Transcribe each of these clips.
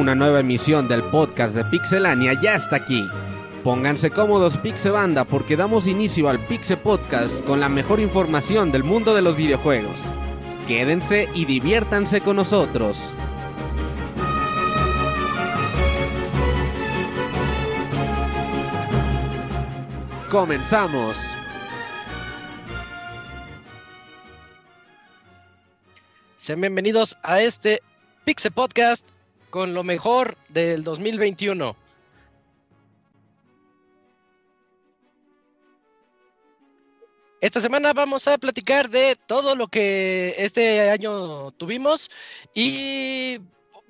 Una nueva emisión del podcast de Pixelania ya está aquí. Pónganse cómodos Pixebanda porque damos inicio al Pixe Podcast con la mejor información del mundo de los videojuegos. Quédense y diviértanse con nosotros. Comenzamos. Sean bienvenidos a este Pixe Podcast con lo mejor del 2021. Esta semana vamos a platicar de todo lo que este año tuvimos y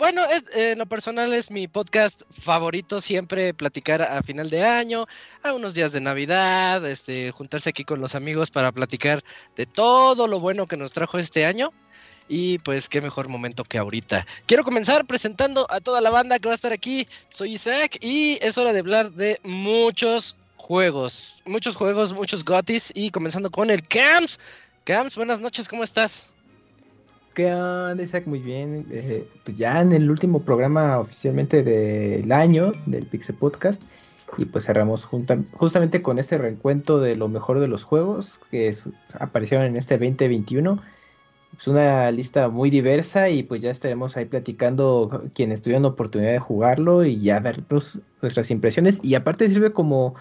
bueno, en lo personal es mi podcast favorito siempre platicar a final de año, a unos días de Navidad, este, juntarse aquí con los amigos para platicar de todo lo bueno que nos trajo este año. Y pues qué mejor momento que ahorita. Quiero comenzar presentando a toda la banda que va a estar aquí. Soy Isaac y es hora de hablar de muchos juegos. Muchos juegos, muchos gotis. Y comenzando con el Camps. Camps, buenas noches, ¿cómo estás? ¿Qué onda, Isaac? Muy bien. Eh, pues ya en el último programa oficialmente del año del Pixel Podcast. Y pues cerramos justamente con este reencuentro de lo mejor de los juegos que aparecieron en este 2021 pues una lista muy diversa y pues ya estaremos ahí platicando quienes tuvieron oportunidad de jugarlo y ya ver nuestras impresiones y aparte sirve como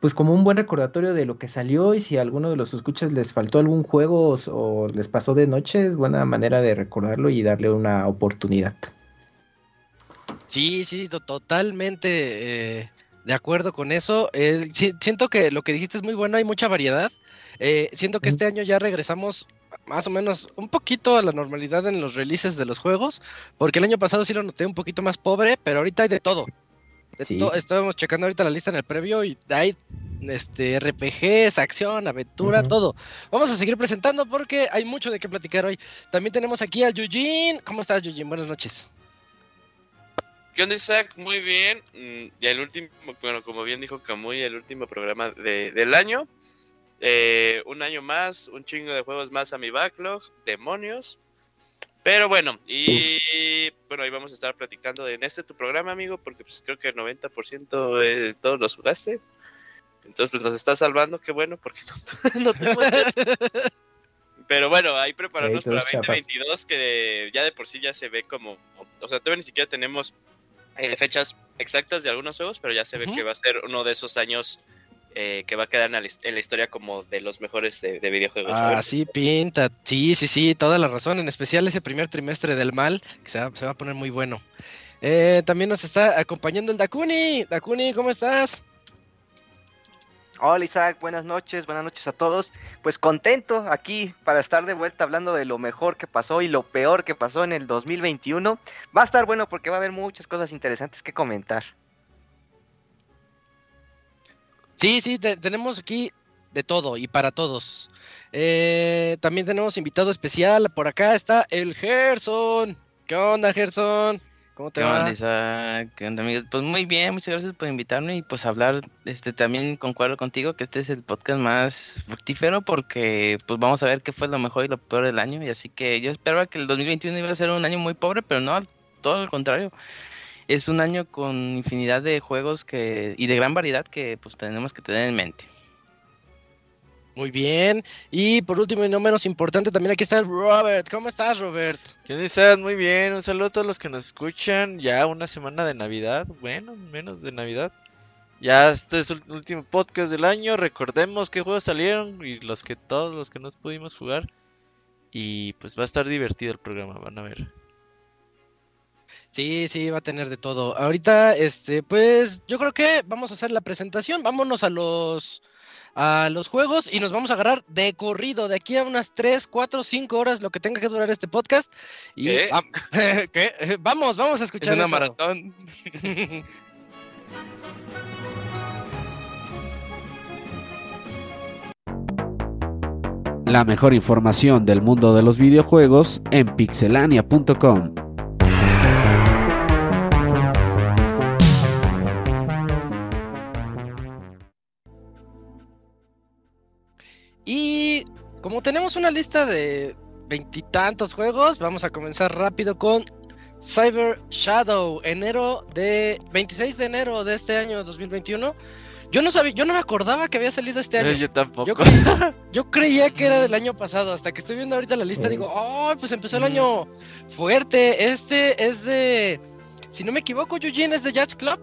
pues como un buen recordatorio de lo que salió y si a alguno de los escuchas les faltó algún juego o, les pasó de noche es buena manera de recordarlo y darle una oportunidad. Sí, sí, totalmente eh, de acuerdo con eso. siento que lo que dijiste es muy bueno, hay mucha variedad. Eh, siento que este año ya regresamos más o menos un poquito a la normalidad en los releases de los juegos, porque el año pasado sí lo noté un poquito más pobre, pero ahorita hay de todo. estábamos checando ahorita la lista en el previo y hay este RPGs, acción, aventura, todo. Vamos a seguir presentando porque hay mucho de qué platicar hoy. También tenemos aquí al Yujin. ¿Cómo estás, Yujin? Buenas noches. ¿Qué onda, Isaac? Muy bien. Mm, y el último, bueno, como bien dijo Camuy, el último programa de, del año. Eh, un año más, un chingo de juegos más a mi backlog, demonios. Pero bueno, y bueno, ahí vamos a estar platicando en este tu programa, amigo, porque pues creo que el 90% de todos los jugaste. Entonces, pues nos está salvando, qué bueno, porque no, tengo Pero bueno, ahí prepararnos para 2022, que ya de por sí ya se ve como, o sea, todavía ni siquiera tenemos eh, fechas exactas de algunos juegos, pero ya se ve que va a ser uno de esos años eh, que va a quedar en la, historia como de los mejores de, videojuegos. Ah, sí, pinta. Sí, sí, sí, toda la razón. En especial ese primer trimestre del mal, que se va, a poner muy bueno. Eh, también nos está acompañando el Dakuni. Dakuni, ¿cómo estás? Hola Isaac, buenas noches, buenas noches a todos. Pues contento aquí para estar de vuelta hablando de lo mejor que pasó y lo peor que pasó en el 2021. Va a estar bueno porque va a haber muchas cosas interesantes que comentar. Sí, sí, tenemos aquí de todo y para todos. Eh, también tenemos invitado especial. Por acá está el Gerson. ¿Qué onda, Gerson? ¿Cómo te ¿Qué va? Onda, ¿Qué onda, amigos? Pues muy bien, muchas gracias por invitarme y pues hablar. Este también concuerdo contigo que este es el podcast más fructífero porque pues vamos a ver qué fue lo mejor y lo peor del año y así que yo esperaba que el 2021 iba a ser un año muy pobre, pero no, todo lo contrario es un año con infinidad de juegos que y de gran variedad que pues tenemos que tener en mente. Muy bien. Y por último y no menos importante, también aquí está Robert. ¿Cómo estás, Robert? ¿Qué estás? Muy bien. Un saludo a todos los que nos escuchan. Ya una semana de Navidad. Bueno, menos de Navidad. Ya este es el último podcast del año. Recordemos qué juegos salieron y los que todos los que nos pudimos jugar. Y pues va a estar divertido el programa, van a ver. Sí, sí, va a tener de todo. Ahorita, este, pues yo creo que vamos a hacer la presentación. Vámonos a los a los juegos y nos vamos a agarrar de corrido de aquí a unas 3, 4, 5 horas lo que tenga que durar este podcast. Y vamos, vamos a escuchar. Es una maratón. La mejor información del mundo de los videojuegos en pixelania.com. Como tenemos una lista de veintitantos juegos, vamos a comenzar rápido con Cyber Shadow, enero de 26 de enero de este año 2021. Yo no sabía, yo no me acordaba que había salido este año. Eh, yo tampoco. Yo, creí- yo creía que era del año pasado, hasta que estoy viendo ahorita la lista Eh. digo, oh, pues empezó el Ujú. año fuerte. Este es de, si no me equivoco, Eugene es de Jazz Club.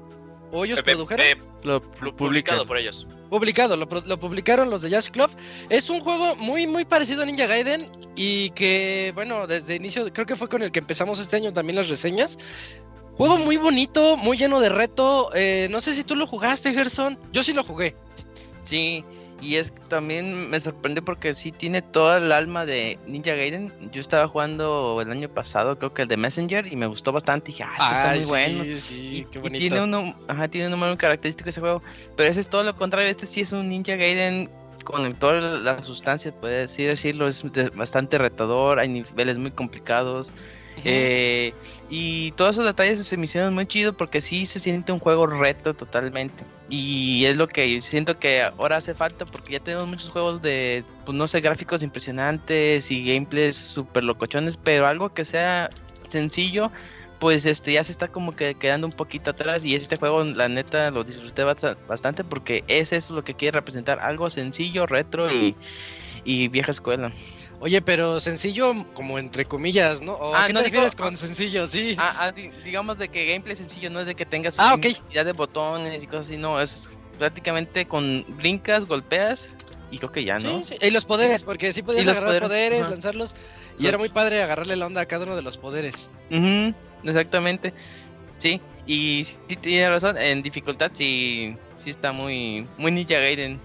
¿O ellos Eh, produjeron? Lo publican. publicado por ellos. Publicado, lo, lo publicaron los de Jazz Club. Es un juego muy, muy parecido a Ninja Gaiden y que, bueno, desde inicio, creo que fue con el que empezamos este año también las reseñas. Juego muy bonito, muy lleno de reto. eh, no sé si tú lo jugaste, Gerson. Yo sí lo jugué. Sí, y es que también me sorprendió porque sí tiene toda el alma de Ninja Gaiden. Yo estaba jugando el año pasado, creo que el de Messenger, y me gustó bastante. Dije, ah, esto está muy bueno. sí, Y, qué y bonito. tiene uno, ajá, tiene un característico ese juego. Pero ese es todo lo contrario. Este sí es un Ninja Gaiden con toda la sustancia, puede decirlo. Es bastante retador. Hay niveles muy complicados. Eh, y todos esos detalles se me hicieron muy chido porque sí se siente un juego reto totalmente. Y es lo que siento que ahora hace falta porque ya tenemos muchos juegos de, pues no sé, gráficos impresionantes y gameplays super locochones, pero algo que sea sencillo, pues este ya se está como que quedando un poquito atrás y este juego la neta lo disfruté bast- bastante porque es eso lo que quiere representar, algo sencillo, retro y, y vieja escuela. Oye, pero sencillo, como entre comillas, ¿no? ¿O Ah, ¿A qué no, te digo- refieres con sencillo? Sí. Ah, ah, di- digamos de que gameplay sencillo, no es de que tengas Ah, ok. infinidad de botones y cosas así, no, es prácticamente con brincas, golpeas y creo que ya, ¿no? Sí, sí. Y los poderes, porque sí podías agarrar poderes, poderes, lanzarlos. Y Los- era muy padre agarrarle la onda a cada uno de los poderes. Ujú, exactamente, sí, y sí tiene razón, en dificultad sí, sí está muy, muy Ninja Gaiden.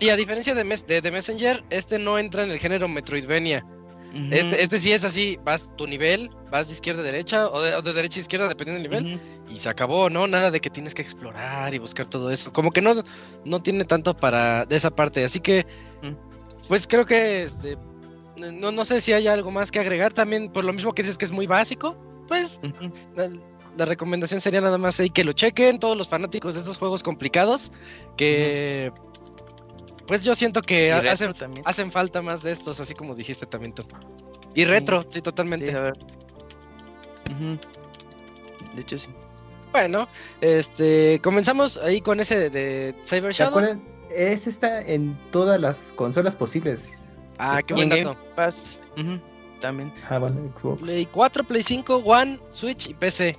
Y a diferencia de, Mes- de, de Messenger, este no entra en el género Metroidvania. Este, este sí es así, vas tu nivel, vas de izquierda a derecha o de, o de derecha a izquierda dependiendo del nivel y se acabó, ¿no? Nada de que tienes que explorar y buscar todo eso. Como que no, no tiene tanto para de esa parte, así que pues creo que este no, no sé si hay algo más que agregar. También por lo mismo que dices que es muy básico, pues la, la recomendación sería nada más ahí que lo chequen todos los fanáticos de estos juegos complicados que pues yo siento que hacen, hacen falta más de estos, así como dijiste también tú. Y retro, sí, totalmente. Sí, a ver. Ujú. De hecho sí. Bueno, este comenzamos ahí con ese de, Cyber ¿Se Shadow. Este está en todas las consolas posibles. Ah, qué buen en dato. Game Pass, ujú, también. Ah, bueno, Xbox. Play 4, Play 5, One, Switch y PC.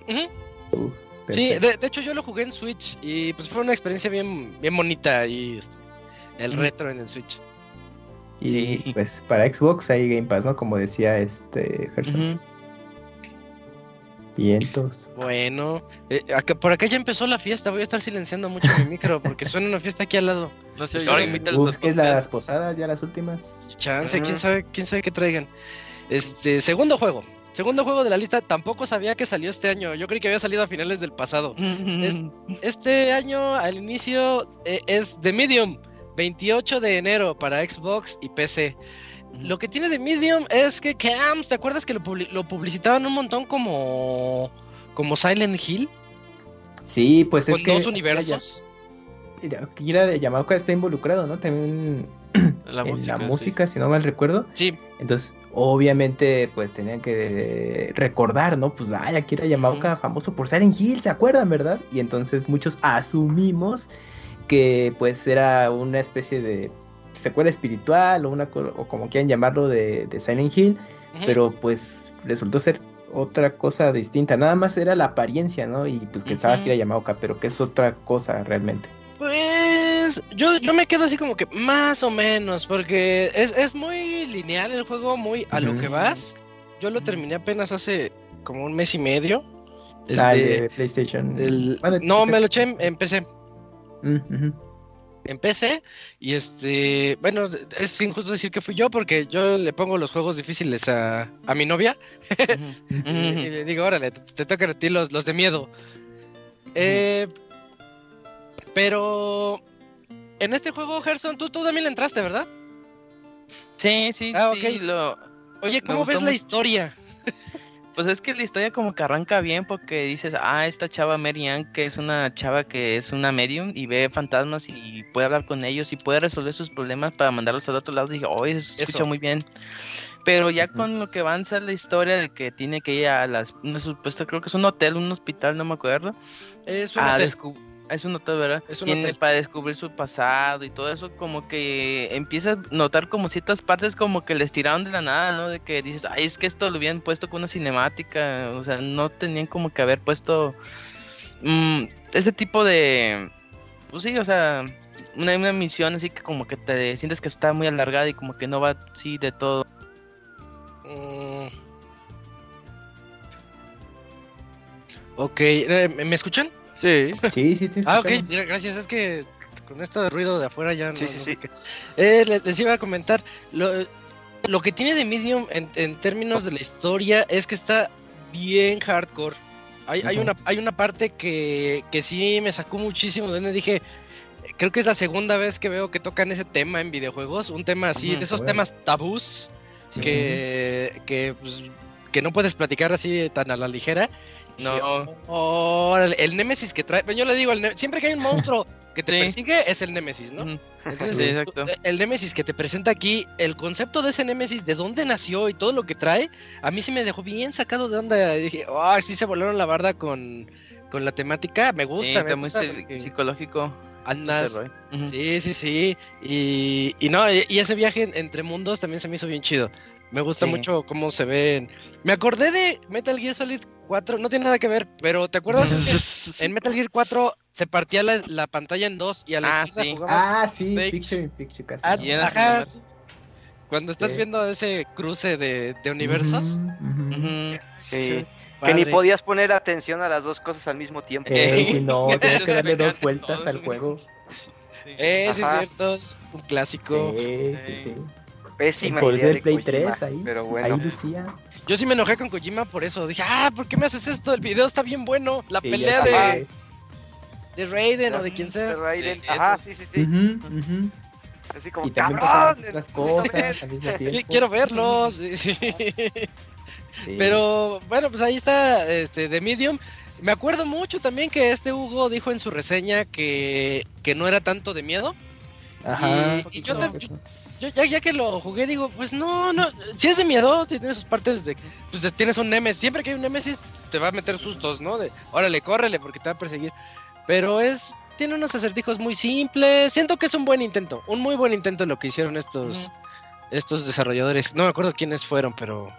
Uh, Sí, de hecho yo lo jugué en Switch y pues fue una experiencia bien, bien bonita y este, el Ujú. retro en el Switch. Y sí. pues para Xbox hay Game Pass, ¿no? Como decía este Gerson. Vientos. Bueno, eh, acá- por acá ya empezó la fiesta. Voy a estar silenciando mucho mi micro porque suena una fiesta aquí al lado. No sé, Ahora los ¿Qué es las posadas? Ya las últimas. Chance, quién sabe, quién sabe qué traigan. Este, segundo juego. Segundo juego de la lista, tampoco sabía que salió este año. Yo creí que había salido a finales del pasado. Es- Este año, al inicio, eh, es The Medium, 28 de enero para Xbox y PC. Lo que tiene de Medium es que Camps, ¿te acuerdas que lo, publi- lo publicitaban un montón como, como Silent Hill? Sí, pues es con que dos universos. Kira de Yamaoka está involucrado, ¿no? También la en música. la sí. música, si no mal recuerdo. Sí, Entonces, obviamente, pues tenían que recordar, ¿no? Pues, ay, Akira Yamaoka, famoso por Silent Hill, ¿se acuerdan, verdad? Y entonces muchos asumimos que, pues, era una especie de secuela espiritual o, una, o como quieran llamarlo, de, de Silent Hill, pero pues resultó ser otra cosa distinta. Nada más era la apariencia, ¿no? Y pues que estaba Ujú. Akira Yamaoka, pero que es otra cosa realmente. Pues yo, yo me quedo así como que más o menos, porque es, es muy lineal el juego, muy a lo que vas. Yo lo terminé apenas hace como un mes y medio. Ah, Este, de PlayStation. el- Bueno, no, me lo eché en, en PC. Mm, ujú. En PC. Y este, bueno, es injusto decir que fui yo porque yo le pongo los juegos difíciles a, a mi novia. Y, y le digo, órale, te, te tocan a ti los, los de miedo. Eh, pero en este juego, Gerson, tú, tú también le entraste, ¿verdad? Sí, sí, Ah, sí, lo, Oye, Me ¿cómo ves la mucho. historia? Pues es que la historia como que arranca bien porque dices, ah, esta chava Mary Ann, que es una chava que es una medium y ve fantasmas y puede hablar con ellos y puede resolver sus problemas para mandarlos al otro lado. Y dije, oye, eso se escucha Eso. muy bien. Pero ya con lo que avanza la historia de que tiene que ir a las, una supuesta, creo que es un hotel, un hospital, no me acuerdo. Es un a hotel. descu- es un hotel, ¿verdad? Es un Tiene hotel. para descubrir su pasado y todo eso, como que empiezas a notar como ciertas partes como que les tiraron de la nada, ¿no? De que dices, ay, es que esto lo habían puesto con una cinemática, o sea, no tenían como que haber puesto mm, ese tipo de, pues sí, o sea, una, una misión así que como que te sientes que está muy alargada y como que no va así de todo. Mm. Ok, eh, ¿me me escuchan? Sí. Sí, sí, te Ah, ok, gracias. Es que con esto de ruido de afuera ya no, Sí, sí, no sí. sé qué. Eh, le- les iba a comentar, lo, lo que tiene de Medium en, en términos de la historia es que está bien hardcore. Hay, hay, una, hay una parte que, que sí me sacó muchísimo de donde dije, creo que es la segunda vez que veo que tocan ese tema en videojuegos, un tema así, Ujú, de esos temas tabús Sí. que, que, pues, que no puedes platicar así tan a la ligera. No. "Órale", el Némesis que trae, yo le digo, el siempre que hay un monstruo que te Sí. persigue es el Némesis, ¿no? Entonces, Sí, exacto. el Némesis que te presenta aquí, el concepto de ese Némesis, de dónde nació y todo lo que trae, a mí sí me dejó bien sacado de onda. Y dije, ah, sí se volaron la barda con, con la temática, me Sí, gusta, me está muy gusta psi- porque psicológico. andas-. Sí, sí, sí. Y, y no, y, y ese viaje en- entre mundos también se me hizo bien chido. Me gusta Sí. mucho cómo se ven. Me acordé de Metal Gear Solid 4, no tiene nada que ver, pero ¿te acuerdas? que en Metal Gear 4 se partía la, la pantalla en dos y a la Ah, izquierda sí. Ah, sí, Snake. Picture in Picture casi. Ah, ajá, sí. Cuando estás Sí. viendo ese cruce de, de universos. Sí. Que ni podías poner atención a las dos cosas al mismo tiempo. Eh, si no, tienes que darle dos vueltas al juego. Eh, sí, es cierto. Un clásico. Sí, sí, sí. Pésima El poder idea del de Play Kojima, 3 ahí. Pero sí, bueno. Ahí lucía. Yo sí me enojé con Kojima por eso. Dije, ah, ¿por qué me haces esto? El video está bien bueno. La Sí, pelea de, de Raiden o de quien De sea. Raiden. Sí, Ajá, sí, sí, sí. Ujú, ujú. Así como, Y también otras necesito ver". cosas al mismo Qui- tiempo. Quiero verlos. sí, sí. Sí. Pero bueno, pues ahí está este de Medium. Me acuerdo mucho también que este Hugo dijo en su reseña que, que no era tanto de miedo. Ajá. y- y yo no, te- no. Yo ya, ya que lo jugué digo, pues no, no, si es de miedo, tiene sus partes de, pues de- tienes un Nemesis, siempre que hay un Nemesis te va a meter sustos, ¿no? De, órale, córrele porque te va a perseguir. Pero es, tiene unos acertijos muy simples, siento que es un buen intento, un muy buen intento lo que hicieron estos, estos desarrolladores. No me acuerdo quiénes fueron, pero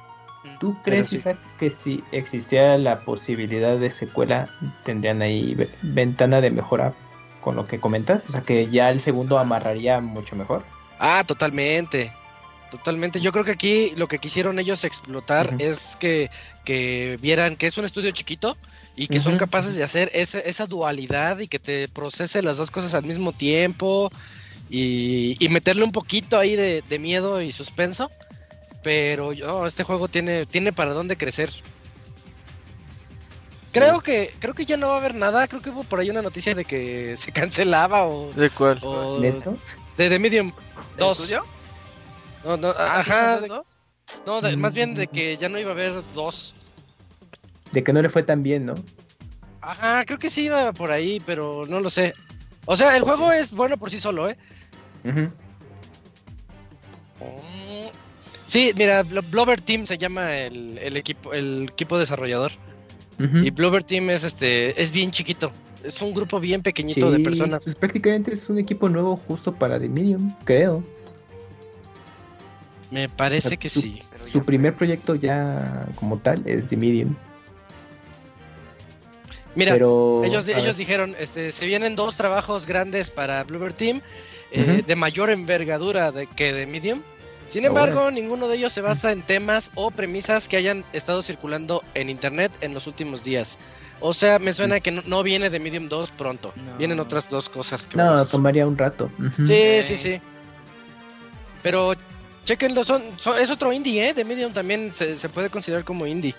¿Tú crees, sí. Isaac, que si existiera la posibilidad de secuela, tendrían ahí ve- ventana de mejora con lo que comentas? O sea, que ya el segundo amarraría mucho mejor. Ah, totalmente. Totalmente. Yo creo que aquí lo que quisieron ellos explotar es que, que vieran que es un estudio chiquito y que son capaces de hacer esa, esa dualidad y que te procese las dos cosas al mismo tiempo y, y meterle un poquito ahí de, de miedo y suspenso. Pero yo, este juego tiene, tiene para dónde crecer. Creo que, creo que ya no va a haber nada. Creo que hubo por ahí una noticia de que se cancelaba o, ¿De cuál? o ¿Neto? De The Medium ¿El 2. tuyo? No, no, Ah, ¿sí ajá. de- dos? no, de- más Mm. bien de que ya no iba a haber dos. De que no le fue tan bien, ¿no? Ajá, creo que sí iba por ahí, pero no lo sé. O sea, el juego es bueno por sí solo, ¿eh? Mm, Sí, mira, Blo- Blover Team se llama el, el equipo el equipo desarrollador. Y Blover Team es este es bien chiquito. Es un grupo bien pequeñito de personas. pues prácticamente es un equipo nuevo justo para The Medium, creo. Me parece que Su- sí. Su primer proyecto ya como tal es The Medium. Mira, pero ellos, dijeron, este, se vienen dos trabajos grandes para Bluebird Team, eh, de mayor envergadura de, que de Medium. Sin Ah, embargo, ninguno de ellos se basa en temas o premisas que hayan estado circulando en internet en los últimos días. O sea, me suena que no, no viene de Medium 2 pronto. No. Vienen otras dos cosas que No, tomaría un rato. Sí, sí, sí. Pero chequenlo, son, son- es otro indie, ¿eh? De Medium también se, se puede considerar como indie.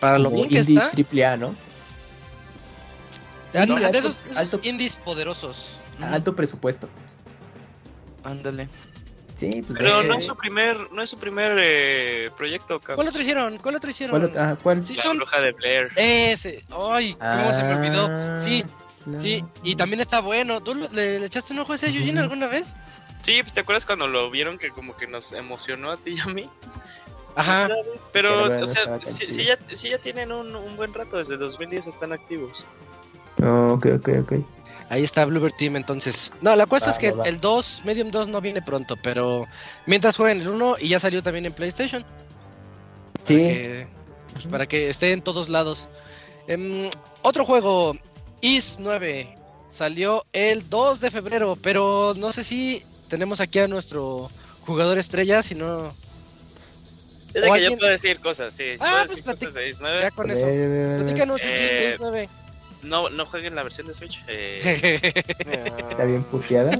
Para lo Como bien que indie está, triple A, ¿no? de, indie de alto- esos, esos alto- indies poderosos. Alto presupuesto. Ándale. Sí, pues Pero no es su primer, no es su primer eh, proyecto, cabrón. ¿Cuál otro hicieron? ¿Cuál otro hicieron? ¿Cuál? Ah, ¿cuál? Sí, La son bruja de Blair. ese. Ay, cómo se me olvidó. Ah, Sí, no. sí, y también está bueno. ¿Tú le, le echaste un ojo a ese Yujin Ujú. alguna vez? Sí, pues te acuerdas cuando lo vieron que como que nos emocionó a ti y a mí. Ajá. Pero, Pero bueno, o sea, chido. sí ya, sí ya tienen un, un buen rato, desde 2010 están activos. Oh, ok, ok, ok. Ahí está Bluebird Team entonces. No, la cosa Va, es que va, el 2, Medium 2 no viene pronto, pero mientras jueguen el 1 y ya salió también en PlayStation. Sí, Para que, pues, para que esté en todos lados. Em, otro juego, Is 9, salió el 2 de febrero, pero no sé si tenemos aquí a nuestro jugador estrella, si no... Es de que yo puedo decir cosas, sí. Ah, pues platica- cosas de Is 9. Ya con eso. Platícanos, Eh, Is 9. No, no jueguen la versión de Switch. eh, Está bien puteada.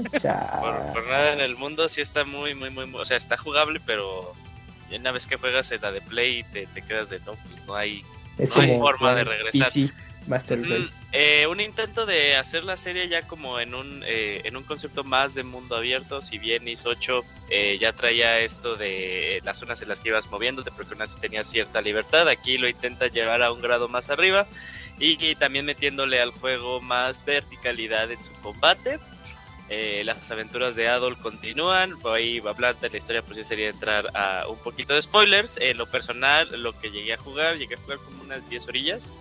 por, nada en el mundo sí está muy, muy, muy, muy- O sea, está jugable, pero una vez que juegas en la de Play te, te quedas de no, pues no hay. Es no hay como forma de regresar. PC Master Mm, Race. eh, un intento de hacer la serie ya como en un eh, en un concepto más de mundo abierto si bien Is 8 eh, ya traía esto de las zonas en las que ibas moviéndote porque una sí tenía cierta libertad aquí lo intenta llevar a un grado más arriba y, y también metiéndole al juego más verticalidad en su combate Eh, las aventuras de Adol continúan por ahí va de la historia pues sí sería entrar a un poquito de spoilers en lo personal lo que llegué a jugar llegué a jugar como unas 10 orillas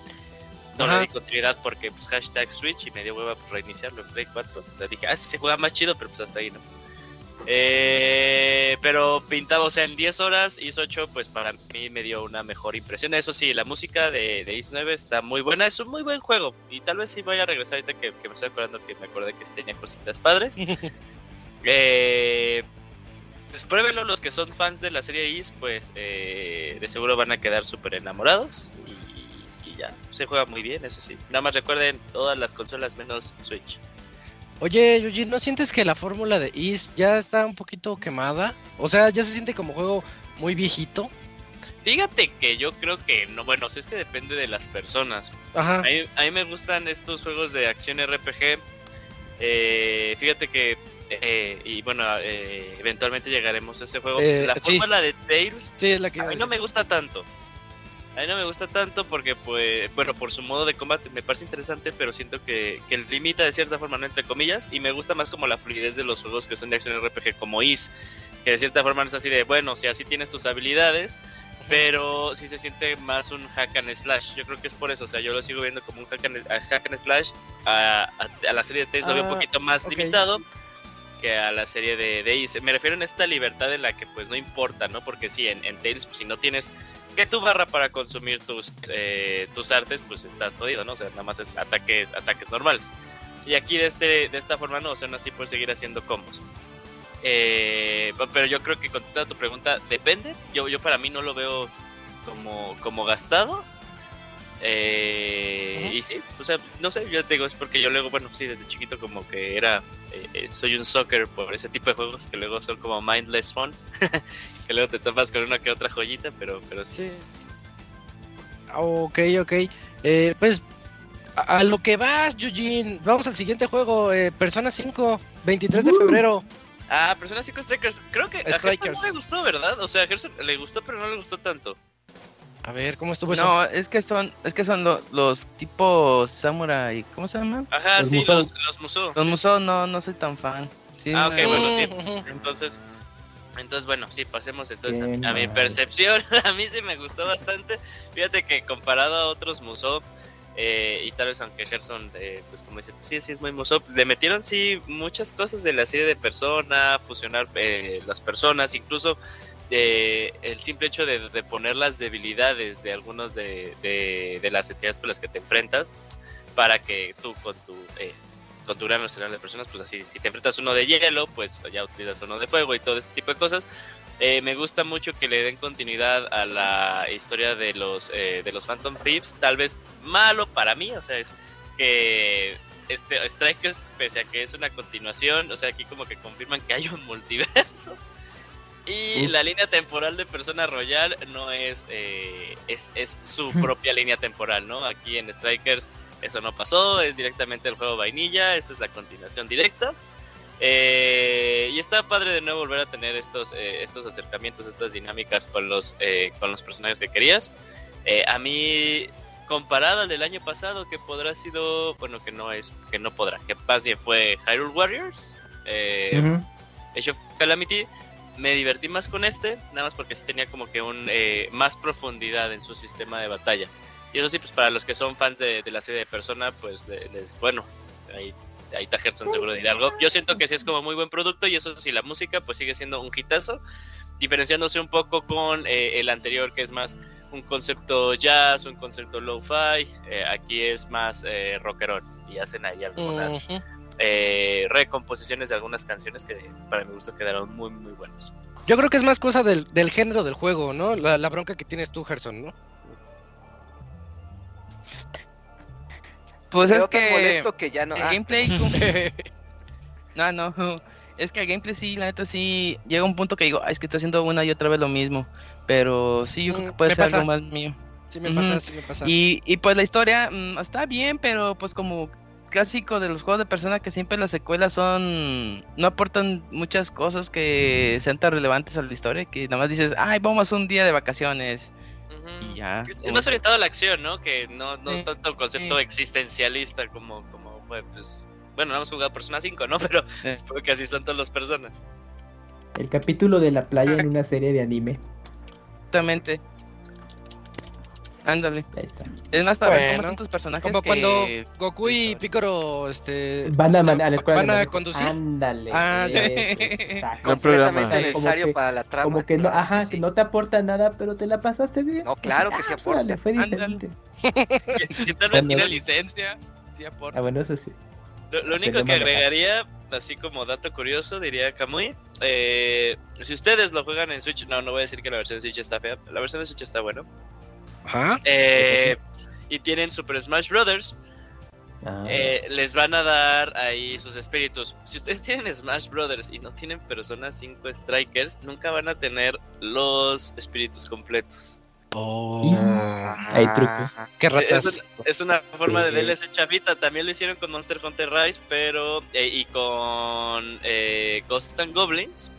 no Ajá. le di continuidad porque pues hashtag Switch y me dio hueva pues, reiniciarlo en Play 4. O sea, dije, ah, sí se juega más chido, pero pues hasta ahí no. Eh, pero pintaba, o sea, en 10 horas, Is 8, pues para mí me dio una mejor impresión. Eso sí, la música de, de Is 9 está muy buena, es un muy buen juego. Y tal vez sí voy a regresar ahorita que, que me estoy acordando que me acordé que tenía cositas padres. Eh, pues pruébenlo, los que son fans de la serie Is, pues eh, de seguro van a quedar súper enamorados. Y, y ya, se juega muy bien, eso sí. Nada más recuerden todas las consolas menos Switch. Oye, Yuji, ¿no sientes que la fórmula de Is ya está un poquito quemada? O sea, ya se siente como juego muy viejito. Fíjate que yo creo que no, bueno, es que depende de las personas. Ajá. A mí, a mí me gustan estos juegos de acción RPG. Eh, fíjate que, eh, y bueno, eh, eventualmente llegaremos a ese juego. Eh, la sí. fórmula de Tales Sí, es la que A mí no me gusta tanto. A mí no me gusta tanto porque, pues, bueno, por su modo de combate me parece interesante, pero siento que, que limita de cierta forma, no entre comillas, y me gusta más como la fluidez de los juegos que son de acción RPG como Is, que de cierta forma no es así de, bueno, si así tienes tus habilidades, pero sí se siente más un hack and slash. Yo creo que es por eso, o sea, yo lo sigo viendo como un hack and, a hack and slash. A, a- a la serie de Tales lo veo un Ah, poquito más limitado que a la serie de, de Is. Me refiero en esta libertad en la que pues no importa, ¿no? Porque sí, en, en Tales, pues si no tienes que tu barra para consumir tus, eh, tus artes, pues estás jodido, ¿no? O sea, nada más es ataques, ataques normales. Y aquí de, este, de esta forma no, o sea, aún así puedes seguir haciendo combos. Eh, pero yo creo que contestando tu pregunta, depende. Yo, yo para mí no lo veo como, como gastado. Eh. Y sí, o sea, no sé, yo te digo, es porque yo luego, bueno, sí, desde chiquito como que era, eh, eh, soy un soccer por ese tipo de juegos que luego son como mindless fun, que luego te tapas con una que otra joyita, pero, pero sí. Sí. Ok, ok. Eh, pues a, a lo que vas, Yujin. Vamos al siguiente juego, eh, Persona 5, 23 de Uh. febrero. Ah, Persona 5 Strikers, creo que a Gerson Strikers. no le gustó, ¿verdad? O sea, a Gerson le gustó, pero no le gustó tanto. A ver, ¿cómo estuvo eso? No, es que son, es que son lo- los tipos samurai, ¿cómo se llaman? Ajá, Los sí, Musou. los, los Musou. Los sí. Musou no, no soy tan fan. Sí, Ah, me- ok, bueno, sí. Entonces, entonces bueno, sí, pasemos entonces a mi, a mi percepción. A mí sí me gustó bastante. Fíjate que comparado a otros Musou, eh, y tal vez aunque Gerson, eh, pues como dice, pues sí, sí es muy Musou, pues le metieron sí muchas cosas de la serie de Persona, fusionar eh, las personas, incluso eh, el simple hecho de, de poner las debilidades de algunos de, de, de las entidades con las que te enfrentas para que tú con tu eh, con tu gran arsenal de personas, pues así, si te enfrentas uno de hielo, pues ya utilizas uno de fuego y todo este tipo de cosas. Eh, me gusta mucho que le den continuidad a la historia de los eh, de los Phantom Thieves, tal vez malo para mí, o sea, es que este Strikers, pese a que es una continuación, o sea, aquí como que confirman que hay un multiverso. Y Uf. la línea temporal de Persona Royal no es, eh, es, es su propia línea temporal, ¿no? Aquí en Strikers eso no pasó, es directamente el juego vainilla, esa es la continuación directa. Eh, y está padre de nuevo volver a tener estos, eh, estos acercamientos, estas dinámicas con los, eh, con los personajes que querías. Eh, a mí, comparado al del año pasado, que podrá sido, bueno, que no es, que no podrá, que más bien fue Hyrule Warriors, eh, Ujú. Age of Calamity, me divertí más con este, nada más porque sí tenía como que un eh, más profundidad en su sistema de batalla. Y eso sí, pues para los que son fans de, la serie de Persona, pues le- les, bueno, ahí, ahí está Gerson seguro de algo. Yo siento que sí es como muy buen producto y eso sí, la música pues sigue siendo un hitazo, diferenciándose un poco con eh, el anterior que es más un concepto jazz, un concepto lo-fi, eh, aquí es más rockerón y hacen ahí algunas Ujú. Eh, recomposiciones de algunas canciones que para mi gusto quedaron muy muy buenos. Yo creo que es más cosa del, del género del juego, ¿no? La, la bronca que tienes tú, Gerson, ¿no? Pues Quedó es que molesto que ya no. el ah, gameplay... No, no. Es que el gameplay sí, la neta sí llega un punto que digo, "Ay, es que está haciendo una y otra vez lo mismo. Pero sí, yo creo Mm, que puede me ser pasa. algo más mío. sí me pasa, sí me pasa. Y, y pues la historia mm, está bien, pero pues como clásico de los juegos de persona que siempre las secuelas son no aportan muchas cosas que sean tan relevantes a la historia que nada más dices, ay, vamos un día de vacaciones y ya. Es, es más orientado a la acción, ¿no? Que no, no Sí, tanto concepto sí. existencialista como, como fue, pues... Bueno, no hemos jugado Persona 5, ¿no? Pero Sí. supongo que así son todas las personas. El capítulo de la playa en una serie de anime. Exactamente. Ándale. Ahí está. Es más para ver cómo están tus personajes. Como que- cuando Goku y. Picoro este, Van a, o sea, a la escuela van de a manejo. conducir. Ándale. Ah, exacto. Gran programa. necesario que- para la trama. Como que no, claro ajá, sí. que no te aporta nada, pero te la pasaste bien. No, claro que sí Ah, aporta. órale, fue Ándale. diferente. Que tal vez Tiene licencia. Sí aporta. Ah, bueno, eso sí. Lo, lo único que agregaría, así como dato curioso, diría Kamui, eh, si ustedes lo juegan en Switch, no, no voy a decir que la versión de Switch está fea, la versión de Switch está bueno. Ajá. Eh, y tienen Super Smash Brothers, Ah, eh, les van a dar ahí sus espíritus. Si ustedes tienen Smash Brothers y no tienen Persona 5 Strikers, nunca van a tener los espíritus completos. Y- Hay truco. Qué ratas. Es, es una forma de. DLC chafita. También lo hicieron con Monster Hunter Rise, pero eh, y con eh, Ghosts and Goblins.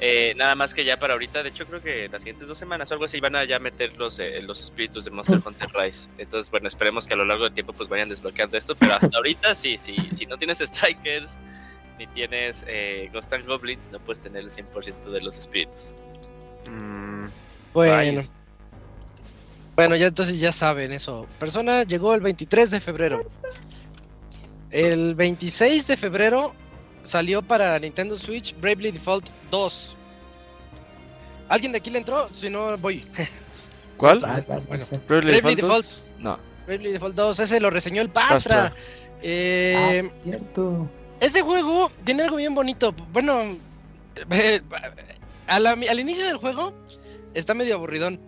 Eh, nada más que ya para ahorita, de hecho creo que las siguientes dos semanas o algo así van a ya meter los, eh, los espíritus de Monster Hunter Rise. Entonces, bueno, esperemos que a lo largo del tiempo pues vayan desbloqueando esto, pero hasta ahorita sí, sí, si no tienes Strikers ni tienes eh, Ghost and Goblins, no puedes tener el 100% de los espíritus. mm, Bueno. Bueno, ya entonces ya saben eso. Persona llegó el 23 de febrero. El 26 de febrero salió para Nintendo Switch Bravely Default 2. ¿Alguien de aquí le entró? Si no, voy. ¿Cuál? Vas, vas, Bueno. vas. Bravely Bravely Default 2? No. Bravely Default 2, ese lo reseñó el Pastra. Pastra. Eh, Ah, cierto. Ese juego tiene algo bien bonito. Bueno, eh, a la- al inicio del juego está medio aburridón.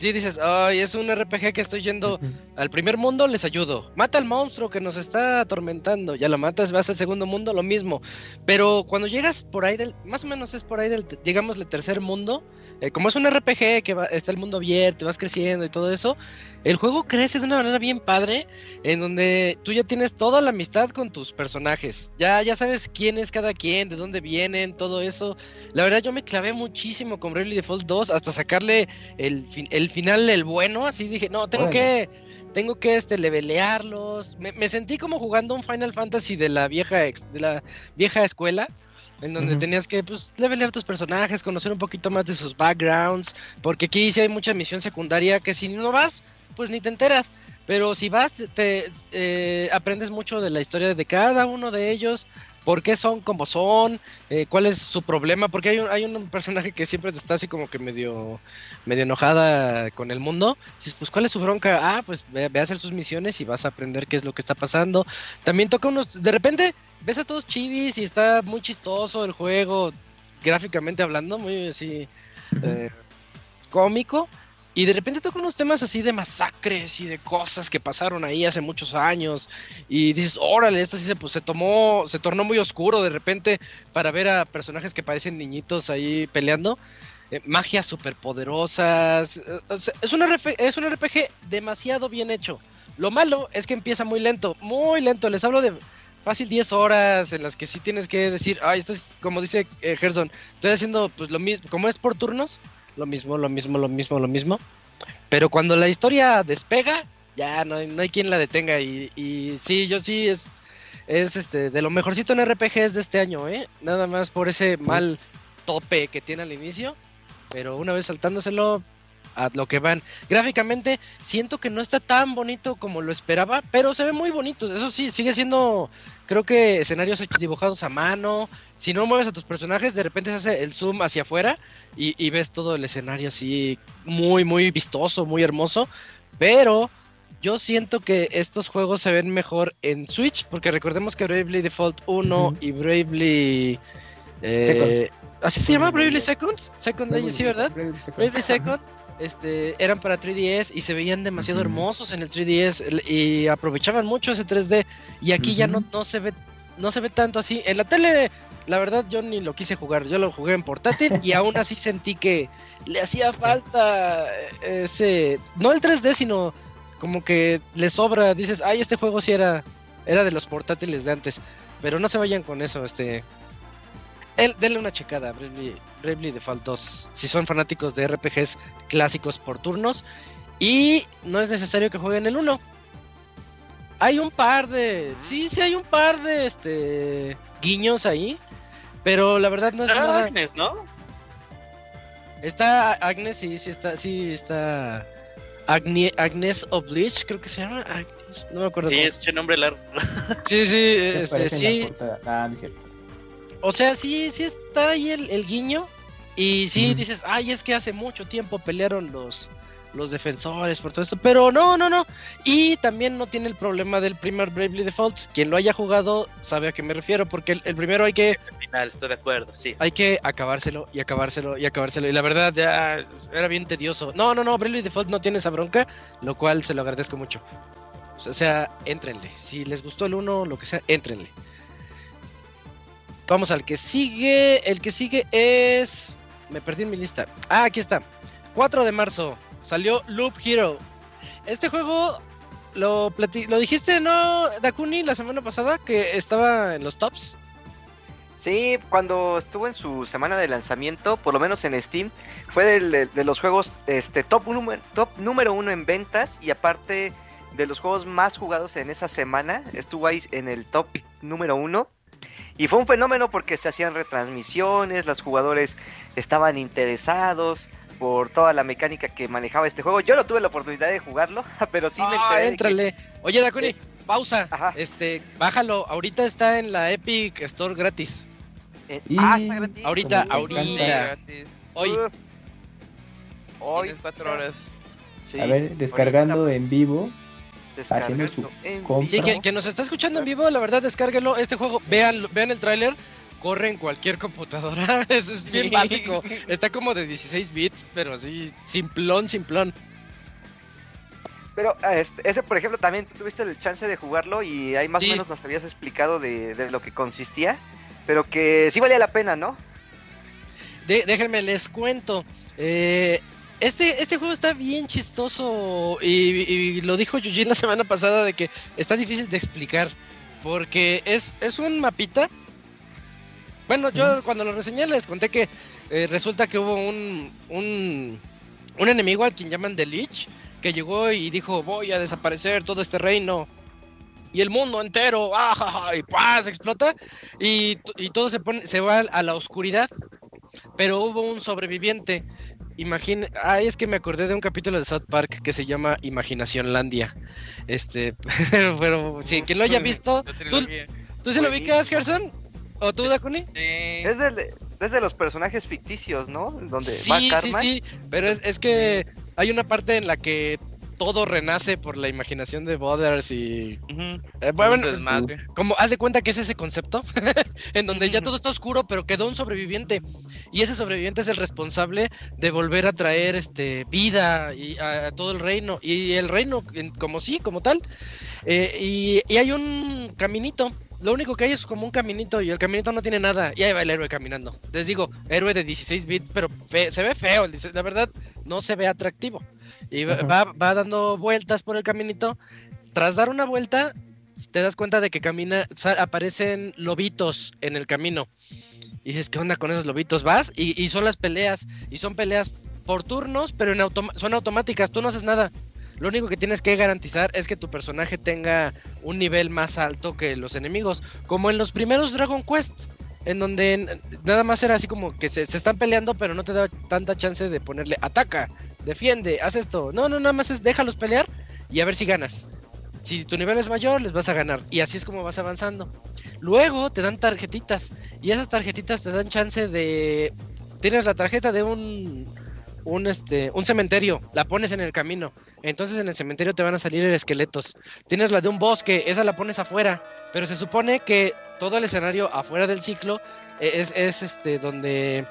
Sí, dices, ay, es un RPG que estoy yendo al primer mundo, les ayudo. Mata al monstruo que nos está atormentando. Ya lo matas, vas al segundo mundo, lo mismo. Pero cuando llegas por ahí del, más o menos es por ahí del, digamos, el tercer mundo. eh, como es un RPG que va- está el mundo abierto, y vas creciendo y todo eso, el juego crece de una manera bien padre, en donde tú ya tienes toda la amistad con tus personajes. Ya, ya sabes quién es cada quien, de dónde vienen, todo eso. La verdad yo me clavé muchísimo con Bravely Default 2 hasta sacarle el, fin- el final, el bueno. Así dije, no, tengo que... Tengo que este levelearlos. Me, me sentí como jugando un Final Fantasy de la vieja ex- de la vieja escuela. En donde tenías que pues levelear tus personajes, conocer un poquito más de sus backgrounds. Porque aquí sí hay mucha misión secundaria que si no vas, pues ni te enteras. Pero si vas, te, te, eh, aprendes mucho de la historia de cada uno de ellos, por qué son como son, eh, cuál es su problema, porque hay un, hay un personaje que siempre está así como que medio, medio enojada con el mundo. Dices, pues cuál es su bronca, ah, pues ve, ve a hacer sus misiones y vas a aprender qué es lo que está pasando. También toca unos, de repente ves a todos chivis y está muy chistoso el juego, gráficamente hablando, muy así eh, cómico. Y de repente toca unos temas así de masacres y de cosas que pasaron ahí hace muchos años. Y dices, órale, esto sí se, pues, se tomó, se tornó muy oscuro de repente para ver a personajes que parecen niñitos ahí peleando. Eh, magias superpoderosas. eh, es, un es un RPG demasiado bien hecho. Lo malo es que empieza muy lento, muy lento. Les hablo de fácil 10 horas en las que sí tienes que decir, ay, esto es como dice eh, Gerson, estoy haciendo pues lo mismo, como es por turnos, lo mismo, lo mismo, lo mismo, lo mismo. Pero cuando la historia despega, ya no hay, no hay quien la detenga. Y, y sí, yo sí es, es este de lo mejorcito en RPGs de este año, ¿eh? Nada más por ese mal tope que tiene al inicio, pero una vez saltándoselo a lo que van. Gráficamente siento que no está tan bonito como lo esperaba, pero se ve muy bonito. Eso sí, sigue siendo, creo que escenarios hechos- dibujados a mano. Si no mueves a tus personajes, de repente se hace el zoom hacia afuera y, y ves todo el escenario así muy, muy vistoso, muy hermoso. Pero yo siento que estos juegos se ven mejor en Switch, porque recordemos que Bravely Default 1 Ujú. y Bravely... eh, Second. ¿Así se llama Bravely Second? Second Legend, sí, ¿verdad? Bravely Second. Bravely Second este, eran para 3DS y se veían demasiado hermosos en el 3DS el- y aprovechaban mucho ese 3D y aquí ya no, no se ve no se ve tanto así. En la tele, la verdad yo ni lo quise jugar, yo lo jugué en portátil y aún así sentí que le hacía falta ese no el 3D, sino como que le sobra, dices, "Ay, este juego sí era era de los portátiles de antes." Pero no se vayan con eso, este el- denle una checada a Bravely, Bravely Default 2 si son fanáticos de RPGs clásicos por turnos y no es necesario que jueguen el 1. Hay un par de sí, sí hay un par de este guiños ahí, pero la verdad no es Está nada. Agnes, ¿no? Está Agnes, sí, sí está, sí está Agne- Agnes Oblige, creo que se llama Agnes, no me acuerdo. Sí, cómo- es un nombre largo. sí, sí, este, sí. Ah, no es cierto. O sea, sí, sí está ahí el, el guiño. Y sí dices, ay, es que hace mucho tiempo pelearon los, los defensores por todo esto. Pero no, no, no. Y también no tiene el problema del primer Bravely Default. Quien lo haya jugado sabe a qué me refiero. Porque el, el primero hay que, Al final, estoy de acuerdo, sí. hay que acabárselo y acabárselo y acabárselo. Y la verdad ya era bien tedioso. No, no, no, Bravely Default no tiene esa bronca. Lo cual se lo agradezco mucho. O sea, éntrenle. Si les gustó el uno, lo que sea, éntrenle. Vamos al que sigue. El que sigue es. Me perdí en mi lista. Ah, aquí está. 4 de marzo. Salió Loop Hero. Este juego. Lo, lo dijiste, ¿no, Dakuni, la semana pasada? Que estaba en los tops. Sí, cuando estuvo en su semana de lanzamiento, por lo menos en Steam, fue del- de, de los juegos este top, número top número uno en ventas y aparte de los juegos más jugados en esa semana, estuvo ahí en el top número uno. Y fue un fenómeno porque se hacían retransmisiones, los jugadores estaban interesados por toda la mecánica que manejaba este juego. Yo no tuve la oportunidad de jugarlo, pero sí me Ah, enteré de que- éntrale. Oye, Dakuni, Eh, pausa. ajá. Este, bájalo. Ahorita está en la Epic Store gratis. eh, Y- ah, está gratis. Ahorita, Como me ahorita. gratis. Hoy. Uf. Hoy. Tienes cuatro horas. Sí, A ver, descargando ahorita en vivo. descargando haciendo su en compra. Sí, que, que nos está escuchando en vivo, la verdad, descárguelo. Este juego, vean, vean el tráiler. Corre en cualquier computadora. Eso es bien Sí. básico. Está como de 16 bits, pero así, simplón, simplón. Pero ah, este, ese, por ejemplo, también tú tuviste el chance de jugarlo y ahí más Sí. o menos nos habías explicado de, de lo que consistía, pero que sí valía la pena, ¿no? De- déjenme les cuento. Eh, este, este juego está bien chistoso y, y lo dijo Yuji la semana pasada de que está difícil de explicar porque es, es un mapita. Bueno, yo cuando lo reseñé les conté que eh, resulta que hubo un, un, un enemigo al quien llaman The Lich que llegó y dijo voy a desaparecer todo este reino y el mundo entero, ¡ah, y ¡paz! explota y, y todo se pone, se va a la oscuridad pero hubo un sobreviviente. Imagina, ay, es que me acordé de un capítulo de South Park que se llama Imaginacionlandia. Este, pero, pero sí, quien lo haya visto, ¿tú. ¿tú se lo ubicas, Gerson? ¿O tú, Dakuni? Sí. Es de, es de los personajes ficticios, ¿no? Donde Sí, va sí, sí, pero es, es que hay una parte en la que todo renace por la imaginación de Butters y... Eh, bueno, como haz de cuenta que es ese concepto en donde ya todo está oscuro pero quedó un sobreviviente y ese sobreviviente es el responsable de volver a traer este vida y a, a todo el reino y el reino en- como sí como tal eh, y, y hay un caminito lo único que hay es como un caminito y el caminito no tiene nada y ahí va el héroe caminando les digo héroe de 16 bits pero fe- se ve feo la verdad no se ve atractivo y va, va, va dando vueltas por el caminito tras dar una vuelta te das cuenta de que camina, aparecen lobitos en el camino. Y dices, ¿qué onda con esos lobitos? Vas y, y son las peleas. Y son peleas por turnos, pero en automa- son automáticas. Tú no haces nada. Lo único que tienes que garantizar es que tu personaje tenga un nivel más alto que los enemigos. Como en los primeros Dragon Quest. en donde nada más era así como que se, se están peleando, pero no te da tanta chance de ponerle ataca, defiende, haz esto. No, no, nada más es déjalos pelear y a ver si ganas. Si tu nivel es mayor, les vas a ganar. Y así es como vas avanzando. Luego te dan tarjetitas. Y esas tarjetitas te dan chance de. Tienes la tarjeta de un. Un, este, un cementerio, la pones en el camino. Entonces en el cementerio te van a salir esqueletos. Tienes la de un bosque, esa la pones afuera. Pero se supone que todo el escenario afuera del ciclo es, es este donde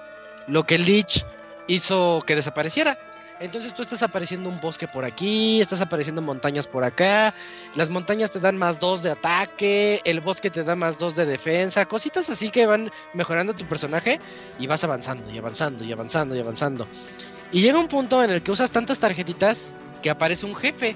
lo que Lich hizo que desapareciera. Entonces tú estás apareciendo un bosque por aquí, estás apareciendo montañas por acá, las montañas te dan más dos de ataque, el bosque te da más dos de defensa, cositas así que van mejorando tu personaje y vas avanzando y avanzando y avanzando y avanzando. Y llega un punto en el que usas tantas tarjetitas que aparece un jefe.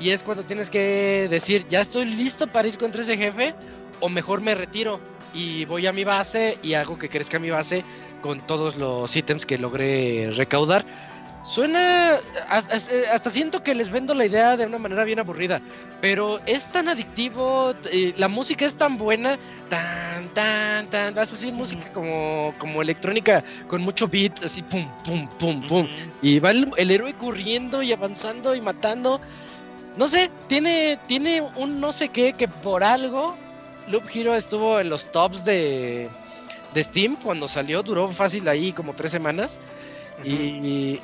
Y es cuando tienes que decir, ya estoy listo para ir contra ese jefe o mejor me retiro y voy a mi base y hago que crezca mi base con todos los ítems que logré recaudar. Suena, hasta, hasta siento que les vendo la idea de una manera bien aburrida, pero es tan adictivo, eh, la música es tan buena, tan, tan, tan, vas así música como, como electrónica, con mucho beat, así pum, pum, pum, pum, y va el, el héroe corriendo y avanzando y matando. No sé, tiene, tiene un no sé qué que por algo Loop Hero estuvo en los tops de, de Steam cuando salió, duró fácil ahí como tres semanas. Y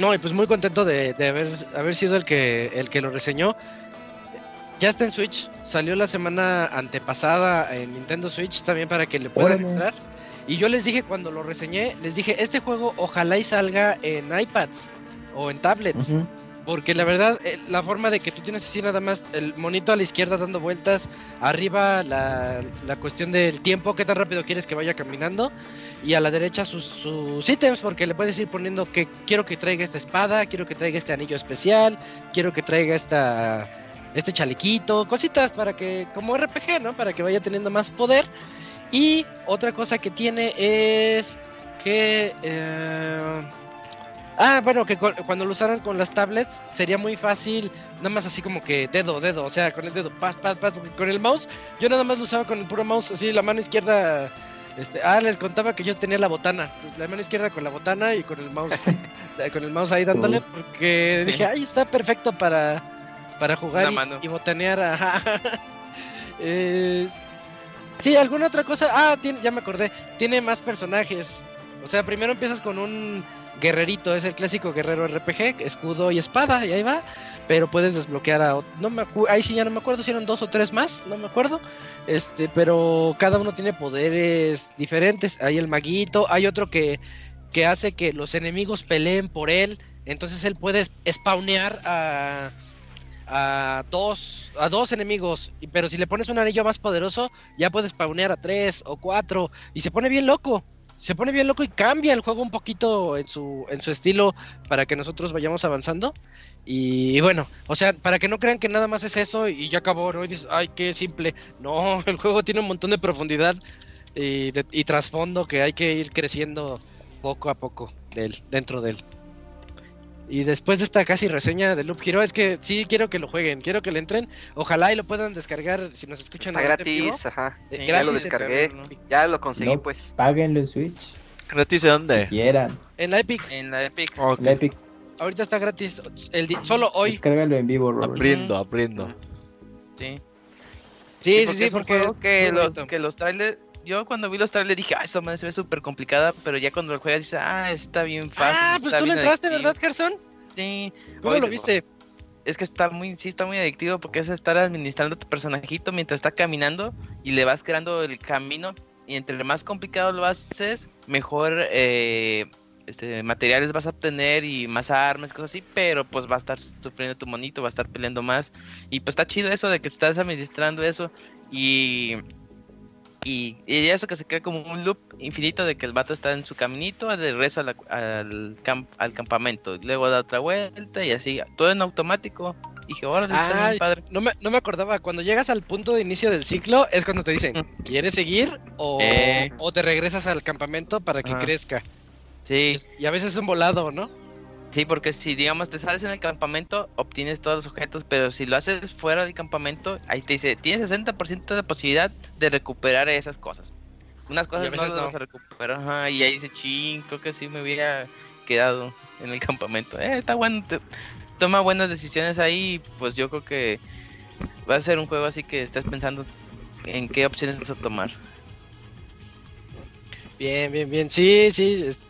no, y pues muy contento de, de haber, haber sido el que, el que lo reseñó. Ya está en Switch, salió la semana antepasada en Nintendo Switch también para que le puedan entrar. Y yo les dije cuando lo reseñé, les dije, este juego ojalá y salga en iPads o en tablets. Porque la verdad, eh, la forma de que tú tienes así nada más el monito a la izquierda dando vueltas, arriba la, la cuestión del tiempo, qué tan rápido quieres que vaya caminando, y a la derecha sus, sus ítems, porque le puedes ir poniendo que quiero que traiga esta espada, quiero que traiga este anillo especial, quiero que traiga esta este chalequito, cositas para que, como RPG, ¿no? Para que vaya teniendo más poder. Y otra cosa que tiene es que... eh, Ah, bueno, que cu- cuando lo usaran con las tablets sería muy fácil, nada más así como que dedo, dedo, o sea, con el dedo, pas, pas, pas, con el mouse, yo nada más lo usaba con el puro mouse, así la mano izquierda, este, ah, les contaba que yo tenía la botana, la mano izquierda con la botana y con el mouse, eh, con el mouse ahí dándole, porque dije, ay, está perfecto para, para jugar y, botanear, ajá. Eh, sí, alguna otra cosa, ah, tiene, ya me acordé, tiene más personajes, o sea, primero empiezas con un guerrerito, es el clásico guerrero RPG, escudo y espada, y ahí va. Pero puedes desbloquear a no me ahí sí ya no me acuerdo si eran dos o tres más, no me acuerdo. Este, pero cada uno tiene poderes diferentes. Hay el maguito, hay otro que, que hace que los enemigos peleen por él. Entonces él puede spawnear a, a dos a dos enemigos. Pero si le pones un anillo más poderoso, ya puedes spawnear a tres o cuatro. Y se pone bien loco se pone bien loco y cambia el juego un poquito en su, en su estilo para que nosotros vayamos avanzando. Y bueno, o sea, para que no crean que nada más es eso y ya acabó, ¿no? Y dices, ay, qué simple. No, el juego tiene un montón de profundidad y, y trasfondo que hay que ir creciendo poco a poco de dentro de él. Y después de esta casi reseña de Loop Hero, es que sí quiero que lo jueguen, quiero que le entren. Ojalá y lo puedan descargar si nos escuchan Está vivo. gratis, ajá. Eh, Sí, Ya lo descargué, ¿no? ya lo conseguí, No. pues. Páguenlo en Switch. ¿Gratis de dónde? Si quieran. En la Epic, En la Epic. Ok. La Epic, ahorita está gratis. El solo hoy. descárgalo en vivo, Robert. Abriendo, abriendo. Sí. Sí, sí, sí, porque es que los, que los trailers. Yo cuando vi los trailers dije, ah, esta madre se ve súper complicada. Pero ya cuando lo juegas dices, ah, está bien fácil. Ah, pues tú bien entraste, adictivo". ¿verdad, Gerson? Sí. ¿Cómo Oye, lo viste? Es que está muy, sí, está muy adictivo porque es estar administrando tu personajito mientras está caminando y le vas creando el camino. Y entre más complicado lo haces, mejor eh, este, materiales vas a obtener y más armas, cosas así. Pero pues va a estar sufriendo tu monito, va a estar peleando más. Y pues está chido eso de que estás administrando eso. Y, y, y eso que se crea como un loop infinito de que el vato está en su caminito, de regreso la- al, camp- al campamento, luego da otra vuelta y así, todo en automático. Dije, órale, está Ay, bien padre. No me, no me acordaba, cuando llegas al punto de inicio del ciclo es cuando te dicen, ¿quieres seguir o, Eh. o te regresas al campamento para que crezca? Sí, Y a veces es un volado, ¿no? Sí, porque si digamos te sales en el campamento, obtienes todos los objetos, pero si lo haces fuera del campamento, ahí te dice, tienes 60% de posibilidad de recuperar esas cosas. unas cosas a no, no. las recupero, ajá, y ahí dice, ching, creo que sí me hubiera quedado en el campamento. Eh, está bueno, te- toma buenas decisiones ahí, pues yo creo que va a ser un juego así que estás pensando en qué opciones vas a tomar. Bien, bien, bien. Sí, sí. es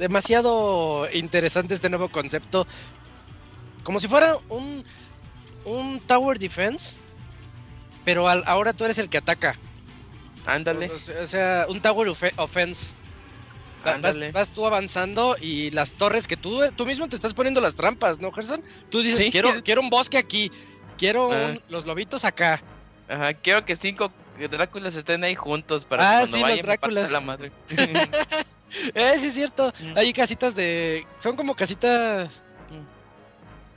demasiado interesante este nuevo concepto. Como si fuera un, un Tower Defense. Pero al- ahora tú eres el que ataca. Ándale, O, o sea, un Tower Offense. Va- Vas, ándale. vas tú avanzando y las torres que tú, tú mismo te estás poniendo las trampas, ¿no, Gerson? Tú dices, Sí. quiero, quiero un bosque aquí. Quiero Ah. un- los lobitos acá. Ajá, quiero que cinco Dráculas estén ahí juntos para Ah, que cuando sí, los vayan partan Dráculas. la madre. Eh, sí es cierto. Mm. Hay casitas de. Son como casitas.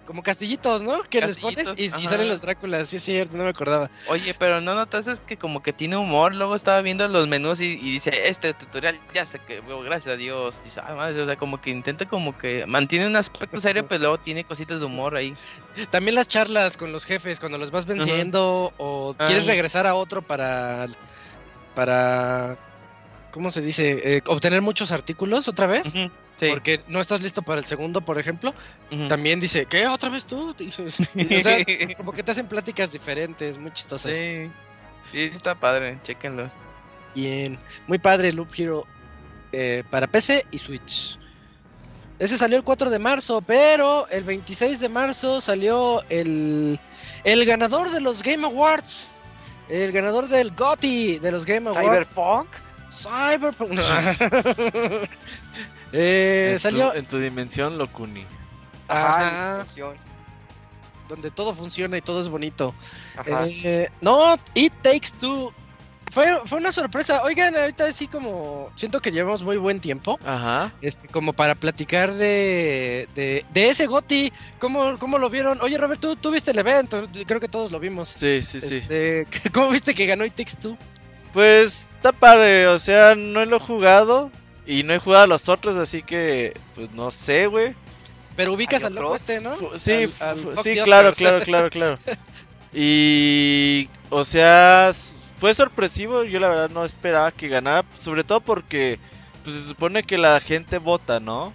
Como castillitos, ¿no? Que les pones y, salen los Dráculas. Sí es cierto, no me acordaba. Oye, pero no notas es que como que tiene humor. Luego estaba viendo los menús y, y dice, este tutorial ya sé que, gracias a Dios. Dice, "Ah, madre", o sea, como que intenta como que mantiene un aspecto serio, pero luego tiene cositas de humor ahí. También las charlas con los jefes cuando los vas venciendo o Ah. quieres regresar a otro para. Para. ¿Cómo se dice? Eh, obtener muchos artículos otra vez. Sí. Porque no estás listo para el segundo, por ejemplo. También dice, ¿qué? ¿Otra vez tú? O sea, como que te hacen pláticas diferentes, muy chistosas. sí. Sí, está padre, chequenlos. Bien, muy padre Loop Hero eh, para PC y Switch. Ese salió el 4 de marzo, pero el 26 de marzo salió el, el ganador de los Game Awards. El ganador del GOTY de los Game Awards. Cyberpunk. Cyberpunk. Eh, en, salió tu, en tu dimensión, Locuni. Ajá, Ajá, donde todo funciona y todo es bonito. Ajá. Eh, no, It Takes Two. Fue, fue una sorpresa. Oigan, ahorita sí como siento que llevamos muy buen tiempo. Ajá. Este, como para platicar de, de, de ese Goti, ¿cómo, ¿cómo lo vieron? Oye, Robert, tú, tú viste el evento, creo que todos lo vimos. Sí, sí, sí. Este, ¿Cómo viste que ganó It Takes Two? Pues está padre, o sea, no lo he jugado y no he jugado a los otros, así que pues no sé, güey. Pero ubicas ¿Hay al loco este, ¿no? Fu- Sí, Al- al sí, claro, claro, claro, claro. Y, o sea, fue sorpresivo, yo la verdad no esperaba que ganara, sobre todo porque pues se supone que la gente vota, ¿no?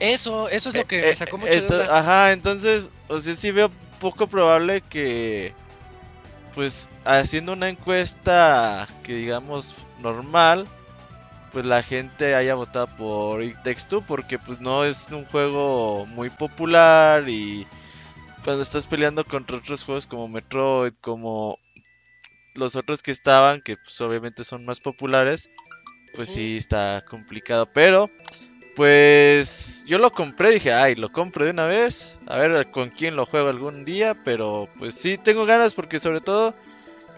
Eso, eso es lo que Eh, me sacó mucho eh, de ento- onda. Ajá, entonces, o sea, sí veo poco probable que, pues, haciendo una encuesta que digamos normal, pues la gente haya votado por It Takes Two porque pues no es un juego muy popular y cuando estás peleando contra otros juegos como Metroid, como los otros que estaban, que pues obviamente son más populares, pues sí está complicado, pero pues yo lo compré, dije, ay, lo compro de una vez, a ver con quién lo juego algún día, pero pues sí tengo ganas porque sobre todo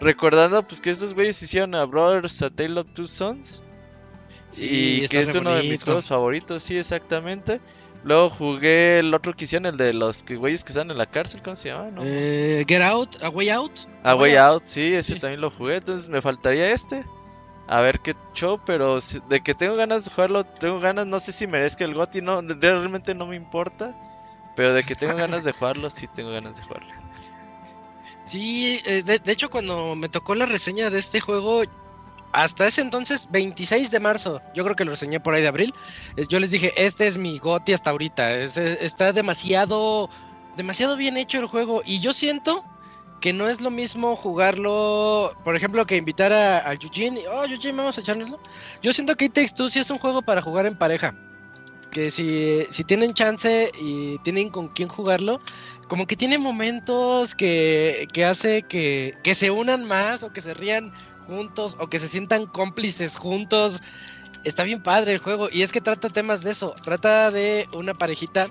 recordando pues que estos güeyes hicieron a Brothers A Tale of Two Sons Sí, y que es uno de mis juegos favoritos, sí, exactamente. Luego jugué el otro que hicieron, el de los que güeyes que están en la cárcel, ¿cómo se llama? No. Eh, Get Out, A Way Out. A Way Out, sí, ese Sí. también lo jugué, entonces me faltaría este. A ver qué show, pero de que tengo ganas de jugarlo, tengo ganas, no sé si merezca el GOTY, no, realmente no me importa. Pero de que tengo ganas de jugarlo, sí tengo ganas de jugarlo. Sí, eh, de, hecho cuando me tocó la reseña de este juego, hasta ese entonces, 26 de marzo, yo creo que lo reseñé por ahí de abril, yo les dije, este es mi GOTY hasta ahorita, es- está demasiado, demasiado bien hecho el juego y yo siento que no es lo mismo jugarlo, por ejemplo, que invitar a, a Eugene, y, oh Eugene, vamos a echárnoslo. Yo siento que Takes Two sí es un juego para jugar en pareja. Que si, si tienen chance y tienen con quién jugarlo, como que tiene momentos que, que hace que, que se unan más o que se rían juntos o que se sientan cómplices juntos. Está bien padre el juego y es que trata temas de eso. Trata de una parejita.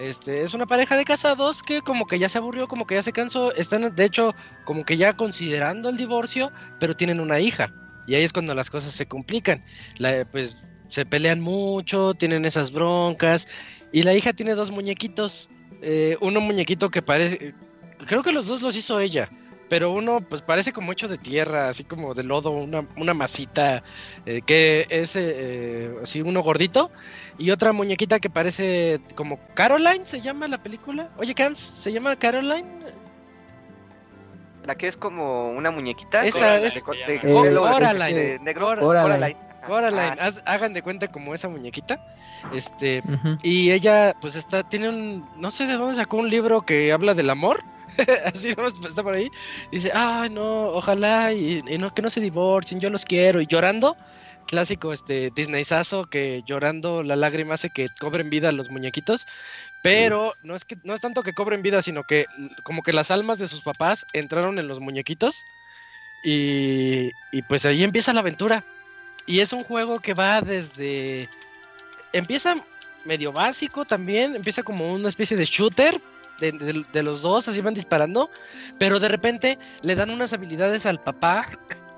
Este, es una pareja de casados que como que ya se aburrió, como que ya se cansó. Están de hecho como que ya considerando el divorcio, pero tienen una hija. Y ahí es cuando las cosas se complican. La, pues se pelean mucho, tienen esas broncas. Y la hija tiene dos muñequitos. Eh, uno muñequito que parece. Creo que los dos los hizo ella. Pero uno, pues parece como hecho de tierra, así como de lodo, una, una masita. eh, que es eh, eh, así uno gordito. Y otra muñequita que parece como Caroline, se llama la película. Oye, Cams, ¿se llama Caroline? la que es como una muñequita. Esa es- de, de pelo de- Coraline. de negro. Coraline. Coraline. Ajá. Coraline, Ah, haz- hagan de cuenta como esa muñequita. Este, y ella, pues está, tiene un, no sé de dónde sacó un libro que habla del amor. Así nomás está por ahí. Dice, ay, no, ojalá y, y no, que no se divorcien, yo los quiero. Y llorando, clásico, este, Disneyzazo, que llorando la lágrima hace que cobren vida los muñequitos. Pero no es que, no es tanto que cobren vida, sino que como que las almas de sus papás entraron en los muñequitos. Y, y pues ahí empieza la aventura. Y es un juego que va desde. Empieza medio básico también. Empieza como una especie de shooter. De, de- de los dos, así van disparando. Pero de repente le dan unas habilidades al papá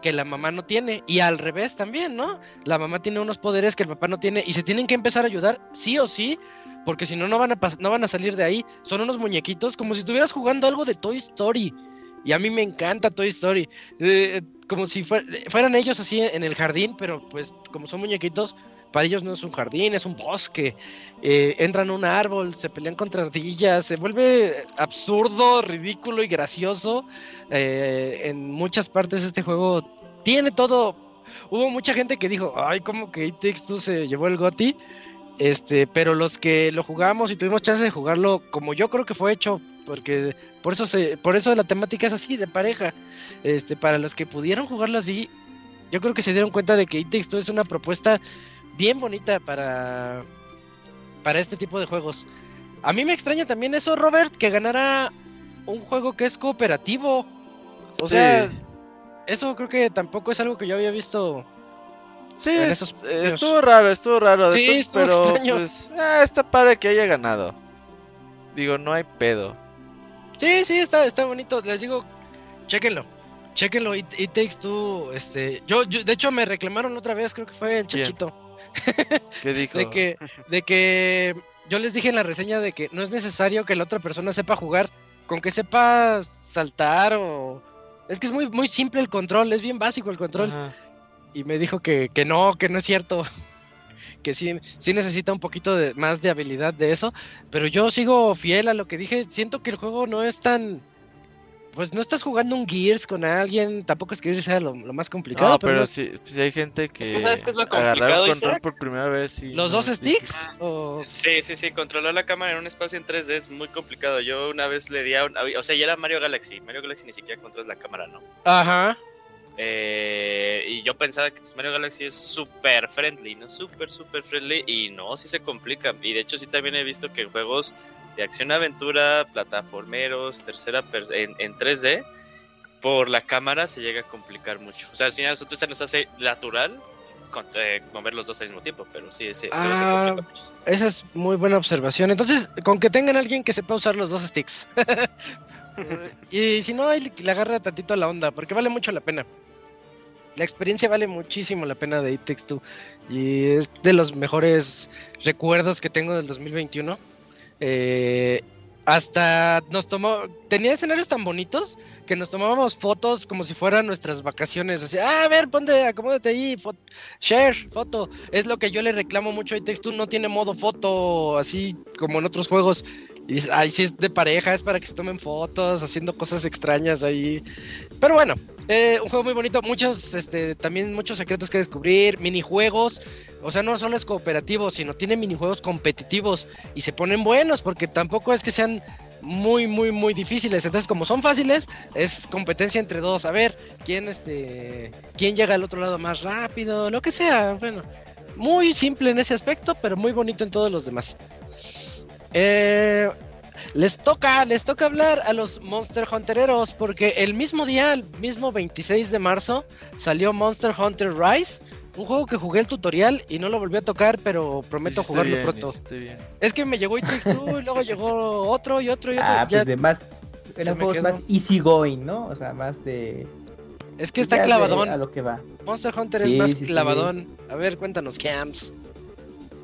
que la mamá no tiene. Y al revés también, ¿no? La mamá tiene unos poderes que el papá no tiene. Y se tienen que empezar a ayudar, sí o sí. Porque si no, no van, a no van a salir de ahí. Son unos muñequitos como si estuvieras jugando algo de Toy Story. Y a mí me encanta Toy Story. Eh, como si fuer- fueran ellos así en el jardín, pero pues como son muñequitos, para ellos no es un jardín, es un bosque. Eh, entran a un árbol, se pelean contra ardillas, se vuelve absurdo, ridículo y gracioso. Eh, en muchas partes este juego tiene todo. Hubo mucha gente que dijo, ay, como que It se llevó el GOTY. Este, pero los que lo jugamos y tuvimos chance de jugarlo como yo creo que fue hecho, porque por eso se, por eso la temática es así, de pareja. Este, para los que pudieron jugarlo así, yo creo que se dieron cuenta de que It Takes es una propuesta bien bonita para, para este tipo de juegos. A mí me extraña también eso, Robert, que ganara un juego que es cooperativo. O Sí. sea, eso creo que tampoco es algo que yo había visto. Sí, esos eh, estuvo raro, estuvo raro. Sí, estuvo pero extraño. pues ah, está padre que haya ganado. Digo, no hay pedo. Sí, sí, está, está bonito. Les digo, chéquenlo. Chéquenlo, It, It Takes Two. Este, yo, yo, de hecho, me reclamaron otra vez, creo que fue el. Chachito. ¿Qué dijo? De que, de que yo les dije en la reseña de que no es necesario que la otra persona sepa jugar, con que sepa saltar o... Es que es muy, muy simple el control, es bien básico el control. Ajá. Y me dijo que, que no, que no es cierto. Que sí, sí necesita un poquito de, más de habilidad de eso. Pero yo sigo fiel a lo que dije. Siento que el juego no es tan... Pues no estás jugando un Gears con alguien. Tampoco es que Gears sea lo, lo más complicado. No, pero pero sí, sí hay gente que, Es que ¿sabes qué es lo agarrar complicado, control Isaac? por primera vez. y ¿Los no dos sticks? O... Sí, sí, sí, controlar la cámara en un espacio en 3D es muy complicado. Yo una vez le di a un... O sea, ya era Mario Galaxy. Mario Galaxy ni siquiera controlas la cámara, ¿no? Ajá. Eh, y yo pensaba que pues, Mario Galaxy es súper friendly, ¿no? Súper, súper friendly. Y no, sí se complica. Y de hecho sí también he visto que en juegos de acción-aventura, plataformeros, tercera en, en 3D, por la cámara se llega a complicar mucho. O sea, si a nosotros se nos hace natural con- eh, mover los dos al mismo tiempo, pero sí, sí, se Ah, mucho. Esa es muy buena observación. Entonces, con que tengan alguien que sepa usar los dos sticks. y si no, ahí le agarra tantito la onda, porque vale mucho la pena. La experiencia vale muchísimo la pena de It Takes Two. Y es de los mejores recuerdos que tengo del 2021. Eh, hasta nos tomó. Tenía escenarios tan bonitos que nos tomábamos fotos como si fueran nuestras vacaciones. Así, ah, a ver, ponte, acomódate ahí, share, foto. Es lo que yo le reclamo mucho a Two, no tiene modo foto así como en otros juegos. Y ay, si es de pareja, es para que se tomen fotos, haciendo cosas extrañas ahí. Pero bueno, eh, un juego muy bonito, muchos, este, también muchos secretos que descubrir, minijuegos. O sea, no solo es cooperativo, sino tiene minijuegos competitivos y se ponen buenos porque tampoco es que sean muy, muy, muy difíciles. Entonces, como son fáciles, es competencia entre dos. A ver, quién, este, quién llega al otro lado más rápido, lo que sea. Bueno, muy simple en ese aspecto, pero muy bonito en todos los demás. Eh, les toca, les toca hablar a los Monster Huntereros porque el mismo día, el mismo 26 de marzo, salió Monster Hunter Rise, un juego que jugué el tutorial y no lo volví a tocar, pero prometo jugarlo bien, pronto. bien. Es que me llegó It Takes Two y luego llegó otro y otro y otro. Ah, ya- pues de más. Eran juegos quedó. más easy going, ¿no? O sea, más de. Es que está ya de clavadón. A lo que va. Monster Hunter Sí, es más sí, sí. clavadón. A ver, cuéntanos, Camps.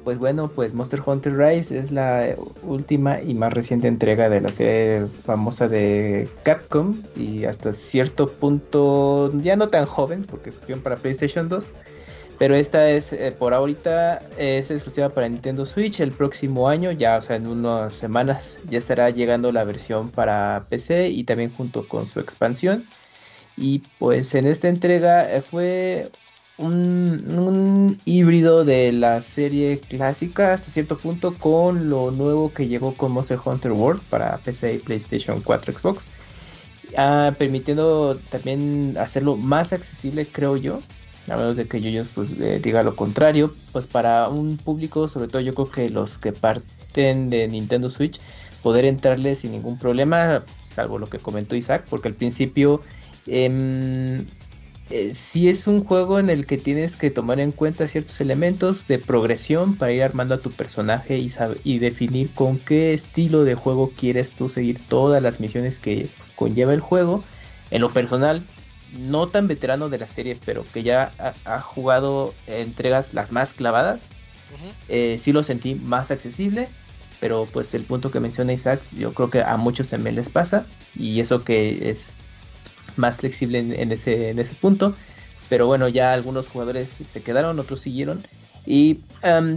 Pues bueno, pues Monster Hunter Rise es la última y más reciente entrega de la serie famosa de Capcom y hasta cierto punto ya no tan joven porque surgieron para PlayStation 2, Pero esta es, eh, por ahorita, es exclusiva para Nintendo Switch. El próximo año, ya, o sea, en unas semanas, ya estará llegando la versión para PC y también junto con su expansión. Y pues en esta entrega eh, fue un, híbrido de la serie clásica hasta cierto punto con lo nuevo que llegó con Monster Hunter World para PC y PlayStation 4 Xbox. Ah, permitiendo también hacerlo más accesible, creo yo, a menos de que yo pues eh, diga lo contrario, pues para un público, sobre todo yo creo que los que parten de Nintendo Switch, poder entrarle sin ningún problema, salvo lo que comentó Isaac, porque al principio eh, eh, sí es un juego en el que tienes que tomar en cuenta ciertos elementos de progresión para ir armando a tu personaje y definir con qué estilo de juego quieres tú seguir todas las misiones que conlleva el juego. En lo personal, no tan veterano de la serie, pero que ya ha, jugado entregas las más clavadas, eh, sí lo sentí más accesible, pero pues el punto que menciona Isaac, yo creo que a muchos también les pasa, y eso que es más flexible en, ese, en ese punto, pero bueno, ya algunos jugadores se quedaron, otros siguieron. Y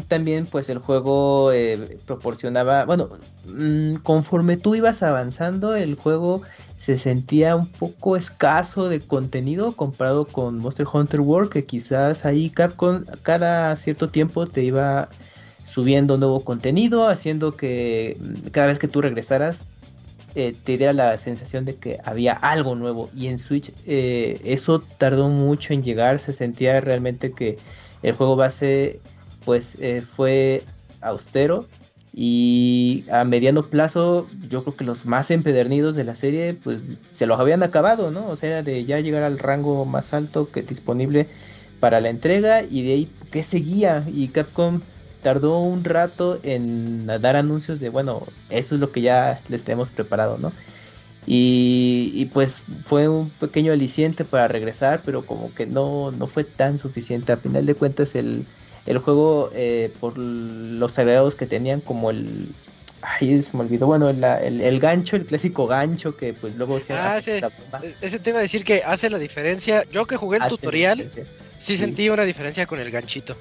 también pues el juego eh, proporcionaba, bueno, mm, conforme tú ibas avanzando, el juego se sentía un poco escaso de contenido comparado con Monster Hunter World, que quizás ahí Capcom cada cierto tiempo te iba subiendo nuevo contenido, haciendo que mm, cada vez que tú regresaras eh, te diera la sensación de que había algo nuevo. Y en Switch eh, eso tardó mucho en llegar, se sentía realmente que el juego base pues eh, fue austero y a mediano plazo, yo creo que los más empedernidos de la serie, pues se los habían acabado, ¿no? O sea, de ya llegar al rango más alto que disponible para la entrega y de ahí, ¿qué seguía? Y Capcom tardó un rato en dar anuncios de, bueno, eso es lo que ya les tenemos preparado, ¿no? Y, y, pues fue un pequeño aliciente para regresar, pero como que no, no fue tan suficiente. A final de cuentas, el, el juego eh, por los agregados que tenían como el ay se me olvidó bueno el, el, gancho el clásico gancho que pues luego se ah, ese, ese te iba a decir que hace la diferencia. Yo que jugué el tutorial sí, sentí una diferencia con el ganchito.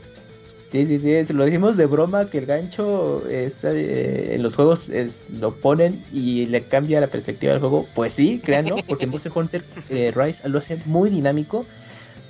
Sí, sí, sí, lo dijimos de broma que el gancho eh, en los juegos es, lo ponen y le cambia la perspectiva del juego. Pues sí, créanlo, porque Monster Hunter eh, Rise lo hace muy dinámico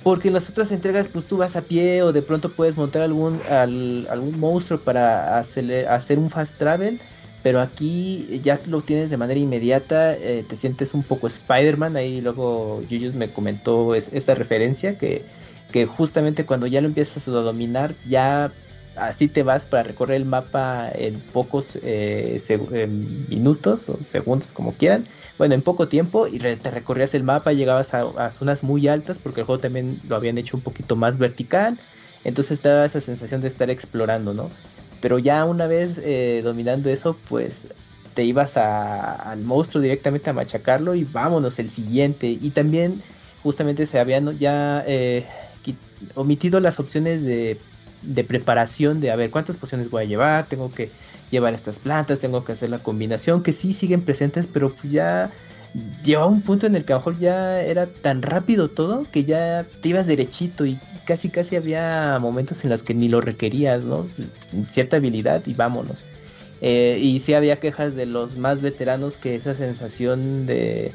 porque en las otras entregas, pues tú vas a pie o de pronto puedes montar algún, algún monstruo para hacer, hacer un fast travel. Pero aquí ya lo tienes de manera inmediata, eh, te sientes un poco Spider-Man. Ahí luego Yuyus me comentó esta referencia que, que justamente cuando ya lo empiezas a dominar, ya así te vas para recorrer el mapa en pocos eh, minutos o segundos, como quieran bueno, en poco tiempo y te recorrías el mapa, llegabas a, zonas muy altas porque el juego también lo habían hecho un poquito más vertical, entonces te daba esa sensación de estar explorando, ¿no? Pero ya una vez eh, dominando eso, pues te ibas al monstruo directamente a machacarlo y vámonos, el siguiente. Y también justamente se habían ya eh, omitido las opciones de, de preparación de a ver cuántas pociones voy a llevar, tengo que llevar estas plantas, tengo que hacer la combinación, que sí siguen presentes, pero ya llevaba un punto en el que a lo mejor ya era tan rápido todo que ya te ibas derechito y casi casi había momentos en los que ni lo requerías, ¿no? Cierta habilidad y vámonos. Eh, y sí había quejas de los más veteranos que esa sensación de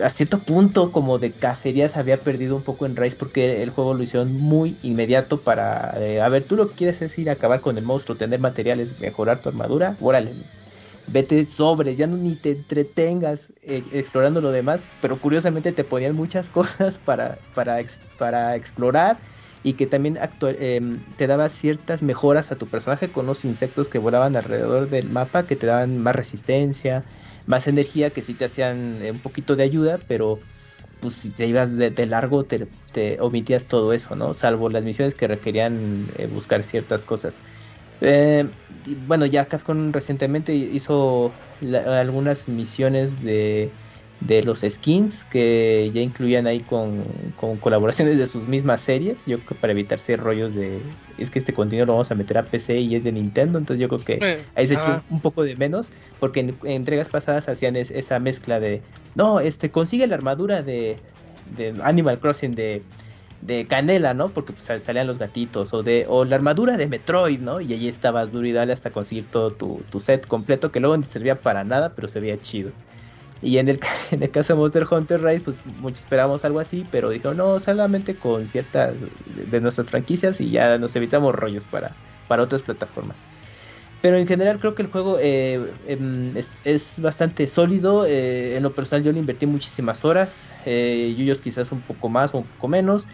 a cierto punto como de cacería se había perdido un poco en Rise porque el juego lo hicieron muy inmediato para, eh, a ver, tú lo que quieres es ir a acabar con el monstruo, tener materiales, mejorar tu armadura, órale, vete sobres, ya no ni te entretengas eh, explorando lo demás, pero curiosamente te ponían muchas cosas para, para, para explorar y que también em, te daba ciertas mejoras a tu personaje con los insectos que volaban alrededor del mapa que te daban más resistencia, más energía que sí te hacían eh, un poquito de ayuda, pero pues si te ibas de, largo te, omitías todo eso, ¿no? Salvo las misiones que requerían eh, buscar ciertas cosas. Eh, bueno, ya Capcom recientemente hizo algunas misiones de de los skins que ya incluían ahí con, colaboraciones de sus mismas series. Yo creo que para evitarse rollos de es que este contenido lo vamos a meter a PC y es de Nintendo. Entonces yo creo que ahí se echó un poco de menos. Porque en, entregas pasadas hacían esa mezcla de no, este consigue la armadura de, de Animal Crossing de de canela, ¿no? Porque pues, sal- salían los gatitos, o de o la armadura de Metroid, ¿no? Y ahí estabas duro y dale hasta conseguir todo tu, tu set completo, que luego no servía para nada, pero se veía chido. Y en el, en el caso de Monster Hunter Rise, pues muchos esperamos algo así, pero dijeron, no, solamente con ciertas de, de nuestras franquicias y ya nos evitamos rollos para, para otras plataformas. Pero en general creo que el juego eh, em, es, es bastante sólido. eh, en lo personal yo le invertí muchísimas horas. Eh, Yuyos quizás un poco más o un poco menos.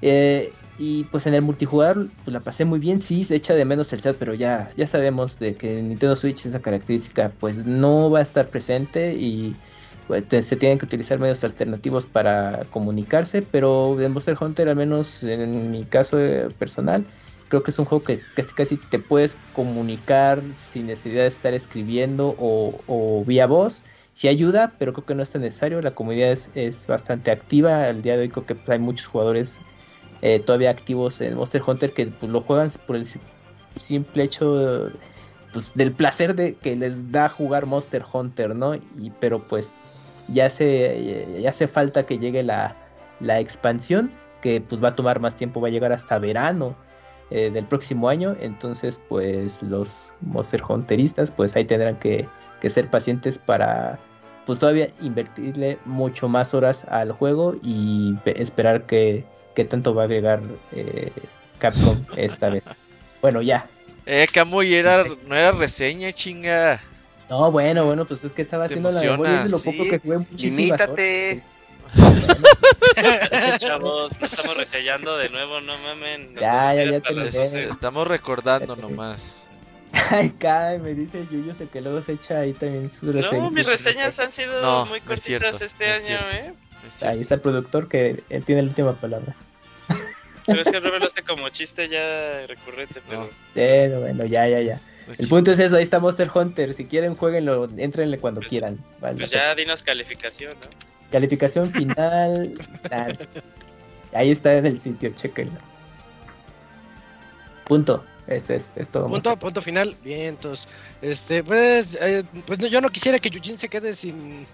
eh, y pues en el multijugador pues, la pasé muy bien. Sí, se echa de menos el chat, pero ya, ya sabemos de que en Nintendo Switch esa característica pues no va a estar presente y pues, se tienen que utilizar medios alternativos para comunicarse. Pero en Monster Hunter, al menos en mi caso eh, personal, creo que es un juego que casi casi te puedes comunicar sin necesidad de estar escribiendo o, o vía voz. Sí ayuda, pero creo que no es necesario. La comunidad es, es bastante activa. Al día de hoy creo que hay muchos jugadores eh, todavía activos en Monster Hunter que pues, lo juegan por el si- simple hecho pues, del placer de que les da jugar Monster Hunter, ¿no? Y, pero pues ya hace, ya hace falta que llegue la, la expansión, que pues va a tomar más tiempo, va a llegar hasta verano eh, del próximo año. Entonces, pues los Monster Hunteristas, pues ahí tendrán que, que ser pacientes para pues todavía invertirle mucho más horas al juego y pe- esperar que, que tanto va a agregar eh, Capcom esta vez. Bueno, ya. Eh, Camuy, era, no era reseña, chinga. No, bueno, bueno, pues es que estaba haciendo la memoria de lo poco sí. que jugué. Imítate. Chavos, no estamos resellando de nuevo, no mamen. Nos Ya, ya, ya te lo sé. 12. Estamos recordando nomás. Ay, cae, me dice Yuyos el que luego se echa ahí también su reseña. No, mis reseñas han sido No, muy no es cierto, cortitas este año, cierto. ¿eh? Es Ahí está el productor que él tiene la última palabra. Pero es que Robert lo hace como chiste ya recurrente, pero... Pero bueno, ya, ya, ya. El punto es eso, ahí está Monster Hunter. Si quieren, jueguenlo, entrenle cuando Pues- quieran. Vale, Pues ya dinos calificación, ¿no? Calificación final. ah, ahí está en el sitio, chequenlo. Punto. Este es, es todo. Punto, punto final. Bien, entonces, este, pues, eh, pues no, yo no quisiera que Yujin se quede sin,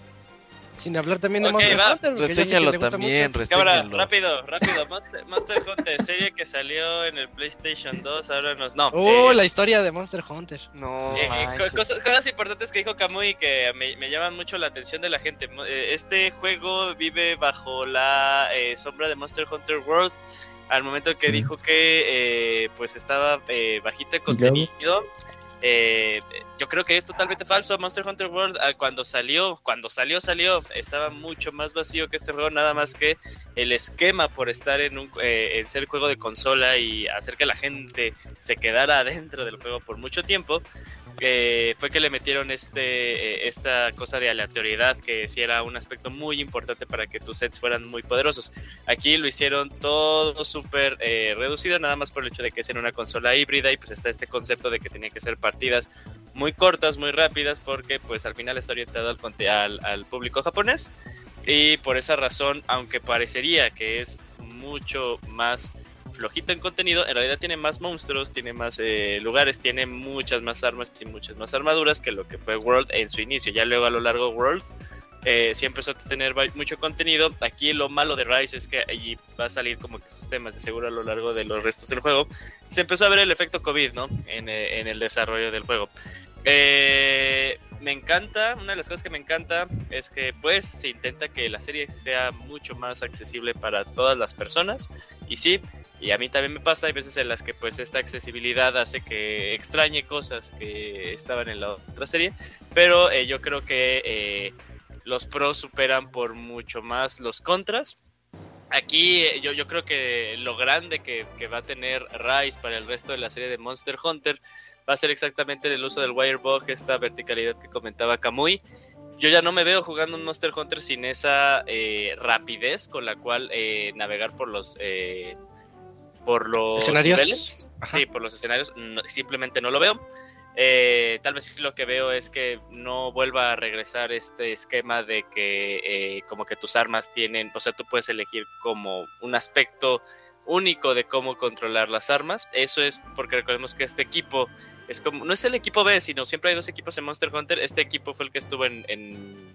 sin hablar también de Ok, Monster va. Hunter. Reséñalo también, mucho. Cámara, reséñalo. rápido, rápido. Monster, Monster Hunter, serie que salió en el PlayStation 2, ahora nos... No, Oh, eh, la historia de Monster Hunter. No, Eh, eh, cosas, cosas importantes que dijo Kamui que me, me llaman mucho la atención de la gente. Eh, Este juego vive bajo la eh, sombra de Monster Hunter World. Al momento que dijo que eh, pues estaba eh, bajito de contenido. Eh, yo creo que es totalmente falso. Monster Hunter World ah, cuando salió, cuando salió, salió, estaba mucho más vacío que este juego, nada más que el esquema por estar en un eh, en ser juego de consola y hacer que la gente se quedara adentro del juego por mucho tiempo, eh, fue que le metieron este eh, esta cosa de aleatoriedad que sí era un aspecto muy importante para que tus sets fueran muy poderosos. Aquí lo hicieron todo súper eh, reducido, nada más por el hecho de que es en una consola híbrida y pues está este concepto de que tenía que ser partidas muy cortas, muy rápidas, porque pues al final está orientado al, al, al público japonés y por esa razón, aunque parecería que es mucho más flojito en contenido, en realidad tiene más monstruos, tiene más eh, lugares, tiene muchas más armas y muchas más armaduras que lo que fue World en su inicio. Ya luego a lo largo World eh, sí empezó a tener mucho contenido. Aquí lo malo de Rise es que allí va a salir como que sus temas de seguro a lo largo de los restos del juego. Se empezó a ver el efecto COVID, ¿no? En, eh, en el desarrollo del juego. Eh, me encanta, una de las cosas que me encanta es que pues se intenta que la serie sea mucho más accesible para todas las personas y sí, y a mí también me pasa, hay veces en las que pues esta accesibilidad hace que extrañe cosas que estaban en la otra serie, pero eh, yo creo que eh, los pros superan por mucho más los contras. Aquí eh, yo, yo creo que lo grande que, que va a tener Rise para el resto de la serie de Monster Hunter va a ser exactamente el uso del Wirebug, esta verticalidad que comentaba Kamui. Yo ya no me veo jugando un Monster Hunter sin esa eh, rapidez con la cual eh, navegar por los eh, por los ¿Escenarios? Sí, por los escenarios. no- simplemente no lo veo. Eh, tal vez lo que veo es que no vuelva a regresar este esquema de que eh, como que tus armas tienen, o sea, tú puedes elegir como un aspecto único de cómo controlar las armas. Eso es porque recordemos que este equipo es como, no es el equipo B, sino siempre hay dos equipos en Monster Hunter. Este equipo fue el que estuvo en, en,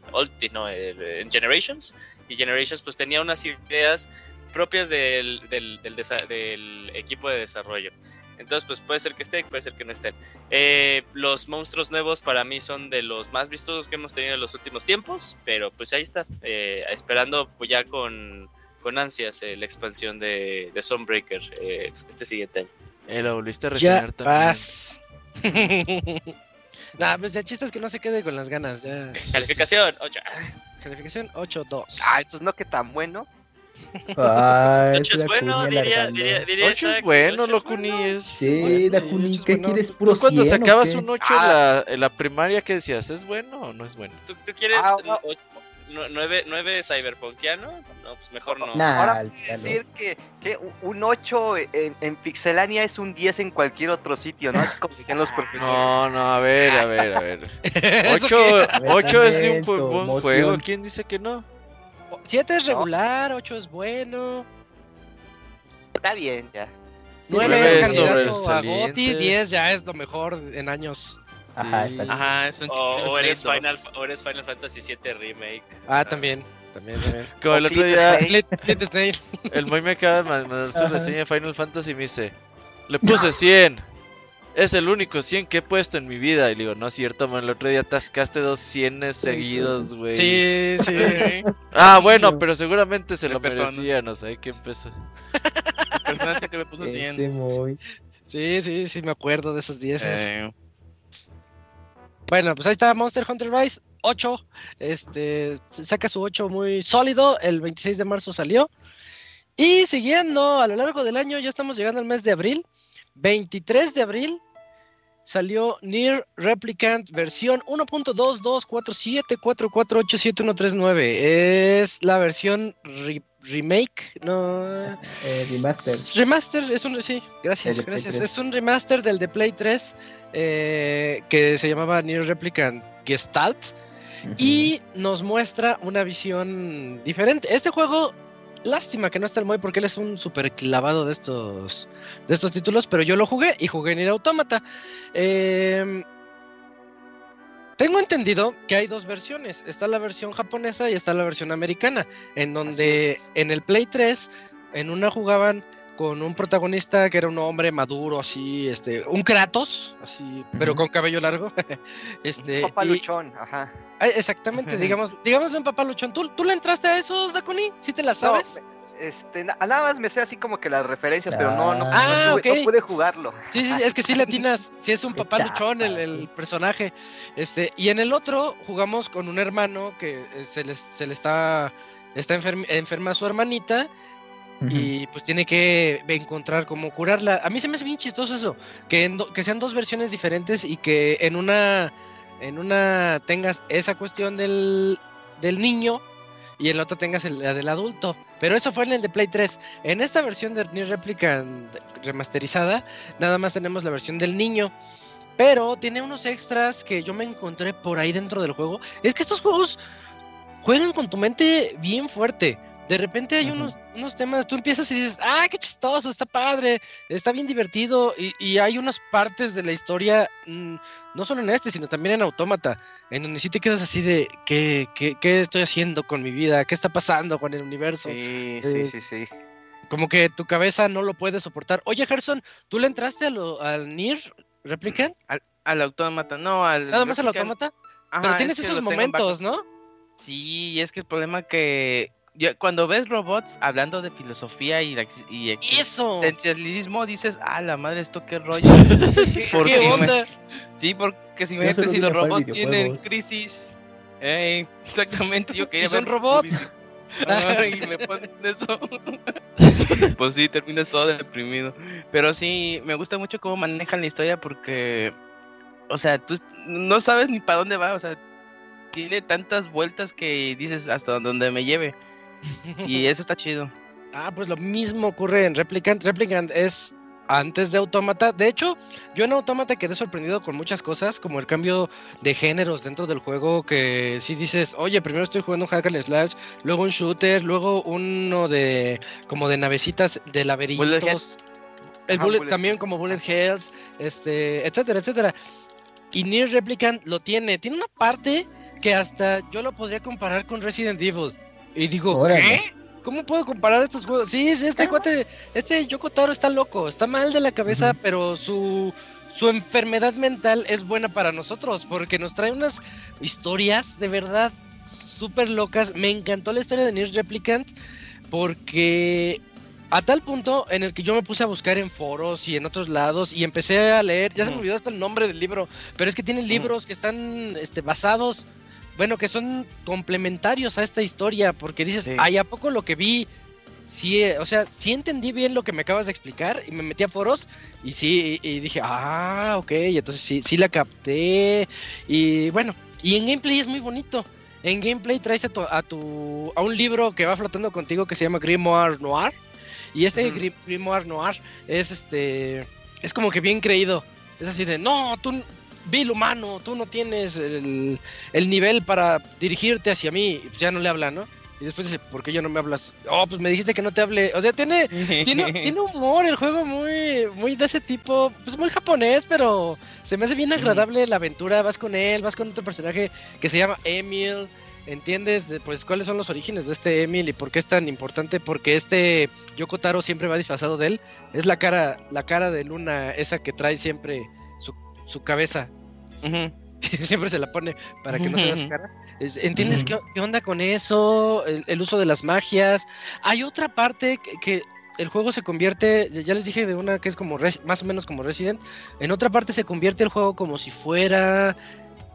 no, en en Generations. Y Generations pues tenía unas ideas propias del equipo de desarrollo. Entonces, pues puede ser que estén, puede ser que no estén. Eh, los monstruos nuevos para mí son de los más vistosos que hemos tenido en los últimos tiempos, pero pues ahí está, eh, esperando pues, ya con, con ansias eh, la expansión de, de Sunbreaker eh, este siguiente año. Eh, lo volviste a Ya reseñar también. vas. nah, pues el chiste es que no se quede con las ganas. Ya. Calificación, ocho. Calificación 8-2. Ah, entonces no que tan bueno. Ay, Ocho es bueno, diría, diría, diría 8 es bueno, ocho es Locuni. bueno. Es... Sí, ocho es ¿qué bueno. quieres? ¿Puro Tú cuando 100 o sacabas un 8 en, la, en la primaria, ¿qué decías? ¿Es bueno o no es bueno? ¿Tú, tú quieres Ah, ocho- nueve cyberpunkiano? No, pues mejor no. Nah, Ahora decir que, que un 8 en, en Pixelania es un 10 en cualquier otro sitio, ¿no? Así como decían los profesores. No, no, a ver, a ver, a ver. ¿Eso 8, qué? A ver, es de un buen juego. ¿Quién dice que no? 7 es regular, 8 es bueno. Está bien, ya. Sí, 9 nueve es candidato a. GOTY, 10 ya es lo mejor en años. Ajá, Sí. exacto. Ajá, es un O, o eres. Final, o eres Final Fantasy VII Remake. Ah, también. También, también. Como el otro día, el Moy me acaba de ma- mandar su reseña de Final Fantasy y me dice: Le puse 100. Es el único 100 que he puesto en mi vida. Y le digo: No es cierto, man. El otro día atascaste dos 100 seguidos, güey. Sí, sí. Ah, bueno, pero seguramente se lo personas. merecía. No sé qué empezó. El personaje que me puso 100. Ese muy. Sí, sí, sí, me acuerdo de esos 10. Eh, Bueno, pues ahí está Monster Hunter Rise 8. Este saca su 8 muy sólido. El 26 de marzo salió. Y siguiendo a lo largo del año, ya estamos llegando al mes de abril. 23 de abril salió Near Replicant versión 1.22474487139. Es la versión re- remake, no. Eh, remaster. Remaster, es un sí, gracias, El gracias. 3. Es un remaster del de Play 3 eh, que se llamaba Near Replicant Gestalt y nos muestra una visión diferente. Este juego, lástima que no está el Moy porque él es un super clavado de estos de estos títulos, pero yo lo jugué y jugué en Nier Automata. Eh, tengo entendido que hay dos versiones. Está la versión japonesa y está la versión americana. En donde en el Play 3, en una jugaban con un protagonista que era un hombre maduro, así, este, un Kratos, así, pero con cabello largo. este, Papá y- Luchón, ajá. Exactamente, digamos, digámoslo en Papá Luchón. ¿Tú, ¿Tú le entraste a esos, Dakuni? ¿Sí te las sabes? No, este, na- nada más me sé así como que las referencias, pero no, no, Ah, no, ok. no pude jugarlo. Sí, sí, es que sí latinas, sí es un Qué papá luchón el, el personaje. Este, y en el otro jugamos con un hermano que eh, se le, se le está, está enferm- enferma su hermanita Y pues tiene que encontrar cómo curarla. A mí se me hace bien chistoso eso, que, en que sean dos versiones diferentes y que en una, en una tengas esa cuestión del, del niño y en la otra tengas la del adulto. Pero eso fue en el de Play 3. En esta versión de Nier Replicant remasterizada, nada más tenemos la versión del niño. Pero tiene unos extras que yo me encontré por ahí dentro del juego. Es que estos juegos juegan con tu mente bien fuerte. De repente hay unos, unos temas, tú empiezas y dices, ah, qué chistoso, está padre, está bien divertido. Y, y hay unas partes de la historia, mm, no solo en este, sino también en Autómata, en donde sí te quedas así de, ¿qué, qué, qué estoy haciendo con mi vida? ¿Qué está pasando con el universo? Sí, Eh, sí, sí, sí. Como que tu cabeza no lo puede soportar. Oye, Gerson, ¿tú le entraste a lo, al Nier Replicant? al autómata, no, al. Nada más al. Autómata. Ajá, Pero es tienes que esos momentos. ¿no? Sí, y es que el problema que. Yo- cuando ves robots hablando de filosofía y, y existencialismo, dices, ah, la madre, esto qué rollo. ¿Qué, Porque qué me- onda? Sí, porque si, si los robots tienen crisis. Eh, exactamente, yo quería Y son ver robots. Ajá, y me ponen eso. pues sí, terminas todo deprimido. Pero sí, me gusta mucho cómo manejan la historia porque, o sea, tú no sabes ni para dónde va, o sea, tiene tantas vueltas que dices hasta donde me lleve. Y eso está chido. Ah, pues lo mismo ocurre en Replicant. Replicant es antes de Automata. De hecho, yo en Automata quedé sorprendido con muchas cosas, como el cambio de géneros dentro del juego, que si dices, oye, primero estoy jugando un hack and slash, luego un shooter, luego uno de como de navecitas de laberintos. El bullet, también como Bullet Hells, este, etcétera, etcétera. Y Nier Replicant lo tiene. Tiene una parte que hasta yo lo podría comparar con Resident Evil. Y digo, Órale. ¿qué? ¿Cómo puedo comparar estos juegos? Sí, sí, este cuate, este Yoko Taro está loco, está mal de la cabeza, pero su, su enfermedad mental es buena para nosotros, porque nos trae unas historias de verdad súper locas. Me encantó la historia de Nier Replicant, porque a tal punto en el que yo me puse a buscar en foros y en otros lados y empecé a leer, ya se me olvidó hasta el nombre del libro, pero es que tiene libros que están este, basados, bueno, que son complementarios a esta historia, porque dices, Sí. ay, ¿a poco lo que vi? Sí, eh, o sea, sí entendí bien lo que me acabas de explicar y me metí a foros y sí, y, y dije, ah, ok, entonces sí, sí la capté y bueno, y en gameplay es muy bonito. En gameplay traes a tu, a tu a un libro que va flotando contigo que se llama Grimoire Noir y este. Gri- Grimoire Noir es este es como que bien creído. Es así de, "No, tú vil humano, tú no tienes el, el nivel para dirigirte hacia mí." Y pues ya no le habla, ¿no? Y después dice, ¿por qué ya no me hablas? Oh, pues me dijiste que no te hable. O sea, tiene tiene, tiene humor el juego muy, muy de ese tipo, pues muy japonés, pero se me hace bien agradable la aventura. Vas con él, vas con otro personaje que se llama Emil. ¿Entiendes? de, Pues cuáles son los orígenes de este Emil y por qué es tan importante. Porque este Yoko Taro siempre va disfrazado de él. Es la cara, la cara de Luna, esa que trae siempre su, cabeza. Siempre se la pone para que no se vea su cara. Es- ¿Entiendes qué, qué onda con eso? El, el uso de las magias. Hay otra parte que, que el juego se convierte, ya les dije de una que es como más o menos como Resident, en otra parte se convierte el juego como si fuera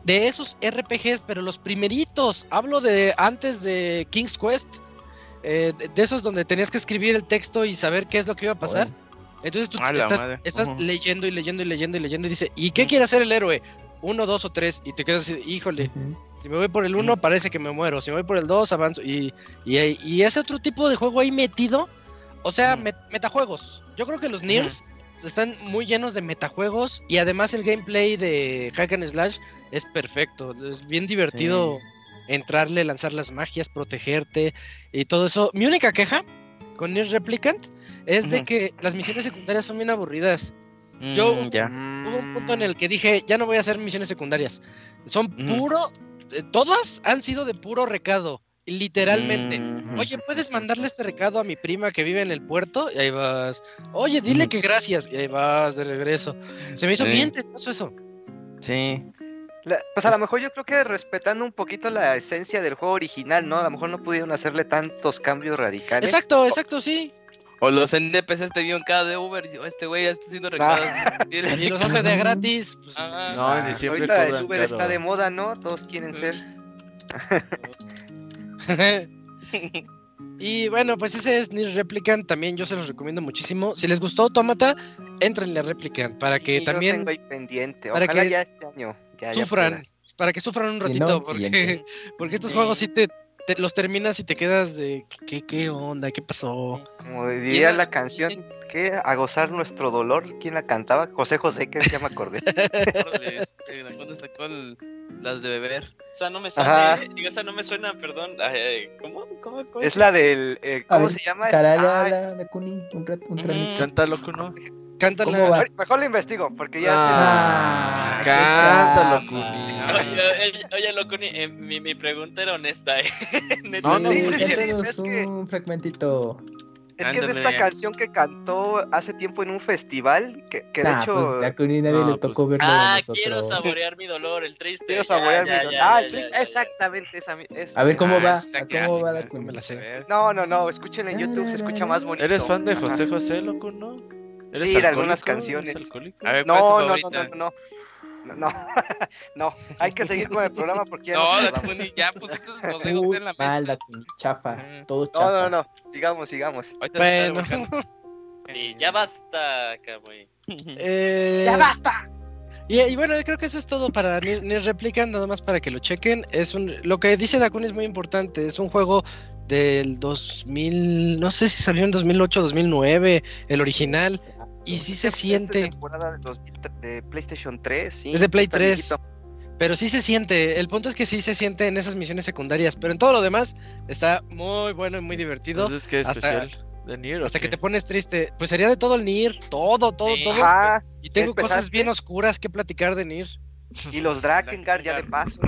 de esos RPGs, pero los primeritos. Hablo de antes de King's Quest. eh, de, de esos donde tenías que escribir el texto y saber qué es lo que iba a pasar. Entonces tú estás, leyendo y leyendo y leyendo y leyendo y dice, ¿y qué quiere hacer el héroe? Uno, dos o tres. Y te quedas así, híjole, si me voy por el uno parece que me muero. Si me voy por el dos avanzo. Y, y, y ese otro tipo de juego ahí metido. O sea, Ujú. met- metajuegos. Yo creo que los Niers están muy llenos de metajuegos. Y además el gameplay de Hack and Slash es perfecto. Es bien divertido entrarle, lanzar las magias, protegerte y todo eso. Mi única queja con Nier Replicant es de que las misiones secundarias son bien aburridas. Yo- Mm, ya. Hubo un punto en el que dije, ya no voy a hacer misiones secundarias. Son puro, eh, todas han sido de puro recado, literalmente. Oye, ¿puedes mandarle este recado a mi prima que vive en el puerto? Y ahí vas. Oye, dile que gracias. Y ahí vas de regreso. Se me hizo Sí. bien tedioso eso. Sí. La- pues a lo mejor yo creo que respetando un poquito la esencia del juego original, ¿no? A lo mejor no pudieron hacerle tantos cambios radicales. Exacto, exacto, sí. O los NPCs te vieron cada de Uber y este güey ya está haciendo recados. Y los hace de gratis. pues, Ah. No, en diciembre Ahorita el Uber caro. está de moda, ¿no? Todos quieren ser. y bueno, pues ese es Nier Replicant. También yo se los recomiendo muchísimo. Si les gustó Automata, entren a Replicant para que también tengo ahí pendiente. para que ya este año. ya- ya sufran. para que sufran un Si ratito. no, porque, porque estos Sí. juegos sí te, te los terminas y te quedas de ¿qué, qué onda? ¿Qué pasó? Como diría la canción, ¿qué? A gozar nuestro dolor. ¿Quién la cantaba? José José, que ya me acordé. Este, cuando sacó el- las de beber. O sea, no me sale. Digo, o sea, no me suena, perdón. Ay, ¿Cómo? ¿Cómo? cómo es la del. eh, ¿Cómo ver, se llama? Ay, la de Kuni, un, un Ujú. tramito. Canta loco, ¿no? Mejor lo investigo, porque ya. Ah, qué cántalo, chamba. Kuni. Oye, oye, oye, loco, ni- eh, mi, mi pregunta era honesta, ¿eh? No, no, Sí, Sí, sí, sí, cántanos es que- un fragmentito. Es que es esta canción que cantó hace tiempo en un festival. Que, que de hecho. pues a nadie No, le tocó pues- verlo Ah, nosotros. quiero saborear mi dolor, el triste. Quiero saborear ya, mi dolor. ya, Ah, ya, el triste- ya, ya. exactamente, esa. A ver cómo Ah, va, a cómo va la sé. No, no, no, escuchen en YouTube, se escucha más bonito. ¿Eres fan de. José José, loco, no? ¿Eres Sí, de algunas canciones. A ver, ¿cuál es tu No, no, no, no, no, no. No, no, hay que seguir con el programa porque ya No, nos la tardamos. Kuni, ya pusiste sus en la mal, mesa. la Kuni, chafa, Ujú. todo chafa. No, no, no, sigamos, sigamos. Bueno. Y ya basta, Camuy. Eh, ¡Ya basta! Y, y bueno, yo creo que eso es todo para Nier Replicant, nada más para que lo chequen. Es un, lo que dice Dakun es muy importante. Es un juego del 2000, no sé si salió en 2008 2009, el original. Y sí se siente, temporada de, 2000 de PlayStation 3, sí. es de Play está 3. viejito. Pero sí se siente. El punto es que sí se siente en esas misiones secundarias. Pero en todo lo demás está muy bueno y muy divertido. Entonces, ¿qué hasta- especial? ¿De Nier o Hasta que te pones triste. Pues sería de todo el Nier. Todo, todo, Sí. todo. Ajá, Y tengo cosas bien oscuras que platicar de Nier. y los Drakengard ya de paso.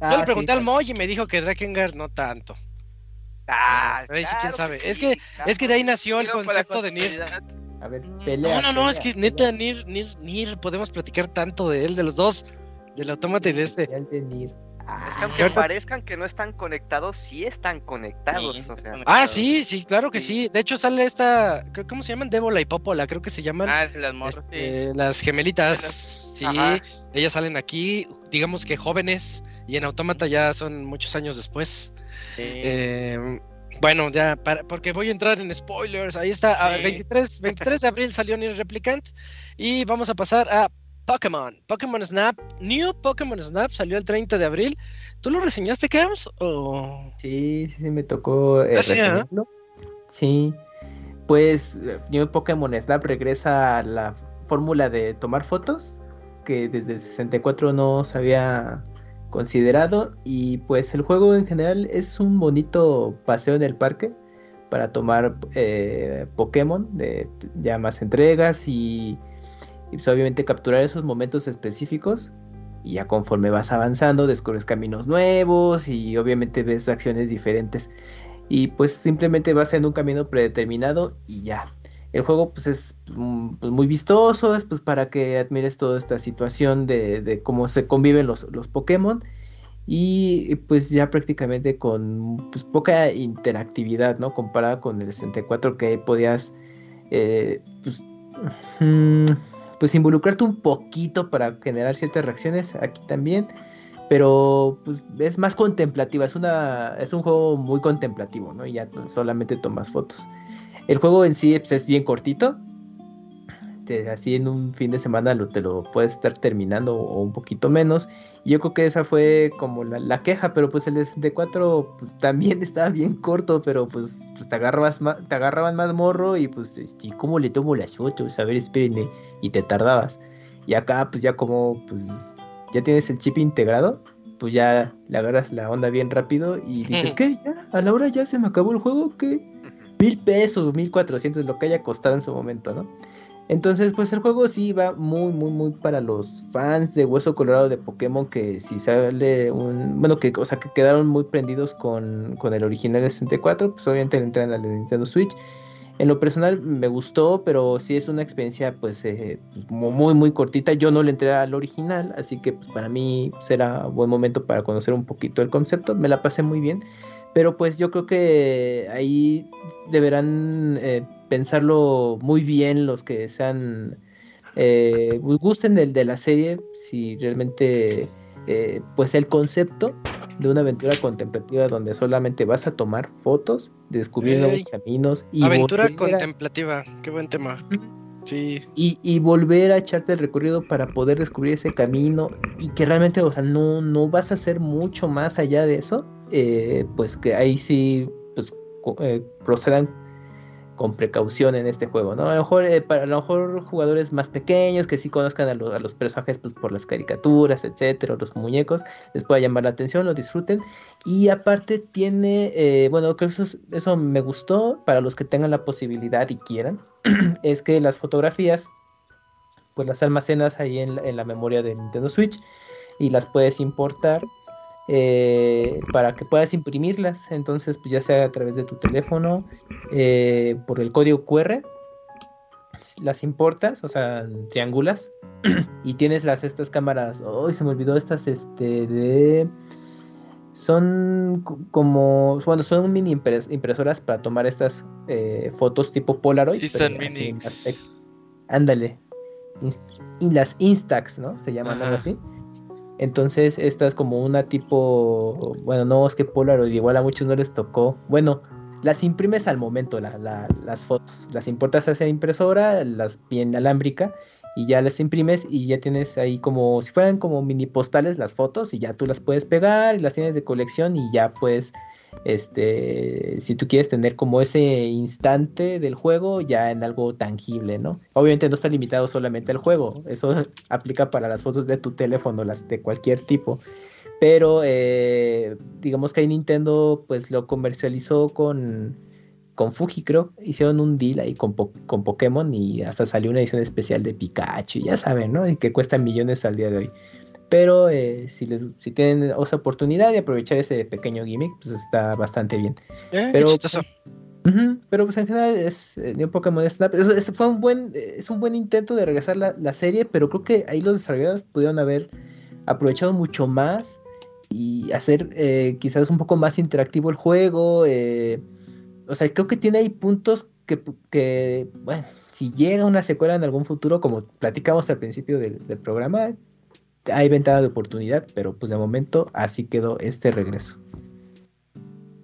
Ah, Yo le sí, pregunté al pues, Moy y me dijo que Drakengard no tanto. Ah, Pero ahí sí, quién claro sabe. sí, Es que, claro. es que de ahí nació el concepto de continuidad. A ver, No, pelea. no, no, es pelea, que neta, Nier, Nier, Nier, podemos platicar tanto de él, de los dos, del autómata y de este. de. Ah, Es que aunque ahorita- parezcan que no están conectados, sí están conectados. Sí, o están sea. conectados. Ah, sí, sí, claro que Sí. sí. De hecho sale esta, ¿cómo se llaman? Débola y Popola, creo que se llaman. Ah, las morras, este, Las gemelitas, sí, Ajá. ellas salen aquí, digamos que jóvenes, y en Autómata ya son muchos años después. Sí. Eh, bueno, ya, para, porque voy a entrar en spoilers. Ahí está, ah, Sí. 23, 23 de abril salió Nier Replicant. Y vamos a pasar a Pokémon. Pokémon Snap, New Pokémon Snap salió el 30 de abril. ¿Tú lo reseñaste, Cams? O... Sí, sí, sí, me tocó eh, Ah, sí, ¿ah? reseñarlo. Sí, pues eh, New Pokémon Snap regresa a la fórmula de tomar fotos que desde el 64 no se había considerado y pues el juego en general es un bonito paseo en el parque para tomar eh, Pokémon de ya más entregas y, pues obviamente capturar esos momentos específicos y ya conforme vas avanzando descubres caminos nuevos y obviamente ves acciones diferentes y pues simplemente vas en un camino predeterminado y ya. El juego pues es mm, pues, muy vistoso, es pues para que admires toda esta situación de, de cómo se conviven los, los Pokémon y pues ya prácticamente con pues, poca interactividad, ¿no? Comparada con el 64 que podías eh, pues, mm, pues involucrarte un poquito para generar ciertas reacciones aquí también pero pues es más contemplativa, es una es un juego muy contemplativo, ¿no? Y ya solamente tomas fotos. El juego en sí pues, es bien cortito. Te, así en un fin de semana lo, te lo puedes estar terminando o un poquito menos. Y yo creo que esa fue como la, la queja, pero pues el 64 pues también estaba bien corto, pero pues, pues te agarrabas te agarraban más morro y pues este, ¿cómo le tomo las fotos? A ver, espérenme, y te tardabas. Y acá pues ya como pues ya tienes el chip integrado, pues ya le agarras la onda bien rápido y dices, ¿qué? ¿Ya? ¿A la hora ya se me acabó el juego? ¿Qué? Mil pesos, mil cuatrocientos, lo que haya costado en su momento, ¿no? Entonces, pues el juego sí va muy, muy, muy para los fans de Hueso Colorado de Pokémon que si sale un... Bueno, que, o sea, que quedaron muy prendidos con, con el original de 64, pues obviamente le entran al de Nintendo Switch. En lo personal me gustó, pero sí es una experiencia pues, eh, pues, muy muy cortita. Yo no le entré al original, así que pues, para mí será buen momento para conocer un poquito el concepto. Me la pasé muy bien, pero pues yo creo que ahí deberán eh, pensarlo muy bien los que sean eh, gusten del de la serie, si realmente eh, pues el concepto de una aventura contemplativa donde solamente vas a tomar fotos, descubrir Ey. nuevos caminos y Aventura volver contemplativa, qué buen tema. Y, y volver a echarte el recorrido para poder descubrir ese camino y que realmente, o sea, no, no vas a hacer mucho más allá de eso, eh, pues que ahí sí pues, eh, procedan con precaución en este juego, ¿no? A lo mejor eh, para a lo mejor jugadores más pequeños que sí conozcan a, lo- a los personajes pues por las caricaturas, etcétera, los muñecos, les pueda llamar la atención, lo disfruten y aparte tiene, eh, bueno, creo que eso, es- eso me gustó para los que tengan la posibilidad y quieran, es que las fotografías pues las almacenas ahí en en la memoria de Nintendo Switch y las puedes importar eh, para que puedas imprimirlas. Entonces, pues ya sea a través de tu teléfono, eh, por el código QR, las importas, o sea, triangulas, y tienes las estas cámaras. Hoy se me olvidó estas, este, de. Son co- como, bueno, son mini impres- impresoras para tomar estas eh, fotos tipo Polaroid. Instant Ándale. Inst- y las Instax, ¿no? Se llaman algo así. Entonces, esta es como una tipo. Bueno, no, es que Polaroid igual a muchos no les tocó. Bueno, las imprimes al momento, la- la- las fotos. Las importas hacia impresora, las bien alámbrica, y ya las imprimes y ya tienes ahí como si fueran como mini postales las fotos, y ya tú las puedes pegar y las tienes de colección, y ya puedes. Este, si tú quieres tener como ese instante del juego ya en algo tangible, ¿no? Obviamente no está limitado solamente al juego, eso aplica para las fotos de tu teléfono, las de cualquier tipo. Pero eh, digamos que ahí Nintendo pues lo comercializó con, con Fuji, creo. Hicieron un deal ahí con, con Pokémon y hasta salió una edición especial de Pikachu, ya saben, ¿no? Y que cuesta millones al día de hoy. Pero eh, si les si tienen esa oportunidad de aprovechar ese pequeño gimmick, pues está bastante bien. Eh, Pero- chistoso. Ujú, Pero pues en general es eh, un Pokémon Snap. Es, es- fue un buen, eh, es un buen intento de regresar la, la serie, pero creo que ahí los desarrolladores pudieron haber aprovechado mucho más y hacer eh, quizás un poco más interactivo el juego. eh, o sea, creo que tiene ahí puntos que, que, bueno, si llega una secuela en algún futuro, como platicamos al principio del, del programa, hay ventana de oportunidad, pero pues de momento así quedó este regreso.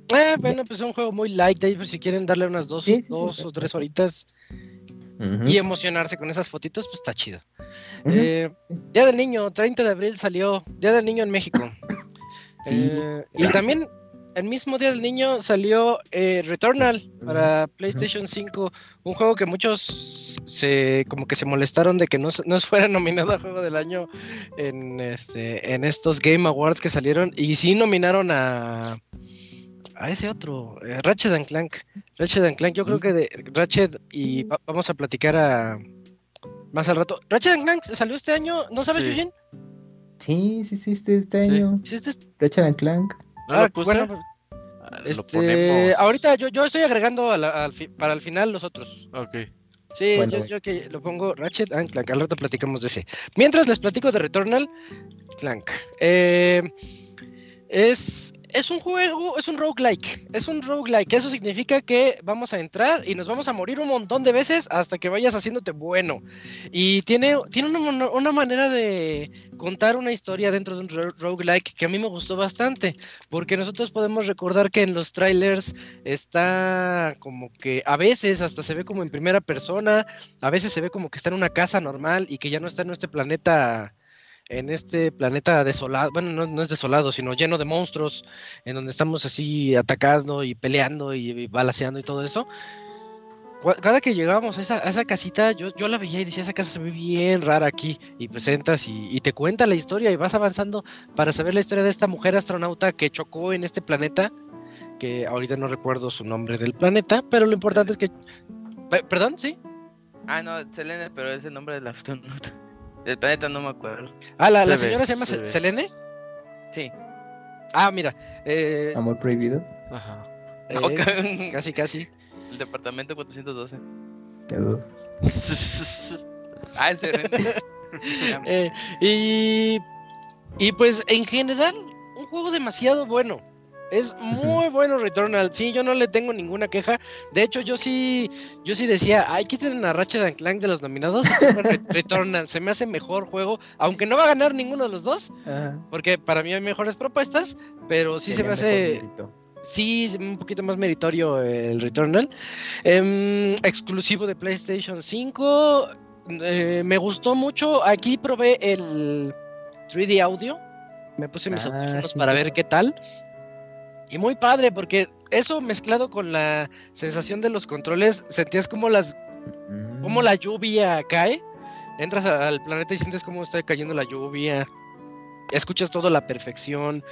Eh, bueno, pues es un juego muy light, ahí, pues, si quieren darle unas dos, Sí, sí, sí, dos o tres horitas y emocionarse con esas fotitos, pues está chido. Eh, Día del Niño, 30 de abril salió Día del Niño en México. Sí. Eh, y también el mismo Día del Niño salió eh, Returnal para PlayStation 5, un juego que muchos se como que se molestaron de que no, se- no fuera nominado a Juego del Año en este en estos Game Awards que salieron y sí nominaron a a ese otro, eh, Ratchet and Clank. Ratchet and Clank, yo creo que de Ratchet y va- vamos a platicar a más al rato. Ratchet and Clank salió este año, ¿no sabes, Sí. Yujin? Sí, sí, sí, este, este Sí. año. Sí, este es- Ratchet and Clank. ¿No ah, lo puse? bueno, pues, Ah, lo este, ponemos. ahorita yo, yo estoy agregando a la- al fi- para el final los otros. Ok. Sí, Bueno, yo, bueno. yo que lo pongo Ratchet and Clank. Al rato platicamos de ese. Mientras les platico de Returnal, Clank. Eh, es, es un juego, es un roguelike. Es un roguelike. Eso significa que vamos a entrar y nos vamos a morir un montón de veces hasta que vayas haciéndote bueno. Y tiene, tiene una, una manera de contar una historia dentro de un ro- roguelike que a mí me gustó bastante. Porque nosotros podemos recordar que en los trailers está como que a veces hasta se ve como en primera persona, a veces se ve como que está en una casa normal y que ya no está en este planeta, en este planeta desolado, bueno, no, no es desolado, sino lleno de monstruos, en donde estamos así atacando y peleando y, y balaceando y todo eso. Cada que llegábamos a esa, a esa casita, yo, yo la veía y decía, esa casa se ve bien rara aquí. Y pues entras y, te cuenta la historia y vas avanzando para saber la historia de esta mujer astronauta que chocó en este planeta que ahorita no recuerdo su nombre del planeta, pero lo importante es que... Pe- ¿Perdón? ¿Sí? Ah, no, Selene, pero es el nombre del astronauta. Del planeta no me acuerdo. Ah, la, la Se señora se llama se. Selene. Sí. Ah, mira. eh, Amor prohibido. Ajá. eh, Ok. casi, casi. El departamento 412. Uh, Ah, es Selene. Eh, y, y pues en general, un juego demasiado bueno. Es muy bueno Returnal. Sí, yo no le tengo ninguna queja. De hecho, yo sí, yo sí decía, ay, quiten a Ratchet and Clank de los nominados. Returnal se me hace mejor juego, aunque no va a ganar ninguno de los dos, ajá. porque para mí hay mejores propuestas, pero sí se me hace mérito. Sí, un poquito más meritorio el Returnal. Em, exclusivo de PlayStation 5. Eh, me gustó mucho. Aquí probé el 3D audio. Me puse mis Ah, audífonos sí, para sí. ver qué tal. Y muy padre, porque eso mezclado con la sensación de los controles, sentías como las Mm. como la lluvia cae. Entras al planeta y sientes cómo está cayendo la lluvia. Escuchas todo a la perfección.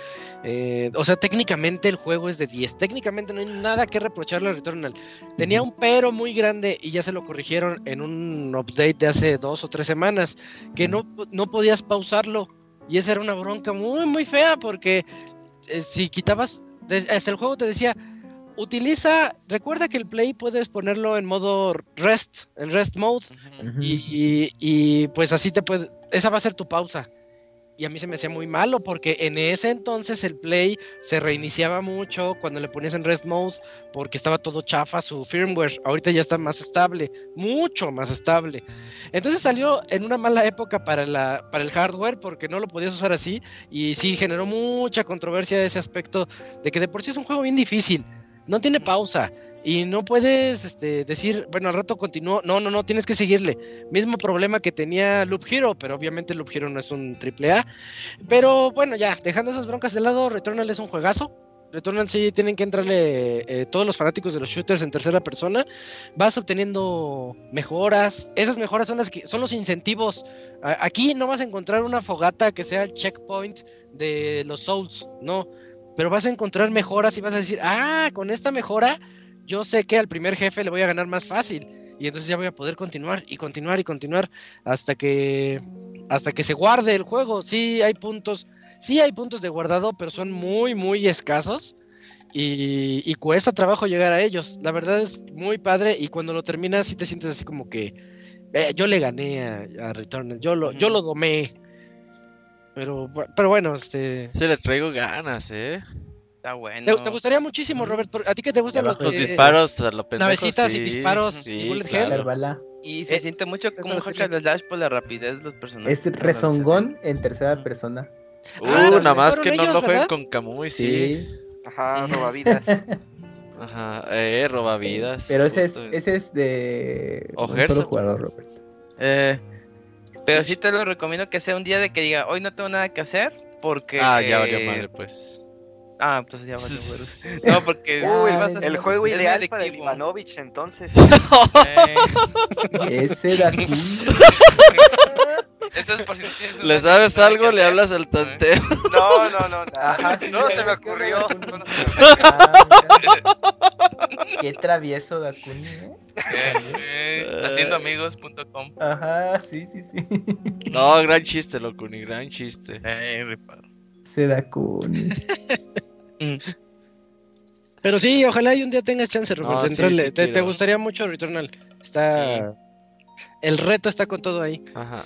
eh, o sea, técnicamente el juego es de 10. Técnicamente no hay nada que reprocharle a Returnal. Tenía un pero muy grande y ya se lo corrigieron en un update de hace dos o tres semanas. Que no, no podías pausarlo. Y esa era una bronca muy, muy fea porque eh, si quitabas... Hasta el juego te decía, utiliza... Recuerda que el play puedes ponerlo en modo rest, en rest mode. Y, y- y, pues así te puede. Esa va a ser tu pausa. Y a mí se me hacía muy malo porque en ese entonces el play se reiniciaba mucho cuando le ponías en rest mode porque estaba todo chafa su firmware. Ahorita ya está más estable, mucho más estable. Entonces salió en una mala época para, la, para el hardware porque no lo podías usar así y sí generó mucha controversia ese aspecto de que de por sí es un juego bien difícil. No tiene pausa. Y no puedes este, decir, bueno, al rato continuó. No, no, no, tienes que seguirle. Mismo problema que tenía Loop Hero, pero obviamente Loop Hero no es un triple A. Pero bueno, ya, dejando esas broncas de lado, Returnal es un juegazo. Returnal sí tienen que entrarle eh, todos los fanáticos de los shooters en tercera persona. Vas obteniendo mejoras. Esas mejoras son las que son los incentivos. Aquí no vas a encontrar una fogata que sea el checkpoint de los Souls, no. Pero vas a encontrar mejoras y vas a decir, ah, con esta mejora yo sé que al primer jefe le voy a ganar más fácil. y entonces ya voy a poder continuar y continuar y continuar hasta que hasta que se guarde el juego. Sí hay puntos, sí hay puntos de guardado, pero son muy muy escasos y, y cuesta trabajo llegar a ellos. La verdad es muy padre y cuando lo terminas sí te sientes así como que eh, yo le gané a, a Returnal, yo lo yo lo domé. Pero pero bueno, este Se le traigo ganas, eh. Está bueno. te, te gustaría muchísimo, Robert, a ti que te gustan los, Los Eh, disparos a lo pendejo, navecitas y disparos sí, y bullet claro. hell. Echar bala. Y se Eh, siente mucho como lo hack and slash por la rapidez de los personajes. Es rezongón en tercera persona. Uh, Ah, nada más que no lo jueguen con Kamui, sí. Sí. Ajá, robavidas. Ajá, eh, robavidas. Pero ese es, ese es de O un Gerson. solo jugador, Robert. Eh, pero sí te lo recomiendo que sea un día de que diga, hoy no tengo nada que hacer, porque... Ah, ya valió madre, pues. Ah, entonces ya madre. No, porque... Uy, El juego es ideal para el. Ivanovich, entonces. Eh, Ese aquí. eso es por si no tienes ¿Le sabes algo? Le hablas al tanteo. No, no, no, nada. Ajá, sí, no se me ¿qué ocurrió. onda, no, Dakuni? no se me ocurrió. Ah, mira. Qué travieso Dakuni, ¿eh? Eh, eh, haciendoamigos.com. Ajá, sí, sí, sí. No, gran chiste, loco, ni gran chiste. Eh, rifado. Ese Dakuni. Pero sí, ojalá y un día tengas chance, Robert, No, de sí, entrarle. sí te, gustaría mucho Returnal. Está. El reto está con todo ahí. Ajá.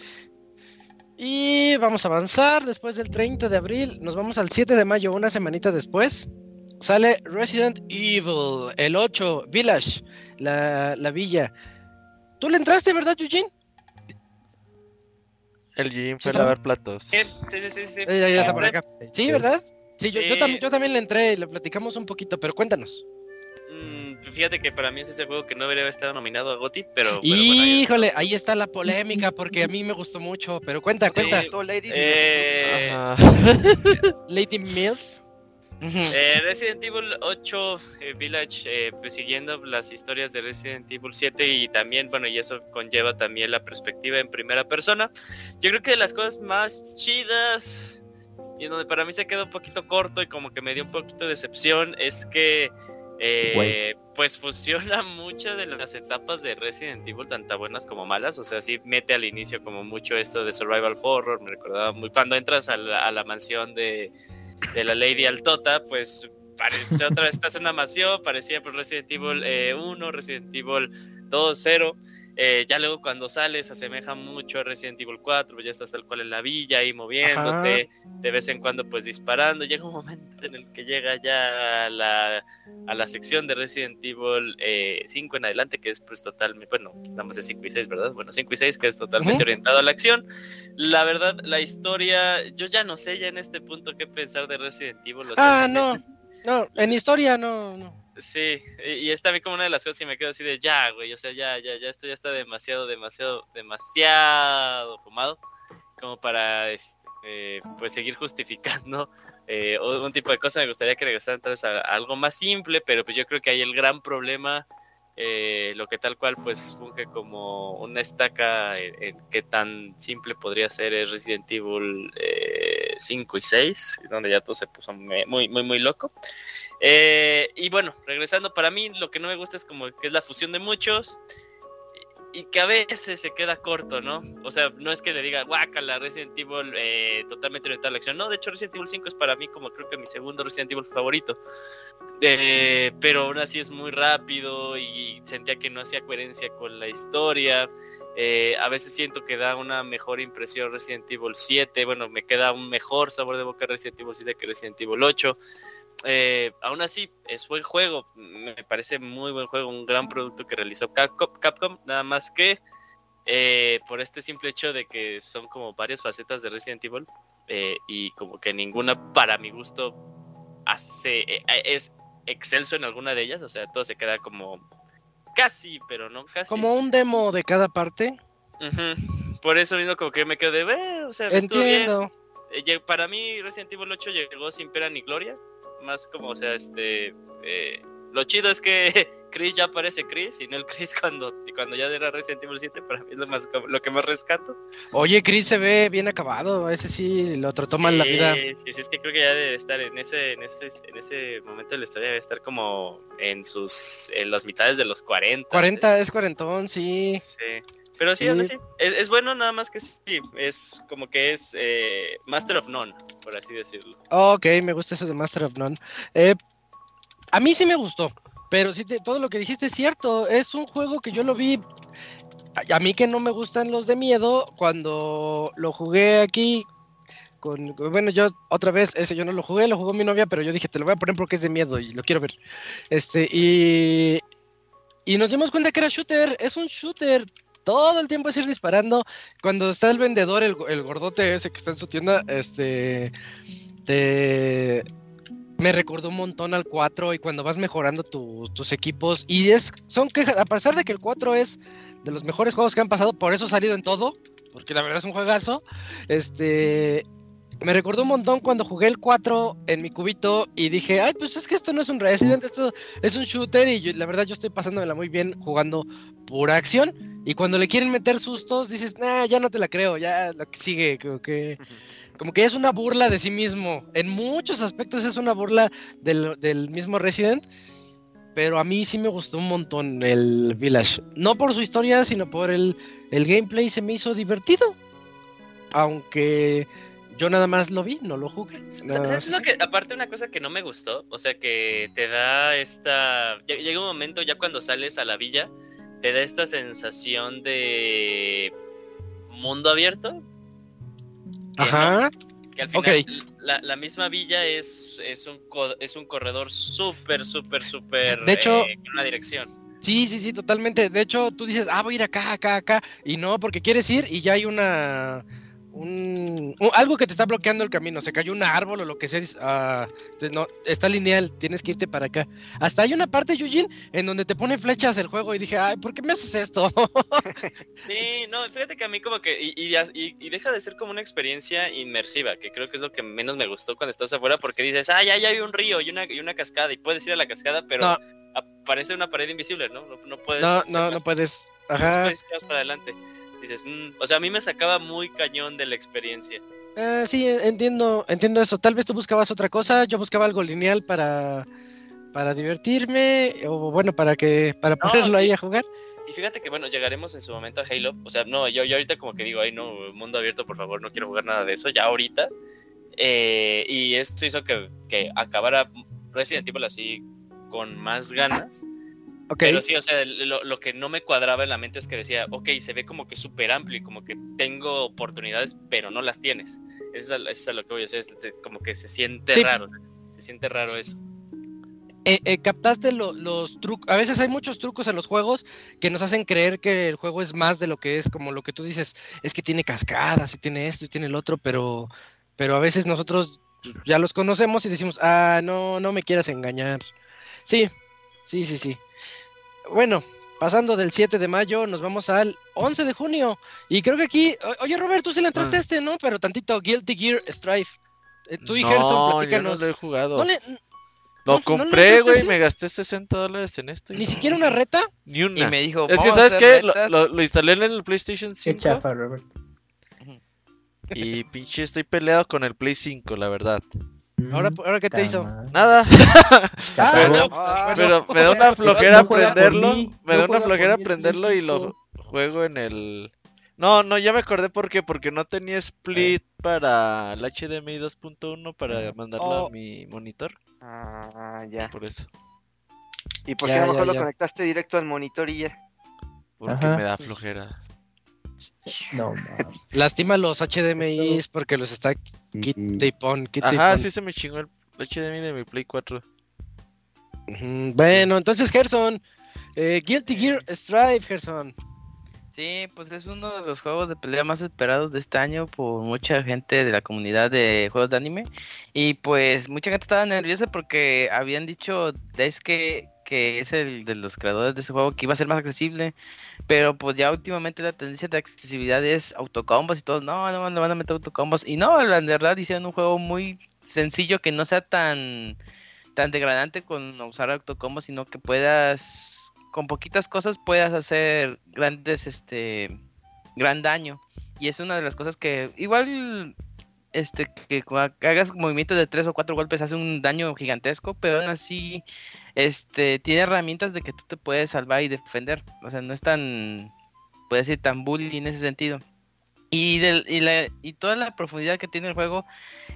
Y vamos a avanzar. Después del 30 de abril, nos vamos al 7 de mayo, una semanita después. Sale Resident Evil, el 8, Village, la, la villa. ¿Tú le entraste, verdad, Eugene? El gym Sí, fue a lavar platos. Sí, sí, sí, sí. sí. Eh, ya, ya está por acá. Sí, ¿verdad? Sí, yo, yo, tam- yo también le entré y le platicamos un poquito, pero cuéntanos. Mm, fíjate que para mí es ese juego que no debería estar nominado a GOTY, pero... pero bueno, ahí- Híjole, ahí está la polémica porque a mí me gustó mucho, pero cuenta, Sí. cuenta. Lady Eh. Lady. Ujú. Eh, Resident Evil 8 eh, Village, eh, pues siguiendo las historias de Resident Evil 7 y también, bueno, y eso conlleva también la perspectiva en primera persona. Yo creo que de las cosas más chidas y en donde para mí se quedó un poquito corto y como que me dio un poquito de decepción es que eh, pues fusiona muchas de las etapas de Resident Evil, tanto buenas como malas. O sea, sí mete al inicio como mucho esto de survival horror. Me recordaba muy cuando entras a la, a la mansión de, de la Lady Altota, pues parece otra vez estás en una mansión, parecía pues Resident Evil eh, 1, Resident Evil 2, 0. Eh, ya luego cuando sales se asemeja mucho a Resident Evil 4, pues ya estás tal cual en la villa ahí moviéndote, de vez en cuando pues disparando. Llega un momento en el que llega ya a la, a la sección de Resident Evil eh, 5 en adelante, que es pues totalmente, bueno, estamos de 5 y 6, ¿verdad? Bueno, 5 y 6, que es totalmente orientado a la acción. La verdad, la historia, yo ya no sé ya en este punto qué pensar de Resident Evil. o sea, Ah, no. No, en historia no, no. Sí, y y es también como una de las cosas que me quedo así de ya, güey, o sea, ya, ya, ya, esto ya está demasiado, demasiado, demasiado fumado como para, eh, pues, seguir justificando eh, un tipo de cosas. Me gustaría que regresaran entonces a, a algo más simple, pero pues yo creo que ahí el gran problema, eh, lo que tal cual, pues, funge como una estaca en, en qué tan simple podría ser es Resident Evil eh, 5 y 6, donde ya todo se puso muy, muy, muy loco. Eh, y bueno, regresando, para mí lo que no me gusta es como que es la fusión de muchos y, que a veces se queda corto, ¿no? O sea, no es que le diga, guácala, Resident Evil eh, totalmente orientada a la acción. No, de hecho Resident Evil 5 es para mí como creo que mi segundo Resident Evil favorito. Eh, pero aún así es muy rápido y sentía que no hacía coherencia con la historia. Eh, a veces siento que da una mejor impresión Resident Evil 7. Bueno, me queda un mejor sabor de boca Resident Evil 7 que Resident Evil 8. Eh, aún así, es buen juego. Me parece muy buen juego. Un gran producto que realizó Capcom. Capcom nada más que eh, por este simple hecho de que son como varias facetas de Resident Evil. eh, y como que ninguna, para mi gusto, hace eh, es excelso en alguna de ellas. O sea, todo se queda como casi, pero no casi. Como un demo de cada parte. Por eso mismo como que me quedé, "Eh, o sea, estuvo bien". Entiendo. Para mí Resident Evil 8 llegó sin pena ni gloria, más como, o sea, este, eh, Lo chido es que Chris ya parece Chris y no el Chris cuando, cuando ya era Resident Evil 7, para mí es lo, más, lo que más rescato. Oye, Chris se ve bien acabado, ese sí lo trató mal la vida. Sí, sí, es que creo que ya debe estar en ese, en ese, en ese momento de la historia, debe estar como en sus, en las mitades de los 40. 40, es cuarentón, sí. Sí. Pero sí, aún así, es, es bueno nada más que sí, es como que es eh, Master of None, por así decirlo. Ok, me gusta eso de Master of None. Eh, a mí sí me gustó, pero sí te- todo lo que dijiste es cierto. Es un juego que yo lo vi. A, a mí que no me gustan los de miedo, cuando lo jugué aquí. Con, bueno, yo otra vez, ese yo no lo jugué, lo jugó mi novia, pero yo dije, te lo voy a poner porque es de miedo y lo quiero ver. Este, y. Y nos dimos cuenta que era shooter, es un shooter. Todo el tiempo es ir disparando. Cuando está el vendedor, el, el gordote ese que está en su tienda, este. Te. Me recordó un montón al 4 y cuando vas mejorando tu- tus equipos. Y es. Son quejas. A pesar de que el 4 es de los mejores juegos que han pasado, por eso ha salido en todo. Porque la verdad es un juegazo. Este. Me recordó un montón cuando jugué el 4 en mi cubito y dije, ay, pues es que esto no es un Resident, esto es un shooter y yo- la verdad yo estoy pasándomela muy bien jugando pura acción. Y cuando le quieren meter sustos, dices, nah, ya no te la creo, ya lo que sigue, como que, como que es una burla de sí mismo. En muchos aspectos es una burla del, del mismo Resident. Pero a mí sí me gustó un montón el Village. No por su historia, sino por el, el gameplay se me hizo divertido. Aunque yo nada más lo vi, no lo jugué. Sa- Nada ¿Sabes más lo que, aparte una cosa que no me gustó? O sea, que te da esta... lle- Llega un momento ya cuando sales a la villa, te da esta sensación de mundo abierto. que Ajá. no, que al final Ok. la, la misma villa es, es, un, es un corredor súper, súper, súper... De hecho- eh, con una dirección. Sí, sí, sí, totalmente. De hecho, tú dices, ah, voy a ir acá, acá, acá. Y no, porque quieres ir y ya hay una. Un, un- algo que te está bloqueando el camino. Se cayó un árbol o lo que sea. ah, te- no, está lineal, tienes que irte para acá. Hasta hay una parte, Yujin, en donde te pone flechas el juego. Y dije, ay, ¿por qué me haces esto? Sí, no, fíjate que a mí como que, y, deja de ser como una experiencia inmersiva, que creo que es lo que menos me gustó cuando estás afuera, porque dices, ah, ya, ya hay un río y una, y una cascada, y puedes ir a la cascada, pero No. aparece una pared invisible, ¿no? No, no puedes no, no, no puedes. Ajá. para adelante. Dices, "Mm", o sea, a mí me sacaba muy cañón de la experiencia. Ah, sí, entiendo, entiendo eso. Tal vez tú buscabas otra cosa. Yo buscaba algo lineal para. Para divertirme, o bueno, para que para No, ponerlo ahí a jugar. Y fíjate que, bueno, llegaremos en su momento a Halo. O sea, no, yo, yo ahorita como que digo, ay, no, mundo abierto, por favor, no quiero jugar nada de eso, ya ahorita. Eh, y esto hizo que, que acabara Resident Evil así con más ganas. Pero sí, o sea, lo, lo que no me cuadraba en la mente es que decía, ok, se ve como que súper amplio y como que tengo oportunidades, pero no las tienes. Eso es a, eso es a lo que voy a hacer, es- es como que se siente Sí. raro, se, se siente raro eso. eh, eh, captaste lo- los trucos. A veces hay muchos trucos en los juegos que nos hacen creer que el juego es más de lo que es, como lo que tú dices, es que tiene cascadas y tiene esto y tiene el otro, pero, pero a veces nosotros ya los conocemos y decimos, ah, no, no me quieras engañar. Sí, sí, sí, sí. Bueno, pasando del 7 de mayo, nos vamos al 11 de junio. Y creo que aquí, oye Robert, tú sí le entraste Ah. a este, ¿no? Pero tantito, Guilty Gear Strife. Eh, tú y no, Gerson, yo no platícanos. lo he jugado. ¿No le- Lo no- compré, güey, así? me gasté 60 dólares en esto. y ¿Ni no- siquiera una reta? Ni Y una. me dijo, Es que, "Vamos a ¿sabes qué? Lo, retas". lo- lo instalé en el PlayStation Qué 5 chafa, Robert. y pinche estoy peleado con el Play 5, la verdad. Ahora, Mm, ahora ¿qué te hizo? Nada, Ah, no. Ah, pero me da no una flojera no aprenderlo. mí, Me no da una flojera aprenderlo y lo 5. juego en el... No, no, ya me acordé por qué, porque no tenía split para el HDMI 2.1 para mandarlo Oh. a mi monitor, Ah, ya. por eso, ¿Y por Ya, qué no ya, mejor lo ya. conectaste directo al monitor y ya? porque Ajá. me da flojera. No, mames. Lástima los HDMIs porque los está quita y pon, quita y Ajá, pon. sí se me chingó el HDMI de mi Play 4. Ujú, Bueno, entonces Gerson, eh, Guilty Gear Strive, Gerson. Sí, pues es uno de los juegos de pelea más esperados de este año por mucha gente de la comunidad de juegos de anime. Y pues mucha gente estaba nerviosa porque habían dicho es que, que es el de los creadores de ese juego que iba a ser más accesible. Pero pues ya últimamente la tendencia de accesibilidad es autocombos y todo. No, no, no van a meter autocombos. Y no, la verdad hicieron un juego muy sencillo que no sea tan tan degradante con usar autocombo, sino que puedas, con poquitas cosas, puedas hacer grandes, este, gran daño. Y es una de las cosas que igual este que hagas movimientos de tres o cuatro golpes hace un daño gigantesco, pero aún así este tiene herramientas de que tú te puedes salvar y defender. O sea, no es tan puede decir tan bully en ese sentido. Y, del, y, la, y toda la profundidad que tiene el juego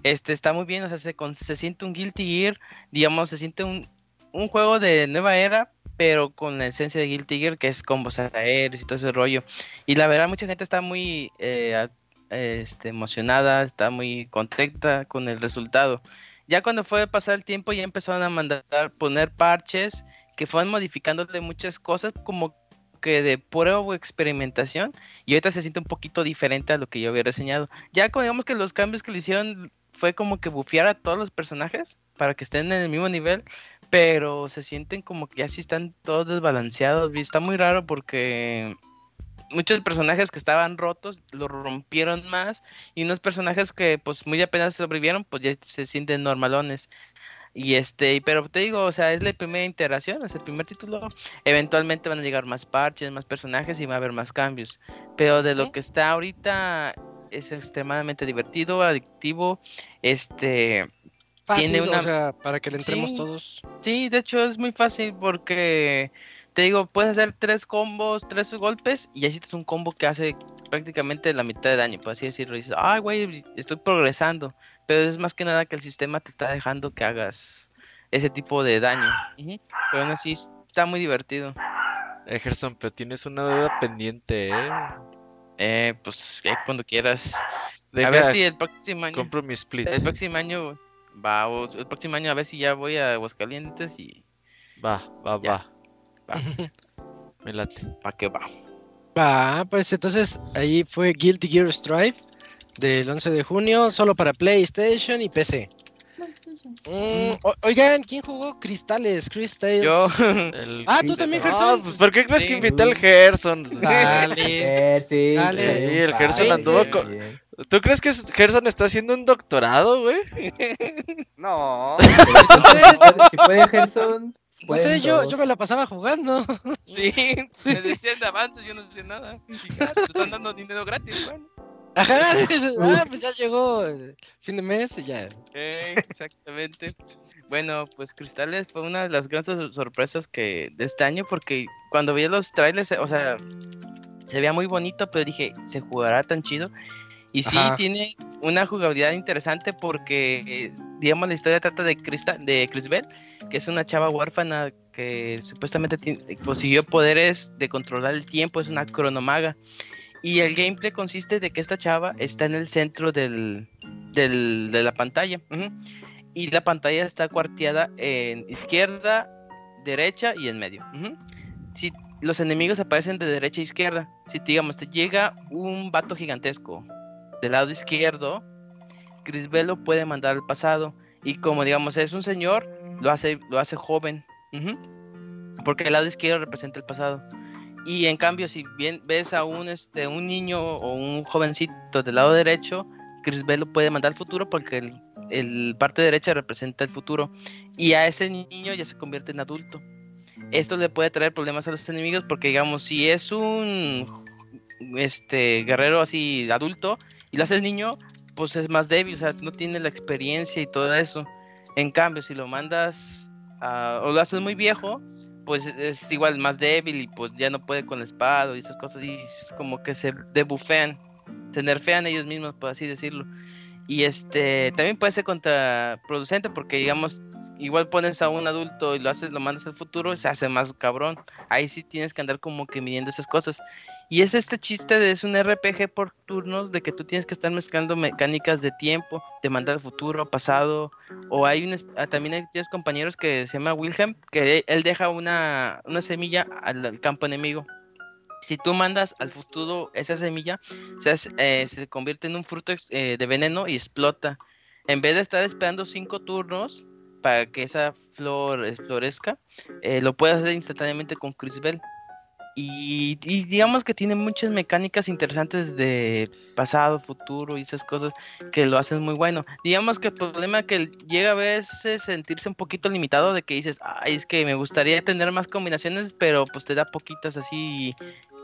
este está muy bien, o sea, se, se siente un Guilty Gear, digamos, se siente un, un juego de nueva era, pero con la esencia de Guilty Gear, que es combos aéreos y todo ese rollo. Y la verdad, mucha gente está muy eh, este, emocionada, está muy contenta con el resultado. Ya cuando fue pasar el tiempo, ya empezaron a mandar poner parches que fueron modificándole muchas cosas, como que de prueba o experimentación, y ahorita se siente un poquito diferente a lo que yo había reseñado. Ya digamos que los cambios que le hicieron fue como que bufear a todos los personajes para que estén en el mismo nivel, pero se sienten como que ya sí están todos desbalanceados. Y está muy raro porque muchos personajes que estaban rotos lo rompieron más y unos personajes que pues muy apenas sobrevivieron pues ya se sienten normalones. Y este, pero te digo, o sea, es la primera iteración, es el primer título. Eventualmente van a llegar más parches, más personajes y va a haber más cambios. Pero de lo que está ahorita es extremadamente divertido, adictivo, este tiene una o sea, para que le entremos todos. Sí, de hecho es muy fácil porque te digo, puedes hacer tres combos, tres golpes y ya hiciste un combo que hace prácticamente la mitad de daño, por así decirlo. Y dices, ay, güey, estoy progresando. Pero es más que nada que el sistema te está dejando que hagas ese tipo de daño. Pero aún así está muy divertido. Egerson, pero tienes una deuda pendiente, ¿eh? Eh, pues cuando quieras. a ver si el próximo año. Compro mi split. El próximo año va, el próximo año a ver si ya voy a Aguascalientes y. Va, va, va. Me late. ¿Para qué va? Va, pues entonces ahí fue Guilty Gear Strive del 11 de junio, solo para PlayStation y PC. Mm, oigan, ¿quién jugó Cristales? Cristales. Yo. ah, tú también, Gerson. Ah, pues ¿por qué crees que invité al Gerson? Dale. sí, Dale. Sí, el Gerson anduvo con... ¿Tú crees que Gerson está haciendo un doctorado, güey? No. si puede Gerson. No sé, yo, yo me la pasaba jugando. Sí, me decían de avances, yo no decía nada. Están dando dinero gratis, bueno. Ajá, ah, pues ya llegó el fin de mes y ya. exactamente. Bueno, pues Cristales fue una de las grandes sorpresas que de este año porque cuando vi los trailers, o sea, se veía muy bonito, pero dije, ¿se jugará tan chido? Y sí, tiene una jugabilidad interesante porque, digamos, la historia trata de, Crista, de Crisbel, que es una chava huérfana que supuestamente consiguió poderes de controlar el tiempo, es una cronomaga. Y el gameplay consiste de que esta chava está en el centro del, del de la pantalla. Y la pantalla está cuarteada en izquierda, derecha y en medio. Si los enemigos aparecen de derecha a izquierda, si digamos te llega un vato gigantesco del lado izquierdo, Crisbelo puede mandar al pasado. Y como digamos es un señor, lo hace, lo hace joven. Porque el lado izquierdo representa el pasado. Y en cambio, si bien ves a un, este, un niño o un jovencito del lado derecho, Crisbelo puede mandar al futuro porque el, el, parte derecha representa el futuro. Y a ese niño ya se convierte en adulto. Esto le puede traer problemas a los enemigos porque, digamos, si es un este guerrero así adulto, y lo haces niño, pues es más débil, o sea, no tiene la experiencia y todo eso. En cambio, si lo mandas o lo haces muy viejo, pues es igual más débil y pues ya no puede con el espada y esas cosas y es como que se debufean, se nerfean ellos mismos, por así decirlo. Y este también puede ser contraproducente porque digamos, igual pones a un adulto y lo haces, lo mandas al futuro y se hace más cabrón. Ahí sí tienes que andar como que midiendo esas cosas. Y es este chiste de es un RPG por turnos de que tú tienes que estar mezclando mecánicas de tiempo, de mandar al futuro, pasado, o hay un, ah, también hay tres compañeros que se llama Wilhelm, que él deja una, una semilla al campo enemigo si tú mandas al futuro esa semilla, se, eh, se convierte en un fruto eh, de veneno y explota. En vez de estar esperando cinco turnos para que esa flor florezca, eh, lo puedes hacer instantáneamente con Crisbel. Y, y digamos que tiene muchas mecánicas interesantes de pasado, futuro y esas cosas que lo hacen muy bueno. Digamos que el problema que llega a veces sentirse un poquito limitado de que dices, ay, es que me gustaría tener más combinaciones, pero pues te da poquitas así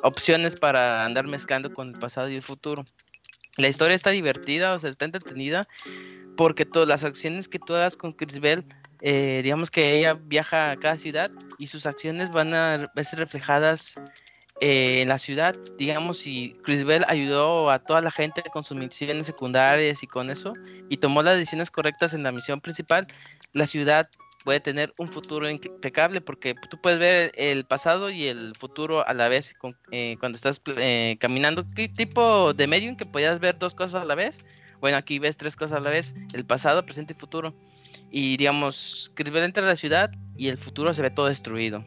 opciones para andar mezclando con el pasado y el futuro. La historia está divertida, o sea, está entretenida, porque todas las acciones que tú hagas con Chris Bell, eh, digamos que ella viaja a cada ciudad y sus acciones van a verse reflejadas eh, en la ciudad. Digamos, si Chris Bell ayudó a toda la gente con sus misiones secundarias y con eso, y tomó las decisiones correctas en la misión principal, la ciudad puede tener un futuro impecable porque tú puedes ver el pasado y el futuro a la vez con, eh, cuando estás eh, caminando. ¿Qué tipo de medium que podías ver dos cosas a la vez? Bueno, aquí ves tres cosas a la vez, el pasado, presente y futuro. Y digamos, Chris Bell entra a la ciudad y el futuro se ve todo destruido.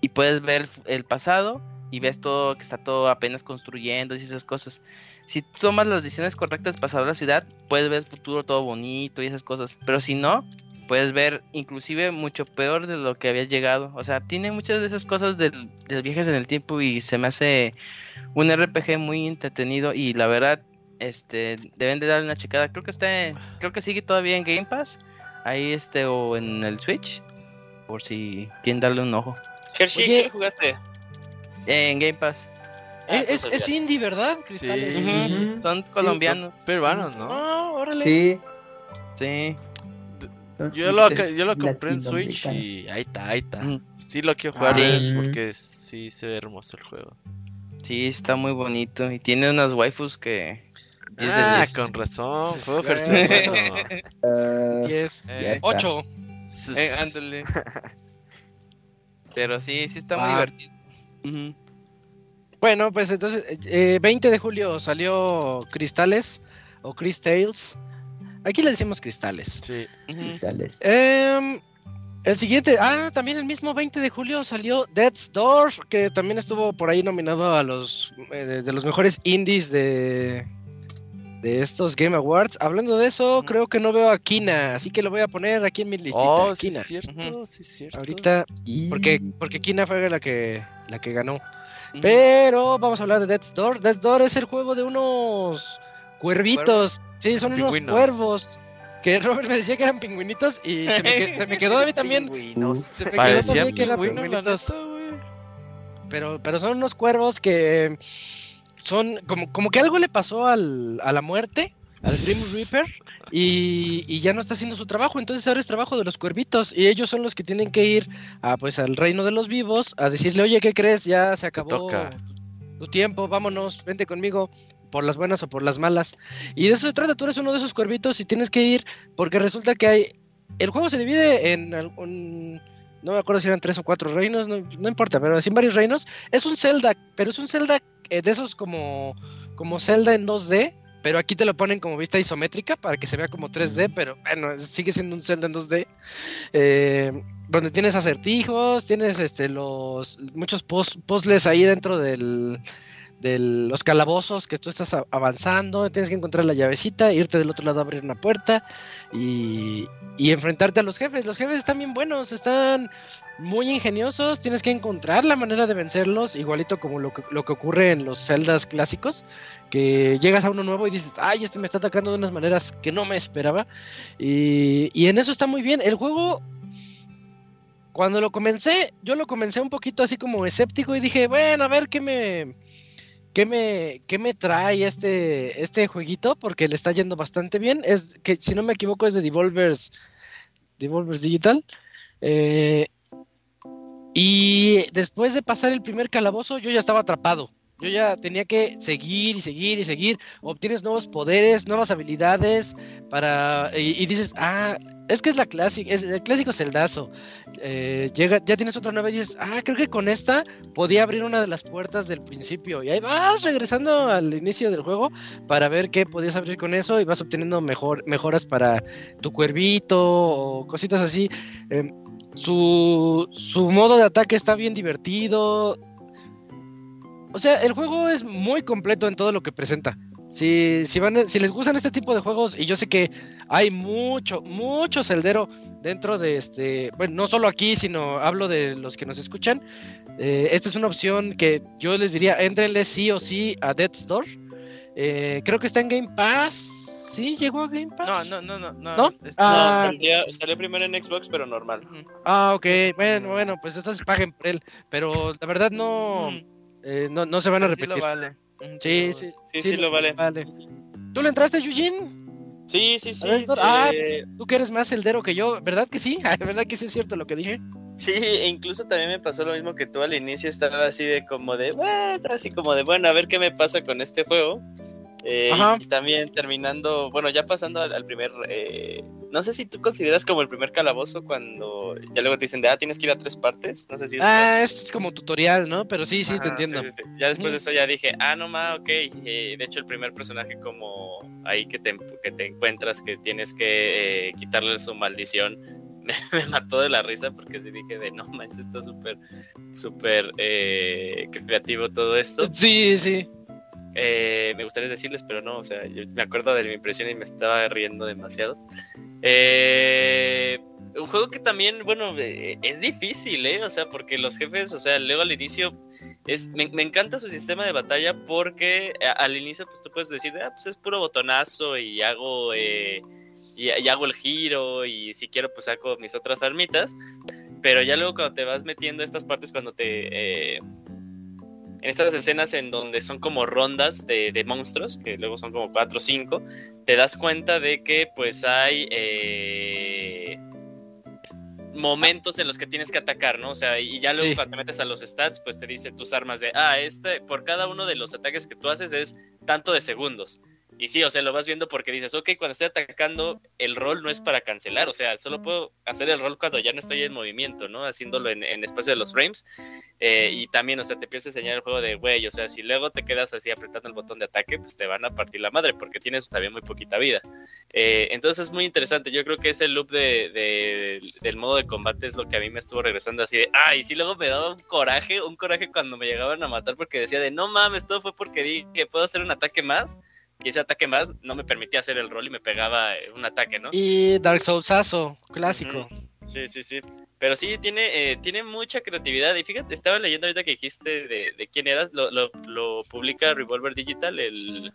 Y puedes ver el pasado y ves todo que está todo apenas construyendo y esas cosas. Si tú tomas las decisiones correctas pasado a la ciudad, puedes ver el futuro todo bonito y esas cosas. Pero si no, puedes ver inclusive mucho peor de lo que había llegado. O sea, tiene muchas de esas cosas del, del viajes en el tiempo y se me hace un RPG muy entretenido y la verdad, este, deben de darle una checada. Creo que está, creo que sigue todavía en Game Pass, ahí este o en el Switch, por si quieren darle un ojo. Hershey, Oye. ¿qué jugaste? En Game Pass. Ah, es, indie, ¿verdad? Cristales. Sí. Son colombianos. Peruanos, ¿no? Ah, órale. Sí. Sí. Yo lo, yo lo compré en Switch y ahí está, ahí está. Ujú. Sí lo quiero jugar Ah, eh, sí. porque sí se ve hermoso el juego. Sí, está muy bonito y tiene unas waifus que... 10 de Ah, 10. con razón, juego Ah, Diez. ya Eh, está. Ocho. Eh, ándale. Pero sí, sí está muy Ah. divertido. Ujú. Bueno, pues entonces, eh, 20 de julio salió Cristales o Cristales. Aquí le decimos Cristales. Sí. Cristales. Em, el siguiente, ah, también el mismo 20 de julio salió Death's Door, que también estuvo por ahí nominado a los eh, de los mejores indies de de estos Game Awards. Hablando de eso, creo que no veo a Kina, así que lo voy a poner aquí en mi listita. Oh, sí es cierto, sí es cierto. Ahorita, Y- porque porque Kina fue la que la que ganó. Pero vamos a hablar de Death's Door. Death's Door es el juego de unos cuervitos. Sí, son unos Pingüinos. cuervos. Que Robert me decía que eran pingüinitos y se me, que- se me quedó a mí también. Pingüinos. Se me quedó Parecía también que eran pingüinitos. neta. Pero, pero son unos cuervos que son como, como que algo le pasó al, a la muerte, al Grim Reaper, y, y ya no está haciendo su trabajo. Entonces ahora es trabajo de los cuervitos. Y ellos son los que tienen que ir a, pues, al reino de los vivos a decirle, oye, ¿qué crees? Ya se acabó tu tiempo, vámonos, vente conmigo. Por las buenas o por las malas. Y de eso se trata, tú eres uno de esos cuervitos y tienes que ir porque resulta que hay... El juego se divide en algún... No me acuerdo si eran tres o cuatro reinos, no, importa, pero así en varios reinos. Es un Zelda, pero es un Zelda eh, de esos como, como Zelda en 2D, pero aquí te lo ponen como vista isométrica para que se vea como 3D, pero bueno, sigue siendo un Zelda en 2D. eh, donde tienes acertijos, tienes este los muchos puz- puzzles ahí dentro del, de los calabozos que tú estás avanzando, tienes que encontrar la llavecita, irte del otro lado a abrir una puerta y, y enfrentarte a los jefes. Los jefes están bien buenos, están muy ingeniosos, tienes que encontrar la manera de vencerlos, igualito como lo que, lo que ocurre en los celdas clásicos, que llegas a uno nuevo y dices, ay, este me está atacando de unas maneras que no me esperaba. Y, y en eso está muy bien. El juego cuando lo comencé, yo lo comencé un poquito así como escéptico y dije, bueno, a ver qué me qué me qué me trae este este jueguito porque le está yendo bastante bien. Es que si no me equivoco es de Devolvers Devolvers Digital. Eh, y después de pasar el primer calabozo, yo ya estaba atrapado. Yo ya tenía que seguir y seguir y seguir. Obtienes nuevos poderes, nuevas habilidades para y, dices, ah, es que es la clásica, es el clásico celdazo. Eh, llega, ya tienes otra nueva y dices, ah, creo que con esta podía abrir una de las puertas del principio. Y ahí vas regresando al inicio del juego para ver qué podías abrir con eso y vas obteniendo mejor, mejoras para tu cuervito o cositas así. Eh, su, su modo de ataque está bien divertido. O sea, el juego es muy completo en todo lo que presenta. si, si, van, a- si les gustan este tipo de juegos, y yo sé que hay mucho, mucho celdero dentro de este, bueno, no solo aquí, sino hablo de los que nos escuchan, eh, esta es una opción que yo les diría, entrenle sí o sí a Death's Door. Eh, creo que está en Game Pass. ¿Sí? ¿Llegó a Game No, Pass? no, no, no. No, ¿No? es- Ah. No, salió, salió primero en Xbox, pero normal. Ah, ok. Bueno, bueno, pues entonces paguen por él. Pero la verdad no, Ujú. Eh, no, no se van a sí repetir. lo vale. Ujú, Sí, lo sí, Sí, sí, lo vale. Vale. ¿Tú le entraste, Eugene? Sí, sí, sí. A ver, Thor- ah, eh, Tú que eres más celdero que yo, ¿verdad que sí? ¿Verdad que sí es cierto lo que dije? Sí, e incluso también me pasó lo mismo que tú al inicio, estaba así de como de, bueno, así como de, bueno, a ver qué me pasa con este juego. Eh, Ajá. y también terminando, bueno, ya pasando al, al primer, eh, no sé si tú consideras como el primer calabozo cuando ya luego te dicen de, ah, tienes que ir a tres partes, no sé si es... Ah, es como tutorial, ¿no? Pero sí, sí, te entiendo. sí, sí, sí. Ya después de eso ya dije, ah, no ma, ok. eh, de hecho, el primer personaje como ahí que te, que te encuentras, que tienes que eh, quitarle su maldición, me, me mató de la risa porque sí dije de, no manches, está súper, súper eh, creativo todo esto. Sí, sí. Eh, me gustaría decirles, pero no, o sea, yo me acuerdo de mi impresión y me estaba riendo demasiado. Eh, un juego que también, bueno, eh, es difícil, ¿eh? O sea, porque los jefes, o sea, luego al inicio, es, me, encanta su sistema de batalla porque a- al inicio, pues tú puedes decir, ah, pues es puro botonazo y hago, eh, y, hago el giro y si quiero, pues saco mis otras armitas. Pero ya luego cuando te vas metiendo a estas partes, cuando te... eh, en estas escenas en donde son como rondas de, de monstruos, que luego son como cuatro o cinco, te das cuenta de que pues hay eh, momentos en los que tienes que atacar, ¿no? O sea, y ya luego Sí. cuando te metes a los stats, pues te dice tus armas de, ah, este, por cada uno de los ataques que tú haces es tanto de segundos. Y sí, o sea, lo vas viendo porque dices, ok, cuando estoy atacando, el rol no es para cancelar, o sea, solo puedo hacer el rol cuando ya no estoy en movimiento, ¿no? Haciéndolo en, en espacio de los frames. Eh, y también, o sea, te empieza a enseñar el juego de, güey, o sea, si luego te quedas así apretando el botón de ataque, pues te van a partir la madre porque tienes también muy poquita vida. Eh, entonces es muy interesante, yo creo que ese loop de, de- del modo de combate es lo que a mí me estuvo regresando así de, ah, y sí luego me daba un coraje, un coraje cuando me llegaban a matar porque decía de, no mames, todo fue porque di que puedo hacer un ataque más. Y ese ataque más no me permitía hacer el rol y me pegaba eh, un ataque, ¿no? Y Dark Soulsazo, clásico. Sí, sí, sí. Pero sí, tiene, eh, tiene mucha creatividad. Y fíjate, estaba leyendo ahorita que dijiste de, de quién eras. Lo, lo, lo publica Revolver Digital, el,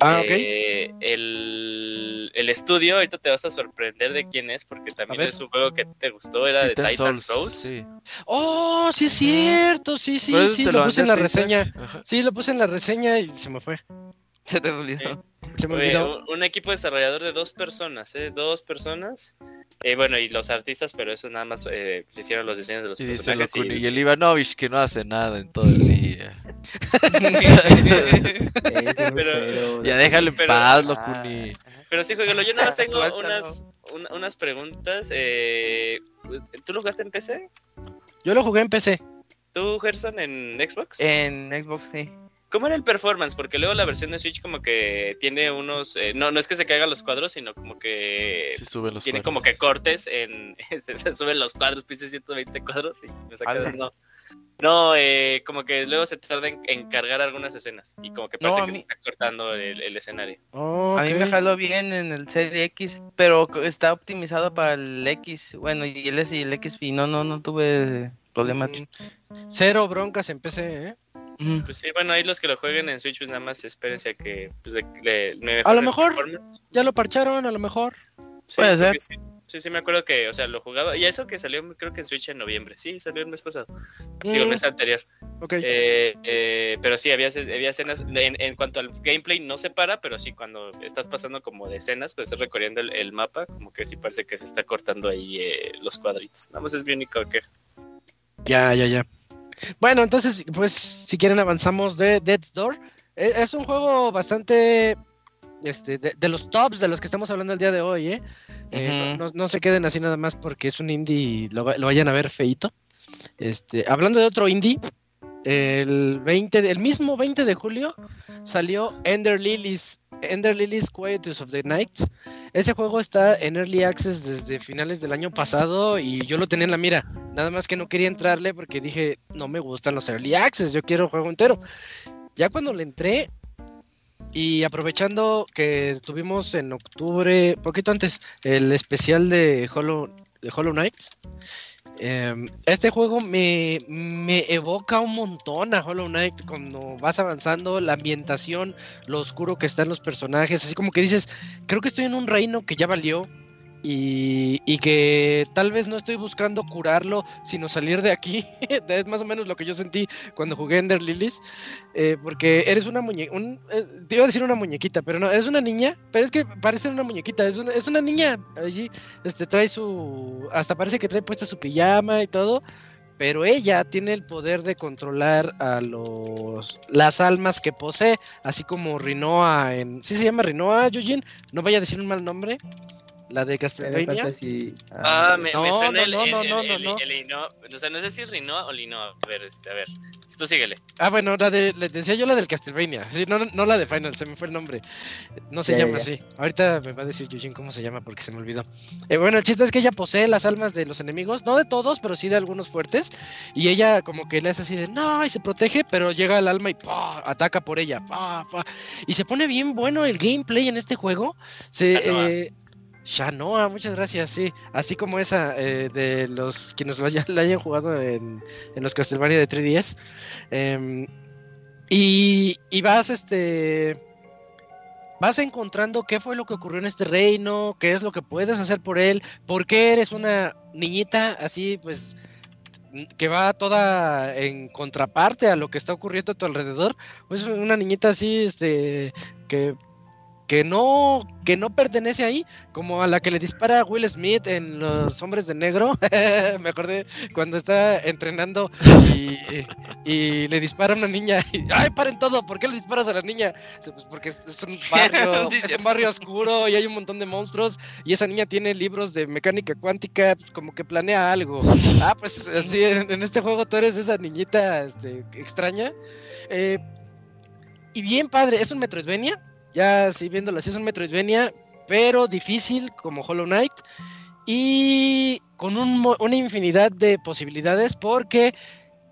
Ah, ok. eh, el, el estudio. Ahorita te vas a sorprender de quién es, porque también es un juego que te gustó. Era de Titan Souls, Souls. sí. Oh, sí es cierto, sí, sí, sí, lo mandé puse en la reseña. Ajá. Sí, lo puse en la reseña y se me fue. Se te olvidó. Se me Oye, olvidó. un, un equipo desarrollador de dos personas, ¿eh? Dos personas. Eh, bueno, y los artistas, pero eso nada más eh, se hicieron los diseños de los Y dice personajes. y- y el Ivanovich que no hace nada en todo el día. Pero-. Ya déjalo en Pero- paz, Ah, Locuni. Pero sí, jueguelo. Yo nada más tengo Suéltalo. unas, un- unas preguntas. Eh, ¿Tú lo jugaste en PC? Yo lo jugué en PC. ¿Tú, Gerson, en Xbox? En Xbox, sí. ¿Cómo era el performance? Porque luego la versión de Switch como que tiene unos... eh, no, no es que se caigan los cuadros, sino como que... Sí suben los tiene cuadros. como que cortes en... se, se suben los cuadros, pise 120 cuadros y me saca. No, no eh, como que luego se tarda en, en cargar algunas escenas y como que parece que mí- se está cortando el, el escenario. Oh, A mí me jaló bien en el Serie X, pero está optimizado para el X. Bueno, y el S y el X, y no, no, no tuve problemas. Mm, Cero broncas en PC, ¿eh? Mm. Pues sí, bueno, ahí los que lo jueguen en Switch, pues nada más espérense a que pues, le, le- A lo mejor. Ya lo parcharon, a lo mejor. Sí, Puede ser. Sí. sí, sí, me acuerdo que, o sea, lo jugaba. Y eso que salió, creo que en Switch en noviembre. Sí, salió el mes pasado. Digo, el Mm, mes anterior. ok. Eh, eh, pero sí, había, había escenas. En, en cuanto al gameplay, no se para, pero sí, cuando estás pasando como de escenas, pues estás recorriendo el, el mapa, como que sí parece que se está cortando ahí eh, los cuadritos. Nada más es mi único que. Ya, ya, ya. Bueno, entonces, pues, si quieren avanzamos de Death's Door. E- Es un juego bastante, este, de, de los tops de los que estamos hablando el día de hoy, ¿eh? Eh, no- Ujú. no, no se queden así nada más porque es un indie y lo, lo vayan a ver feito. Este, hablando de otro indie, el 20, de- el mismo 20 de julio salió Ender Lilies, Ender Lilies Quietus of the Nights. Ese juego está en Early Access desde finales del año pasado y yo lo tenía en la mira. Nada más que no quería entrarle porque dije, no me gustan los Early Access, yo quiero el juego entero. Ya cuando le entré, y aprovechando que tuvimos en octubre, poquito antes, el especial de Hollow, de Hollow Knight, em, este juego me, me evoca un montón a Hollow Knight cuando vas avanzando, la ambientación, lo oscuro que están los personajes, así como que dices, creo que estoy en un reino que ya valió, y, que tal vez no estoy buscando curarlo, sino salir de aquí. es más o menos lo que yo sentí cuando jugué Ender Lilies. eh, porque eres una muñeca. te iba a decir una muñequita, pero no, eres una niña. Pero es que parece una muñequita. Es una, es una niña. Allí este, trae su. Hasta parece que trae puesta su pijama y todo. Pero ella tiene el poder de controlar a los las almas que posee, así como Rinoa en. ¿Sí se llama Rinoa, Yujin? No vaya a decir un mal nombre. La de Castlevania. Ah, ah, me, No, me suena no, el, no, el, no, el- no, el- no. el Linoa. O sea, no sé si es Rinoa o Linoa. A ver, este, a ver. Tú síguele. Ah, bueno, la de, le decía yo la del Castlevania. Sí, no, no la de Final, se me fue el nombre. No se Ya, llama ya. así. Ahorita me va a decir Yujin cómo se llama porque se me olvidó. Eh, bueno, el chiste es que ella posee las almas de los enemigos, no de todos, pero sí de algunos fuertes. Y ella como que le hace así de no, y se protege, pero llega al alma y ¡pah! ataca por ella. ¡pah! ¡pah! Y se pone bien bueno el gameplay en este juego. Se, Shanoa. eh, Shanoa, muchas gracias, sí. Así como esa eh, de los quienes lo hayan, la hayan jugado en, en los Castlevania de 3DS. Em, y, y vas, este. Vas encontrando qué fue lo que ocurrió en este reino, qué es lo que puedes hacer por él, por qué eres una niñita así, pues, que va toda en contraparte a lo que está ocurriendo a tu alrededor. Pues una niñita así, este, que que no que no pertenece ahí, como a la que le dispara Will Smith en Los Hombres de Negro. Me acordé cuando está entrenando y, y le dispara a una niña y ¡ay, paren todo! ¿Por qué le disparas a la niña? Pues porque es, un barrio, Sí, es un barrio oscuro y hay un montón de monstruos y esa niña tiene libros de mecánica cuántica, pues, como que planea algo. Ah, pues así en, en este juego tú eres esa niñita este, extraña. Eh, y bien padre, es un Metroidvania. Ya sí, viéndolo así, es un Metroidvania, pero difícil como Hollow Knight. Y con un una infinidad de posibilidades porque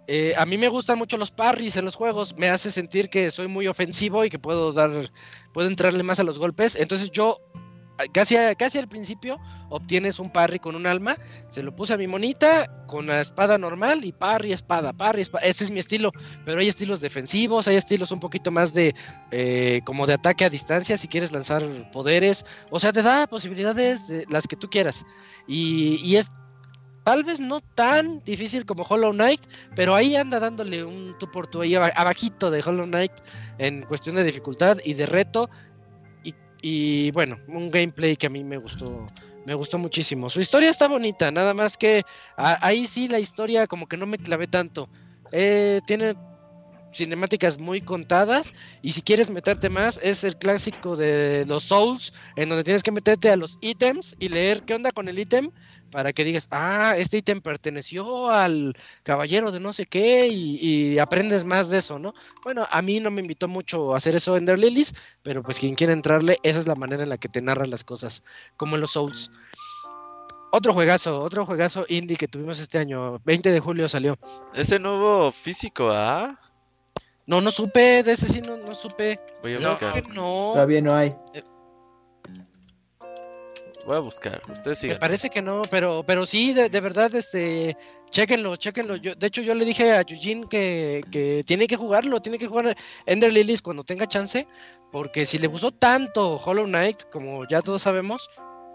eh, a mí me gustan mucho los parries en los juegos. Me hace sentir que soy muy ofensivo y que puedo dar, puedo entrarle más a los golpes. Entonces yo casi, casi al principio obtienes un parry con un alma. Se lo puse a mi monita con la espada normal y parry, espada, parry, espada. Ese es mi estilo. Pero hay estilos defensivos, hay estilos un poquito más de eh, como de ataque a distancia si quieres lanzar poderes. O sea, te da posibilidades de las que tú quieras. Y, es tal vez no tan difícil como Hollow Knight, pero ahí anda dándole un tú por tú ahí aba- abajito de Hollow Knight en cuestión de dificultad y de reto. Y, bueno, un gameplay que a mí me gustó. Me gustó muchísimo. Su historia está bonita, nada más que ahí sí la historia como que no me clavé tanto. Eh, tiene cinemáticas muy contadas y si quieres meterte más es el clásico de los Souls en donde tienes que meterte a los ítems y leer qué onda con el ítem para que digas, ah, este ítem perteneció al caballero de no sé qué y, y aprendes más de eso, ¿no? Bueno, a mí no me invitó mucho a hacer eso Ender Lilies, pero pues quien quiera entrarle, esa es la manera en la que te narran las cosas, como en los Souls. Otro juegazo, otro juegazo indie que tuvimos este año, 20 de julio salió. Ese nuevo físico, ¿ah? No, no supe, de ese sí no, no supe. Voy a buscar. no. Todavía no hay. Voy a buscar. Ustedes Me sigan. parece que no, pero, pero sí, de, de verdad, este, chéquenlo, chéquenlo. Yo, de hecho, yo le dije a Yujin que, que tiene que jugarlo, tiene que jugar Ender Lilies cuando tenga chance, porque si le gustó tanto Hollow Knight, como ya todos sabemos,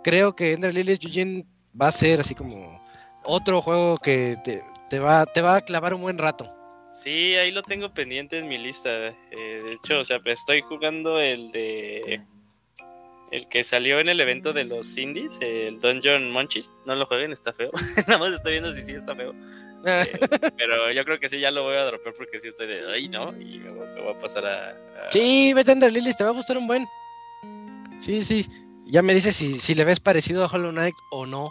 creo que Ender Lilies Yujin va a ser así como otro juego que te, te va, te va a clavar un buen rato. Sí, ahí lo tengo pendiente en mi lista. eh, de hecho, o sea, estoy jugando el de. El que salió en el evento de los indies, el Dungeon Munchies. No lo jueguen, está feo. Nada más estoy viendo si sí está feo. Eh, pero yo creo que sí, ya lo voy a dropear porque sí estoy de. Ay, no. Y me voy, me voy a pasar a. a- Sí, vete a Ender Lilies, te va a gustar un buen. Sí, sí. Ya me dices si, si le ves parecido a Hollow Knight o no.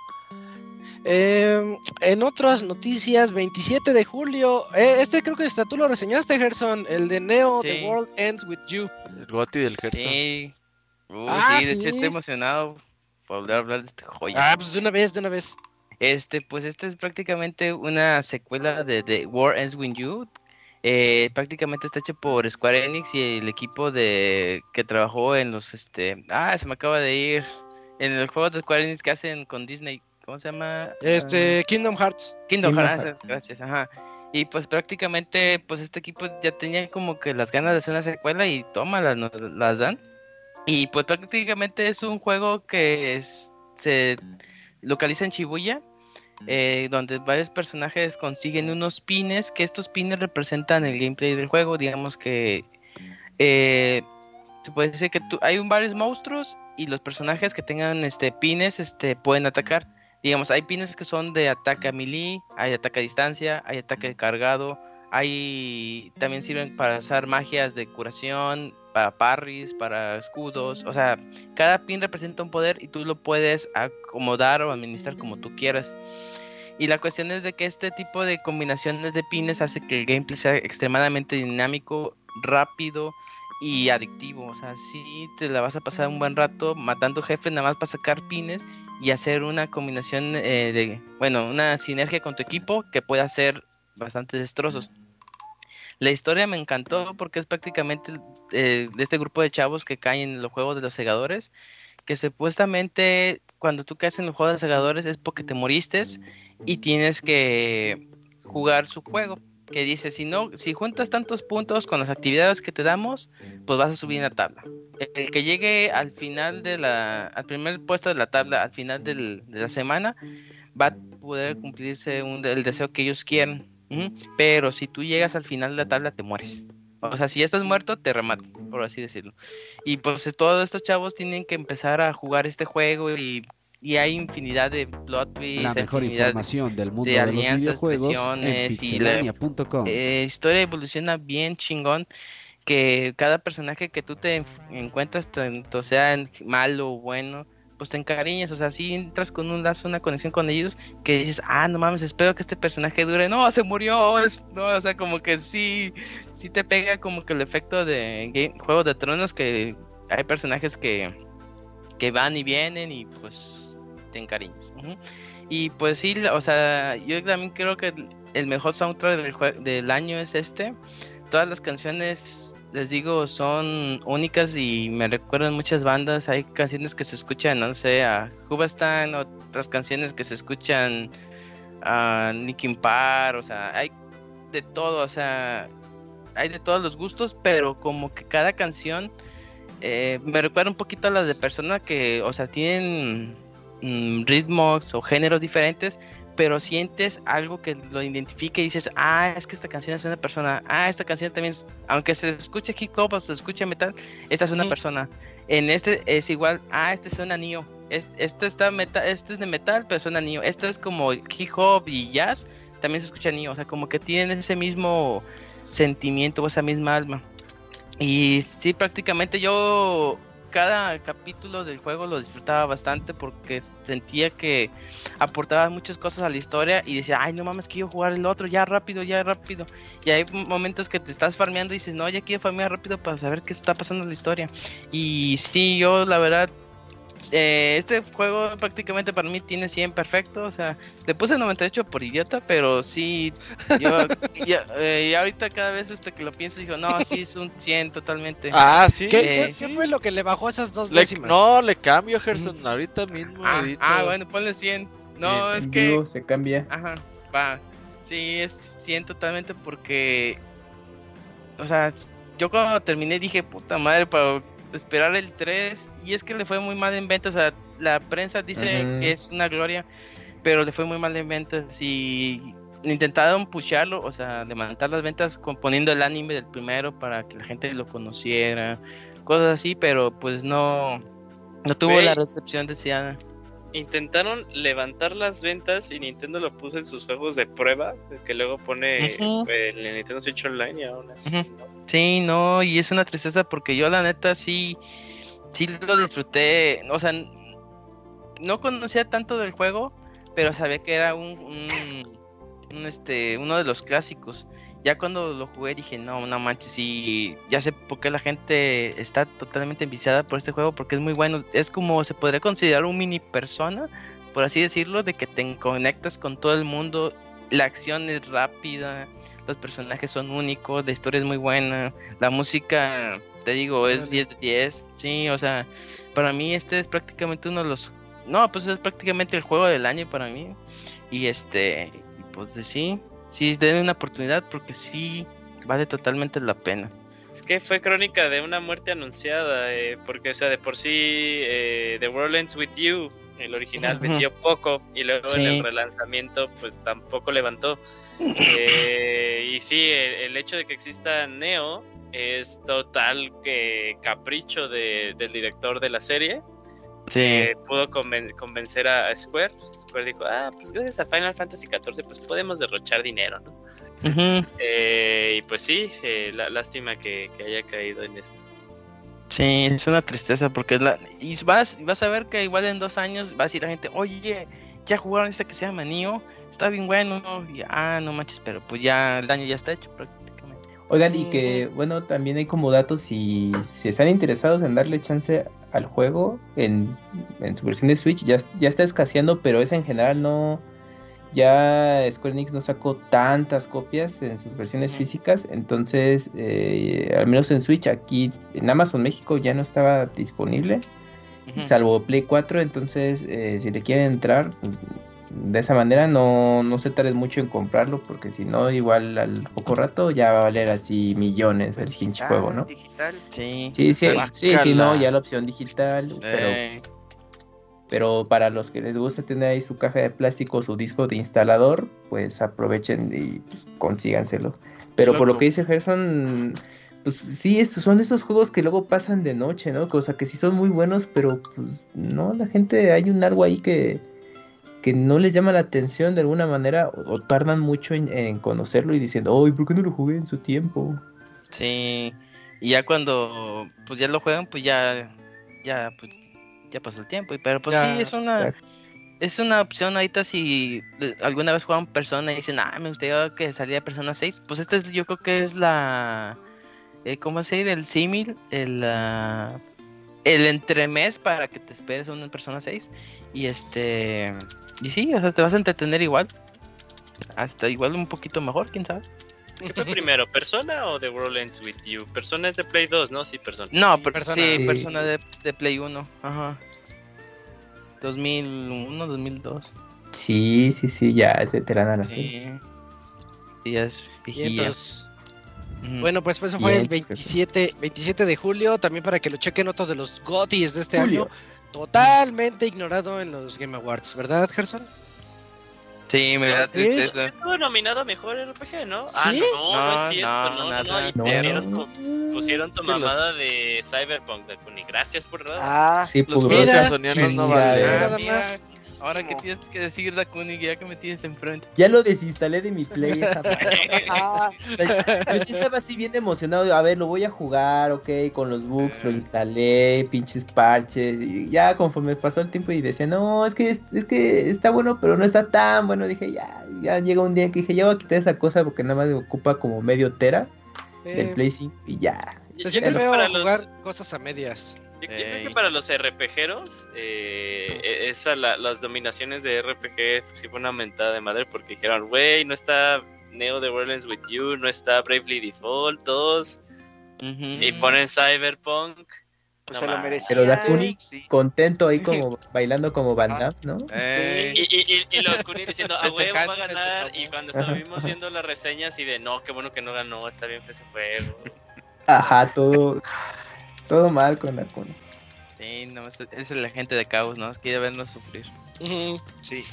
Eh, en otras noticias, 27 de julio. eh, este creo que hasta tú lo reseñaste, Gerson. El de Neo, The. World Ends With You. El Goti del Gerson. Sí. Uy, Ah, sí, de hecho estoy emocionado por volver a hablar de este joya. Ah, pues de una vez, de una vez. Este, pues este es prácticamente una secuela de The War Ends With You. Eh, prácticamente está hecho por Square Enix y el equipo de que trabajó en los este ah se me acaba de ir en el juego de Square Enix que hacen con Disney ¿cómo se llama? Este, Kingdom Hearts. Kingdom, Kingdom Hearts, Hearts. gracias, ajá. Y pues prácticamente, pues este equipo ya tenía como que las ganas de hacer una secuela y toma, las, las dan. Y pues prácticamente es un juego que se localiza en Shibuya, eh, donde varios personajes consiguen unos pines, que estos pines representan el gameplay del juego, digamos que eh, se puede decir que tú- hay un varios monstruos y los personajes que tengan este pines este pueden atacar. Digamos, hay pines que son de ataque a melee, hay ataque a distancia, hay ataque cargado, hay también sirven para usar magias de curación, para parries, para escudos, o sea, cada pin representa un poder y tú lo puedes acomodar o administrar como tú quieras. Y la cuestión es de que este tipo de combinaciones de pines hace que el gameplay sea extremadamente dinámico, rápido y adictivo. O sea, sí te la vas a pasar un buen rato matando jefes nada más para sacar pines y hacer una combinación eh, de, bueno, una sinergia con tu equipo que pueda hacer bastantes destrozos. La historia me encantó porque es prácticamente eh, de este grupo de chavos que caen en los juegos de los segadores, que supuestamente cuando tú caes en los juegos de segadores es porque te moriste y tienes que jugar su juego. Que dice, si no, si juntas tantos puntos con las actividades que te damos, pues vas a subir en la tabla. El que llegue al final de la, al primer puesto de la tabla, al final del- de la semana, va a poder cumplirse un, el deseo que ellos quieren. Ujú. Pero si tú llegas al final de la tabla, te mueres. O sea, si ya estás muerto, te rematan, por así decirlo. Y pues eh, todos estos chavos tienen que empezar a jugar este juego y, y hay infinidad de plot twists, La mejor información del mundo de de, los videojuegos y la- eh, historia evoluciona bien chingón que cada personaje que tú te encuentras tanto sea malo o bueno pues te encariñas o sea si entras con un lazo una conexión con ellos que dices ah no mames espero que este personaje dure no se murió no o sea como que sí sí te pega como que el efecto de Juego de Tronos que hay personajes que que van y vienen y pues te encariñas y pues sí o sea yo también creo que el mejor soundtrack del, del año es este. Todas las canciones, les digo, son únicas y me recuerdan muchas bandas. Hay canciones que se escuchan, no sé, a Hubastan, otras canciones que se escuchan a Linkin Park, o sea, hay de todo, o sea, hay de todos los gustos, pero como que cada canción eh, me recuerda un poquito a las de personas que, o sea, tienen mm, ritmos o géneros diferentes, pero sientes algo que lo identifique y dices, ah, es que esta canción es una persona, ah, esta canción también, es- aunque se escuche hip hop o se escuche metal, esta es una persona. En este es igual, ah, este suena Neo, es- este está metal, este es de metal, pero suena Neo, este es como hip hop y jazz, también se escucha Neo, o sea, como que tienen ese mismo sentimiento o esa misma alma. Y sí, prácticamente yo cada capítulo del juego lo disfrutaba bastante porque sentía que aportaba muchas cosas a la historia y decía, ay, no mames, quiero jugar el otro, ya rápido, ya rápido. Y hay momentos que te estás farmeando y dices, no, ya quiero farmear rápido para saber qué está pasando en la historia. Y sí, yo la verdad, eh, este juego prácticamente para mí tiene 100 perfecto, o sea, le puse 98 por idiota, pero sí, yo, ya, eh, y ahorita cada vez este que lo pienso, digo, no, sí, es un 100 totalmente. Ah, sí, ¿Qué, sí, qué- fue lo que le bajó esas dos Le- décimas? no, le cambio, Gerson, ahorita mismo ah, edito. ah, bueno, ponle 100. No, En es En que... vivo se cambia. Ajá, va. Sí, es 100 totalmente porque. O sea, yo cuando terminé dije, puta madre, para esperar el 3. Y es que le fue muy mal en ventas. O sea, la prensa dice que es una gloria, pero le fue muy mal en ventas. Y intentaron pusharlo, o sea, levantar las ventas con- poniendo el anime del primero para que la gente lo conociera, cosas así, pero pues no. No tuvo la recepción deseada. Intentaron levantar las ventas y Nintendo lo puso en sus juegos de prueba, que luego pone eh, el Nintendo Switch Online y aún así. Sí, no, y es una tristeza porque yo la neta sí, sí lo disfruté, o sea, no conocía tanto del juego, pero sabía que era un, un, un, este, uno de los clásicos. Ya cuando lo jugué dije, no, no manches, sí, ya sé por qué la gente está totalmente enviciada por este juego, porque es muy bueno. Es como se podría considerar un mini persona, por así decirlo, de que te conectas con todo el mundo la acción es rápida, los personajes son únicos, la historia es muy buena, la música, te digo, es 10 de 10. Sí, o sea, para mí este es prácticamente uno de los... No, pues es prácticamente el juego del año para mí. Y este, pues sí, sí, denle una oportunidad porque sí vale totalmente la pena. Es que fue crónica de una muerte anunciada, eh, porque, o sea, de por sí, eh, The World Ends With You, el original, vendió poco, y luego en el relanzamiento, pues tampoco levantó. Eh, y sí, el, el hecho de que exista Neo es total que capricho de- del director de la serie. Sí, que pudo conven- convencer a, a Square. Square dijo, ah, pues gracias a Final Fantasy XIV, pues podemos derrochar dinero, ¿no? Eh, y pues sí, eh, la, lástima que, que haya caído en esto. Sí, es una tristeza porque es la... y vas, vas a ver que igual en dos años va a decir la gente, oye, ya jugaron este que se llama Nioh, está bien bueno, y, ah, no manches, pero pues ya el daño ya está hecho prácticamente. Oigan, y que, bueno, también hay como datos si, si están interesados en darle chance al juego en, en su versión de Switch, ya, ya está escaseando, pero es en general no... Ya Square Enix no sacó tantas copias en sus versiones físicas, entonces, eh, al menos en Switch, aquí en Amazon México ya no estaba disponible, salvo Play 4, entonces eh, si le quieren entrar pues, de esa manera no, no se tarden mucho en comprarlo porque si no igual al poco rato ya va a valer así millones el pinche juego, ¿no? Digital. Sí, Sí, sí, sí, sí, no, ya la opción digital, Eh, pero para los que les gusta tener ahí su caja de plástico, su disco de instalador, pues aprovechen y pues, consíganselo. Pero por lo que dice Gerson, pues sí, estos son esos juegos que luego pasan de noche, ¿no? O sea, que sí son muy buenos, pero pues no, la gente, hay un algo ahí que, que no les llama la atención de alguna manera o, o tardan mucho en, en conocerlo y diciendo, ay, ¿por qué no lo jugué en su tiempo? sí, y ya cuando pues ya lo juegan, pues ya, ya, pues ya pasó el tiempo, y- pero pues Ya, sí, es una... exacto. Es una opción ahorita si eh, alguna vez juegan Persona y dicen, ah, me gustaría que saliera Persona 6. Pues este es- yo creo que es la... eh, ¿Cómo decir? El símil, el... ah, el entremés para que te esperes una Persona 6. Y este... Y sí, o sea, te vas a entretener igual. Hasta igual un poquito mejor, quién sabe. ¿Qué fue primero, Persona o The World Ends With You? Persona es de Play 2, ¿no? Sí, Persona. No, per- Persona. sí, Sí. Persona de, de Play 1. Ajá. 2001, 2002. Sí, sí, sí, ya es veterana la serie. Sí. Sí, ya es bueno, pues eso fue el pues, que- 27, 27 de julio, también para que lo chequen otros de los GOTYs de este Julio. año, totalmente ignorado en los Game Awards, ¿verdad, Gerson? Sí, me da ¿Sí? Tristeza. sí estuvo nominado a mejor RPG, ¿no? Ah, ¿Sí? no, no, es No, cierto, no, no, no, nada, no, y no. pusieron, tu, pusieron tu Es que los- mamada de Cyberpunk, de Kuni. Gracias por nada. Ah, Sí, Los pues, Mira, juegos amazonianos no valen. Nada Ah, mira, más. Ahora que tienes que decir la Kuni ya que me tienes enfrente. Ya lo desinstalé de mi play esa. Ah, o sea, yo sí estaba así bien emocionado. A ver, lo voy a jugar, ok, con los bugs, lo instalé, pinches parches. Y ya conforme pasó el tiempo y decía, no, es que, es, es que está bueno, pero no está tan bueno. Dije, ya, ya llega un día que dije, ya voy a quitar esa cosa porque nada más me ocupa como medio tera del Eh, Play 5 y ya. se siente feo para los- jugar cosas a medias. Yo, yo creo que Ey. para los RPGeros, eh, e- esa, la- las dominaciones de RPG sí fue una mentada de madre porque dijeron, güey, no está Neo The World Ends With You, no está Bravely Default 2, Ujú. y ponen Cyberpunk. pues No se lo merecía. Pero Dakuni sí. contento ahí como bailando como Van. Damme, ¿no? Eh, Y, y, y, y lo Kuni diciendo, a huevo va a ganar. Y cuando estuvimos viendo las reseñas y de no, qué bueno que no ganó, está bien fue ese juego. Ajá, todo, todo mal con Dakuni. sí, no, es, es el agente de caos, ¿no? Quiere vernos sufrir. Sí.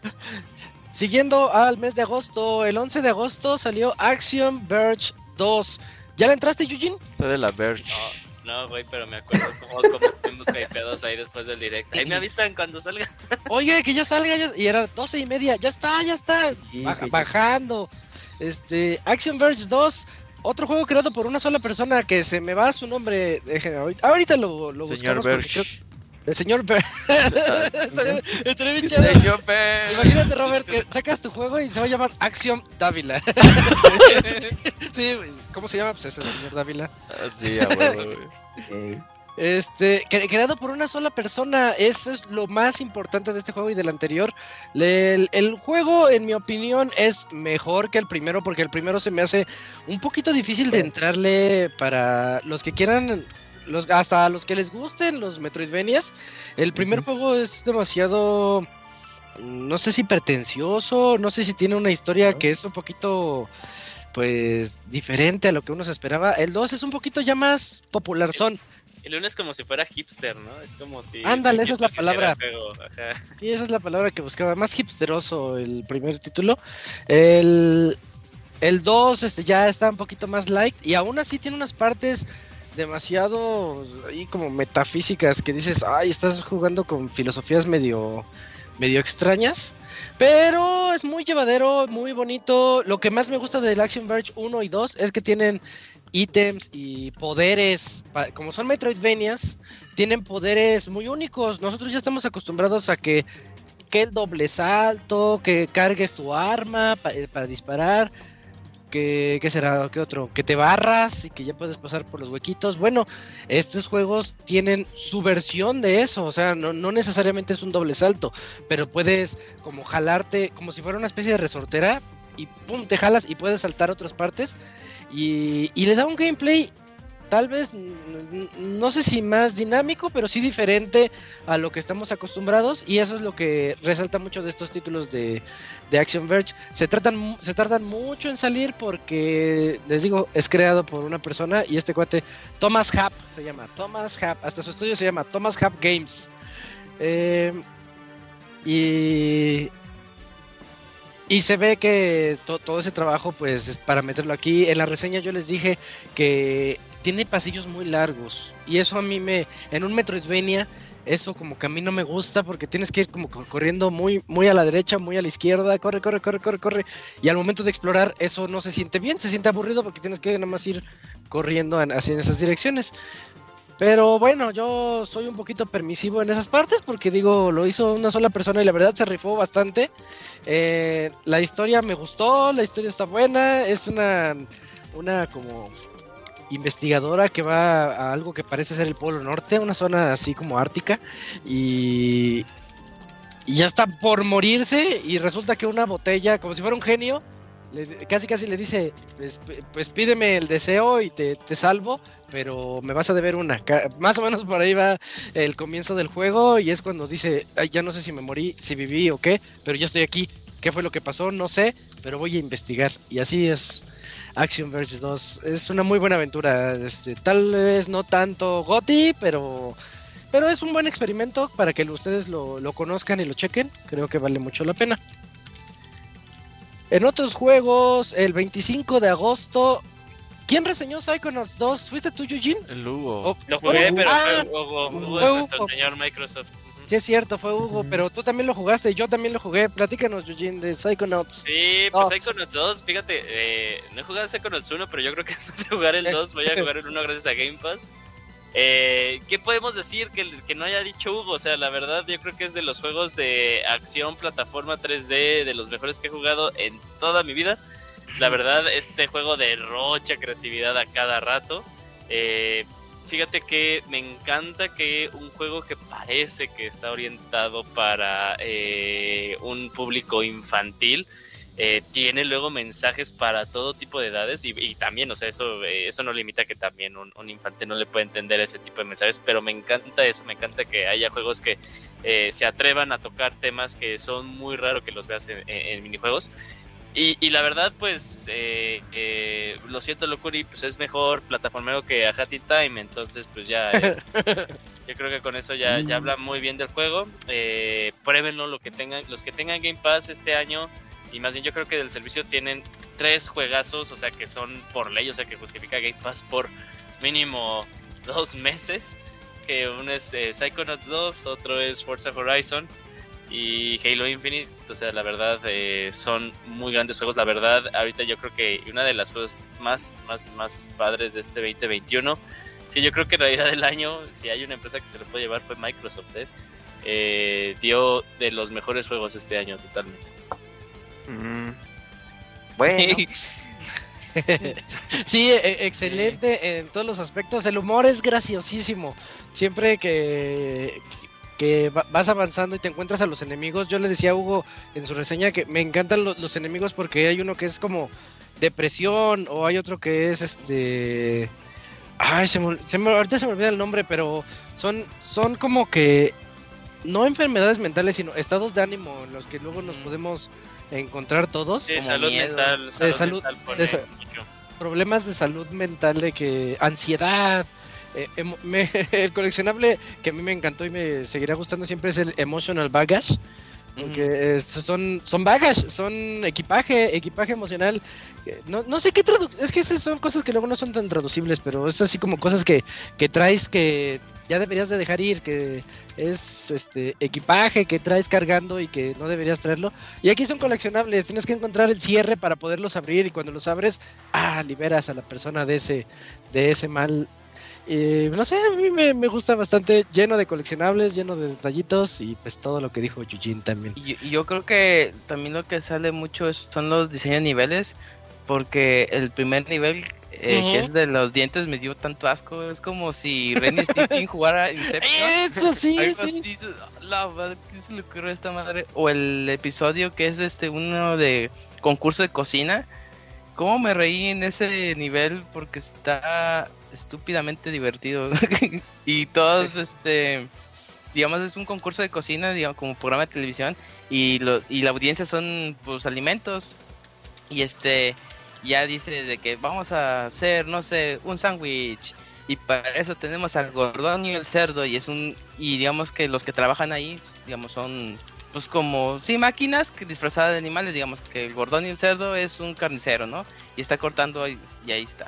Siguiendo al mes de agosto, el 11 de agosto salió Action Verge 2. ¿Ya le entraste, Eugene? Está de la Verge. No, güey, pero me acuerdo cómo, cómo estuvimos hypeados ahí después del directo. Ahí me avisan cuando salga. Oye, que ya salga, ya- y era 12 y media, ya está, ya está, Sí, baja- sí, bajando. Este, Action Verge 2, otro juego creado por una sola persona que se me va su nombre. ahorita, ahorita lo, lo Señor buscamos el señor Verge. estaría, bien chido. Señor Pérez. Imagínate, Robert, que sacas tu juego y se va a llamar Action Dávila. sí, ¿cómo se llama? Pues es el señor Dávila. Ah, Sí, a huevo, güey. Este, cre- creado por una sola persona, eso es lo más importante de este juego y del anterior. El, el juego, en mi opinión, es mejor que el primero porque el primero se me hace un poquito difícil de entrarle para los que quieran, los, hasta los que les gusten los Metroidvanias. El primer juego es demasiado, no sé si pretencioso, no sé si tiene una historia que es un poquito pues diferente a lo que uno se esperaba. El 2 es un poquito ya más popular son. El uno es como si fuera hipster, ¿no? Es como si. Ándale, esa es la palabra. Sí, esa es la palabra que buscaba. Más hipsteroso el primer título. El, el 2 este, ya está un poquito más light. Y aún así tiene unas partes demasiado ahí como metafísicas que dices, ay, estás jugando con filosofías medio, medio extrañas. Pero es muy llevadero, muy bonito. Lo que más me gusta del Action Verge 1 y 2 es que tienen ítems y poderes. Como son Metroidvanias, tienen poderes muy únicos. Nosotros ya estamos acostumbrados a que, que el doble salto, que cargues tu arma eh, para disparar. Que, ¿Qué será? ¿Qué otro? Que te barras y que ya puedes pasar por los huequitos. Bueno, estos juegos tienen su versión de eso. O sea, no, no necesariamente es un doble salto. Pero puedes como jalarte, como si fuera una especie de resortera. Y pum, te jalas y puedes saltar a otras partes. Y, y le da un gameplay tal vez, no sé si más dinámico, pero sí diferente a lo que estamos acostumbrados. Y eso es lo que resalta mucho de estos títulos de, de Action Verge. Se, tratan, se tardan mucho en salir porque, les digo, es creado por una persona y este cuate, Thomas Happ, se llama Thomas Happ, hasta su estudio se llama Thomas Happ Games. Eh, y y se ve que to- todo ese trabajo, pues, es para meterlo aquí. En la reseña yo les dije que tiene pasillos muy largos. Y eso a mí me. En un Metroidvania, eso como que a mí no me gusta porque tienes que ir como co- corriendo muy, muy a la derecha, muy a la izquierda. Corre, corre, corre, corre, corre. Y al momento de explorar, eso no se siente bien, se siente aburrido porque tienes que nada más ir corriendo en- hacia esas direcciones. Pero bueno, yo soy un poquito permisivo en esas partes porque digo, lo hizo una sola persona y la verdad se rifó bastante. Eh, la historia me gustó, la historia está buena, es una, una como investigadora que va a algo que parece ser el Polo Norte, una zona así como ártica, y, y ya está por morirse y resulta que una botella, como si fuera un genio, le- casi casi le dice, pues, pues pídeme el deseo y te, te salvo, pero me vas a deber una. Más o menos por ahí va el comienzo del juego y es cuando dice, "Ay, ya no sé si me morí, si viví o qué, pero ya estoy aquí. ¿Qué fue lo que pasó? No sé, pero voy a investigar. Y así es Action Verge 2. Es una muy buena aventura. Este, tal vez no tanto GOTY, pero, pero es un buen experimento para que ustedes lo, lo conozcan y lo chequen. Creo que vale mucho la pena. En otros juegos, el 25 de agosto, ¿quién reseñó Psychonauts 2? ¿Fuiste tú, Eugene? El Hugo. Oh, Lo jugué, Hugo. pero Ah, fue Hugo. Hugo fue es nuestro Hugo. señor Microsoft. Sí, es cierto, fue Hugo, pero tú también lo jugaste, yo también lo jugué. Platícanos, Eugene, de Psychonauts. Sí, pues Dos. Psychonauts 2, fíjate, eh, no he jugado Psychonauts 1, pero yo creo que antes de jugar el 2 voy a jugar el 1 gracias a Game Pass. Eh, ¿Qué podemos decir que, que no haya dicho Hugo? O sea, la verdad yo creo que es de los juegos de acción, plataforma 3D, de los mejores que he jugado en toda mi vida. La verdad, este juego derrocha creatividad a cada rato. Eh, fíjate que me encanta que un juego que parece que está orientado para eh, un público infantil eh, tiene luego mensajes para todo tipo de edades y, y también, o sea, eso, eh, eso no limita que también un, un infante no le pueda entender ese tipo de mensajes, pero me encanta eso, me encanta que haya juegos que eh, se atrevan a tocar temas que son muy raros que los veas en, en- en minijuegos. Y, y la verdad, pues, eh, eh, lo siento, Locuri, pues es mejor plataformero que a Hattie Time, entonces, pues ya es, yo creo que con eso ya, ya habla muy bien del juego. Eh, pruébenlo, lo que tengan, los que tengan Game Pass este año, y más bien yo creo que del servicio tienen tres juegazos, o sea, que son por ley, o sea, que justifica Game Pass por mínimo dos meses. Que uno es eh, Psychonauts 2, otro es Forza Horizon y Halo Infinite. O sea, la verdad, eh, son muy grandes juegos. La verdad, ahorita yo creo que una de las cosas más, más, más padres de este 2021. Sí, yo creo que en realidad del año, si hay una empresa que se lo puede llevar, fue Microsoft. ¿eh? Eh, dio de los mejores juegos este año, totalmente. Mm. Bueno, Sí, e- excelente en todos los aspectos. El humor es graciosísimo. siempre que, que va- vas avanzando y te encuentras a los enemigos, yo le decía a Hugo en su reseña que me encantan lo- los enemigos porque hay uno que es como depresión o hay otro que es este... Ay, se me, ol- se me- ahorita se me olvida el nombre, pero son, son como que no enfermedades mentales, sino estados de ánimo en los que luego nos podemos encontrar todos. Como salud miedo. mental. Salud, salud- mental de sa- mucho. problemas de salud mental, de que ansiedad. eh, me- el coleccionable que a mí me encantó y me seguirá gustando siempre es el Emotional Baggage. Porque es- son, son baggage, son equipaje, equipaje emocional. Eh, No, no sé qué tradu es que esas son cosas que luego no son tan traducibles, pero es así como cosas que, que traes que ya deberías de dejar ir, que es este equipaje que traes cargando y que no deberías traerlo. Y aquí son coleccionables, tienes que encontrar el cierre para poderlos abrir y cuando los abres, ah, liberas a la persona de ese, de ese mal. Y no sé, a mí me, me gusta bastante, lleno de coleccionables, lleno de detallitos y pues todo lo que dijo Yujin también. Y yo, y yo creo que también lo que sale mucho es- son los diseños de niveles, porque el primer nivel, eh, que Ujú. es de los dientes, me dio tanto asco. Es como si Ren y Stimpy jugara Inception. Eso sí, sí. así, la madre, ¿qué se le ocurrió a esta madre? O el episodio que es este uno de concurso de cocina. ¿Cómo me reí en ese nivel? Porque está estúpidamente divertido. y todos, este, digamos, es un concurso de cocina, digamos, como programa de televisión. Y, lo, y la audiencia son, pues, alimentos. Y este, ya dice de que vamos a hacer, no sé, un sándwich. Y para eso tenemos al gordón y el cerdo. Y es un, y digamos que los que trabajan ahí, digamos, son pues como, sí, máquinas que disfrazadas de animales, digamos que el gordón y el cerdo es un carnicero, ¿no? Y está cortando y, y ahí está.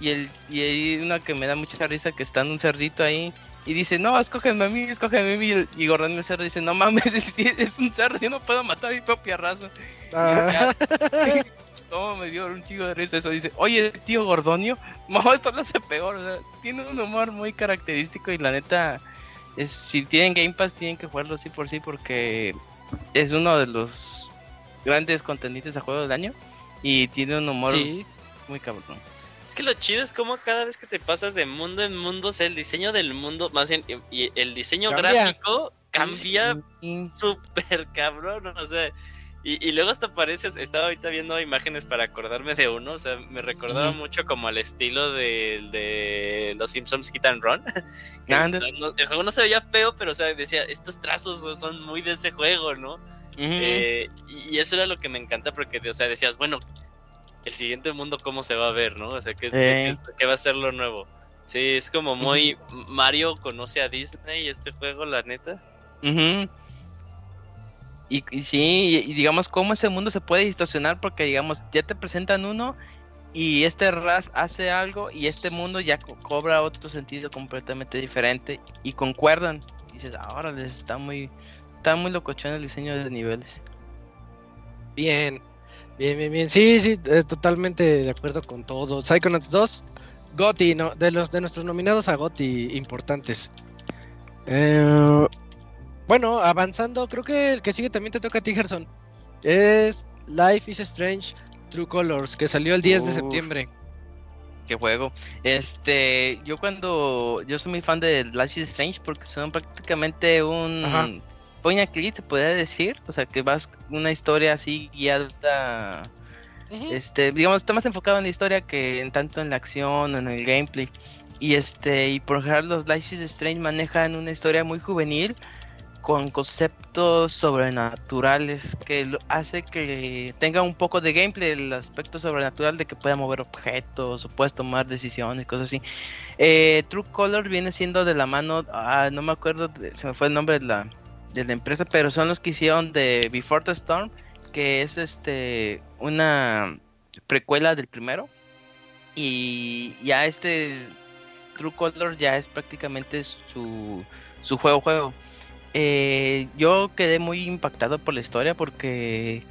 Y el y hay una que me da mucha risa que está en un cerdito ahí y dice, no, escógeme a mí, escógeme a mí. Y, el- y gordón y el cerdo dice, no mames, es, es un cerdo, yo no puedo matar a mi propia raza. Ah, ¿Cómo me dio un chico de risa eso? Dice, oye, tío Gordonio, no, esto lo hace peor. o sea, tiene un humor muy característico y la neta, es, si tienen Game Pass, tienen que jugarlo sí por sí porque es uno de los grandes contendientes a juego del año y tiene un humor sí. muy cabrón. Es que lo chido es como cada vez que te pasas de mundo en mundo, o sea, el diseño del mundo, más bien, y el diseño Cambia. gráfico cambia Y- súper cabrón, o sea, y, y luego hasta parece, estaba ahorita viendo imágenes para acordarme de uno, o sea, me recordaba mucho como al estilo de, de los Simpsons Hit and Run. que no- el juego no se veía feo, pero o sea, decía, estos trazos son muy de ese juego, ¿no? Eh, y eso era lo que me encanta porque, o sea, decías, bueno, el siguiente mundo cómo se va a ver, ¿no? O sea, ¿qué, Eh. qué- qué- qué va a ser lo nuevo? Sí, es como muy... Mario conoce a Disney este juego, la neta. Y, sí, y, digamos cómo ese mundo se puede distorsionar porque digamos ya te presentan uno y este ras hace algo y este mundo ya co- cobra otro sentido completamente diferente y concuerdan. Dices, ahora les está muy está muy locochón el diseño de niveles. Bien, bien, bien, bien. Sí, sí, eh, totalmente de acuerdo con todo. Psychonauts 2, Gotti, no, de los de nuestros nominados a Gotti importantes. Eh, bueno, avanzando, creo que el que sigue también te toca a ti, Gerson. Es Life is Strange True Colors, que salió el 10 de septiembre. Qué juego. Este, yo cuando yo soy muy fan de Life is Strange porque son prácticamente un Ajá. point and click, se podría decir, o sea, que vas una historia así guiada Este, digamos, está más enfocado en la historia que en tanto en la acción o en el gameplay. Y este, y por lo general los Life is Strange manejan una historia muy juvenil con conceptos sobrenaturales que hace que tenga un poco de gameplay el aspecto sobrenatural de que pueda mover objetos o puedes tomar decisiones cosas así. Eh, True Color viene siendo de la mano ah, no me acuerdo se me fue el nombre de la de la empresa pero son los que hicieron de Before the Storm que es este una precuela del primero. Y ya este True Color ya es prácticamente su su juego juego Eh, yo quedé muy impactado por la historia porque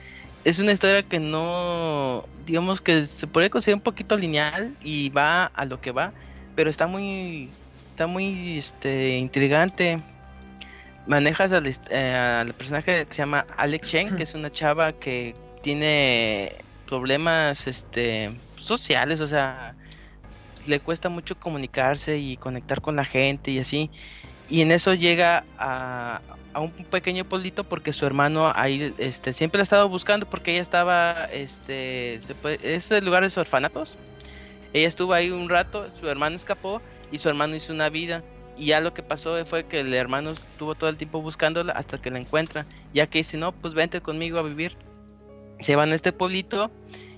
es una historia que no digamos que se puede considerar un poquito lineal y va a lo que va pero está muy está muy este intrigante manejas al, eh, al personaje que se llama Alex Chen, que es una chava que tiene problemas este sociales, o sea, le cuesta mucho comunicarse y conectar con la gente y así. Y en eso llega a, a un pequeño pueblito porque su hermano ahí este siempre la ha estado buscando porque ella estaba este se puede, es el lugar de sus orfanatos. Ella estuvo ahí un rato su hermano escapó y su hermano hizo una vida. Y ya lo que pasó fue que el hermano estuvo todo el tiempo buscándola hasta que la encuentra. Ya que dice no pues vente conmigo a vivir se van a este pueblito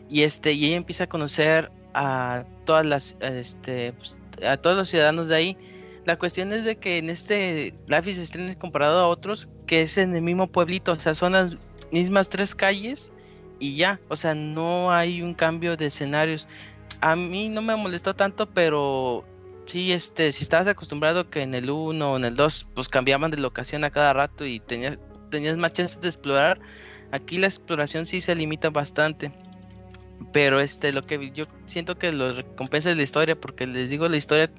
y este y ella empieza a conocer a todas las este pues, a todos los ciudadanos de ahí la cuestión es de que en este Life is Strange comparado a otros, que es en el mismo pueblito, o sea, son las mismas tres calles y ya, o sea, no hay un cambio de escenarios. A mí no me molestó tanto, pero sí, este, si estabas acostumbrado que en el 1 o en el 2, pues cambiaban de locación a cada rato y tenías, tenías más chances de explorar, aquí la exploración sí se limita bastante. Pero este, lo que yo siento que lo recompensa es la historia, porque les digo, la historia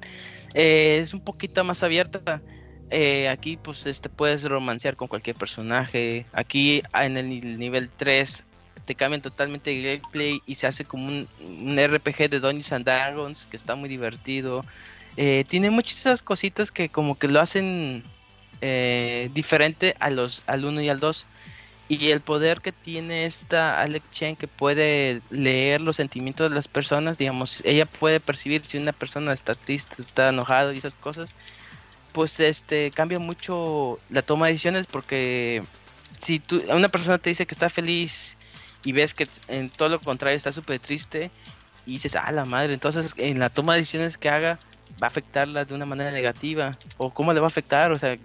eh, es un poquito más abierta. Eh, aquí pues este puedes romancear con cualquier personaje. Aquí en el nivel 3 te cambian totalmente el gameplay y se hace como un, un RPG de Dungeons and Dragons que está muy divertido. Eh, tiene muchas cositas que como que lo hacen diferente a los al 1 y al 2. Y el poder que tiene esta Alex Chen que puede leer los sentimientos de las personas, digamos, ella puede percibir si una persona está triste, está enojado y esas cosas, pues este cambia mucho la toma de decisiones porque si tú, una persona te dice que está feliz y ves que en todo lo contrario está súper triste y dices, ah, la madre, entonces en la toma de decisiones que haga va a afectarla de una manera negativa o cómo le va a afectar, o sea,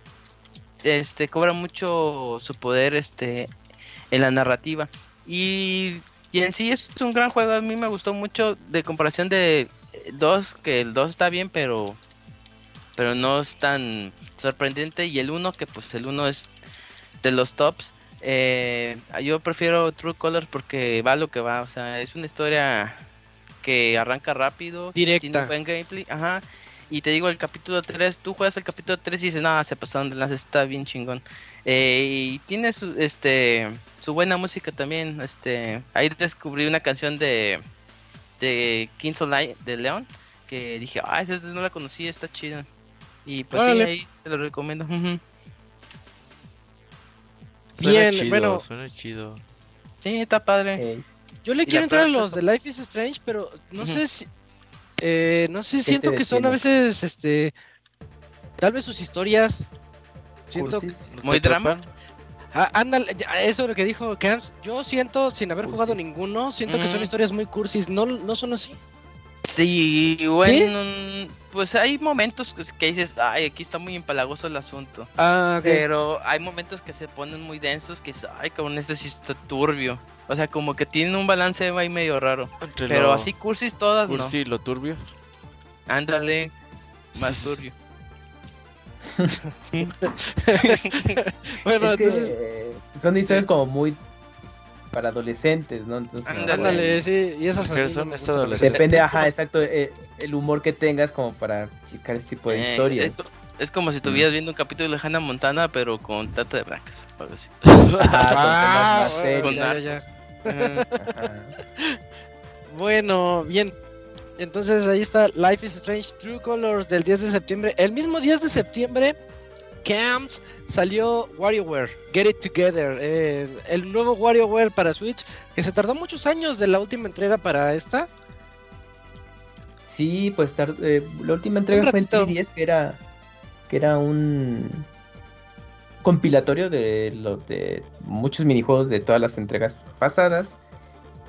este cobra mucho su poder este en la narrativa. Y, y, en sí es un gran juego a mí me gustó mucho de comparación de 2 que el 2 está bien pero pero no es tan sorprendente. Y el 1 que pues el 1 es de los tops. Eh, yo prefiero True Colors porque va lo que va o sea es una historia que arranca rápido directa. tiene buen gameplay ajá y te digo, el capítulo 3, tú juegas el capítulo 3 y dices, nada, se pasaron de las, está bien chingón. Eh, y tiene su, este, su buena música también. Este, ahí descubrí una canción de, de Kings of Light, de León, que dije, ah, esa no la conocí, está chida. Y pues sí, ahí se lo recomiendo. Suena Bien, chido, bueno. Suena chido. Sí, está padre. Eh, Yo le Y quiero entrar a los de Life is Strange, pero no sé si. Eh, no sé, ¿Qué siento que son a veces, este. Tal vez sus historias. Siento. cursis. ¿No Muy drama. Ah, ándale, eso es lo que dijo Camps. Yo siento, sin haber jugado ninguno, siento que son historias muy cursis. No, no son así. Sí, bueno, pues hay momentos que- que dices, ay, aquí está muy empalagoso el asunto. Ah, ok. Pero hay momentos que se ponen muy densos que dices, ay, cabrón, este sí está turbio. O sea, como que tienen un balance ahí medio raro. Entre Pero lo así cursis todas, cursi y lo turbio. no. Ándale, más turbio. bueno, es que entonces. eh, son historias como muy para adolescentes, ¿no? Entonces, Ándale. Sí. Y esas son. Depende, ajá, exacto, eh, el humor que tengas como para checar este tipo de Eh, historias. Es, es como si estuvieras viendo un capítulo de Hannah Montana, pero con trata de blancas. o algo así. Ajá, con Ah, temas más bueno, serios. ya, ya, ya. Ajá. Ajá. Bueno, bien. Entonces ahí está Life is Strange True Colors del 10 de septiembre. El mismo 10 de septiembre, Camps salió WarioWare, Get It Together, eh, el nuevo WarioWare para Switch, que se tardó muchos años de la última entrega para esta. Sí, pues eh, la última entrega fue ratito. 10 que era que era un compilatorio de los de muchos minijuegos de todas las entregas pasadas.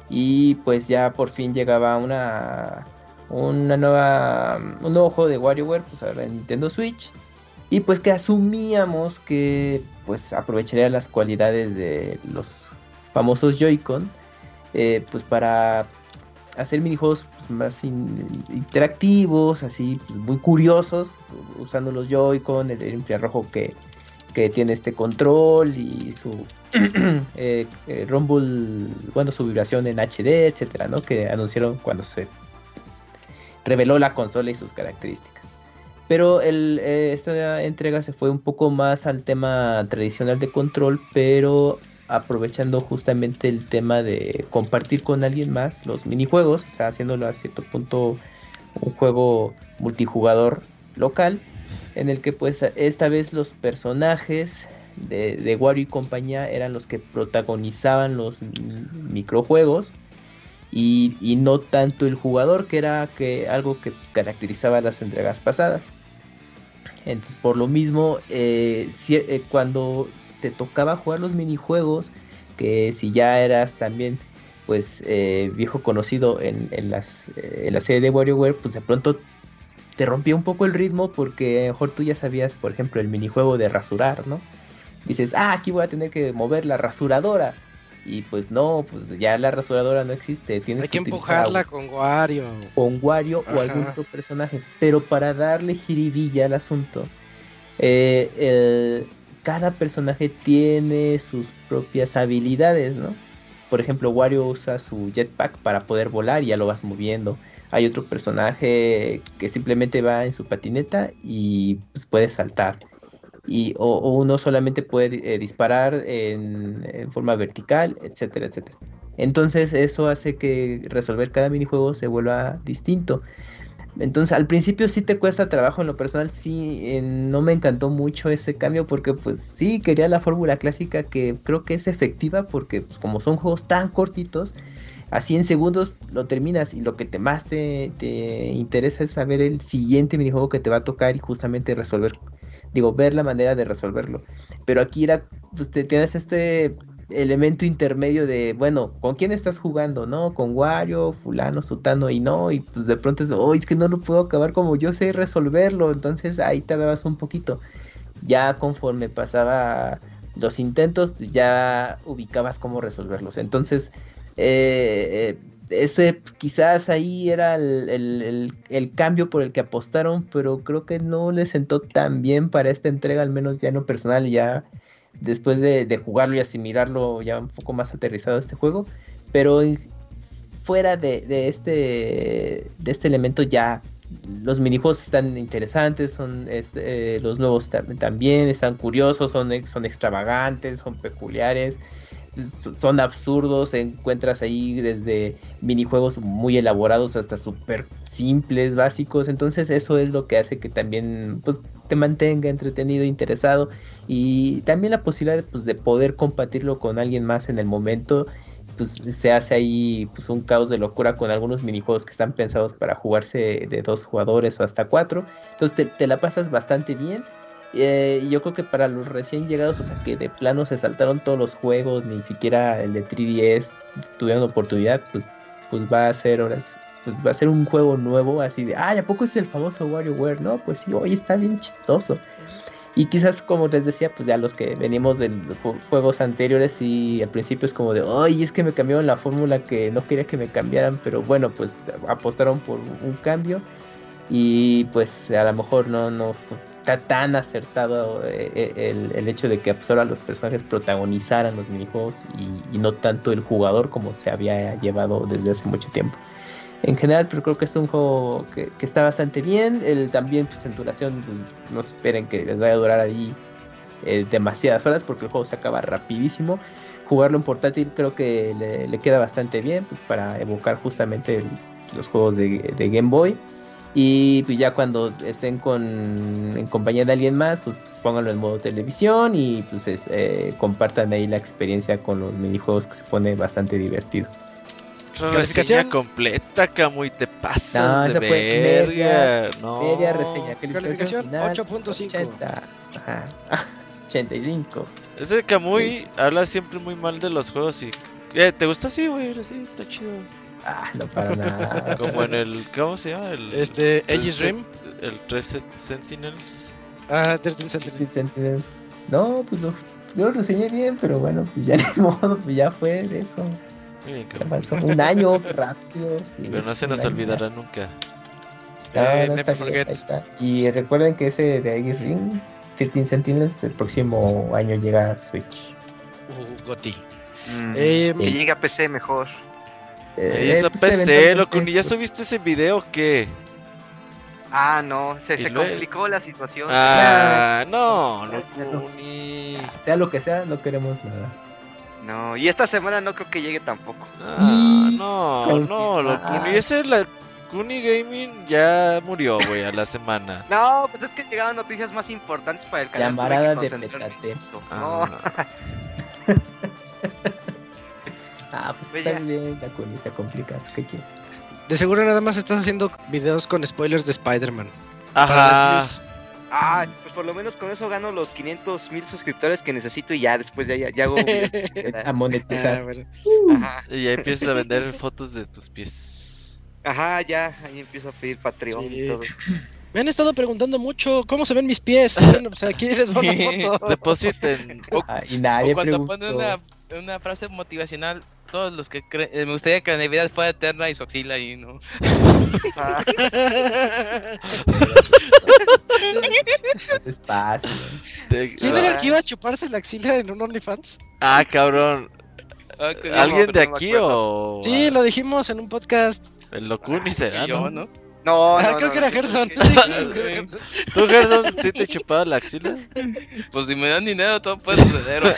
Y pues ya por fin llegaba una una nueva un nuevo juego de WarioWare pues ahora en Nintendo Switch. Y pues que asumíamos que pues aprovecharía las cualidades de los famosos Joy-Con eh, pues para hacer minijuegos pues, más in- interactivos, así pues, muy curiosos, usando los Joy-Con, el, el infrarrojo que, que tiene este control y su eh, eh, Rumble, bueno, su vibración en HD, etcétera, ¿no? Que anunciaron cuando se reveló la consola y sus características. Pero el, eh, esta entrega se fue un poco más al tema tradicional de control, pero aprovechando justamente el tema de compartir con alguien más los minijuegos, o sea, haciéndolo a cierto punto un juego multijugador local en el que pues esta vez los personajes de, de Wario y compañía eran los que protagonizaban los microjuegos y, y, no tanto el jugador que era que algo que pues, caracterizaba las entregas pasadas. Entonces por lo mismo eh, si, eh, cuando te tocaba jugar los minijuegos que si ya eras también pues eh, viejo conocido en, en, las, eh, en la serie de WarioWare pues de pronto te rompía un poco el ritmo porque a lo mejor tú ya sabías, por ejemplo, el minijuego de rasurar, ¿no? Dices, ah, aquí voy a tener que mover la rasuradora. Y pues no, pues ya la rasuradora no existe. Tienes Hay que, que empujarla con Wario. Con Wario Ajá. o algún otro personaje. Pero para darle jiribilla al asunto, eh, cada personaje tiene sus propias habilidades, ¿no? Por ejemplo, Wario usa su jetpack para poder volar y ya lo vas moviendo hay otro personaje que simplemente va en su patineta y pues, puede saltar. Y, o, uno solamente puede eh, disparar en, en, forma vertical, etcétera, etcétera. Entonces eso hace que resolver cada minijuego se vuelva distinto. Entonces al principio sí te cuesta trabajo en lo personal, sí, eh, no me encantó mucho ese cambio porque pues sí quería la fórmula clásica que creo que es efectiva porque pues, como son juegos tan cortitos, así en segundos lo terminas y lo que te más te, te, interesa es saber el siguiente minijuego que te va a tocar y justamente resolver, digo, ver la manera de resolverlo. Pero aquí era, pues tienes este elemento intermedio de, bueno, ¿con quién estás jugando? ¿No? Con Wario, fulano, sutano y no, y pues de pronto es, oh, es que no lo puedo acabar como yo sé resolverlo, entonces ahí te dabas un poquito. Ya conforme pasaba los intentos, pues ya ubicabas cómo resolverlos. Entonces, eh, ese quizás ahí era el, el, cambio por el que apostaron, pero creo que no le sentó tan bien para esta entrega, al menos ya no personal, ya después de, de jugarlo y asimilarlo ya un poco más aterrizado este juego, pero fuera de, de, este, de este elemento ya los minijuegos están interesantes, son este, eh, los nuevos también están curiosos, son, son extravagantes, son peculiares son absurdos, encuentras ahí desde minijuegos muy elaborados hasta súper simples, básicos, entonces eso es lo que hace que también pues, te mantenga entretenido, interesado y también la posibilidad pues, de poder compartirlo con alguien más en el momento pues se hace ahí pues un caos de locura con algunos minijuegos que están pensados para jugarse de dos jugadores o hasta cuatro. Entonces te, te la pasas bastante bien. Eh, yo creo que para los recién llegados, o sea, que de plano se saltaron todos los juegos, ni siquiera el de 3DS tuvieron oportunidad, pues, pues va a ser ahora, pues va a ser un juego nuevo, así de, ay, ¿a poco es el famoso WarioWare? No, pues sí, hoy está bien chistoso. Y quizás, como les decía, pues ya los que venimos de juegos anteriores y al principio es como de, ay, es que me cambiaron la fórmula que no quería que me cambiaran, pero bueno, pues apostaron por un cambio y pues a lo mejor no, no está tan acertado eh, el, el, hecho de que ahora los personajes protagonizaran los minijuegos y, y, no tanto el jugador como se había llevado desde hace mucho tiempo. En general, pero creo que es un juego que, está bastante bien. El, también, pues en duración, pues, no se esperen que les vaya a durar ahí eh, demasiadas horas porque el juego se acaba rapidísimo. Jugarlo en portátil creo que le, queda bastante bien pues, para evocar justamente los juegos de Game Boy. Y pues ya cuando estén con, en compañía de alguien más, pues, pues pónganlo en modo televisión y pues eh, compartan ahí la experiencia con los minijuegos que se pone bastante divertido. Reseña completa, Camuy, te pasas no, de verga. Media, no. media reseña. Calificación 8.5. 85. Ese Camuy habla siempre muy mal de los juegos y... Eh, ¿Te gusta así, güey? Sí, está chido. Ah, no para nada. Como en el. ¿Cómo se llama? El, este, Aegis Rim. El 13 Sentinels. Ah, 13 Sentinels. Sentinels. No, pues lo, yo lo reseñé bien, pero bueno, pues ya ni modo, pues ya fue de eso. Bien, ya pasó un año rápido. Sí, pero no se nos olvidará ya. nunca. No, eh, no está bien, ahí está. Y recuerden que ese de Aegis Ring, 13 Sentinels, el próximo año llega a Switch. Uh, Goti. Mm, eh, que llegue a PC mejor. Eh, esa PC, loco, ¿ya subiste ese video o qué? Ah, no, se, complicó la situación. Ah, no, loco, ni... Sea lo que sea, no queremos nada. No, y esta semana no creo que llegue tampoco. Ah, no, no, loco, ni esa es la Locuni Gaming ya murió, güey, a la semana. No, pues es que llegaron noticias más importantes para el canal. Llamarada de petate. Ah, Ah, pues Pues está ya. bien, la Kuni se complica. Pues, ¿Qué quieres? De seguro nada más estás haciendo videos con spoilers de Spider-Man. Ajá. Ah, pues por lo menos con eso gano los 500 mil suscriptores que necesito y ya después ya, ya, ya hago A monetizar. Ah, bueno. Ajá, Y ya empiezas a vender fotos de tus pies. ajá, ya, ahí empiezo a pedir Patreon Sí. y todo. Me han estado preguntando mucho cómo se ven mis pies. Bueno, pues aquí les va una foto. Depositen. Ah, y nadie O cuando preguntó. pone una, una frase motivacional, todos los que creen, eh, me gustaría que la Navidad fuera eterna y su axila ahí, ¿no? Ajá. Más espacio. De- ¿Quién era el que iba a chuparse la axila en un OnlyFans? Ah, cabrón. Ah, ¿Alguien de aquí o.? Sí, lo dijimos en un podcast. El Locuni será, yo, ¿no? ¿No? No, Ah, no, creo no, que era Gerson. ¿Tú, Gerson, sí te chupaba la axila? Pues si me dan dinero, todo puede suceder.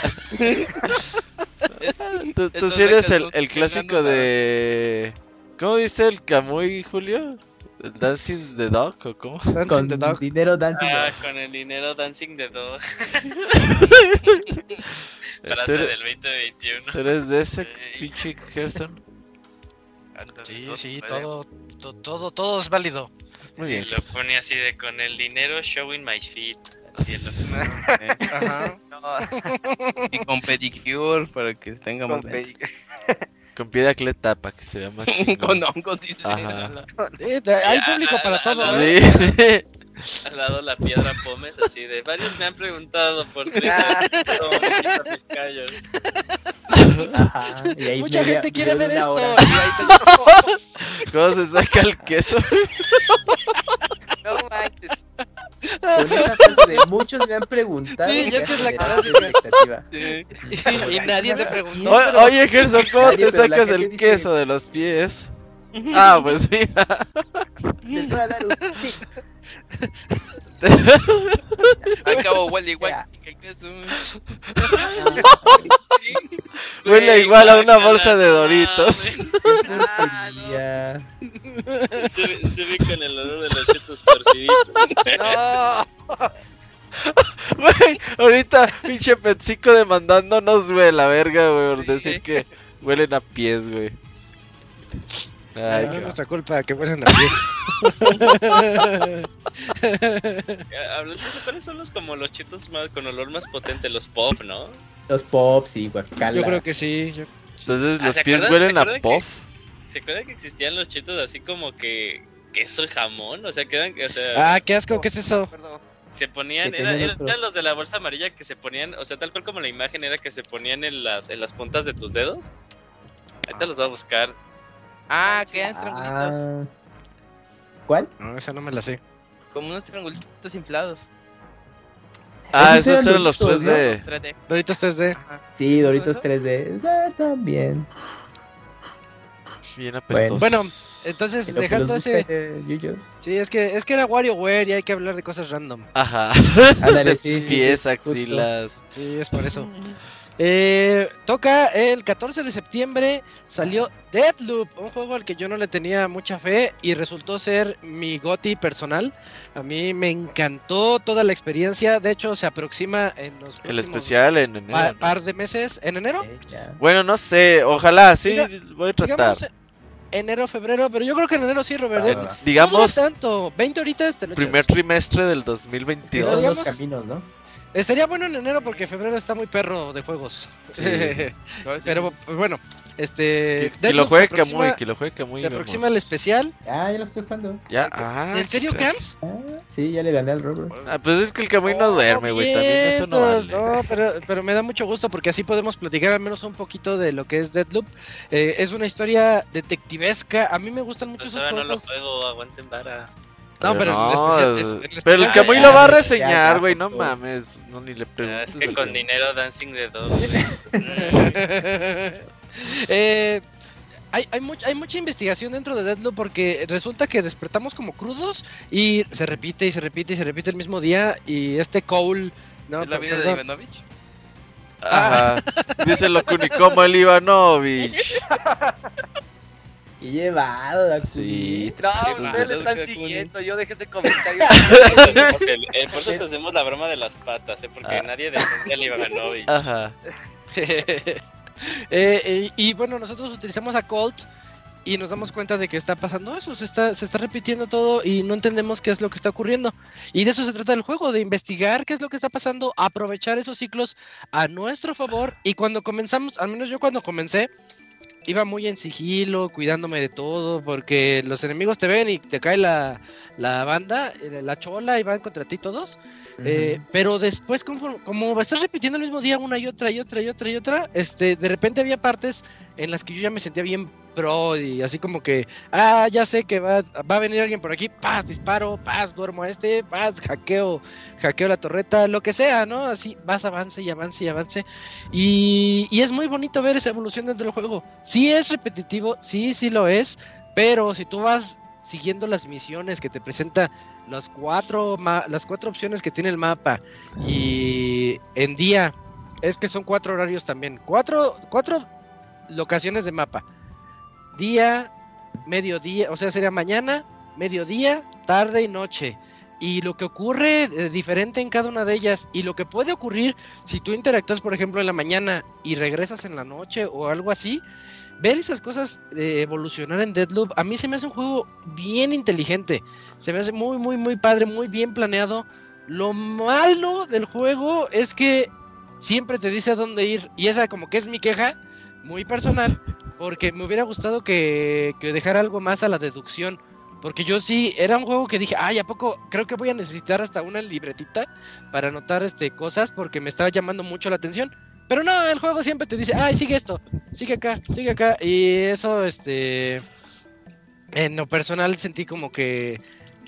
Tú, tú sí eres el, el clásico de. ¿Cómo dice el Camuy, Julio? ¿El Dancing the Dog o cómo? Dancing Con the Dog. dinero dancing. Ah, con el dinero Dancing de Dog. ¿Tú Frase eres, del 2021. tú eres de ese pinche Gerson? Sí, sí, todo, to- todo, todo es válido. Muy Y bien. lo pone así de con el dinero showing my feet. Ajá. No, Y con pedicure para que tengamos. con pedi- Con pie de atleta para que se vea más chingón. con hongos, dice. Eh, hay público a- para a- todo. a- ¿eh? Sí. Al lado la piedra pomes así de varios me han preguntado por Twitter Ah. cómo me quito mis callos. Ajá. Y ahí Mucha media- gente quiere ver esto. hora. Y ahí te- ¿Cómo se saca el queso? No manches. Con esa frase de muchos me han preguntado. Sí, y ya es que es la generaste clásica. expectativa. y nadie te preguntó. O- oye, Gerson, ¿cómo Nadie, te sacas el dice- queso de los pies? Ah, pues mira. Les voy a dar un tip. Al cabo huele igual. Huele igual a una bolsa de Doritos. Ah, no. Ya. Sube, sube con el olor de los chetos torciditos. No. Güey, ahorita pinche Petsico demandándonos, güey, la verga, güey, por decir que huelen a pies, güey. Ay, No es nuestra culpa que huelen a pies. Hablando de ¿cuáles son los como los chetos más con olor más potente? Los pop, ¿no? Los pops y guacala. Yo creo que sí. yo- Entonces Ah, los ¿se pies acuerdan- huelen a puff. ¿Se acuerdan que existían los chetos así como que queso y jamón? O sea, que eran, o sea, Ah, qué asco, ¿qué es eso? Perdón. se ponían, era- eran, los de la bolsa amarilla que se ponían, o sea, tal cual como la imagen era que se ponían en las, en las puntas de tus dedos. Ahorita los voy a buscar. Ah, quedan triangulitos. Ah. ¿Cuál? No, esa no me la sé. Como unos triangulitos inflados. Ah, Esos esos eran eran los Doritos, 3D. 3D. Doritos 3D. Ajá. Sí, Doritos Ajá. 3D. Ah, están bien. Bien apestosos. Bueno, Entonces, dejando ese. Yuyos. Sí, es que, es que era WarioWare y hay que hablar de cosas random. Ajá. Ándale, sí, Pies, axilas. Sí, es por eso. Eh, toca el 14 de septiembre salió Deadloop, un juego al que yo no le tenía mucha fe y resultó ser mi goti personal. A mí me encantó toda la experiencia. De hecho, se aproxima en los El especial en enero. pa- ¿no? par de meses. ¿En enero? Eh. Bueno, no sé, ojalá, sí, Diga- voy a tratar. Digamos enero, febrero, pero yo creo que en enero sí, Robert. Va, Eh. No Digamos, dura tanto, 20 horitas te lo primer trimestre del Todos 2022. los digamos- caminos, ¿no? Eh, sería bueno en enero porque febrero está muy perro de juegos. Sí. pero pues, bueno, este. Que, lo juegue Kamui, que lo juegue Kamui. Se vemos. aproxima el especial. Ya, ya lo estoy jugando. Ya, ah. ¿En serio. Camps? Ah, sí, ya le gané al Robert. Ah, pues es que el Kamui no duerme, güey, también eso no vale. no, pero, pero me da mucho gusto porque así podemos platicar al menos un poquito de lo que es Deadloop. Eh, es una historia detectivesca. A mí me gustan mucho Pues esos todavía no lo juegos. juego, aguanten vara. No, pero el especial es- el Pero el lo va a reseñar, güey, no mames. No, ni le preguntes. es que con dinero Dancing de dos. Eh, hay, hay, much- hay mucha investigación dentro de Deadloop porque resulta que despertamos como crudos y se repite y se repite y se repite el mismo día y este Cole... No, ¿Es la vida de. Ivanovich? Ajá. Dice Locuni como el Ivanovich. Qué llevado, Dakuni. Sí. No, ustedes le están Dakuni. siguiendo, yo dejé ese comentario. El- por eso te hacemos la broma de las patas, ¿eh? porque Ah. nadie defendía a Ivanovich. Ajá. Eh, eh, y bueno, nosotros utilizamos a Colt y nos damos cuenta de que está pasando eso, se está, se está repitiendo todo y no entendemos qué es lo que está ocurriendo. Y de eso se trata el juego, de investigar qué es lo que está pasando, aprovechar esos ciclos a nuestro favor. Y cuando comenzamos, al menos yo cuando comencé, iba muy en sigilo, cuidándome de todo, porque los enemigos te ven y te cae la, la banda, eh, la chola y van contra ti todos. Eh, pero después, conforme- como estás repitiendo el mismo día una y otra y otra y otra y otra, este, de repente había partes en las que yo ya me sentía bien pro y así como que, ah, ya sé que va, va a venir alguien por aquí, paz, disparo, paz, duermo a este, paz, hackeo, hackeo la torreta, lo que sea, ¿no? Así vas avance y avance y avance. Y, y es muy bonito ver esa evolución dentro del juego. Sí es repetitivo, sí, sí lo es, pero si tú vas siguiendo las misiones que te presenta las cuatro las cuatro opciones que tiene el mapa. Y en día es que son cuatro horarios también. Cuatro cuatro locaciones de mapa. Día mediodía o sea sería mañana mediodía tarde y noche. Y lo que ocurre eh, diferente en cada una de ellas. Y lo que puede ocurrir si tú interactúas por ejemplo en la mañana y regresas en la noche o algo así ver esas cosas eh, evolucionar en Deadloop a mí se me hace un juego bien inteligente se me hace muy, muy, muy padre, muy bien planeado. Lo malo del juego es que siempre te dice a dónde ir. Y esa como que es mi queja, muy personal, porque me hubiera gustado que, que dejara algo más a la deducción. Porque yo sí, era un juego que dije, ay, ¿a poco? Creo que voy a necesitar hasta una libretita para anotar este, cosas porque me estaba llamando mucho la atención. Pero no, el juego siempre te dice, ay, sigue esto, sigue acá, sigue acá. Y eso, este... En lo personal sentí como que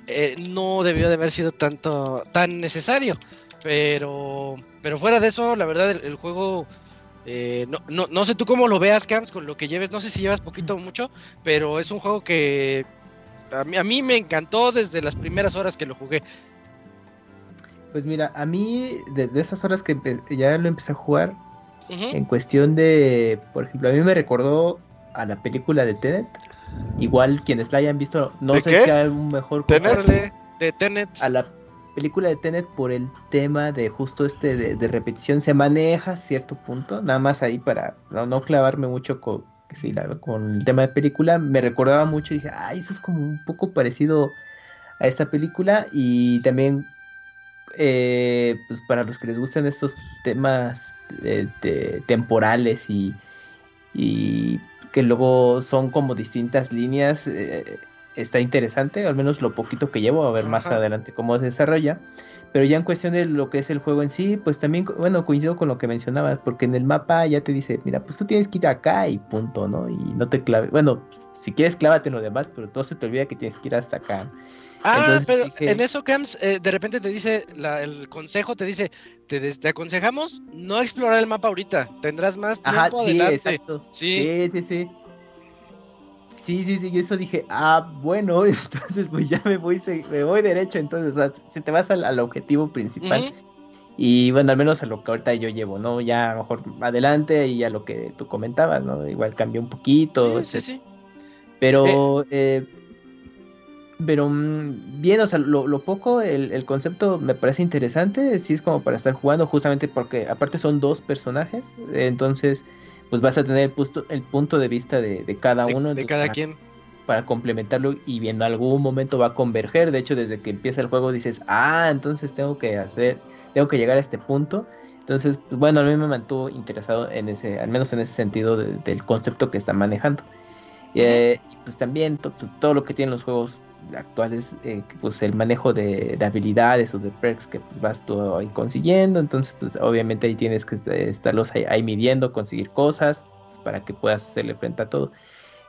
eh, no debió de haber sido tanto tan necesario. Pero pero fuera de eso la verdad el, juego eh, no, no, no sé tú cómo lo veas Camps con lo que lleves. No sé si llevas poquito o mucho pero es un juego que a mí, a mí me encantó desde las primeras horas que lo jugué. Pues mira, a mí, de, de esas horas que ya lo empecé a jugar, En cuestión de, por ejemplo, a mí me recordó a la película de Tenet. Igual quienes la hayan visto, no ¿De sé qué? si hay un mejor ¿Tenet? de Tenet a la película de Tenet por el tema de justo este de, de repetición. Se maneja a cierto punto, nada más ahí para no, no clavarme mucho con, sí, la- con el tema de película. Me recordaba mucho y dije, ay, eso es como un poco parecido a esta película. Y también, eh, pues para los que les gustan estos temas de temporales y, y que luego son como distintas líneas. eh, está interesante, al menos lo poquito que llevo, a ver más Ajá. adelante cómo se desarrolla. Pero ya en cuestión de lo que es el juego en sí, pues también, bueno, coincido con lo que mencionabas, porque en el mapa ya te dice, mira, pues tú tienes que ir acá y punto, ¿no? Y no te claves, bueno, si quieres clávate en lo demás, pero todo se te olvida que tienes que ir hasta acá. Ah, Entonces pero dije- en eso, Camps, eh, de repente te dice, la- el consejo te dice, te, te aconsejamos no explorar el mapa ahorita, tendrás más tiempo Ajá, sí, adelante. exacto. Sí. Sí, sí, sí. Sí, sí, sí, y eso dije, ah, bueno, entonces pues ya me voy, se- me voy derecho, entonces, o sea, si te vas al, al objetivo principal. Y bueno, al menos a lo que ahorita yo llevo, ¿no? Ya a lo mejor adelante y a lo que tú comentabas, ¿no? Igual cambió un poquito, Sí, sí, etcétera. sí. Pero, eh, pero mm, bien, o sea, lo, lo poco, el, el concepto me parece interesante, sí es como para estar jugando, justamente porque aparte son dos personajes, entonces pues vas a tener el, puesto- el punto de vista de, de cada De, uno. de entonces, cada para- quien. para complementarlo y en algún momento va a converger. De hecho, desde que empieza el juego dices, ah, entonces tengo que hacer, tengo que llegar a este punto. Entonces, pues, bueno, a mí me mantuvo interesado en ese, al menos en ese sentido de- del concepto que está manejando. Eh, y pues también to- todo lo que tienen los juegos actuales, eh, pues el manejo de, de habilidades o de perks que pues vas tú ahí consiguiendo. Entonces, pues obviamente ahí tienes que est- estarlos ahí, ahí midiendo, conseguir cosas pues, para que puedas hacerle frente a todo.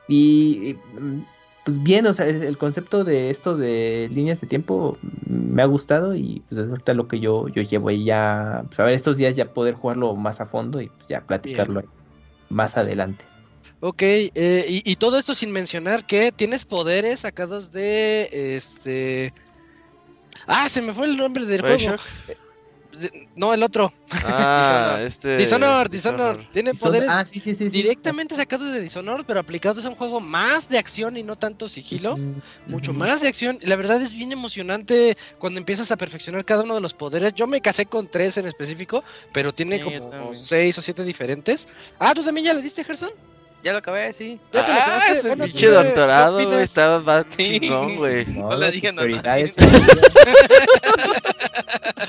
Y, y, mm, pues bien, o sea, el concepto de esto de líneas de tiempo mm, me ha gustado y pues es ahorita lo que yo, yo llevo ahí ya, pues a ver, estos días ya poder jugarlo más a fondo y pues ya platicarlo más adelante. Ok, eh, y, y todo esto sin mencionar que tienes poderes sacados de este. Ah, se me fue el nombre del juego. Bioshock. No, el otro. Ah, este. Dishonored, Dishonored. Tiene poderes Ah, sí, sí, sí. sí. directamente sacados de Dishonored, pero aplicados a un juego más de acción y no tanto sigilo. Mucho más de acción. La verdad es bien emocionante cuando empiezas a perfeccionar cada uno de los poderes. Yo me casé con tres en específico, pero tiene como seis o siete diferentes. Ah, ¿tú también ya le diste, Gerson? Ya lo acabé, sí. ¿Ya te lo Ah, ese Bueno, pinche ¿tú qué- doctorado, güey, estaba más Sí. chingón, güey. No, No le dije nada. Está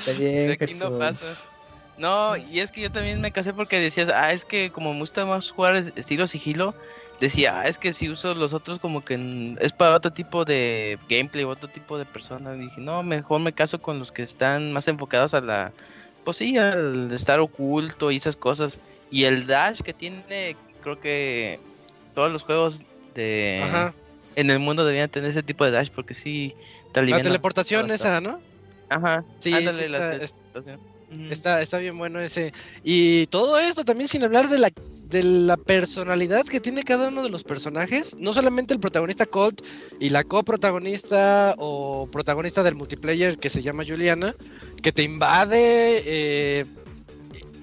De bien, aquí no pasa. No, y es que yo también me casé porque decías, ah, es que como me gusta más jugar es- estilo sigilo, decía, ah, es que si uso los otros como que es para otro tipo de gameplay, otro tipo de personas. dije, no, mejor me caso con los que están más enfocados a la, pues sí, al estar oculto y esas cosas. Y el dash que tiene, creo que todos los juegos de Ajá. en el mundo deberían tener ese tipo de dash porque sí te La teleportación esa, ¿no? Ajá, Sí, ándale, sí la está- teleportación. Ujú. Está, está bien bueno ese. Y todo esto también sin hablar de la, de la personalidad que tiene cada uno de los personajes. No solamente el protagonista Colt y la coprotagonista o protagonista del multiplayer que se llama Juliana, que te invade. eh,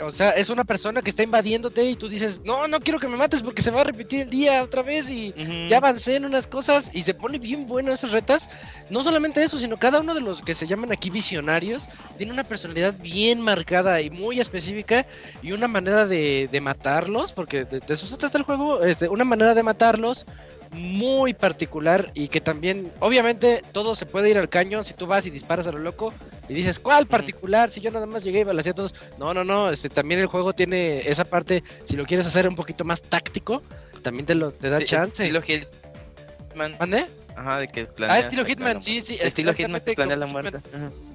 o sea, es una persona que está invadiéndote y tú dices, no, no quiero que me mates porque se va a repetir el día otra vez y ya avancé en unas cosas y se pone bien bueno esas retas. No solamente eso, sino cada uno de los que se llaman aquí visionarios tiene una personalidad bien marcada y muy específica y una manera de, de matarlos, porque de, de eso se trata el juego, este, una manera de matarlos muy particular y que también, obviamente, todo se puede ir al caño si tú vas y disparas a lo loco y dices, ¿cuál particular? Si yo nada más llegué y balacé a todos. No, no, no, este, también el juego tiene esa parte, si lo quieres hacer un poquito más táctico, también te, lo, te da chance. Estilo Hitman. ¿Mande? Ajá, de que Ah, planeas estilo sacar Hitman, sí, sí. Estilo Hitman planea la muerte. Hitman.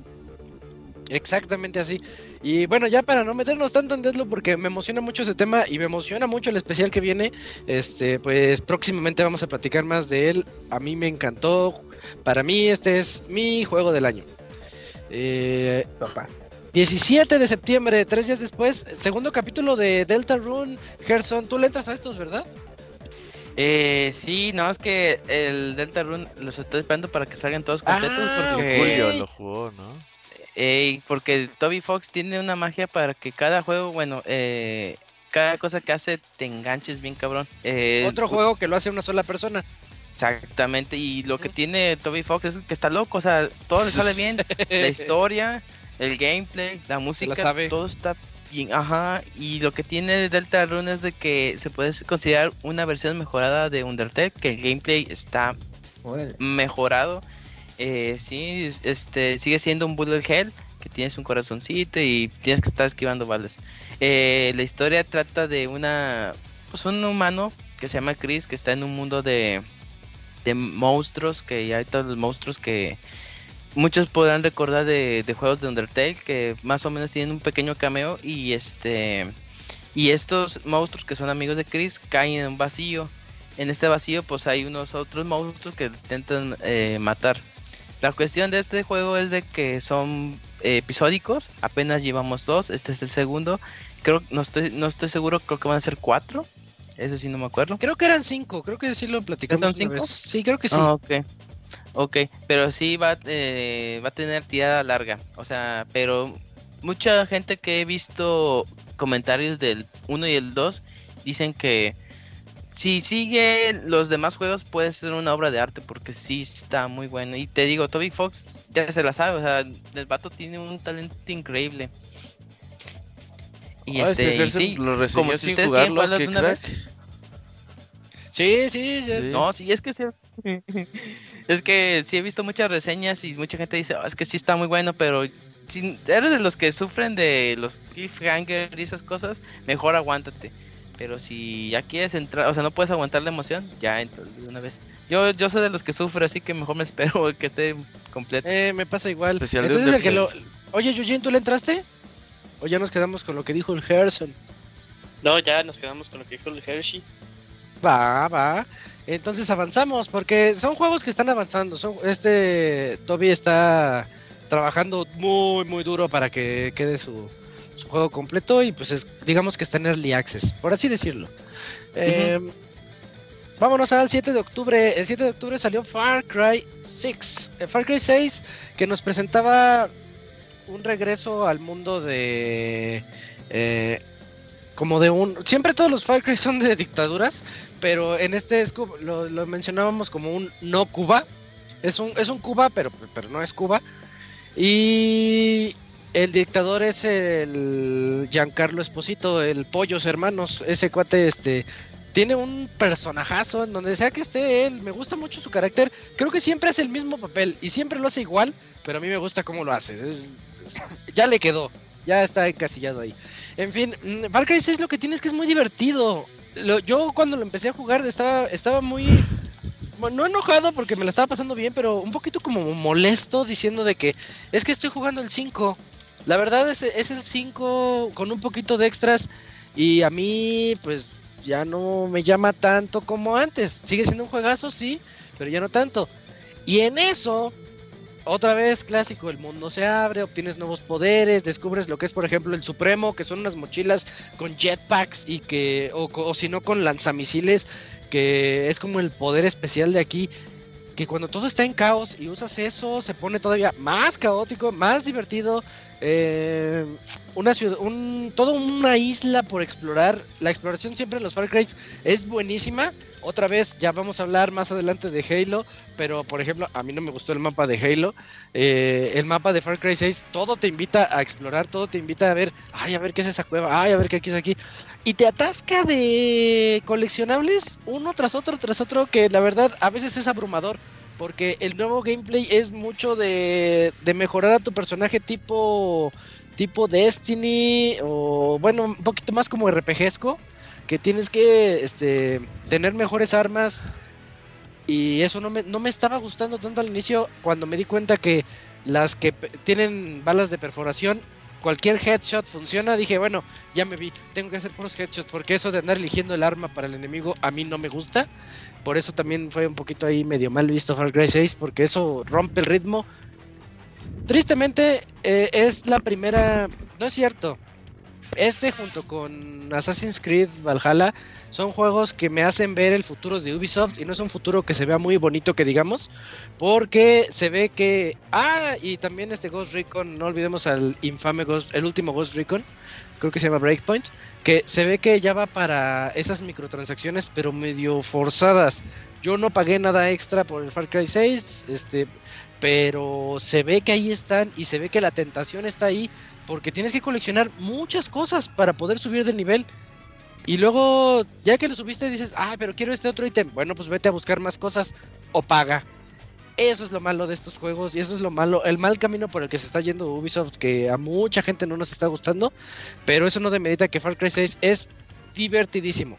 Exactamente así. Y bueno, ya para no meternos tanto en Deathloop porque me emociona mucho ese tema y me emociona mucho el especial que viene, este, pues próximamente vamos a platicar más de él. A mí me encantó. Para mí este es mi juego del año. Eh, Papás. 17 de septiembre, tres días después, segundo capítulo de Delta Rune. Gerson, tú le entras a estos, ¿verdad? Eh, sí, no, es que el Delta Rune los estoy esperando para que salgan todos completos Ah, porque, Julio lo jugó, ¿no? Eh, porque Toby Fox tiene una magia para que cada juego, bueno, eh, cada cosa que hace te enganches bien cabrón. Eh, Otro juego que lo hace una sola persona. Exactamente, y lo que tiene Toby Fox es que está loco, o sea, todo le sale bien, la historia, el gameplay, la música, sabe. todo está bien, ajá, y lo que tiene Delta Rune es de que se puede considerar una versión mejorada de Undertale, que el gameplay está Órale. mejorado, eh, sí, es- este, sigue siendo un bullet hell, que tienes un corazoncito y tienes que estar esquivando balas. Eh, la historia trata de una, pues un humano que se llama Chris, que está en un mundo de, de monstruos, que hay todos los monstruos que muchos podrán recordar de, de juegos de Undertale, que más o menos tienen un pequeño cameo y este... Y estos monstruos que son amigos de Chris caen en un vacío. En este vacío pues hay unos otros monstruos que intentan eh, matar. La cuestión de este juego es de que son eh, episódicos, apenas llevamos dos, este es el segundo. Creo no estoy no estoy seguro, creo que van a ser cuatro. Eso sí no me acuerdo. Creo que eran cinco, creo que sí lo platicamos. ¿Son cinco? vez. Sí, creo que sí. Ah, ok. Ok, pero sí va, eh, va a tener tirada larga. O sea, pero mucha gente que he visto comentarios del 1 y el 2 dicen que si sigue los demás juegos puede ser una obra de arte porque sí está muy bueno. Y te digo, Toby Fox ya se la sabe, o sea, el vato tiene un talento increíble. Y Ah, este, y sí, lo como si sin jugarlo, qué una crack. vez. Sí, sí, Sí. No, sí, es que sí. es que sí he visto muchas reseñas y mucha gente dice, "Oh, es que sí está muy bueno, pero si eres de los que sufren de los cliffhanger y esas cosas, mejor aguántate. Pero si ya quieres entrar, o sea, no puedes aguantar la emoción, ya entra de una vez. Yo, yo soy de los que sufre, así que mejor me espero que esté completo. Eh, me pasa igual. Especial de Entonces el que lo... Oye, Yujin, ¿tú le entraste? ¿O ya nos quedamos con lo que dijo el Gerson? No, ya nos quedamos con lo que dijo el Hershey. Va, va. Entonces avanzamos, porque son juegos que están avanzando. Son, este Toby está trabajando muy, muy duro para que quede su, su juego completo y pues es, digamos que está en Early Access, por así decirlo. Eh, vámonos al 7 de octubre. El 7 de octubre salió Far Cry 6. Eh, Far Cry 6 que nos presentaba un regreso al mundo de... eh, como de un... Siempre todos los Far Cry son de dictaduras, pero en este es lo, lo mencionábamos como un no Cuba. Es un, es un Cuba, pero, pero no es Cuba. Y el dictador es el Giancarlo Esposito, el Pollos Hermanos. Ese cuate, este, tiene un personajazo en donde sea que esté él. Me gusta mucho su carácter. Creo que siempre hace el mismo papel y siempre lo hace igual, pero a mí me gusta cómo lo hace. Es- ya le quedó, ya está encasillado ahí. En fin, mm, Far Cry 6 lo que tiene es que es muy divertido. Lo- yo cuando lo empecé a jugar estaba, estaba muy... no enojado porque me la estaba pasando bien, pero un poquito como molesto diciendo de que es que estoy jugando el 5. La verdad es, es el 5 con un poquito de extras y a mí pues ya no me llama tanto como antes. Sigue siendo un juegazo, sí, pero ya no tanto. Y en eso, otra vez clásico, el mundo se abre, obtienes nuevos poderes, descubres lo que es por ejemplo el Supremo, que son unas mochilas con jetpacks y que, o, o si no con lanzamisiles, que es como el poder especial de aquí. Que cuando todo está en caos y usas eso, se pone todavía más caótico, más divertido. Eh, una ciudad, un, toda una isla por explorar. La exploración siempre en los Far Cry es buenísima. Otra vez, ya vamos a hablar más adelante de Halo, pero por ejemplo, a mí no me gustó el mapa de Halo. Eh, el mapa de Far Cry 6, todo te invita a explorar, todo te invita a ver, ay, a ver qué es esa cueva, ay, a ver qué aquí es aquí. Y te atasca de coleccionables uno tras otro, tras otro, que la verdad a veces es abrumador. Porque el nuevo gameplay es mucho de, de mejorar a tu personaje tipo tipo Destiny o bueno, un poquito más como RPGesco, que tienes que este tener mejores armas. Y eso no me, no me estaba gustando tanto al inicio cuando me di cuenta que las que tienen balas de perforación cualquier headshot funciona, dije, bueno, ya me vi, tengo que hacer puros headshots porque eso de andar eligiendo el arma para el enemigo a mí no me gusta. Por eso también fue un poquito ahí medio mal visto Far Cry 6 porque eso rompe el ritmo. Tristemente eh, es la primera, no es cierto. Este junto con Assassin's Creed Valhalla son juegos que me hacen ver el futuro de Ubisoft y no es un futuro que se vea muy bonito que digamos, porque se ve que ah y también este Ghost Recon, no olvidemos al infame Ghost, el último Ghost Recon, creo que se llama Breakpoint, que se ve que ya va para esas microtransacciones pero medio forzadas. Yo no pagué nada extra por el Far Cry 6, este, pero se ve que ahí están y se ve que la tentación está ahí porque tienes que coleccionar muchas cosas para poder subir de nivel. Y luego, ya que lo subiste, dices, ah, pero quiero este otro ítem. Bueno, pues vete a buscar más cosas o paga. Eso es lo malo de estos juegos y eso es lo malo, el mal camino por el que se está yendo Ubisoft, que a mucha gente no nos está gustando, pero eso no demerita que Far Cry 6 es divertidísimo.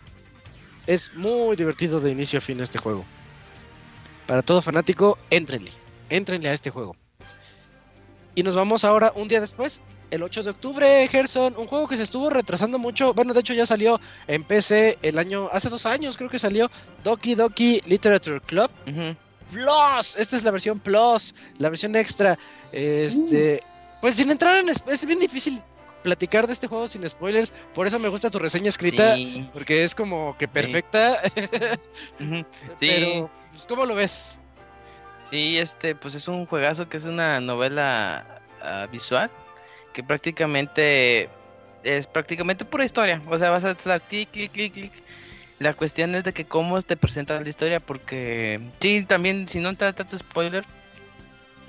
Es muy divertido de inicio a fin este juego. Para todo fanático, éntrenle, éntrenle a este juego. Y nos vamos ahora un día después, el 8 de octubre, Gerson, un juego que se estuvo retrasando mucho. Bueno, de hecho ya salió en PC el año, hace dos años creo que salió Doki Doki Literature Club. Ujú. Plus, esta es la versión Plus, la versión extra. Este, pues sin entrar en es, es bien difícil platicar de este juego sin spoilers, por eso me gusta tu reseña escrita Sí. porque es como que perfecta. Sí. Pero pues, ¿cómo lo ves? Sí, este, pues es un juegazo que es una novela ah, visual prácticamente es prácticamente pura historia. O sea, vas a estar clic, clic, clic, clic. La cuestión es de que cómo te presentan la historia, porque sí, también, si no da tanto spoiler,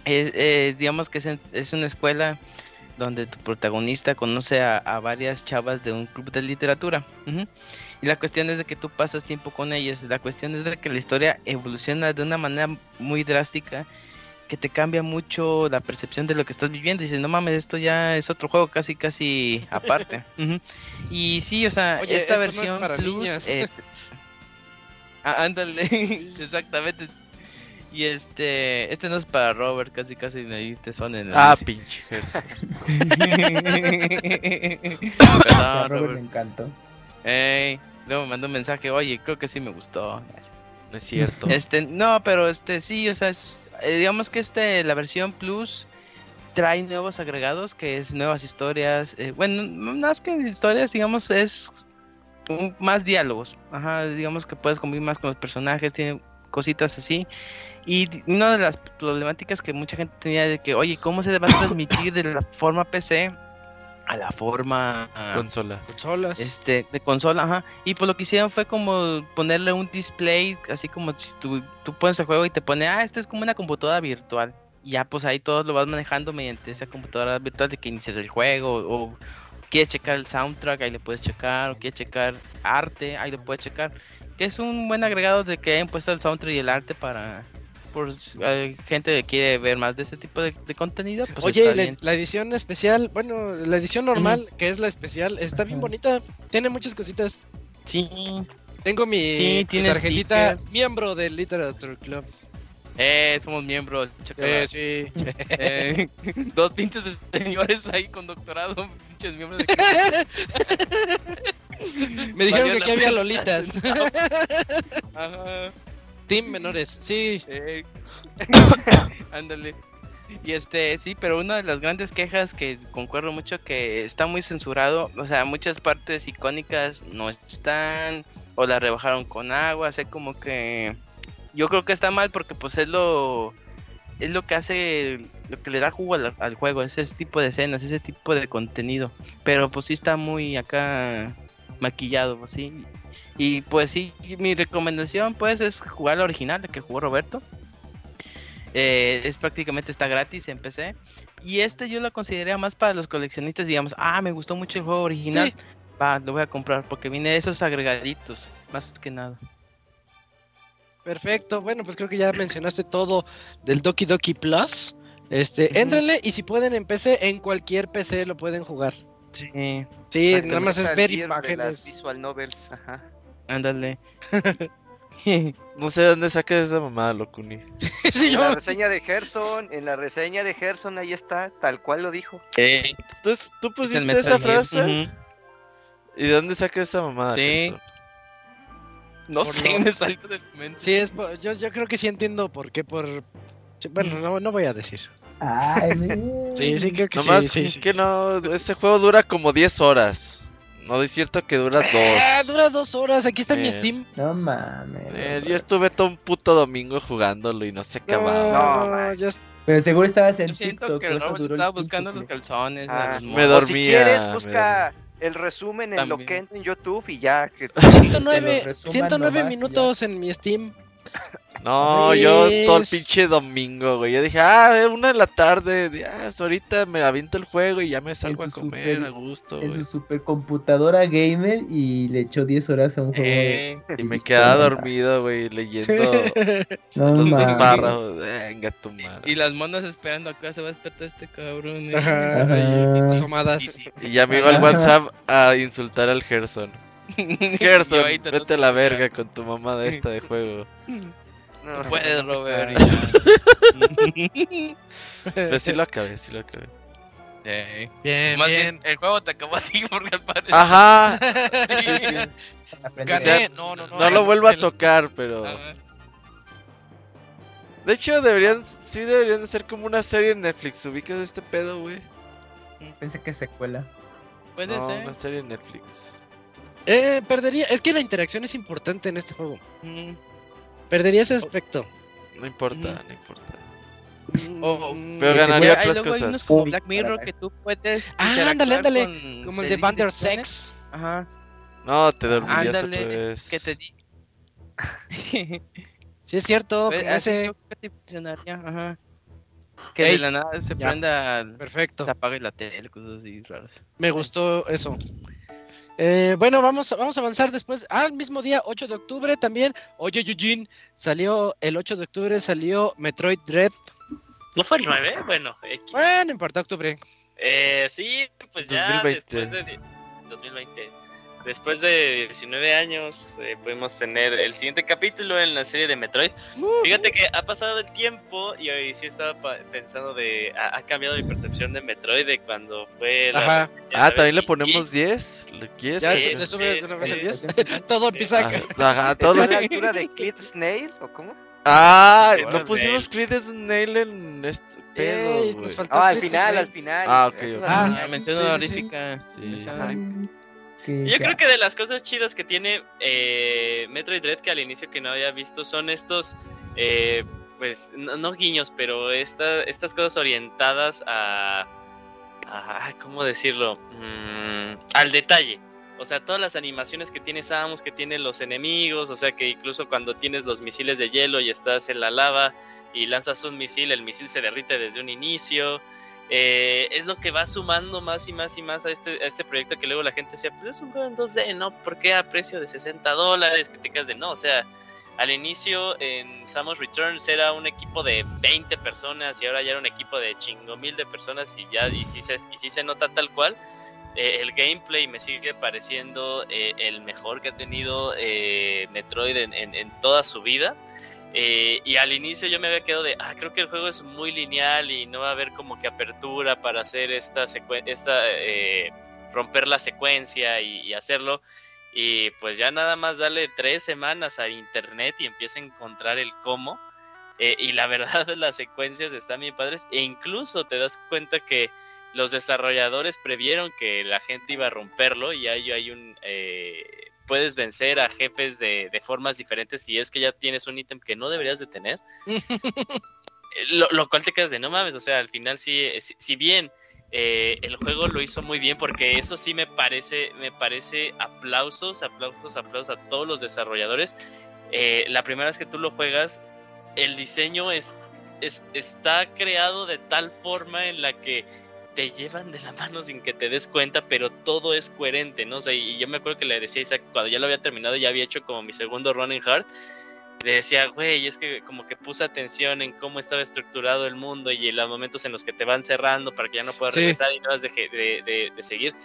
es, eh, digamos que es, en- es una escuela donde tu protagonista conoce a, varias chavas de un club de literatura. Y la cuestión es de que tú pasas tiempo con ellas. La cuestión es de que la historia evoluciona de una manera muy drástica que te cambia mucho la percepción de lo que estás viviendo. Dices, no mames, esto ya es otro juego casi, casi aparte. Y sí, o sea, Oye, esta esto no es versión para Plus, niñas. eh, ah, ándale, exactamente. Y este, este no es para Robert, casi, casi ahí te son en el Ah, pinche a Robert Robert. le encantó. Ey, luego me mandó un mensaje, oye, creo que sí me gustó. No es cierto. Este, no, pero este sí, o sea, es- eh, digamos que este, la versión Plus trae nuevos agregados, que es nuevas historias. eh, bueno, no- más que historias, digamos, es más diálogos. Ajá, digamos que puedes convivir más con los personajes, tiene cositas así. Y una de las problemáticas que mucha gente tenía de que, oye, ¿cómo se va a transmitir de la forma PC a la forma Consola. Consolas. este de consola? Ajá. Y pues lo que hicieron fue como ponerle un display, así como si tú, tú pones el juego y te pone, ah, esto es como una computadora virtual. Y ya pues ahí todo lo vas manejando mediante esa computadora virtual de que inicias el juego o quieres checar el soundtrack, ahí le puedes checar, o quieres checar arte, ahí lo puedes checar. Que es un buen agregado de que hayan puesto el soundtrack y el arte para por si hay gente que quiere ver más de ese tipo de, de contenido. Pues Oye, está la, bien. la edición especial, bueno, la edición normal, que es la especial, está bien bonita. Tiene muchas cositas. Sí, Tengo mi, Sí, mi tarjetita, stickers. miembro del Literature Club. eh, somos miembros. Eh, sí. Eh, dos pinches señores ahí con doctorado, pinches miembros de Me dijeron que aquí había lolitas. Ajá, Team menores, sí. eh. Ándale. Y este, sí, pero una de las grandes quejas que concuerdo mucho que está muy censurado, o sea, muchas partes icónicas no están, o la rebajaron con agua, o como que yo creo que está mal porque pues es lo es lo que hace lo que le da jugo al, al juego, es ese tipo de escenas, ese tipo de contenido, pero pues sí está muy acá maquillado, pues, sí. Y pues sí, mi recomendación pues es jugar la original, la que jugó Roberto. Eh, es prácticamente está gratis en PC. Y este yo lo consideraría más para los coleccionistas, digamos, ah, me gustó mucho el juego original, Sí. va, lo voy a comprar porque viene de esos agregaditos, más que nada. Perfecto. Bueno, pues creo que ya mencionaste todo del Doki Doki Plus. Este, éntrenle y si pueden en PC, en cualquier PC lo pueden jugar. Sí, Sí, nada más es ver tier de las imágenes. visual novels, ajá. Ándale. No sé de dónde sacas esa mamada, Locuni. sí, En yo. la reseña de Gerson, en la reseña de Gerson ahí está, tal cual lo dijo. Eh, Entonces, ¿tú es el pusiste esa frase? ¿Y de dónde sacas esa mamada? Sí. Gerson? No Por sé, lo- me salió del mente. Sí, es por- yo, yo creo que sí entiendo por qué, por... Bueno, no, no voy a decir. Ay, Sí, sí, creo que Nomás sí, sí, sí. que no, este juego dura como 10 horas. No es cierto que dura Ah, dos. dura dos horas, aquí está mi Eh, Steam. No mames. Eh, yo estuve todo un puto domingo jugándolo y no se acababa. No, No, es- Pero seguro estabas en Yo siento TikTok, que el eso Robert estaba buscando los calzones. Ah, los me morros. dormí. o si dormía, quieres, busca el resumen en También. lo que entra en YouTube y ya. Que... 109, resuman 109 nomás y minutos en mi Steam. No, yo todo el pinche domingo, güey. Yo dije, ah, es una de la tarde. de- Ah, pues ahorita me aviento el juego y ya me salgo a comer super- a gusto, En su supercomputadora gamer y le echó 10 horas a un juego. Eh, Y me quedaba dormido, güey, leyendo No los dos párrafos. Venga, tu madre. y las monas esperando acá, se va a despertar este cabrón. eh. Ajá, Ajá. ahí, asomadas. Y ya me iba al. WhatsApp a insultar al Gerson. Gerson, vete a la verga con tu mamá de esta de juego. No, No puedes, Robert. Pero sí lo acabé, sí lo acabé. Bien, Más bien. bien, el juego te acabó a ti porque al parecer. Ajá. Sí, sí. Gané. no, no, no. No lo vuelvo a tocar, pero. De hecho, deberían. Sí, deberían de ser como una serie en Netflix. ¿Ubicas este pedo, güey? Pensé que secuela. Puede No, ser. una serie en Netflix. Eh, perdería. Es que la interacción es importante en este juego. Mm. Perdería ese aspecto. No importa, Ujú. no importa. Oh, Mm, pero ganaría otras luego hay cosas. unos como Uy, Black Mirror caray. que tú puedes. Ah, ándale, ándale, con Como el de de Bander direcciones. Sex. Ajá. No, te dormirías otra Ándale, vez. que te di. Sí, es cierto. Pues, ese. creo que sí funcionaría, ajá. Que Ey, de la nada se ya. prenda, Perfecto. se apague la tele, cosas así raras. Me gustó eso. Eh, bueno, vamos, a- vamos a avanzar después. Al mismo día, 8 de octubre también. Oye, Eugene, salió el 8 de octubre, salió Metroid Dread. ¿No fue el 9? Bueno, X. Bueno, no importa, octubre. Eh, sí, pues ya 2020. después de... 2020. Después de 19 años eh, pudimos tener el siguiente capítulo en la serie de Metroid. Fíjate que ha pasado el tiempo y hoy sí estaba pensando de... Ha, ha cambiado mi percepción de Metroid de cuando fue la... Ajá. reseña, Ah, ¿sabes? también le ponemos sí, 10. ¿Le quieres? Ya Sí, se- le sube una vez el sí. 10. Todo empieza a... Ajá, ajá, todos ¿Está los... a la altura de Clit Snail o cómo? Ah, no pusimos Creed Snail en este pedo, Ey, güey. nos faltó Ah, al final, al final. Ah, ok, Ah. Ah, mención sí, sí, sí. Sí. Yo ya- creo que de las cosas chidas que tiene eh, Metroid Dread que al inicio que no había visto son estos eh, pues, no, no guiños, pero esta, estas cosas orientadas a, a ¿cómo decirlo? Mm, al detalle. O sea, todas las animaciones que tiene Samus, que tienen los enemigos, o sea, que incluso cuando tienes los misiles de hielo y estás en la lava y lanzas un misil, el misil se derrite desde un inicio. Eh, es lo que va sumando más y más y más a este, a este proyecto que luego la gente decía, pues es un juego en 2D, ¿no? ¿Por qué a precio de 60 dólares? Que te quedas de no, o sea, al inicio en Samus Returns era un equipo de 20 personas y ahora ya era un equipo de chingo mil de personas y ya y sí se, y sí se nota tal cual. Eh, el gameplay me sigue pareciendo eh, el mejor que ha tenido Metroid en, toda su vida. Y al inicio yo me había quedado de, ah, creo que el juego es muy lineal y no va a haber como que apertura para hacer esta esta romper la secuencia y, hacerlo. Y pues ya nada más darle tres semanas a internet y empieza a encontrar el cómo. y la verdad las secuencias están bien padres e incluso te das cuenta que los desarrolladores previeron que la gente iba a romperlo y ahí hay un... Eh, puedes vencer a jefes de, de, formas diferentes si es que ya tienes un ítem que no deberías de tener. lo, lo, cual te quedas de no mames, o sea, al final sí, si, si bien eh, el juego lo hizo muy bien porque eso sí me parece, me parece aplausos, aplausos, aplausos a todos los desarrolladores. Eh, la primera vez que tú lo juegas, el diseño es, es, está creado de tal forma en la que te llevan de la mano sin que te des cuenta, pero todo es coherente, ¿no? O sea, y yo me acuerdo que le decía a Isaac, cuando ya lo había terminado, ya había hecho como mi segundo running hard, le decía, güey, es que como que puse atención en cómo estaba estructurado el mundo y en los momentos en los que te van cerrando para que ya no puedas sí. regresar y no vas de, de, de, de, seguir,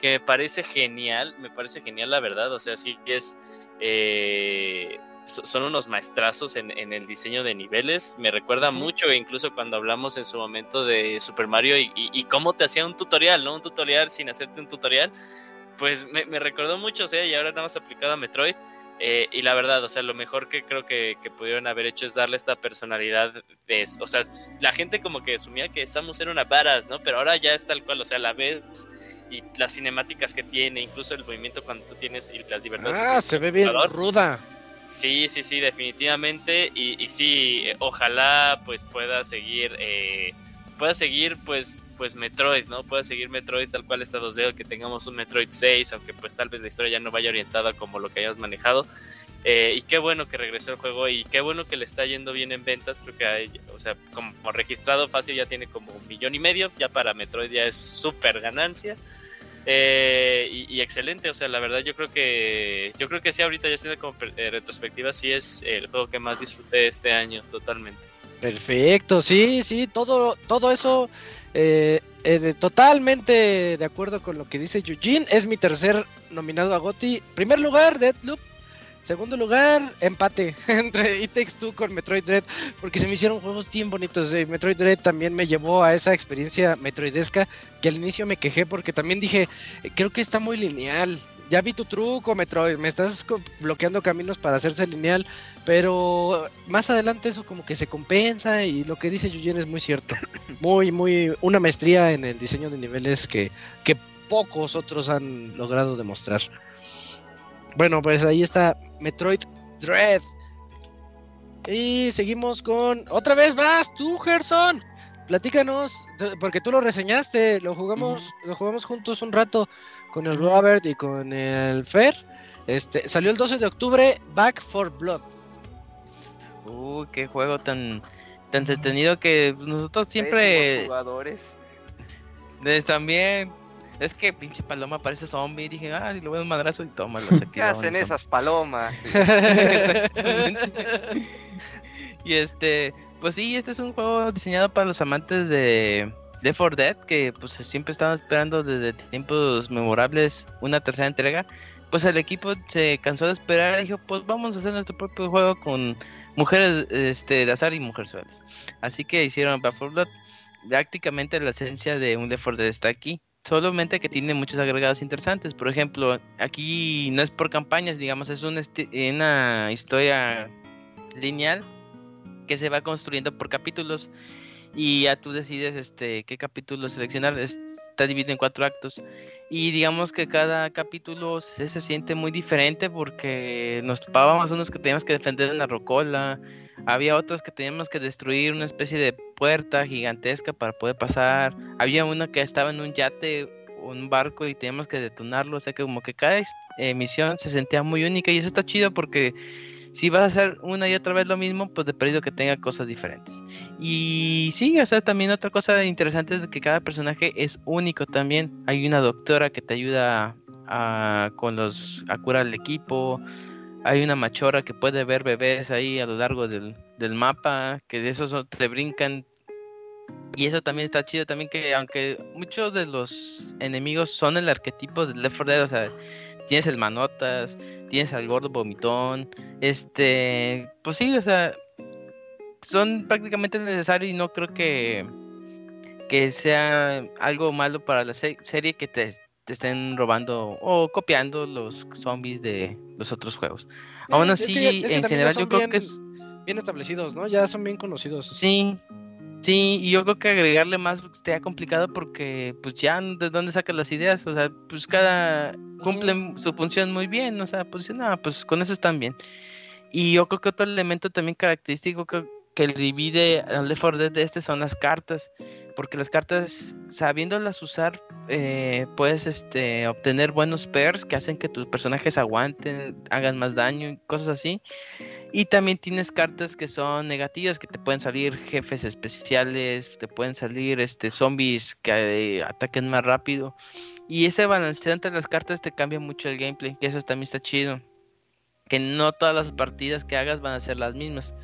que me parece genial, me parece genial la verdad, o sea, sí es... Eh, son unos maestrazos en, en, el diseño de niveles. Me recuerda mucho, incluso cuando hablamos en su momento de Super Mario y, y, y, cómo te hacía un tutorial, ¿no? Un tutorial sin hacerte un tutorial. Pues me, me recordó mucho, o sea, y ahora nada más aplicado a Metroid. Eh, y la verdad, o sea, lo mejor que creo que, que, pudieron haber hecho es darle esta personalidad. De, o sea, la gente como que asumía que Samus era una varas, ¿no? Pero ahora ya es tal cual, o sea, la ves y las cinemáticas que tiene, incluso el movimiento cuando tú tienes y las libertades. Ah, se ve bien ruda. Sí, sí, sí, definitivamente. Y, y sí, ojalá pues pueda seguir, eh, pueda seguir pues, pues Metroid, ¿no? Pueda seguir Metroid tal cual está 2D, que tengamos un Metroid 6, aunque pues tal vez la historia ya no vaya orientada como lo que hayamos manejado. Eh, y qué bueno que regresó el juego y qué bueno que le está yendo bien en ventas. Creo que hay, o sea, como registrado fácil ya tiene como un millón y medio. Ya para Metroid ya es súper ganancia. Eh, y, excelente, o sea, la verdad yo creo que yo creo que sí ahorita ya siendo como eh, retrospectiva sí es el juego que más disfruté este año totalmente. Perfecto, sí, sí, todo todo eso eh, eh, totalmente de acuerdo con lo que dice Eugene, es mi tercer nominado a Goti. Primer lugar, Deadloop. Segundo lugar, empate entre It Takes Two con Metroid Dread, porque se me hicieron juegos bien bonitos. Eh, Metroid Dread también me llevó a esa experiencia metroidesca que al inicio me quejé porque también dije, creo que está muy lineal. Ya vi tu truco, Metroid, me estás bloqueando caminos para hacerse lineal, pero más adelante eso como que se compensa y lo que dice Yuyen es muy cierto. Muy, muy, una maestría en el diseño de niveles que, que pocos otros han logrado demostrar. Bueno, pues ahí está Metroid Dread. Y seguimos con otra vez más, tú, Gerson. Platícanos, porque tú lo reseñaste, lo jugamos, uh -huh. lo jugamos juntos un rato con el Robert y con el Fer. Este, salió el 12 de octubre, Back for Blood. Uy, qué juego tan tan entretenido que nosotros siempre jugadores. También es que pinche paloma parece zombie. Dije, ah, lo veo un madrazo y toma. ¿Qué hacen esas palomas? y este, pues sí, este es un juego diseñado para los amantes de Left 4 Dead, que pues siempre estaban esperando desde tiempos memorables una tercera entrega. Pues el equipo se cansó de esperar y dijo, pues vamos a hacer nuestro propio juego con mujeres este, de azar y mujerzuelas. Así que hicieron Back 4 Blood. Prácticamente la esencia de un Left 4 Dead está aquí solamente que tiene muchos agregados interesantes. Por ejemplo, aquí no es por campañas, digamos, es una, historia lineal que se va construyendo por capítulos. Y ya tú decides este qué capítulo seleccionar. Está dividido en cuatro actos y digamos que cada capítulo se, siente muy diferente porque nos topábamos unos que teníamos que defender una rocola, había otros que teníamos que destruir una especie de puerta gigantesca para poder pasar, había una que estaba en un yate, un barco y teníamos que detonarlo, o sea que como que cada emisión se sentía muy única y eso está chido porque si vas a hacer una y otra vez lo mismo, pues de perdido que tenga cosas diferentes. Y sí, o sea, también otra cosa interesante es que cada personaje es único también. Hay una doctora que te ayuda a, con los, a curar el equipo. Hay una machora que puede ver bebés ahí a lo largo del, del mapa, que de esos te brincan. Y eso también está chido también que aunque muchos de los enemigos son el arquetipo de Left 4 Dead, o sea, tienes el manotas, tienes al gordo vomitón, este, pues sí, o sea, son prácticamente necesarios y no creo que, que sea algo malo para la serie que te, estén robando o copiando los zombies de los otros juegos. Aún así, en general yo creo que es... Bien establecidos, ¿no? Ya son bien conocidos. Sí, Sí, y yo creo que agregarle más ha complicado porque pues ya de dónde sacas las ideas, o sea, pues cada cumple su función muy bien, o sea, pues nada, pues con eso están bien. Y yo creo que otro elemento también característico que, que divide al Left 4 Dead de este son las cartas, porque las cartas, sabiéndolas usar, eh, puedes este, obtener buenos pairs que hacen que tus personajes aguanten, hagan más daño, cosas así. Y también tienes cartas que son negativas, que te pueden salir jefes especiales, te pueden salir este zombies que eh, ataquen más rápido. Y ese balanceo entre las cartas te cambia mucho el gameplay, que eso también está chido. Que no todas las partidas que hagas van a ser las mismas.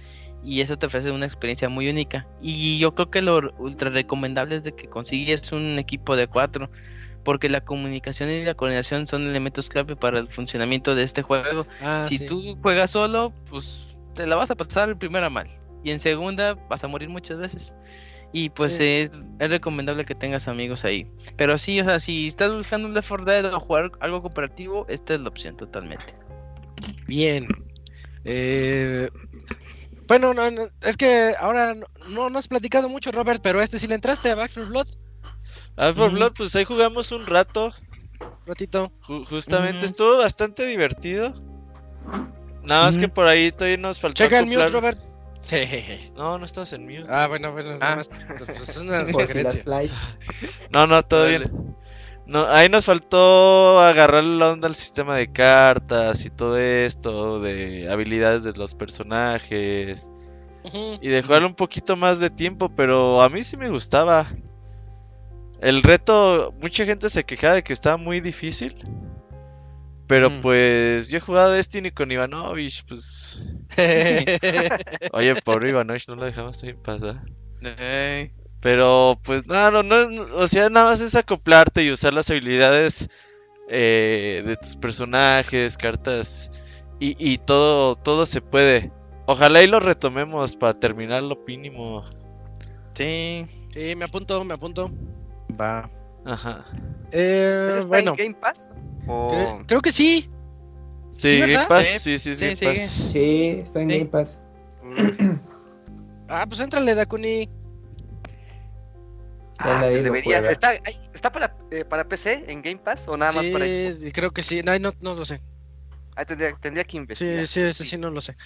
Y eso te ofrece una experiencia muy única. Y yo creo que lo ultra recomendable es de que consigues un equipo de cuatro porque la comunicación y la coordinación son elementos clave para el funcionamiento de este juego. Ah, si tú juegas solo, pues te la vas a pasar en primera mal y en segunda vas a morir muchas veces. Y pues es, recomendable que tengas amigos ahí. Pero sí, o sea, si estás buscando un Left 4 Dead o jugar algo cooperativo, esta es la opción totalmente. Bien. Eh, bueno, es que ahora no, no has platicado mucho, Robert, pero este sí le entraste a Back 4 Blood. Ah, por Blood, pues ahí jugamos un rato. Ratito. justamente estuvo bastante divertido. Nada más que por ahí todavía nos faltó. Checa el mute, Robert. No, no estás en mute. Ah, bueno, bueno, nada ah. más. Pues, pues, no, no, todo bien. No, ahí nos faltó agarrar la onda al sistema de cartas y todo esto, de habilidades de los personajes. Y de jugar un poquito más de tiempo, pero a mí sí me gustaba. El reto, mucha gente se quejaba de que estaba muy difícil. Pero mm. pues yo he jugado Destiny con Ivanovich, pues. Oye, pobre Ivanovich, no lo dejamos ahí pasar. Pero pues no, no, o sea, nada más es acoplarte y usar las habilidades eh, de tus personajes, cartas y, y todo, todo se puede. Ojalá y lo retomemos para terminar lo mínimo. Sí, sí, me apunto, me apunto. Va. Ajá. Eh, está bueno. en Game Pass? Creo, que sí. Sí, Game Pass, sí, sí, sí, Game Pass. Sí, está en Game Pass. ah, pues entrale, Dakuni. Ah, pues debería. ¿Está, está para, eh, para PC en Game Pass o nada más para Sí, creo que sí. No, no, no lo sé. Ah, tendría, tendría que investigar. Sí, sí, ese sí no lo sé.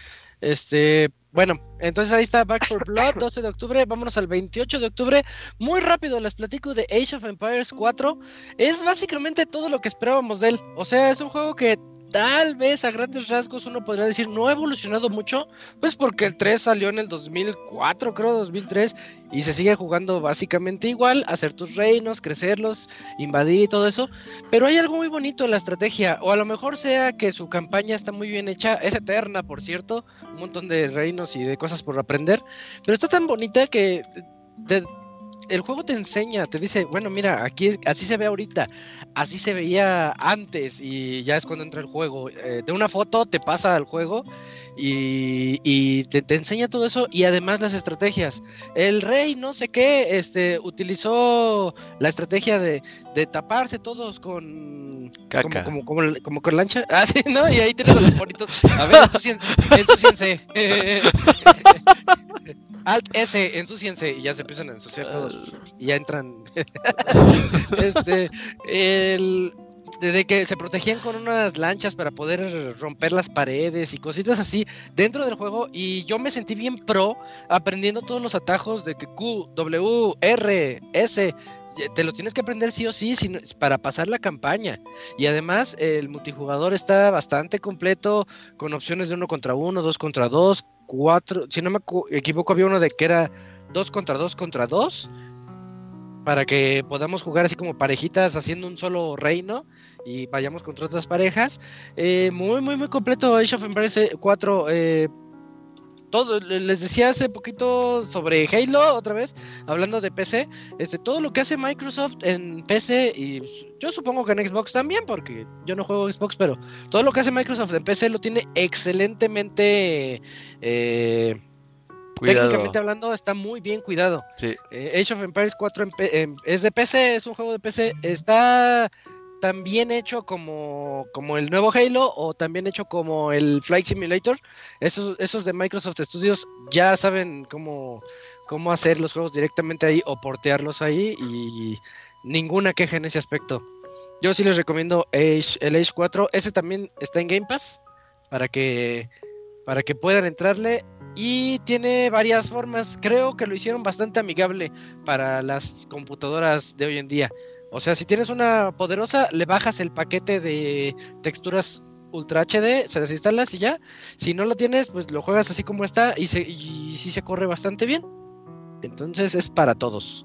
Este, bueno, entonces ahí está Back for Blood, 12 de octubre, vámonos al 28 de octubre. Muy rápido les platico de Age of Empires 4. Es básicamente todo lo que esperábamos de él. O sea, es un juego que tal vez a grandes rasgos uno podría decir no ha evolucionado mucho, pues porque el 3 salió en el 2004, creo 2003, y se sigue jugando básicamente igual, hacer tus reinos, crecerlos, invadir y todo eso, pero hay algo muy bonito en la estrategia, o a lo mejor sea que su campaña está muy bien hecha, es eterna por cierto, un montón de reinos y de cosas por aprender, pero está tan bonita que el juego te enseña, te dice, bueno, mira, aquí así se ve ahorita, así se veía antes y ya es cuando entra el juego. Eh, de una foto te pasa al juego y, y te, te enseña todo eso y además las estrategias. El rey no sé qué, este, utilizó la estrategia de, de taparse todos con Caca. como, como, como, como con lancha. Ah, sí, ¿no? Y ahí tienes a los bonitos. A ver, ensúciense. Alt S, ensúciense. Y ya se empiezan a ensuciar todos. Y ya entran. este, el, desde que se protegían con unas lanchas para poder romper las paredes y cositas así dentro del juego y yo me sentí bien pro aprendiendo todos los atajos de que Q, W, R, S te los tienes que aprender sí o sí para pasar la campaña. Y además el multijugador está bastante completo con opciones de uno contra uno, dos contra dos, cuatro, si no me equivoco había uno de que era dos contra dos contra dos para que podamos jugar así como parejitas haciendo un solo reino y vayamos contra otras parejas. Eh, muy, muy, muy completo Age of Empires eh, 4. eh, todo, le- les decía hace poquito sobre Halo, otra vez, hablando de PC, este, todo lo que hace Microsoft en PC, y yo supongo que en Xbox también, porque yo no juego Xbox, pero todo lo que hace Microsoft en PC lo tiene excelentemente, eh, Cuidado. técnicamente hablando, está muy bien cuidado. Sí. Eh, Age of Empires 4 en P- en- es de PC, es un juego de PC. Está tan bien hecho como, como el nuevo Halo o también hecho como el Flight Simulator. Esos, esos de Microsoft Studios ya saben cómo, cómo hacer los juegos directamente ahí o portearlos ahí y ninguna queja en ese aspecto. Yo sí les recomiendo Age, el Age 4. Ese también está en Game Pass para que, para que puedan entrarle. Y tiene varias formas. Creo que lo hicieron bastante amigable para las computadoras de hoy en día. O sea, si tienes una poderosa, le bajas el paquete de texturas Ultra HD, se desinstalas y ya. Si no lo tienes, pues lo juegas así como está y, se, y sí se corre bastante bien. Entonces es para todos.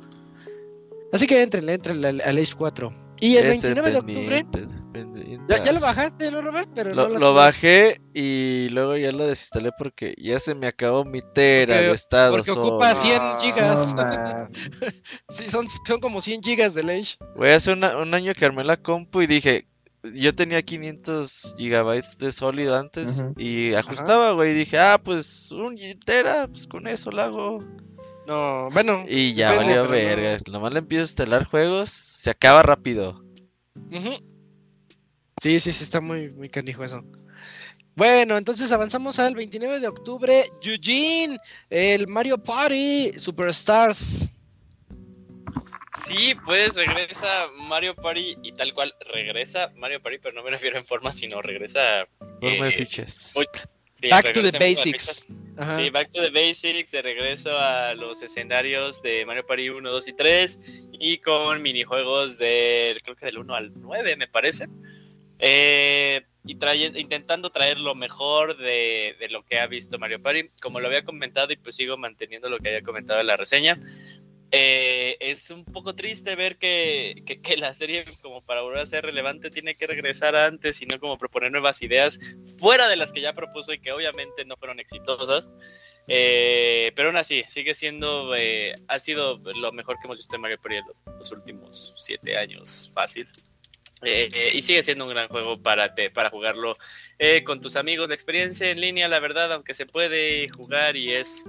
Así que entrenle, entrenle al, al Age 4. Y el Este 29 de octubre. pendientes. Ya, ya lo bajaste, ¿no, Robert? Pero Lo, no lo has- bajé y luego ya lo desinstalé porque ya se me acabó mi tera Porque- de estado. Porque ocupa solo. 100 Ah, gigas. No, sí, son, son como 100 gigas de Age. Güey, hace una- un año que armé la compu y dije, yo tenía 500 gigabytes de sólido antes Ujú. y ajustaba, güey, y dije, ah, pues un tera, pues con eso lo hago. No, bueno. Y ya depende, valió pero no. verga. Nomás le empiezo a instalar juegos, se acaba rápido. Sí, sí, sí, está muy, muy canijo eso. Bueno, entonces avanzamos al 29 de octubre. Eugene, el Mario Party Superstars. Sí, pues regresa Mario Party y tal cual regresa Mario Party, pero no me refiero en forma, sino regresa. Forma de eh, fichas. muy- sí, Back to the de basics. Sí, Back to the Basics, de regreso a los escenarios de Mario Party 1, 2 y 3 y con minijuegos del, creo que del 1 al 9 me parece. Eh, y traye- intentando traer lo mejor de, de lo que ha visto Mario Party. Como lo había comentado y pues sigo manteniendo lo que había comentado en la reseña. Eh, es un poco triste ver que, que- que la serie, como para volver a ser relevante, tiene que regresar antes y no como proponer nuevas ideas fuera de las que ya propuso y que obviamente no fueron exitosas. Eh, pero aún así, sigue siendo, eh, ha sido lo mejor que hemos visto en Mario Party los últimos siete años, fácil. Eh, eh, y sigue siendo un gran juego para, para jugarlo eh, con tus amigos. La experiencia en línea, la verdad, aunque se puede jugar y es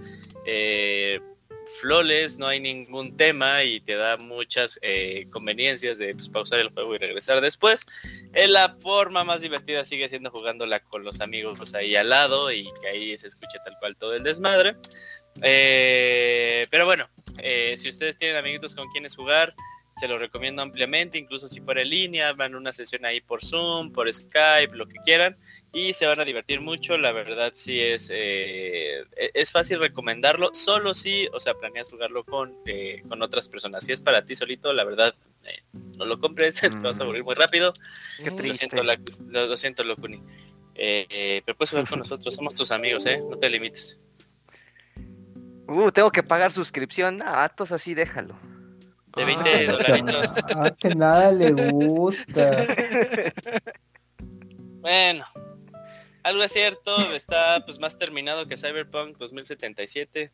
flawless, no hay ningún tema y te da muchas eh, conveniencias de pues, pausar el juego y regresar después. Eh, la forma más divertida sigue siendo jugándola con los amigos ahí al lado y que ahí se escuche tal cual todo el desmadre. Eh, pero bueno, eh, si ustedes tienen amiguitos con quienes jugar, se los recomiendo ampliamente, incluso si fuera en línea, van una sesión ahí por Zoom, por Skype, lo que quieran, y se van a divertir mucho. La verdad, sí es, eh, es fácil recomendarlo, solo si, o sea, planeas jugarlo con, eh, con otras personas. Si es para ti solito, la verdad, eh, no lo compres, te vas a aburrir muy rápido. Qué Mm, Lo triste. siento, la- lo, lo siento, Locuni. Eh, eh, pero puedes jugar con nosotros, somos tus amigos, ¿eh? No te limites. Uh, tengo que pagar suscripción. Ah, entonces así déjalo. De Ah. 20 dolaritos. Ah, que nada le gusta. Bueno, algo es cierto, está pues más terminado que Cyberpunk 2077.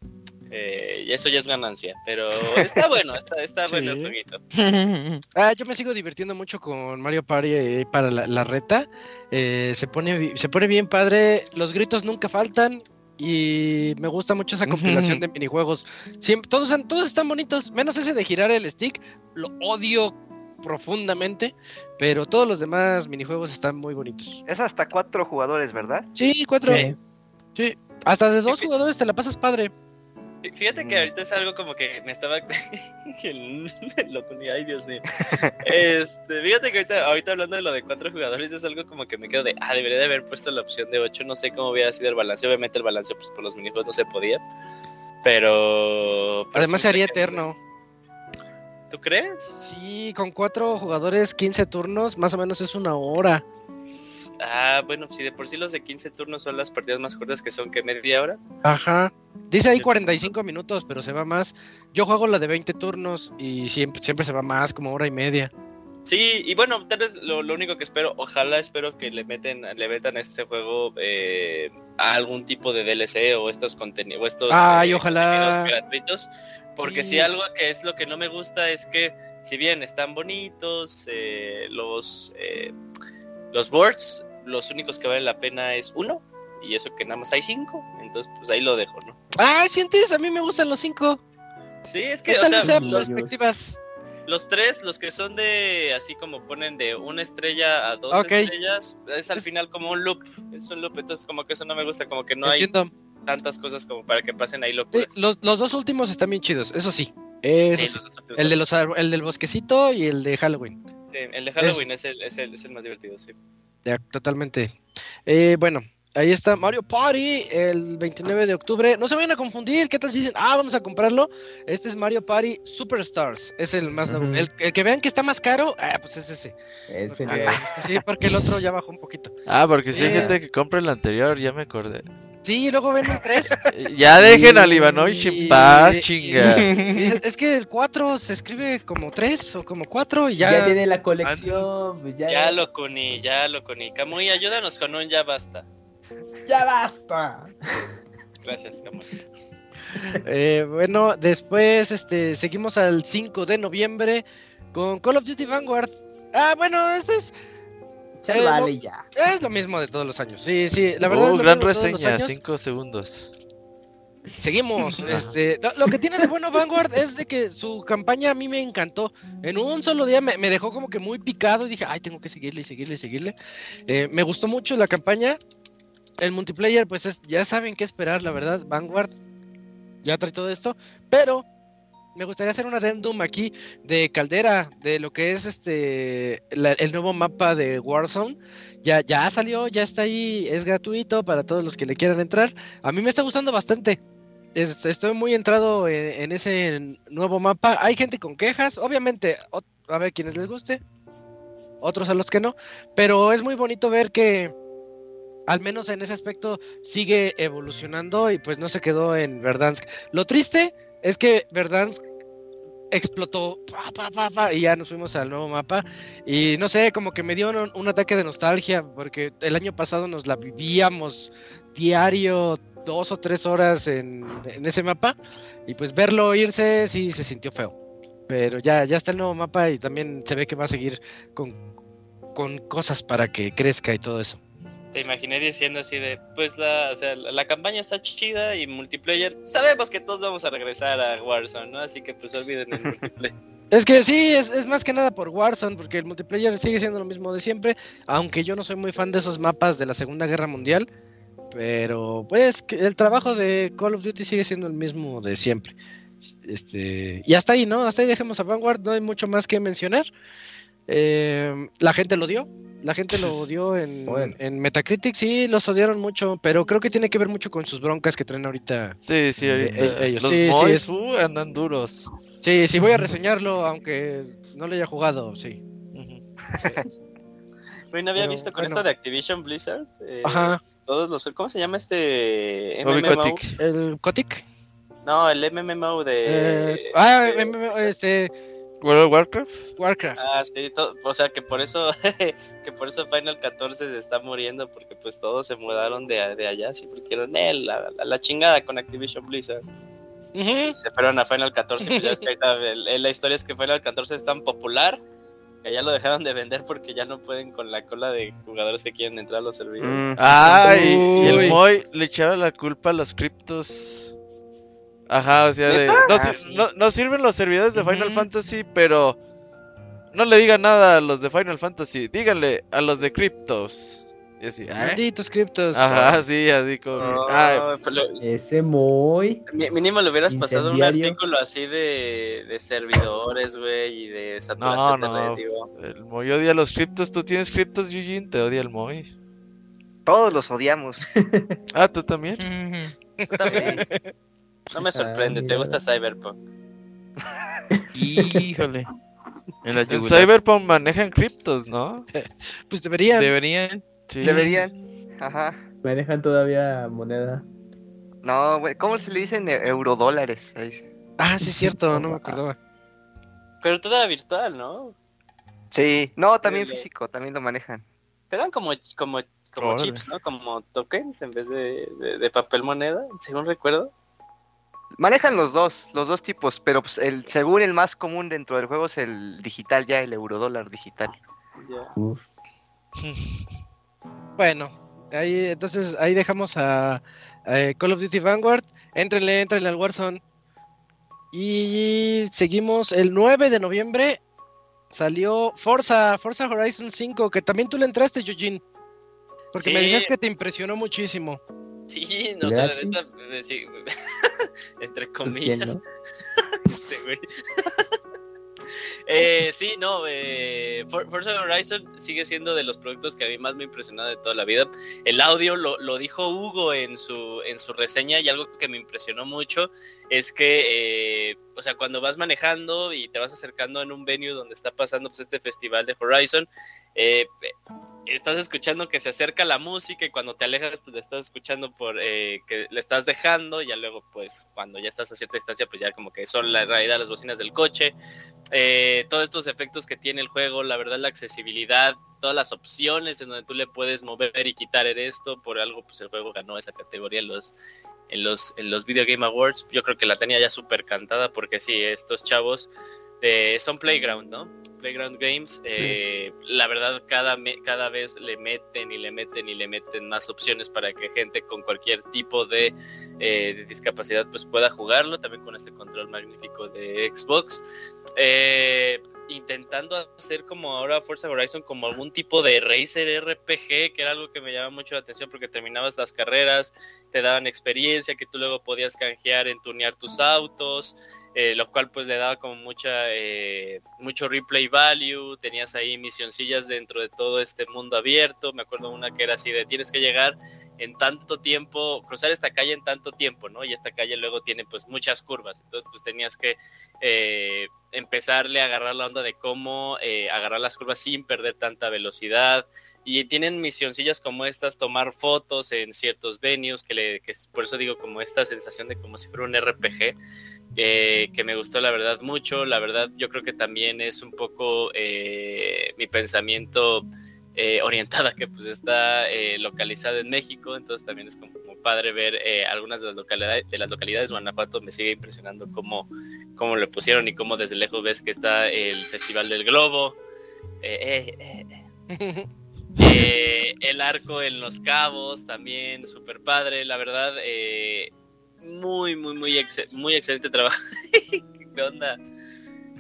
Eh, y eso ya es ganancia, pero está bueno, está, está bueno el jueguito. Ah, yo me sigo divirtiendo mucho con Mario Party eh, para la, la reta. Eh, se, pone, se pone bien padre. Los gritos nunca faltan. Y me gusta mucho esa compilación de minijuegos. Siempre, todos, todos están bonitos. Menos ese de girar el stick. Lo odio profundamente. Pero todos los demás minijuegos están muy bonitos. Es hasta cuatro jugadores, ¿verdad? Sí, cuatro. Sí. Sí. Hasta de dos jugadores te la pasas padre. Fíjate que Mm. ahorita es algo como que me estaba. el- lo ponía, ay Dios mío. Este, fíjate que ahorita, ahorita hablando de lo de cuatro jugadores es algo como que me quedo de. Ah, debería de haber puesto la opción de ocho. No sé cómo hubiera sido el balance. Obviamente el balance, pues por los minijuegos no se podía. Pero. Además sí se haría estaría- eterno. ¿Tú crees? Sí, con cuatro jugadores, 15 turnos, más o menos es una hora. Ah, bueno, si de por sí los de 15 turnos son las partidas más cortas que son que media hora. Ajá. Dice ahí Sí, pues, 45 minutos, pero se va más. Yo juego la de 20 turnos y siempre, siempre se va más, como hora y media. Sí, y bueno, tal vez lo, lo único que espero, ojalá espero que le meten, le metan a este juego eh, algún tipo de DLC o estos contenidos, estos Ay, eh, ojalá. contenidos gratuitos, porque Sí. si algo que es lo que no me gusta es que si bien están bonitos eh, los eh, los boards, los únicos que valen la pena es uno y eso que nada más hay cinco, entonces pues ahí lo dejo, ¿no? Ay, sientes, a mí me gustan los cinco. Sí, es ¿Qué que, o sea, los, perspectivas? Los tres, los que son de, así como ponen de una estrella a dos estrellas, es al final como un loop, es un loop, entonces como que eso no me gusta, como que no hay. Tantas cosas como para que pasen ahí Sí, locuras. los, los dos últimos están bien chidos, eso sí. Eso Sí, sí. El, de los, el del bosquecito y el de Halloween. Sí, el de Halloween es- es, el, es, el, es el más divertido, sí. Ya, totalmente. Eh, bueno, ahí está Mario Party el 29 de octubre. No se vayan a confundir. ¿Qué tal si dicen, ah, vamos a comprarlo? Este es Mario Party Superstars. Es el más nuevo. El, el que vean que está más caro, ah, pues es ese. Ese Ah, Sí, porque el otro ya bajó un poquito. Ah, porque si hay Eh. gente que compra el anterior, ya me acordé. Sí, luego ven un 3. Eh, Ya dejen al Ivanovich en paz, chinga. es que el 4 se escribe como 3 o como 4 y ya... ya. tiene la colección, pues ya, Ya lo coní, ya lo coní. Camuy, ayúdanos con un ya basta. Ya basta. Gracias. Eh, bueno, después este, seguimos al 5 de noviembre con Call of Duty Vanguard. Ah, bueno, este es, Eh, vale ya. es lo mismo de todos los años. Sí, sí, la verdad. Uh, es lo gran reseña, años. 5 segundos. Seguimos. este, lo, lo que tiene de bueno Vanguard es de que su campaña a mí me encantó. En un solo día me, me dejó como que muy picado y dije, ay, tengo que seguirle y seguirle y seguirle. Eh, me gustó mucho la campaña. El multiplayer, pues es, ya saben qué esperar, la verdad. Vanguard ya trae todo esto. Pero me gustaría hacer un addendum aquí de Caldera, de lo que es este el nuevo mapa de Warzone. Ya, ya salió, ya está ahí, es gratuito para todos los que le quieran entrar. A mí me está gustando bastante. Es- estoy muy entrado en, ese nuevo mapa. Hay gente con quejas, obviamente, a ver quienes les guste, otros a los que no, pero es muy bonito ver que al menos en ese aspecto sigue evolucionando y pues no se quedó en Verdansk. Lo triste es que Verdansk explotó y ya nos fuimos al nuevo mapa y no sé, como que me dio un, un ataque de nostalgia porque el año pasado nos la vivíamos diario dos o tres horas en, en ese mapa y pues verlo irse sí se sintió feo. Pero ya, ya está el nuevo mapa y también se ve que va a seguir con, con cosas para que crezca y todo eso. Te imaginé diciendo así de, pues la, o sea, la, la campaña está chida y multiplayer. Sabemos que todos vamos a regresar a Warzone, ¿no? Así que pues olviden el multiplayer. Es que sí, es, es más que nada por Warzone, porque el multiplayer sigue siendo lo mismo de siempre, aunque yo no soy muy fan de esos mapas de la Segunda Guerra Mundial, pero pues el trabajo de Call of Duty sigue siendo el mismo de siempre. Este, y hasta ahí, ¿no? Hasta ahí dejemos a Vanguard, no hay mucho más que mencionar. Eh, la gente lo odió, la gente lo odió en, Bueno. en Metacritic, sí, los odiaron mucho, pero creo que tiene que ver mucho con sus broncas que traen ahorita. Sí, sí, ahorita. Eh, ellos, Los sí, sí, mods es- uh, andan duros. Sí, sí voy a reseñarlo, aunque no lo haya jugado, sí. Güey, no había Pero, visto con bueno. esto de Activision Blizzard. eh, Ajá. Todos los. ¿Cómo se llama este MMO? Kotick. El Kotick. No, el MMO de. Eh, ah, de- MMO, este, World of Warcraft. Warcraft. Ah, sí, o sea que por eso que por eso Final 14 se está muriendo porque pues todos se mudaron de, de allá, sí, porque dijeron, "Eh, la, la, la chingada con Activision Blizzard. Y se fueron a Final 14. Pues ya es que el- la historia es que Final 14 es tan popular que ya lo dejaron de vender porque ya no pueden con la cola de jugadores que quieren entrar a los servidores. Mm. Ah, y, y el. Moy le echaba la culpa a los criptos. Ajá, o sea, de, no, Ah, sí. no- no sirven los servidores de Final. Fantasy, pero no le digan nada a los de Final Fantasy, díganle a los de criptos. Y así, ¿eh? Malditos criptos. Ajá, sí, así como. No, ah, lo- Ese muy. mínimo le hubieras pasado un artículo así de, de servidores, güey, y de no, saturación no. digo. El Moy odia a los criptos. ¿Tú tienes criptos, Eugene? Te odia el Moy. Todos los odiamos. Ah, ¿tú también? Ujú. También. No me sorprende, te gusta Cyberpunk. Híjole. En la En. Cyberpunk manejan criptos, ¿no? Pues deberían. Deberían. Sí. Deberían. Ajá. Me dejan todavía moneda. No, güey, ¿cómo se le dicen E- eurodólares? Ah, sí, es cierto, no me acordaba. Pero todo era virtual, ¿no? Sí, no, también físico, también lo manejan. Pero eran como, como, como chips, ¿no? Como tokens en vez de, de, de papel moneda, según recuerdo. Manejan los dos, los dos tipos, pero pues el según el más común dentro del juego es el digital ya, el eurodólar digital. Bueno, ahí, entonces ahí dejamos a, a Call of Duty Vanguard. Éntrenle, éntrenle al Warzone. Y seguimos el 9 de noviembre. Salió Forza, Forza Horizon 5, que también tú le entraste, Eugene. Porque me decías que te impresionó muchísimo. Sí, no, o sea, la neta, eh, sí, entre Pues, ¿quién comillas. no? este güey. Eh, sí, no, eh, For- Forza Horizon sigue siendo de los productos que a mí más me ha impresionado de toda la vida. El audio lo, lo dijo Hugo en su, en su reseña y algo que me impresionó mucho es que, eh, o sea, cuando vas manejando y te vas acercando en un venue donde está pasando pues, este festival de Horizon, eh, estás escuchando que se acerca la música y cuando te alejas pues le estás escuchando por eh, que le estás dejando ya luego pues cuando ya estás a cierta distancia pues ya como que son la realidad las bocinas del coche eh, todos estos efectos que tiene el juego la verdad la accesibilidad todas las opciones en donde tú le puedes mover y quitar esto por algo pues el juego ganó esa categoría en los en los en los Video Game Awards yo creo que la tenía ya súper cantada porque sí estos chavos eh, son Playground, ¿no? Playground Games, eh, la verdad cada, me- cada vez le meten y le meten y le meten más opciones para que gente con cualquier tipo de, eh, de discapacidad pues pueda jugarlo, también con este control magnífico de Xbox. Eh, intentando hacer como ahora Forza Horizon como algún tipo de racer RPG, que era algo que me llama mucho la atención porque terminabas las carreras, te daban experiencia que tú luego podías canjear en tunear tus autos, eh, lo cual pues le daba como mucha eh, mucho replay value, tenías ahí misioncillas dentro de todo este mundo abierto, me acuerdo una que era así de tienes que llegar en tanto tiempo, cruzar esta calle en tanto tiempo, ¿no? Y esta calle luego tiene pues muchas curvas, entonces pues tenías que eh, empezarle a agarrar la onda de cómo eh, agarrar las curvas sin perder tanta velocidad, y tienen misioncillas como estas, tomar fotos en ciertos venues, que, le, que por eso digo como esta sensación de como si fuera un RPG, eh, que me gustó la verdad mucho, la verdad yo creo que también es un poco eh, mi pensamiento eh, orientada que pues está eh, localizada en México, entonces también es como, como padre ver eh, algunas de las, localidades, de las localidades, Guanajuato me sigue impresionando cómo, cómo lo pusieron y cómo desde lejos ves que está el Festival del Globo. Eh, el arco en los cabos también, súper padre, la verdad. Muy, muy, muy, muy excelente trabajo. ¿Qué onda?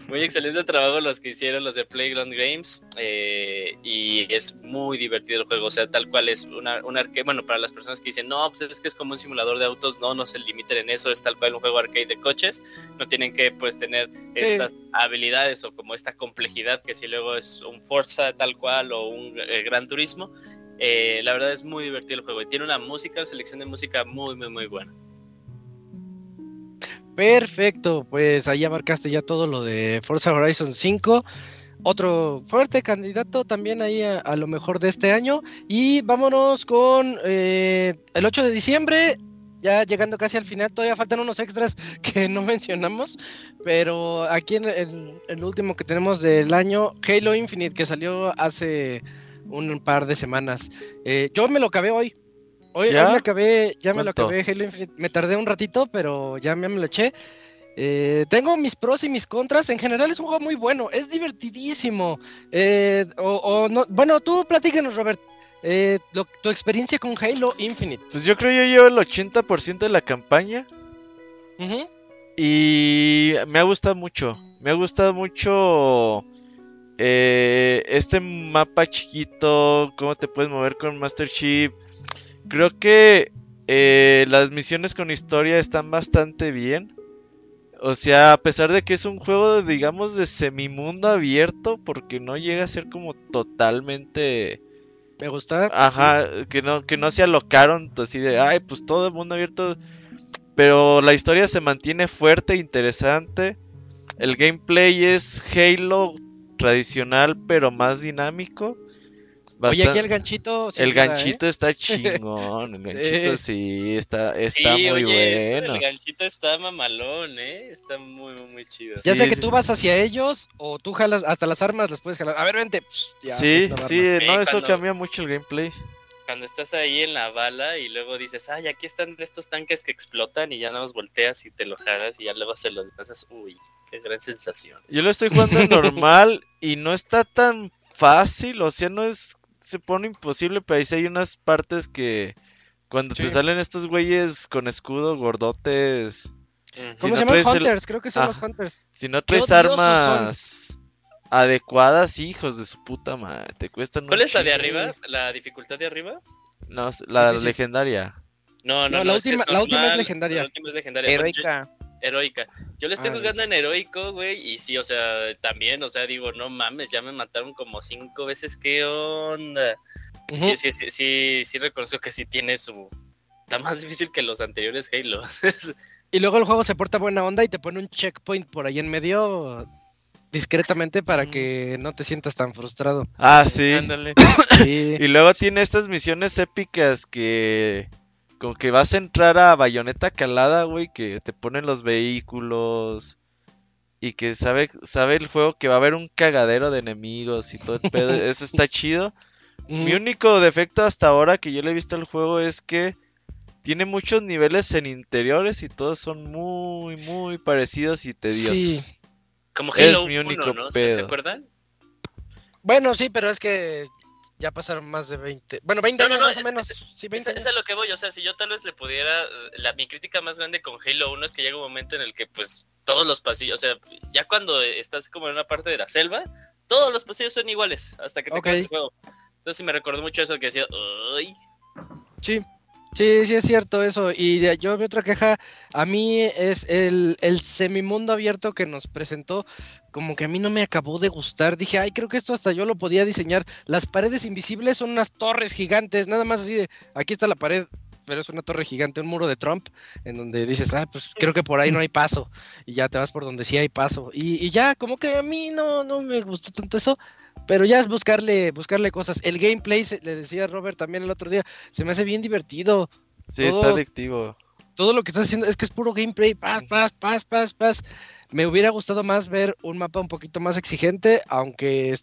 Muy excelente trabajo los que hicieron los de Playground Games. eh, y es muy divertido el juego. O sea, tal cual es una, un arcade. Bueno, para las personas que dicen, no, pues es que es como un simulador de autos. No, no se limiten en eso. Es tal cual un juego arcade de coches. No tienen que, pues, tener estas habilidades o como esta complejidad que si luego es un Forza tal cual o un eh, Gran Turismo. Eh, la verdad es muy divertido el juego y tiene una música, selección de música muy, muy, muy buena. Perfecto, pues ahí abarcaste ya todo lo de Forza Horizon 5. Otro fuerte candidato también ahí a, lo mejor de este año. Y vámonos con eh, el 8 de diciembre, ya llegando casi al final, todavía faltan unos extras que no mencionamos. Pero aquí en el, el último que tenemos del año, Halo Infinite, que salió hace un par de semanas. Eh, yo me lo acabé hoy. Hoy, hoy ¿Ya? me acabé, ya me lo acabé Halo Infinite. Me tardé un ratito, pero ya me, lo eché. Eh, tengo mis pros y mis contras. En general es un juego muy bueno, es divertidísimo. Eh, o, o no, bueno, tú platícanos, Robert. eh, lo- tu experiencia con Halo Infinite. Pues yo creo yo llevo el 80% de la campaña. Y me ha gustado mucho. Me ha gustado mucho eh, este mapa chiquito. Cómo te puedes mover con Master Chief. Creo que eh, las misiones con historia están bastante bien. O sea, a pesar de que es un juego, digamos, de semimundo abierto, porque no llega a ser como totalmente... Me gusta. Ajá, que no, que no se alocaron así de, ay, pues todo el mundo abierto. Pero la historia se mantiene fuerte, interesante. El gameplay es Halo tradicional, pero más dinámico. Oye, aquí el ganchito. sí el ¿eh? ganchito está chingón. El ganchito sí, está, está sí, muy oye, eso bueno. del ganchito está mamalón, ¿eh? Está muy, muy, muy chido. Ya sea Sí, que sí. tú vas hacia ellos o tú jalas hasta las armas, las puedes jalar. A ver, vente. Pss, ya, sí, pues, sí, arma. no, Sí, eso cuando- cambia mucho el gameplay. Cuando estás ahí en la bala y luego dices, ay, aquí están estos tanques que explotan y ya nada más volteas y te lo jalas y ya luego se lo pasas. Uy, qué gran sensación. Yo lo estoy jugando en normal y no está tan fácil, o sea, no es se pone imposible, pero ahí sí hay unas partes que cuando te salen estos güeyes con escudo gordotes. Si ¿Cómo no se llaman? traes el- Hunters, creo que son Ah. los Hunters. si no traes armas adecuadas, hijos de su puta madre, te cuestan ¿Cuál es la de arriba? ¿La dificultad de arriba? No, la legendaria. No, no, No, no. la es que última- es la última es legendaria. La última es legendaria. Heroica. Heroica. Yo lo estoy Ah, jugando en heroico, güey, y sí, o sea, también, o sea, digo, no mames, ya me mataron como cinco veces, ¿qué onda? Sí, sí, sí, sí, sí reconozco que sí tiene su... Está más difícil que los anteriores Halo. Y luego el juego se porta buena onda y te pone un checkpoint por ahí en medio discretamente para que no te sientas tan frustrado. Ah, sí. Ándale. Sí. Y luego tiene estas misiones épicas que como que vas a entrar a Bayoneta Calada, güey, que te ponen los vehículos y que sabe sabe el juego que va a haber un cagadero de enemigos y todo el pedo, eso está chido. Mi único defecto hasta ahora que yo le he visto al juego es que tiene muchos niveles en interiores y todos son muy muy parecidos y tediosos. Sí. Como Es Halo mi 1, único ¿no? ¿Se- ¿Se pedo. acuerdan? Bueno, sí, pero es que ya pasaron más de 20. Bueno, 20 No, no, años no, más es- o menos. es- Sí, Es, 20 es a lo que voy, o sea, si yo tal vez le pudiera, la, mi crítica más grande con Halo 1 es que llega un momento en el que pues todos los pasillos, o sea, ya cuando estás como en una parte de la selva, todos los pasillos son iguales hasta que te Ok. acabas el juego. Entonces me recordó mucho eso que decía, uy, Sí, sí, sí es cierto eso. Y yo mi otra queja, a mí es el, el semimundo abierto que nos presentó, como que a mí no me acabó de gustar. Dije, ay, creo que esto hasta yo lo podía diseñar. Las paredes invisibles son unas torres gigantes, nada más así de, aquí está la pared, pero es una torre gigante, un muro de Trump, en donde dices, ah, pues creo que por ahí no hay paso. Y ya te vas por donde sí hay paso. Y, y ya, como que a mí no, no me gustó tanto eso. Pero ya es buscarle, buscarle cosas. El gameplay, se- le decía Robert también el otro día, se me hace bien divertido. Sí, está Todo- adictivo. Todo lo que estás haciendo es que es puro gameplay, paz, paz, paz, paz, paz. Me hubiera gustado más ver un mapa un poquito más exigente, aunque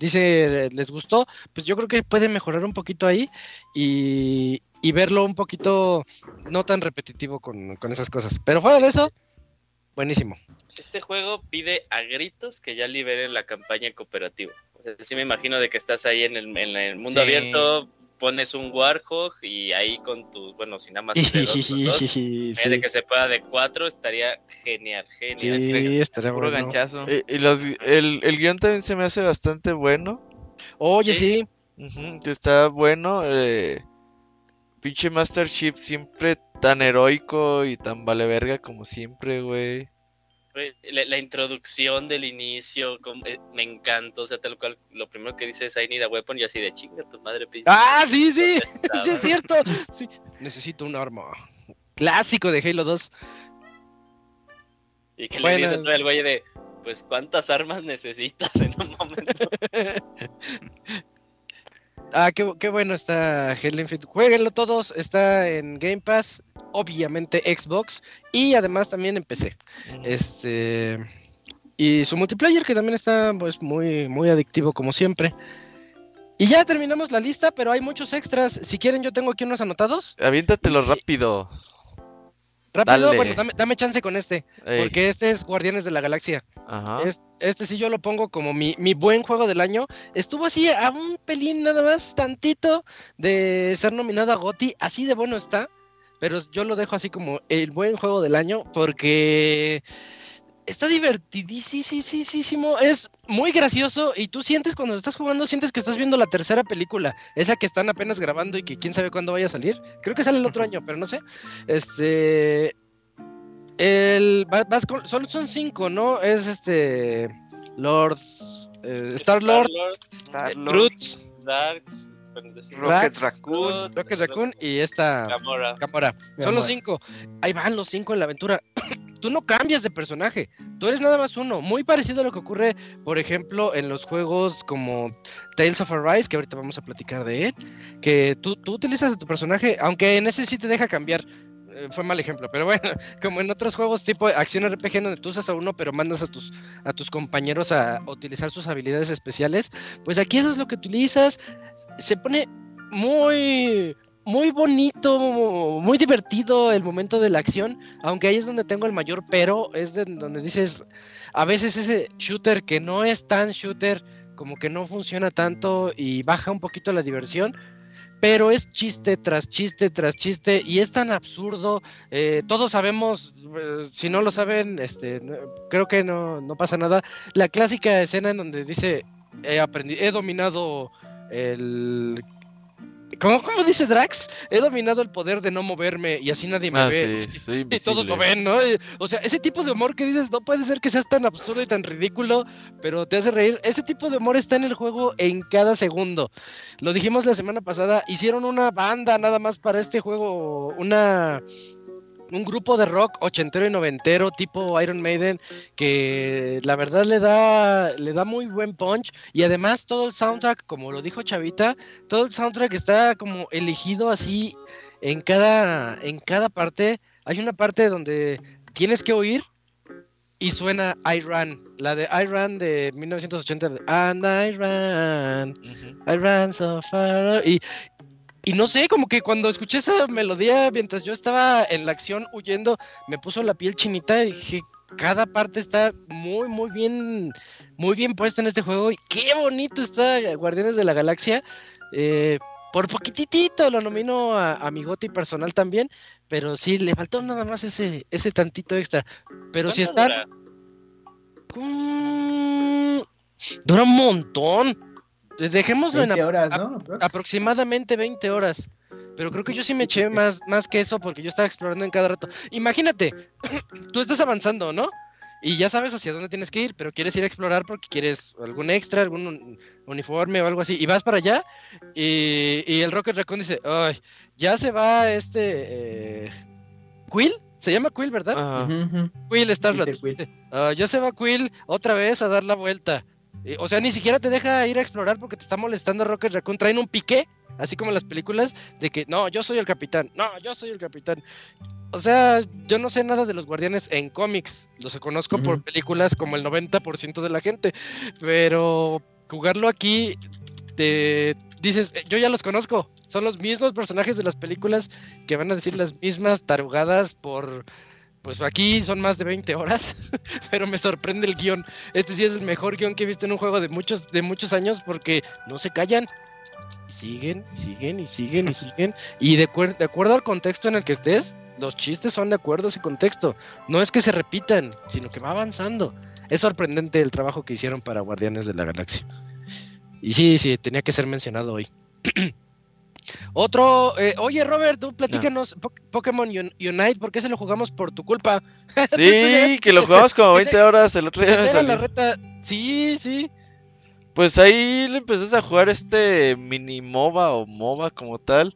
dice les gustó, pues yo creo que puede mejorar un poquito ahí y, y verlo un poquito no tan repetitivo con, con esas cosas. Pero fuera de eso, buenísimo. este juego pide a gritos que ya liberen la campaña cooperativa. Sí me imagino de que estás ahí en el, en el mundo Sí. abierto, pones un Warhog y ahí con tus, bueno, si nada más es de dos, dos, sí, en vez de que se pueda de cuatro, estaría genial, genial. sí, estaría Puro bueno. ganchazo. Y, y los, el, el guion también se me hace bastante bueno. Oye, Sí. que está bueno. Eh, pinche Master Chief siempre tan heroico y tan vale verga como siempre, güey. La, la introducción del inicio como- eh, me encantó, o sea, tal cual, lo primero que dice es I need a weapon y así de chinga tu madre. Ah, sí, sí, ¿dónde estabas?". sí es cierto. Sí. Necesito un arma. Clásico de Halo 2. Y que Bueno. le dice todo el güey de, pues, ¿cuántas armas necesitas en un momento? Ah, qué, qué bueno está Halo Infinite. Jueguenlo todos, está en Game Pass, obviamente Xbox y además también en PC. Este y su multiplayer que también está pues muy muy adictivo como siempre. Y ya terminamos la lista, pero hay muchos extras. Si quieren, yo tengo aquí unos anotados. Aviéntatelo Y- rápido. Rápido, Dale. bueno, dame, dame chance con este. Ey, Porque este es Guardianes de la Galaxia. Ajá. Es- Este sí yo lo pongo como mi, mi buen juego del año. Estuvo así a un pelín nada más, tantito, de ser nominado a GOTY. Así de bueno está. Pero yo lo dejo así como el buen juego del año porque está divertidísimo. Es muy gracioso y tú sientes cuando estás jugando, sientes que estás viendo la tercera película. Esa que están apenas grabando y que quién sabe cuándo vaya a salir. Creo que sale el otro año, pero no sé. Este... El, va- vas con- solo son cinco, ¿no? Es este. Lord. eh, Star Lord, Groot, Darks, Rocket Raccoon. Rocket Raccoon y esta. Gamora. Gamora. Son los cinco. Ahí van los cinco en la aventura. Tú no cambias de personaje. Tú eres nada más uno. Muy parecido a lo que ocurre, por ejemplo, en los juegos como Tales of Arise, que ahorita vamos a platicar de él. Que tú, tú utilizas a tu personaje, aunque en ese sí te deja cambiar. Eh, Fue mal ejemplo, pero bueno, como en otros juegos tipo acción RPG donde tú usas a uno pero mandas a tus, a tus compañeros a utilizar sus habilidades especiales, pues aquí eso es lo que utilizas. Se pone muy, muy bonito, muy divertido el momento de la acción, aunque ahí es donde tengo el mayor pero, es de donde dices, a veces ese shooter que no es tan shooter, como que no funciona tanto y baja un poquito la diversión. Pero es chiste tras chiste tras chiste y es tan absurdo. eh, todos sabemos, eh, si no lo saben, este, creo que no, no pasa nada. La clásica escena en donde dice, he he dominado el... ¿Cómo, ¿Cómo dice Drax? He dominado el poder de no moverme y así nadie me Ah, ve. sí, soy Y todos lo ven, ¿no? O sea, ese tipo de humor que dices, no puede ser que seas tan absurdo y tan ridículo, pero te hace reír. Ese tipo de humor está en el juego en cada segundo. Lo dijimos la semana pasada, hicieron una banda nada más para este juego, una un grupo de rock ochentero y noventero tipo Iron Maiden que la verdad le da le da muy buen punch. Y además todo el soundtrack como lo dijo Chavita todo el soundtrack está como elegido así en cada en cada parte. Hay una parte donde tienes que oír y suena I Ran, la de I Ran de 1980 de, and I Ujú. I ran so far y y no sé, como que cuando escuché esa melodía mientras yo estaba en la acción huyendo, me puso la piel chinita y dije, cada parte está muy, muy bien, muy bien puesta en este juego. Y qué bonito está Guardianes de la Galaxia. Eh, por poquitito lo nomino a, a mi goti personal también, pero sí, le faltó nada más ese, ese tantito extra. Pero si ¿Cuánto están... dura? Mm, dura un montón. Dejémoslo en 20 ap- horas, aproximadamente 20 horas. Pero creo que yo sí me eché más, más que eso porque yo estaba explorando en cada rato. Imagínate, tú estás avanzando, ¿no? Y ya sabes hacia dónde tienes que ir, pero quieres ir a explorar porque quieres algún extra, algún un- uniforme o algo así. Y vas para allá y, y el Rocket Raccoon dice, ay, ya se va este... Eh, Quill, se llama Quill, ¿verdad? Quill Starlord. Quill. Ah, ya se va Quill otra vez a dar la vuelta. Eh, o sea, ni siquiera te deja ir a explorar porque te está molestando Rocket Raccoon. Traen un piqué, así como en las películas, de que no, yo soy el capitán. No, yo soy el capitán. O sea, yo no sé nada de los guardianes en cómics. Los conozco por películas como el 90% de la gente. Pero jugarlo aquí, te dices, "Eh, yo ya los conozco. Son los mismos personajes de las películas que van a decir las mismas tarugadas por... Pues aquí son más de 20 horas, pero me sorprende el guion. Este sí es el mejor guion que he visto en un juego de muchos, de muchos años porque no se callan. Y siguen, y siguen, y siguen, y siguen. Y de, de acuerdo al contexto en el que estés, los chistes son de acuerdo a ese contexto. No es que se repitan, sino que va avanzando. Es sorprendente el trabajo que hicieron para Guardianes de la Galaxia. Y sí, sí, tenía que ser mencionado hoy. Otro, eh, oye Robert, tú platícanos Po- Pokémon Un- Unite, ¿por qué se lo jugamos por tu culpa? Sí, que lo jugamos como Ese- 20 horas el otro día. me la salió. reta. Sí, sí. Pues ahí le empezás a jugar este mini MOBA o MOBA como tal.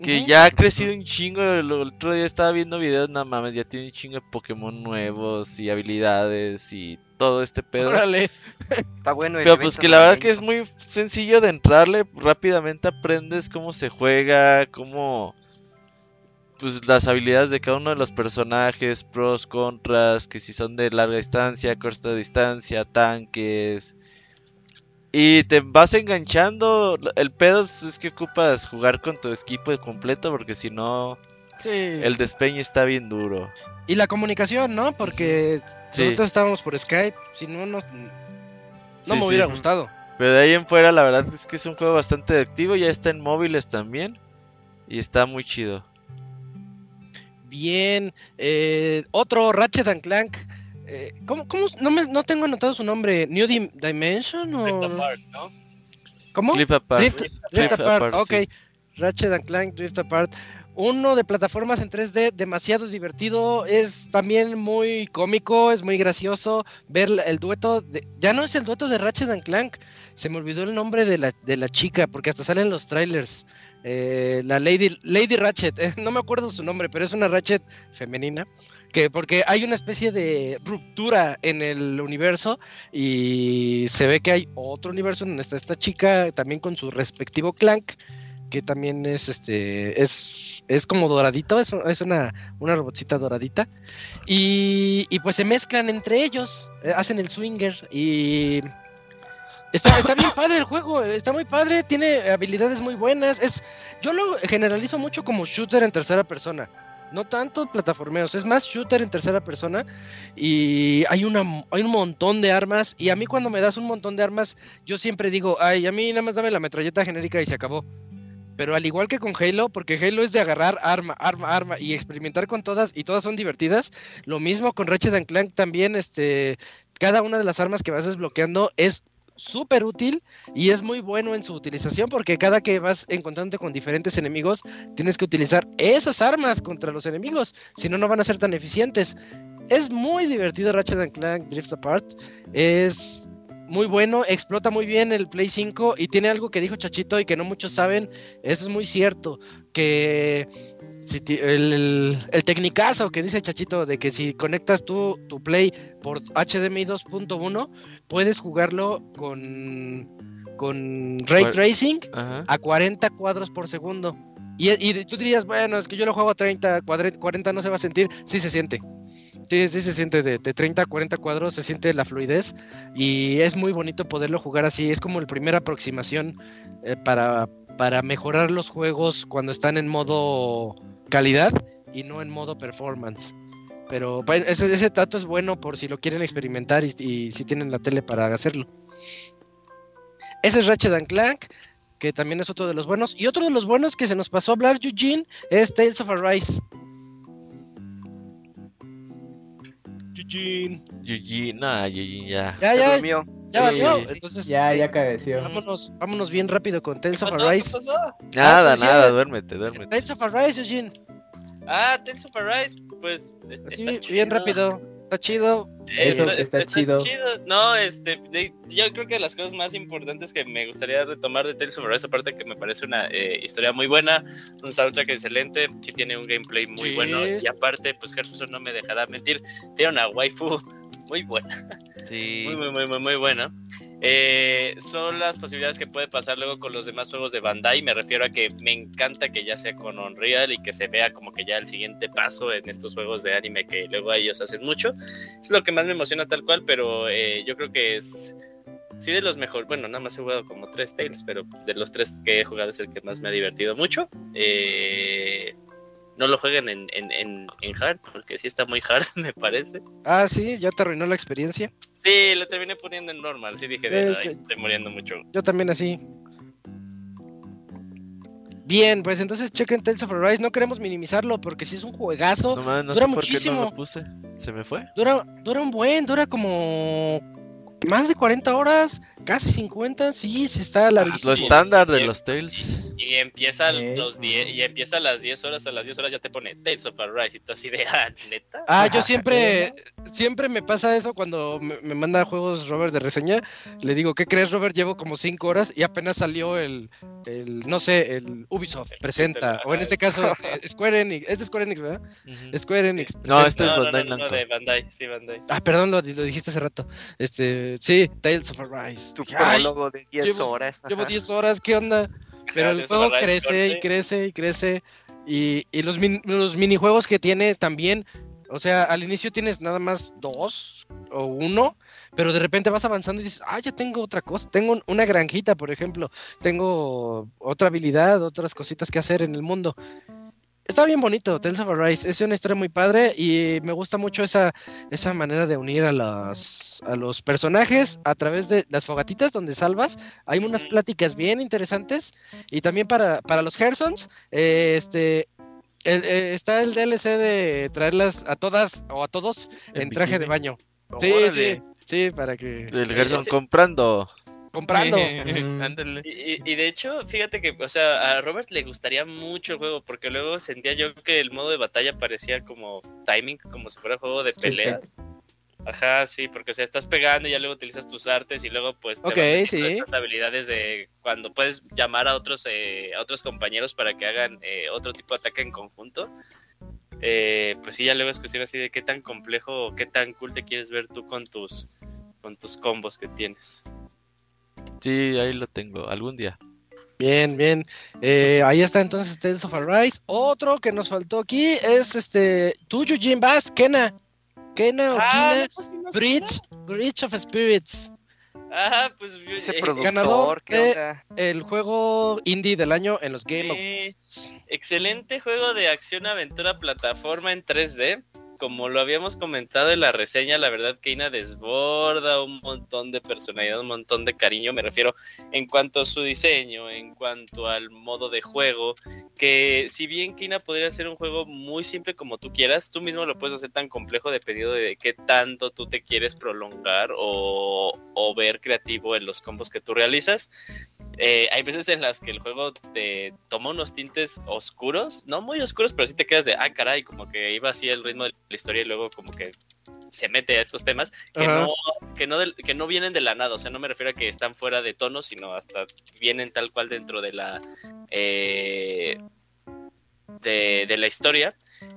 Que ya ha crecido un chingo. El el otro día estaba viendo videos, no mames, ya tiene un chingo de Pokémon nuevos y habilidades y todo este pedo. Órale. Está bueno el Pero pues que la verdad que es muy sencillo de entrarle, rápidamente aprendes cómo se juega, cómo pues las habilidades de cada uno de los personajes, pros, contras, que si son de larga distancia, corta distancia, tanques. Y te vas enganchando. El pedo pues, es que ocupas jugar con tu equipo completo porque si no, Sí. el despeño está bien duro. Y la comunicación, ¿no? Porque Sí. nosotros estábamos por Skype, si no, no, no Sí, me sí. hubiera gustado. Pero de ahí en fuera, la verdad es que es un juego bastante activo. Ya está en móviles también. Y está muy chido. Bien, eh, otro Ratchet and Clank. Eh, ¿cómo, cómo? No, me, no tengo anotado su nombre. ¿New Dim- Dimension o...? Rift Apart, ¿no? ¿Cómo? Clip apart. Drift, Drift Drift Apart, Apart, ok. sí. Ratchet and Clank, Drift Apart. Uno de plataformas en 3D, demasiado divertido. Es también muy cómico, es muy gracioso. Ver el dueto. De, ya no es el dueto de Ratchet and Clank. Se me olvidó el nombre de la, de la chica, porque hasta salen los trailers. Eh, la Lady, Lady Ratchet, eh, no me acuerdo su nombre, pero es una Ratchet femenina. Que porque hay una especie de ruptura en el universo y se ve que hay otro universo donde está esta chica también con su respectivo Clank que también es este es, es como doradito es, es una, una robotcita doradita y, y pues se mezclan entre ellos eh, hacen el swinger y está, está bien padre el juego está muy padre tiene habilidades muy buenas es yo lo generalizo mucho como shooter en tercera persona no tanto plataformeos, es más shooter en tercera persona y hay una hay un montón de armas y a mí cuando me das un montón de armas yo siempre digo, ay, a mí nada más dame la metralleta genérica y se acabó. Pero al igual que con Halo, porque Halo es de agarrar arma, arma, arma y experimentar con todas y todas son divertidas, lo mismo con Ratchet and Clank también este cada una de las armas que vas desbloqueando es súper útil y es muy bueno en su utilización porque cada que vas encontrándote con diferentes enemigos tienes que utilizar esas armas contra los enemigos, si no no van a ser tan eficientes. Es muy divertido Ratchet and Clank Drift Apart, es muy bueno, explota muy bien el Play 5 y tiene algo que dijo Chachito y que no muchos saben, eso es muy cierto, que si el, el, el tecnicazo que dice Chachito de que si conectas tu, tu Play por HDMI 2.1 puedes jugarlo con, con Ray Tracing Ajá. a 40 cuadros por segundo. Y, y tú dirías, bueno, es que yo lo juego a 30, cuadre- 40 no se va a sentir. Sí se siente. Sí, sí se siente de, de 30 a 40 cuadros, se siente la fluidez. Y es muy bonito poderlo jugar así. Es como la primera aproximación eh, para, para mejorar los juegos cuando están en modo calidad y no en modo performance. Pero pa- ese, ese dato es bueno por si lo quieren experimentar y, y si tienen la tele para hacerlo. Ese es Ratchet and Clank, que también es otro de los buenos. Y otro de los buenos que se nos pasó a hablar, Eugene, es Tales of Arise. Eugene. Yuji, nah, Yuji, ya. Ya, ya, durmió. ya Sí. Entonces, Ya, eh, ya cabeció. vámonos, vámonos bien rápido con Tales ¿Qué of Arise. pasó? Nada, pues ya. nada, duérmete, duérmete. Tales of Arise, Eugene. Ah, Tales of Arise, pues. Así, bien rápido. Está chido. Eso está chido. No, este, de- yo creo que las cosas más importantes que me gustaría retomar de Tales of Arise, aparte que me parece una eh, historia muy buena, un soundtrack excelente, sí tiene un gameplay muy Sí. bueno y aparte, pues Gerson no me dejará mentir, tiene una waifu muy buena, Sí. muy, muy, muy, muy, muy buena. Eh, son las posibilidades que puede pasar luego con los demás juegos de Bandai. Me refiero a que me encanta que ya sea con Unreal y que se vea como que ya el siguiente paso en estos juegos de anime que luego ellos hacen mucho. Es lo que más me emociona tal cual, pero eh, yo creo que es sí de los mejores. Bueno, nada más he jugado como tres Tales, pero pues, de los tres que he jugado es el que más me ha divertido mucho. Eh, no lo jueguen en, en, en, en hard, porque sí está muy hard, me parece. Ah, sí, ya te arruinó la experiencia. Sí, lo terminé poniendo en normal. Sí dije, de, Eh, "Ay, yo- estoy muriendo mucho. Yo también así. Bien, pues entonces chequen Tales of Arise. No queremos minimizarlo porque si es un juegazo. No, no dura sé por qué no muchísimo. lo puse. ¿Se me fue? Dura, dura un buen, dura como más de 40 horas, casi 50. Sí, sí está larguísimo. Lo estándar de los Tales. Y empieza, Eh, los die- y empieza a las 10 horas, a las 10 horas ya te pone Tales of Arise y tú así de, ah, neta. Ah, yo siempre, siempre me pasa eso cuando me, me manda juegos Robert de reseña. Le digo, ¿qué crees, Robert? Llevo como 5 horas y apenas salió el, el no sé, el Ubisoft El presenta. O en este es- caso, eh, Square Enix. Es de Square Enix, ¿verdad? Square Enix. No, este es no, no, Bandai no, no, Namco. de Bandai, sí, Bandai. Ah, perdón, lo, lo dijiste hace rato. Este, sí, Tales of Arise. Tu Dije, "Ay, prólogo de 10 llevo- horas. Llevo ajá. 10 horas, ¿qué onda? Pero el juego crece y crece y crece. Y, y los, min- los minijuegos que tiene también. O sea, al inicio tienes nada más dos o uno. pero de repente vas avanzando y dices, ah, ya tengo otra cosa, tengo un- una granjita, por ejemplo, tengo otra habilidad, otras cositas que hacer en el mundo. Está bien bonito, Tales of Arise, es una historia muy padre y me gusta mucho esa, esa manera de unir a los, a los personajes a través de las fogatitas donde salvas. Hay unas pláticas bien interesantes y también para, para los Gersons, eh, este, el- eh, está el DLC de traerlas a todas o a todos en, En traje de baño. Sí, Órale. sí, sí, para que El Gerson comprando. Comprando. Ándale. Y, de hecho, fíjate que, o sea, a Robert le gustaría mucho el juego, porque luego sentía yo que el modo de batalla parecía como timing, como si fuera juego de peleas. Ajá, sí, porque o sea, estás pegando y ya luego utilizas tus artes y luego pues te Ok, van metiendo sí. estas habilidades de cuando puedes llamar a otros eh, a otros compañeros para que hagan eh, otro tipo de ataque en conjunto. Eh, pues sí, ya luego es cuestión así de qué tan complejo o qué tan cool te quieres ver tú con tus con tus combos que tienes. Sí, ahí lo tengo, algún día. Bien, bien. Eh, ahí está entonces Tales of Arise. Otro que nos faltó aquí es este tuyo, Jim Bass, Kena. Kena o Ah, Kena pues no Bridge, Bridge of Spirits. Ah, pues yo- Ese eh, ganador ¿qué de- onda? El juego indie del año en los Game Awards. Excelente juego de acción aventura plataforma en 3D. Como lo habíamos comentado en la reseña, la verdad Keina desborda un montón de personalidad, un montón de cariño, me refiero en cuanto a su diseño, en cuanto al modo de juego, que si bien Keina podría ser un juego muy simple como tú quieras, tú mismo lo puedes hacer tan complejo dependiendo de qué tanto tú te quieres prolongar o ver creativo en los combos que tú realizas. Eh, hay veces en las que el juego te toma unos tintes oscuros, no muy oscuros, pero sí te quedas de, ah, caray, como que iba así el ritmo de la historia y luego como que se mete a estos temas que Ajá. no que no del- que no vienen de la nada, o sea, no me refiero a que están fuera de tono, sino hasta vienen tal cual dentro de la eh, de, de la historia.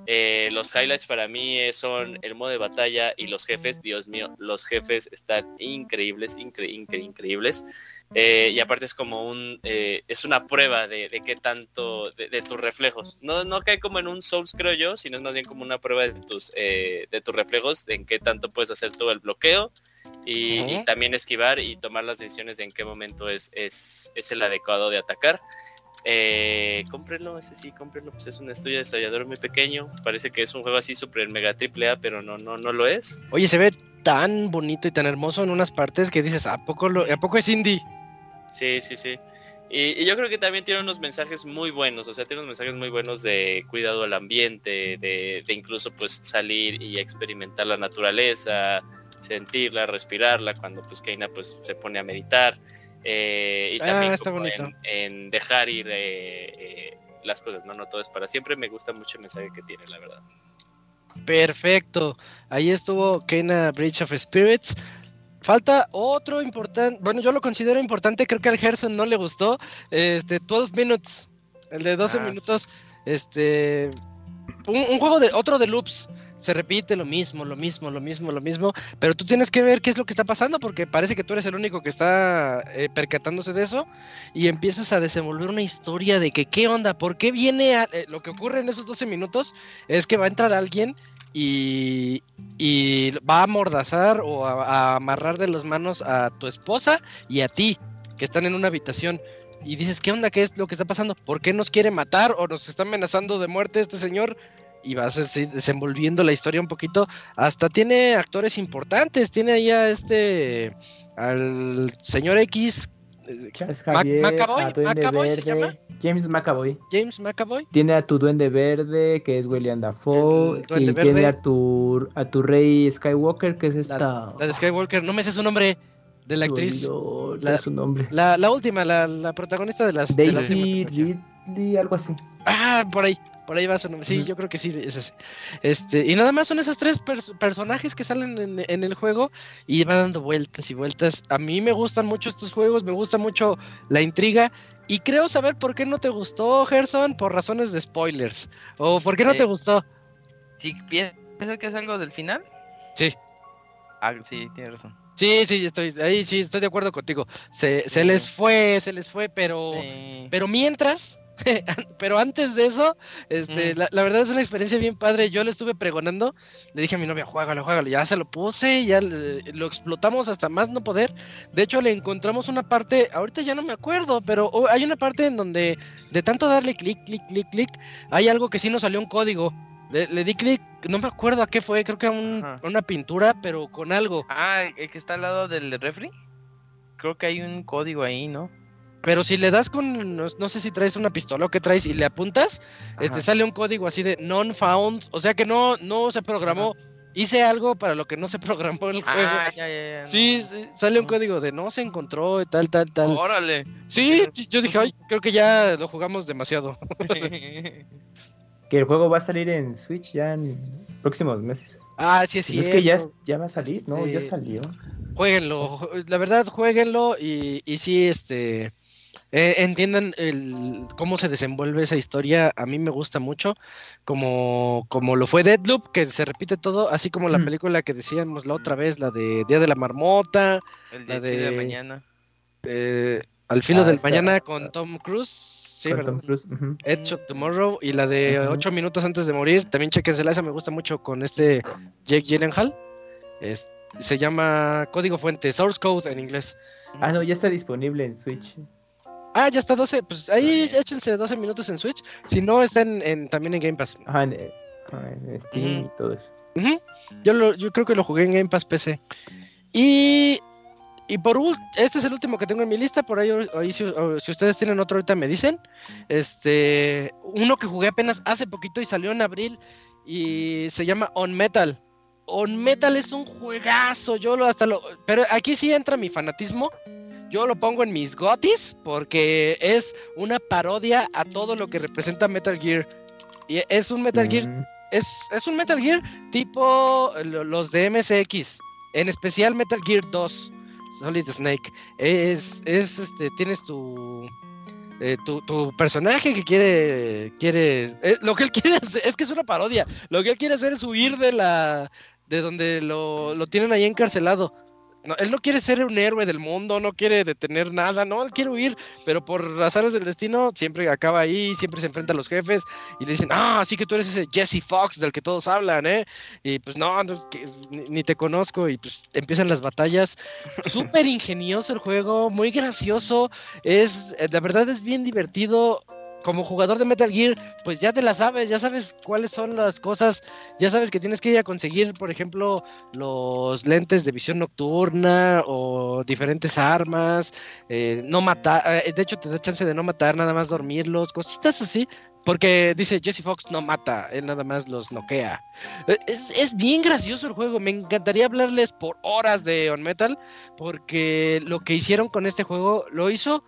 Eh, los highlights para mí eh, son el modo de batalla y los jefes. Dios mío, los jefes están increíbles, incre- incre- increíbles. Eh, y aparte es como un, eh, es una prueba de, de qué tanto, de, de tus reflejos. No, no cae como en un Souls, creo yo, sino es más bien como una prueba de tus, eh, de tus reflejos, de en qué tanto puedes hacer todo el bloqueo. Y, también esquivar y tomar las decisiones de en qué momento es, es, es el adecuado de atacar. Eh, cómprenlo, ese sí, cómprenlo, pues es un estudio desarrollador muy pequeño. Parece que es un juego así super mega triple A, pero no, no, no lo es. Oye, se ve tan bonito y tan hermoso en unas partes que dices, ¿a poco, lo, ¿a poco es indie? Sí, sí, sí. Y, y yo creo que también tiene unos mensajes muy buenos, o sea, tiene unos mensajes muy buenos de cuidado al ambiente, de, de incluso pues salir y experimentar la naturaleza, sentirla, respirarla, cuando pues Keina pues se pone a meditar. eh, y Ah, también está como bonito. en, en dejar ir eh, eh, las cosas, no, no todo es para siempre. Me gusta mucho el mensaje que tiene, la verdad. Perfecto. Ahí estuvo Kena Bridge of Spirits. Falta otro importante, bueno, yo lo considero importante, creo que al Gerson no le gustó, este, 12 Minutes, el de 12 Ah, sí. minutos, este, un, un juego de, otro de loops, se repite lo mismo, lo mismo, lo mismo, lo mismo, pero tú tienes que ver qué es lo que está pasando, porque parece que tú eres el único que está eh, percatándose de eso, y empiezas a desenvolver una historia de que qué onda, por qué viene, a- eh, lo que ocurre en esos 12 minutos es que va a entrar alguien y, y va a amordazar o a, a amarrar de las manos a tu esposa y a ti, que están en una habitación. Y dices, ¿qué onda? ¿Qué es lo que está pasando? ¿Por qué nos quiere matar o nos está amenazando de muerte este señor? Y vas así desenvolviendo la historia un poquito. Hasta tiene actores importantes. Tiene ahí a este. al señor X. eh, Charles Mac- Javier, McAvoy, a Duende McAvoy se llama. James McAvoy. James McAvoy. Tiene a tu Duende Verde, que es William Dafoe. Y Verde. tiene a tu, a tu Rey Skywalker, que es esta. La de Skywalker. No me sé su nombre de la actriz. la- su nombre. La, la última, la, la protagonista de las. de Daisy trilogía. Ridley, algo así. Ah, por ahí. Por ahí va su nombre. Sí, yo creo que sí. es ese. Este, y nada más son esos tres pers- personajes que salen en, en el juego y van dando vueltas y vueltas. A mí me gustan mucho estos juegos, me gusta mucho la intriga. Y creo saber por qué no te gustó, Gerson, por razones de spoilers. O por qué no Eh, te gustó. ¿Sí piensas que es algo del final? Sí. Ah, sí, tienes razón. Sí, sí, estoy, ahí sí, estoy de acuerdo contigo. Se, se les fue, se les fue, pero, Sí. pero mientras, pero antes de eso, este, Mm. la, la verdad es una experiencia bien padre. Yo le estuve pregonando, le dije a mi novia, juégalo, juégalo. Ya se lo puse, ya le- lo explotamos hasta más no poder. De hecho, le encontramos una parte, ahorita ya no me acuerdo, pero oh, hay una parte en donde de tanto darle clic, clic, clic, clic, hay algo que sí nos salió un código. Le, le di clic, no me acuerdo a qué fue, creo que a, un- a una pintura, pero con algo. Ah, el que está al lado del refri. Creo que hay un código ahí, ¿no? Pero si le das con, no, no sé si traes una pistola o qué traes y le apuntas, este sale un código así de non-found, o sea que no, no se programó. Hice algo para lo que no se programó el juego. Ah, ya, ya, ya. Sí, sí, sale un código de no se encontró y tal, tal, tal. Órale. Sí, sí, yo dije, ay, creo que ya lo jugamos demasiado. Que el juego va a salir en Switch ya en próximos meses. Ah, sí, No es que ya, ya va a salir, ¿no? Ya Sí. salió. Jueguenlo, ju- la verdad, jueguenlo y, y sí, este, eh, entiendan el, cómo se desenvuelve esa historia. A mí me gusta mucho, como, como lo fue Deadloop, que se repite todo, así como la Mm. película que decíamos la otra vez, la de Día de la Marmota, El La de, mañana. eh, Al filo Ah, del esta- mañana con Tom Cruise. Sí, con ¿verdad? Tom Cruise. Edge of Tomorrow y la de Ujú. ocho minutos antes de morir, también chequensela, esa me gusta mucho con este Jake Gyllenhaal. Es, se llama Código Fuente, Source Code en inglés. Ah, no, ya está disponible en Switch. Ah, ya está 12, pues ahí échense 12 minutos en Switch, si no está en, en- también en Game Pass. Ajá, en, Steam y todo eso. Yo, lo, yo creo que lo jugué en Game Pass PC. Y, y por último, este es el último que tengo en mi lista. Por ahí, ahí si, si ustedes tienen otro, ahorita me dicen. Este, uno que jugué apenas hace poquito y salió en abril y se llama On Metal. On Metal es un juegazo. Yo lo hasta lo. Pero aquí sí entra mi fanatismo. Yo lo pongo en mis gotis porque es una parodia a todo lo que representa Metal Gear. Y es un Metal Gear Mm, es, es un Metal Gear tipo lo- los de MSX, en especial Metal Gear 2, Solid Snake. Es, es este, tienes tu, eh, tu, tu personaje que quiere, quiere, eh, lo que él quiere hacer, es que es una parodia, lo que él quiere hacer es huir de la, de donde lo, lo tienen ahí encarcelado. No, él no quiere ser un héroe del mundo, no quiere detener nada, no, él quiere huir, pero por azares del destino siempre acaba ahí, siempre se enfrenta a los jefes y le dicen, ah, así que tú eres ese Jesse Fox del que todos hablan, ¿eh? Y pues no, no, es que ni, ni te conozco y pues empiezan las batallas. Súper ingenioso el juego, muy gracioso, es, eh, la verdad es bien divertido. Como jugador de Metal Gear, pues ya te la sabes, ya sabes cuáles son las cosas, ya sabes que tienes que ir a conseguir, por ejemplo, los lentes de visión nocturna o diferentes armas, eh, no matar, eh, de hecho te da chance de no matar, nada más dormirlos, cositas así, porque dice Jesse Fox no mata, él nada más los noquea. Eh, Es, es bien gracioso el juego, me encantaría hablarles por horas de On Metal, porque lo que hicieron con este juego lo hizo,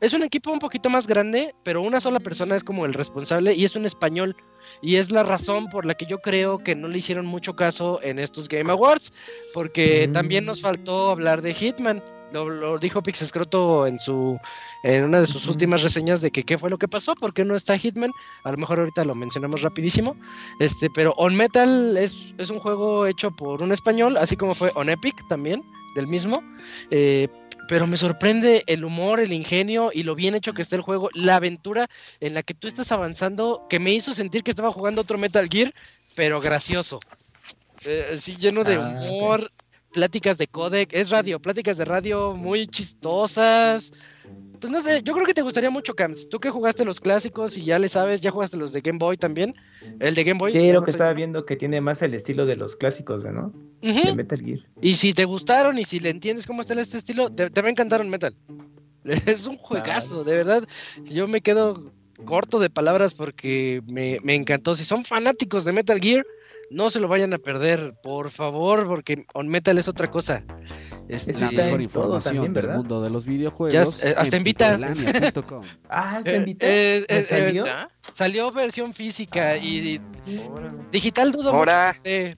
es un equipo un poquito más grande, pero una sola persona es como el responsable y es un español. Y es la razón por la que yo creo que no le hicieron mucho caso en estos Game Awards, porque Mm. también nos faltó hablar de Hitman. Lo, lo dijo Pixescroto en su en una de sus últimas reseñas de que qué fue lo que pasó, por qué no está Hitman. A lo mejor ahorita lo mencionamos rapidísimo. Este, pero On Metal es, es un juego hecho por un español, así como fue On Epic también, del mismo. Eh, pero me sorprende el humor, el ingenio y lo bien hecho que está el juego, la aventura en la que tú estás avanzando, que me hizo sentir que estaba jugando otro Metal Gear, pero gracioso. Eh, así lleno de Ah, humor, pláticas de codec, es radio, pláticas de radio muy chistosas. Pues no sé, yo creo que te gustaría mucho, Cams. Tú que jugaste los clásicos y ya le sabes, ya jugaste los de Game Boy también. El de Game Boy. Sí, lo que estaba viendo que tiene más el estilo de los clásicos, ¿no? De Metal Gear. Y si te gustaron y si le entiendes cómo está este estilo, te, te va a encantar un metal. Es un juegazo, de verdad. Yo me quedo corto de palabras porque me, me encantó. Si son fanáticos de Metal Gear, no se lo vayan a perder, por favor, porque On Metal es otra cosa. Este, Ese La mejor información también, del mundo de los videojuegos. Ya, eh, hasta invita. Ah, Eh, ¿está invitado? eh, ¿No eh, salió? ¿Ya? salió versión física y, y digital dudo Ahora.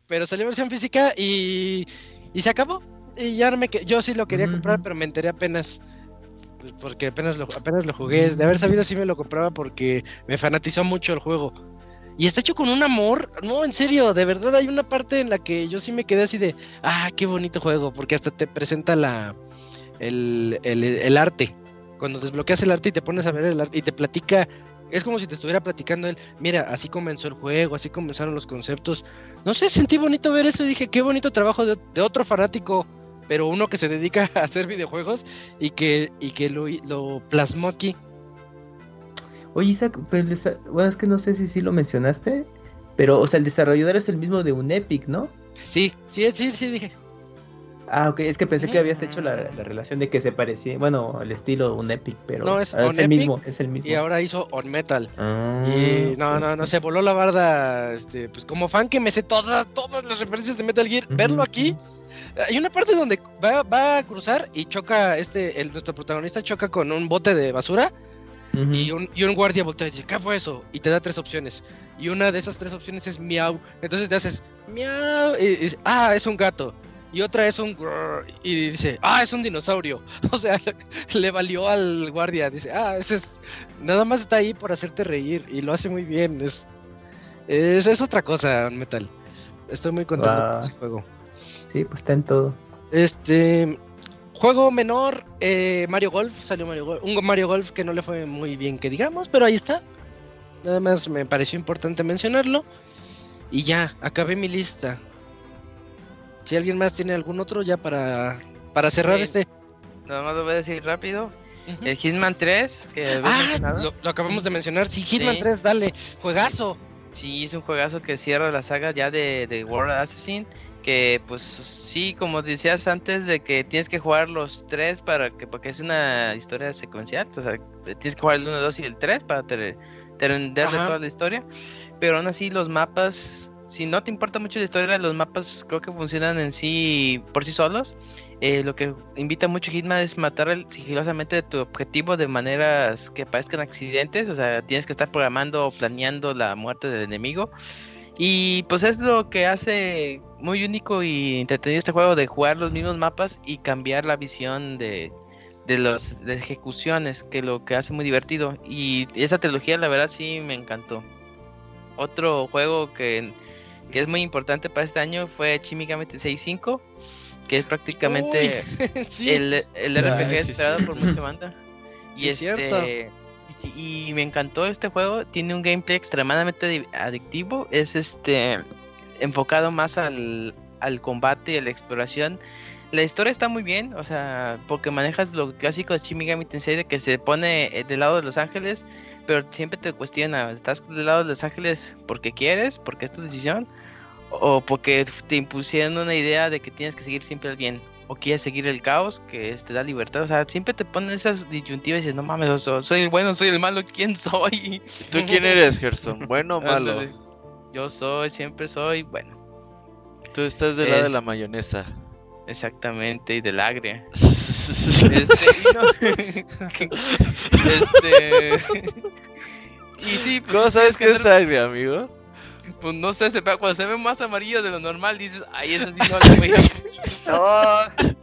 pero salió versión física y, y se acabó. Y ya no me que- yo sí lo quería Ujú. comprar, pero me enteré apenas. pues, porque apenas lo, apenas lo jugué. De haber sabido sí me lo compraba porque me fanatizó mucho el juego. Y está hecho con un amor. No, en serio, de verdad hay una parte en la que yo sí me quedé así de, ah, qué bonito juego, porque hasta te presenta la el, el, arte. Cuando desbloqueas el arte y te pones a ver el arte y te platica es como si te estuviera platicando él, mira, así comenzó el juego, así comenzaron los conceptos. No sé, sentí bonito ver eso y dije, qué bonito trabajo de, de otro fanático, pero uno que se dedica a hacer videojuegos y que, y que lo, lo plasmó aquí. Oye, Isaac, pero el bueno, es que no sé si sí lo mencionaste, pero, o sea, el desarrollador es el mismo de un Epic, ¿no? Sí, sí, sí, sí, dije. Ah, ok, es que pensé que habías hecho la, la relación de que se parecía, bueno, el estilo un Epic, pero No, es ah, el Epic, mismo, es el mismo. Y ahora hizo On Metal. Ah, Y no, no, no, se voló la barda, este, pues como fan que me sé todas, todas las referencias de Metal Gear, verlo Ujú, aquí, hay una parte donde va, va a cruzar y choca, este, el, nuestro protagonista choca con un bote de basura Y un, y un guardia voltea y dice, ¿qué fue eso? Y te da tres opciones. Y una de esas tres opciones es miau. Entonces te haces miau y, dice, ah, es un gato. Y otra es un grrr, y dice, ah, es un dinosaurio. O sea, le valió al guardia. Dice, ah, ese es. Nada más está ahí por hacerte reír. Y lo hace muy bien. Es, es, es otra cosa, Metal. Estoy muy contento Wow. con ese juego. Sí, pues está en todo. Este. Juego menor, eh, Mario Golf, salió Mario Golf, un Mario Golf que no le fue muy bien que digamos, pero ahí está. Nada más me pareció importante mencionarlo. Y ya, acabé mi lista. Si alguien más tiene algún otro ya para, para cerrar Sí. este... Nada más lo voy a decir rápido. El Hitman 3, que Ah, lo acabamos de mencionar. Sí, Hitman Sí. 3, dale, juegazo. Sí, es un juegazo que cierra la saga ya de, de World Assassin. Que pues sí, como decías antes, de que tienes que jugar los tres para que, porque es una historia secuencial. O sea, tienes que jugar el 1, 2 y el 3 para Ajá. toda la historia. Pero aún así, los mapas, si no te importa mucho la historia, los mapas creo que funcionan en sí por sí solos. Eh, lo que invita mucho Hitman es matar el- sigilosamente tu objetivo de maneras que parezcan accidentes. O sea, tienes que estar programando o planeando la muerte del enemigo. Y pues es lo que hace muy único y entretenido este juego de jugar los mismos mapas y cambiar la visión de, de los de ejecuciones, que lo que hace muy divertido. Y esa trilogía la verdad sí me encantó. Otro juego que, que es muy importante para este año fue Shin Megami Tensei 5, que es prácticamente sí, el, el Ah, RPG sí, esperado por mucha banda. Y Sí, es este cierto. Y, me encantó este juego, tiene un gameplay extremadamente di- adictivo, es este enfocado más al, al combate y a la exploración. La historia está muy bien, o sea, porque manejas lo clásico de Shin Megami Tensei de que se pone eh, del lado de Los Ángeles, pero siempre te cuestiona, ¿estás del lado de Los Ángeles porque quieres, porque es tu decisión? o porque te impusieron una idea de que tienes que seguir siempre el bien o quieres seguir el caos que es- te da libertad o sea siempre te ponen esas disyuntivas y dices no mames soy el bueno soy el malo quién soy ¿Tú quién eres, Gerson? ¿Bueno o malo? Yo soy siempre soy bueno Tú estás del lado de la mayonesa. exactamente y del agria este, y no- este y sí pues, ¿Cómo sí, sabes que es agria, amigo? Pues no sé se ve- cuando se ve más amarillo de lo normal dices ay eso sí no le voy a No,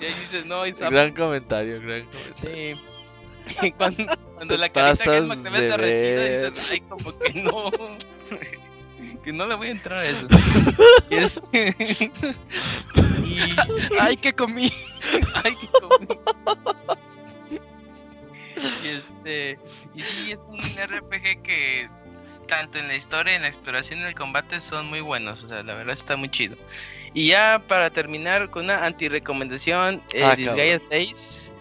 y ahí dices no Isaac, Gran comentario, gran comentario. Sí. Cuando, cuando la carita pasas Helmut se ve de derretida, ver. dices, ay, como que no. Que no le voy a entrar a eso. Y, este- y ay, que comí. ay, qué comí. Y este. Y sí, es un RPG que tanto en la historia, en la exploración y en el combate son muy buenos. O sea, la verdad está muy chido. Y ya para terminar con una anti-recomendación, eh, Ah, Disgaea 6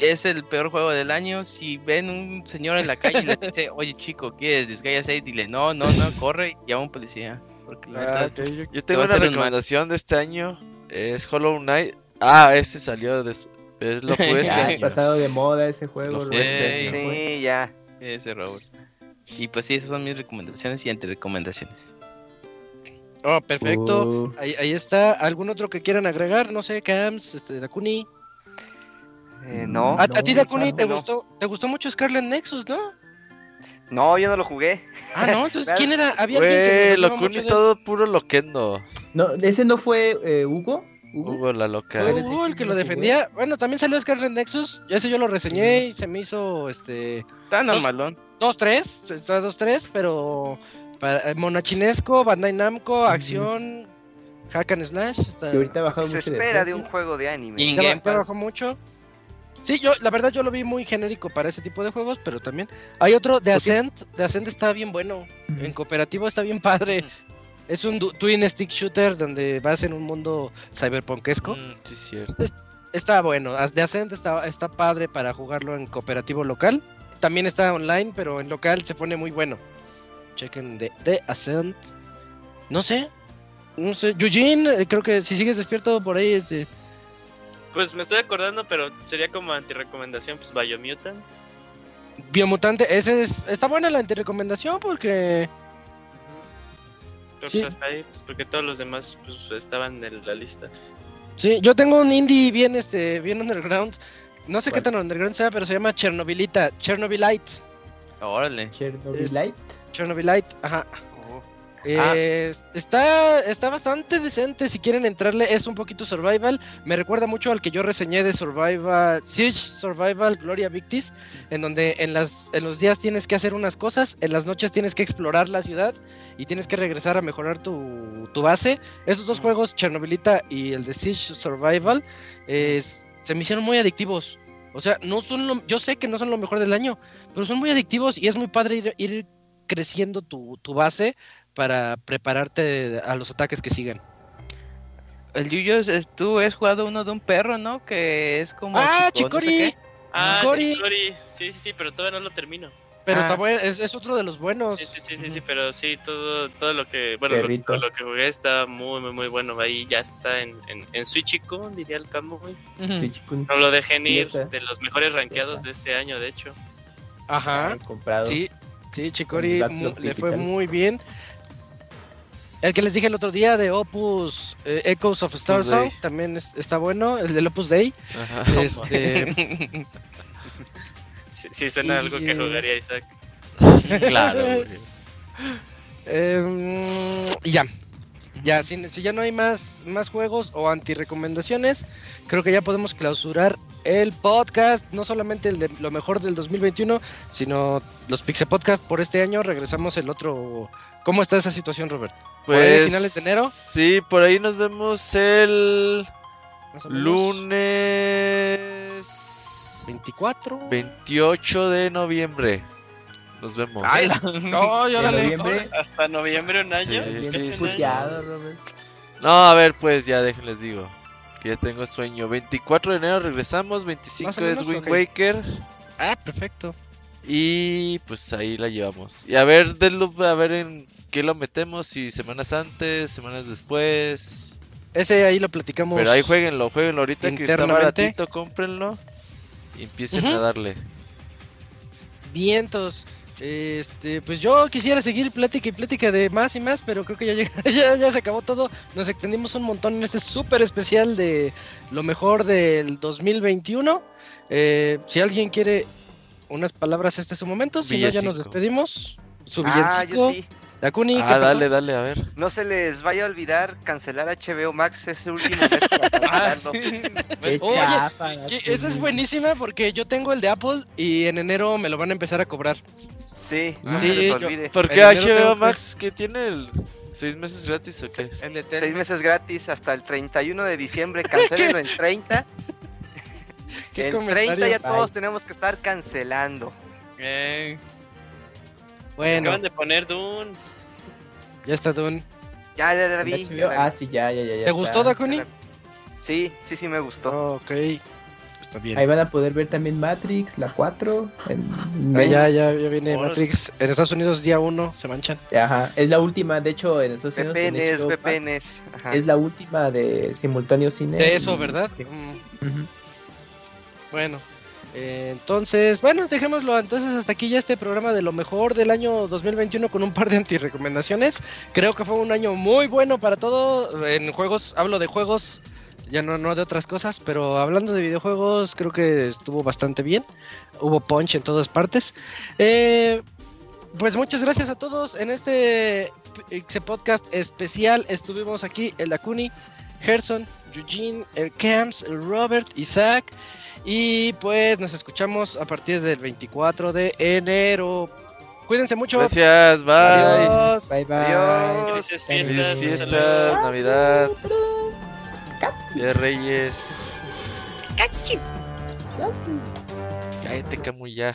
es el peor juego del año. Si ven un señor en la calle y le dice, oye chico, ¿quieres Disgaea 6? Dile, no, no, no, corre y llama a un policía. Porque la Ah, neta, ok, Yo Te tengo a una hacer un recomendación de este año. Es Hollow Knight. Ah, este salió. des- Es lo jugué este Ya, año. pasado de moda ese juego. Lo lo- este año. sí, ya. ese Raúl. Y pues sí, esas son mis recomendaciones y anti-recomendaciones. Oh, perfecto. Uh, Ahí, ahí está. ¿Algún otro que quieran agregar? No sé, Cams, este, Dakuni. Eh, no, A, a No, ti, Dakuni, claro te no. gustó, te gustó mucho Scarlet Nexus, ¿no? no, yo no lo jugué. Ah, no, entonces. ¿quién era? Había alguien que Güey, Locuni de- todo puro loquendo. no, ese no fue eh, Hugo. Hugo. Hugo la loca. Fue Scarlet Hugo el que lo defendía. Bueno, también salió Scarlet Nexus. Ya ese yo lo reseñé y se me hizo este Está normalón. 2-3. Está 2-3, pero para, eh, monachinesco, Bandai Namco, acción, hack and slash. Está, Que ahorita ha bajado Se mucho espera de un juego de anime. Y- bajó mucho. Sí, yo, la verdad, yo lo vi muy genérico para ese tipo de juegos, pero también. Hay otro de Ascent. De Ascent está bien bueno. En cooperativo está bien padre. Es un twin stick shooter donde vas en un mundo cyberpunkesco. Mm, sí, cierto. Está bueno. De Ascent está, está padre para jugarlo en cooperativo local. También está online, pero en local se pone muy bueno. Chequen de, de Ascent. No sé. No sé. Eugene, eh, creo que si sigues despierto por ahí, este. Pues me estoy acordando, pero sería como antirecomendación, pues Biomutant. Biomutante, ese es, está buena la recomendación porque Pero Sí. pues hasta ahí, porque todos los demás pues, estaban en la lista. sí, yo tengo un indie bien este bien underground. No sé qué tan underground sea, pero se llama Chernobylita, Chernobylite, Órale. Chernobylite. Chernobylite, ajá. Oh. Eh, está está bastante decente si quieren entrarle, es un poquito survival, me recuerda mucho al que yo reseñé de Survival Siege Survival Gloria Victis, en donde en las en los días tienes que hacer unas cosas, en las noches tienes que explorar la ciudad y tienes que regresar a mejorar tu, tu base. Esos dos juegos, Chernobylita y el de Siege Survival, se me hicieron muy adictivos. O sea, no son lo- yo sé que no son lo mejor del año, pero son muy adictivos y es muy padre ir, ir creciendo tu, tu base para prepararte a los ataques que siguen. El Yuyo, es- tú has jugado uno de un perro, ¿no? Que es como. ¡Ah, chico, no sé Chicori! qué. Ah, Chicori. Chicori. Sí, sí, sí, pero todavía no lo termino. Pero Ah. está bueno, es, es otro de los buenos. Sí, sí, sí, sí, sí, pero sí, todo, todo lo que, bueno, lo, lo que jugué está muy, muy, muy bueno. Ahí ya está en, en, en diría el. Ujú. Sí, chico. No lo dejen ir, de los mejores rankeados de este año, de hecho. Ajá. Comprado. Sí, sí, Chicori le fue muy bien. El que les dije el otro día de Opus eh, Echoes of Star. Song también es- está bueno. El del Opus Day. Ajá. Este, Sí, sí suena Y, algo que jugaría Isaac. claro. Em, y ya. Ya, si, si ya no hay más, más juegos o anti-recomendaciones, creo que ya podemos clausurar el podcast. No solamente el de lo mejor del 2021, sino los Pixel Podcast por este año. Regresamos el otro. ¿Cómo está esa situación, Robert? ¿Por ahí de Pues, finales de enero? Sí, por ahí nos vemos el lunes 24. 28 de noviembre. Nos vemos. ¡Ay! ¡No, En órale! noviembre. Hasta noviembre, un año. Sí, sí, puteado, Robert. No, a ver, pues ya déjenles digo. Que ya tengo sueño. 24 de enero regresamos. 25 Más o es Wind. Waker. Ah, perfecto. Y pues ahí la llevamos. Y a ver, Deadloop, a ver en qué lo metemos. Si semanas antes, semanas después. Ese ahí lo platicamos. Pero ahí jueguenlo, jueguenlo ahorita que está baratito, cómprenlo. Y empiecen a darle. Vientos. Este, pues yo quisiera seguir plática y plática de más y más, pero creo que ya, llega- ya, ya se acabó todo. Nos extendimos un montón en este súper especial de lo mejor del 2021. Eh, si alguien quiere unas palabras, este es su momento. Si no, ya nos despedimos. Su Ah, yo sí. Dakuni, ¿qué Ah, pasó? dale, dale, a ver. No se les vaya a olvidar cancelar HBO Max, es el último mes para cancelarlo. Qué Oye, chafa. Que Esa es buenísima porque yo tengo el de Apple y en enero me lo van a empezar a cobrar. Sí, no Ah, se les yo- olvide. ¿Por En qué enero tengo HBO Max que tiene el 6 meses gratis o qué? El Seis meses gratis hasta el 31 de diciembre, cancélenlo en 30. ¿Qué en comentario? 30 ya Bye. todos tenemos que estar cancelando. Eh, Bueno, Acaban de poner Dunes. ya está Dune. Ya, ya ¿En vi. Ya la Ah, vi. sí, ya, ya, ya. ya ¿Te gustó, está. Dakuni? Sí, sí, sí me gustó. Ok, está bien. Ahí van a poder ver también Matrix, la 4. En Ah, ya, ya, ya viene. Matrix. En Estados Unidos, día 1, se manchan. Ajá, es la última, de hecho, en Estados Unidos. VPNs. Ajá. Es la última de simultáneo cine. De eso, y- ¿verdad? Sí. Mm, bueno, eh, entonces, bueno, dejémoslo. Entonces, hasta aquí ya este programa de lo mejor del año 2021 con un par de antirecomendaciones. Creo que fue un año muy bueno para todo. En juegos, hablo de juegos, ya no, no de otras cosas, pero hablando de videojuegos, creo que estuvo bastante bien. Hubo punch en todas partes. Eh, pues muchas gracias a todos. En este Pixe Podcast especial estuvimos aquí el Dakuni, Gerson, Eugene, el Camps, el Robert, Isaac. Y pues nos escuchamos a partir del 24 de enero. Cuídense mucho. Gracias, bye. Adiós. Bye, bye. Adiós. Felices fiestas, Navidad, Día de Reyes. Cállate, Camuy, ya.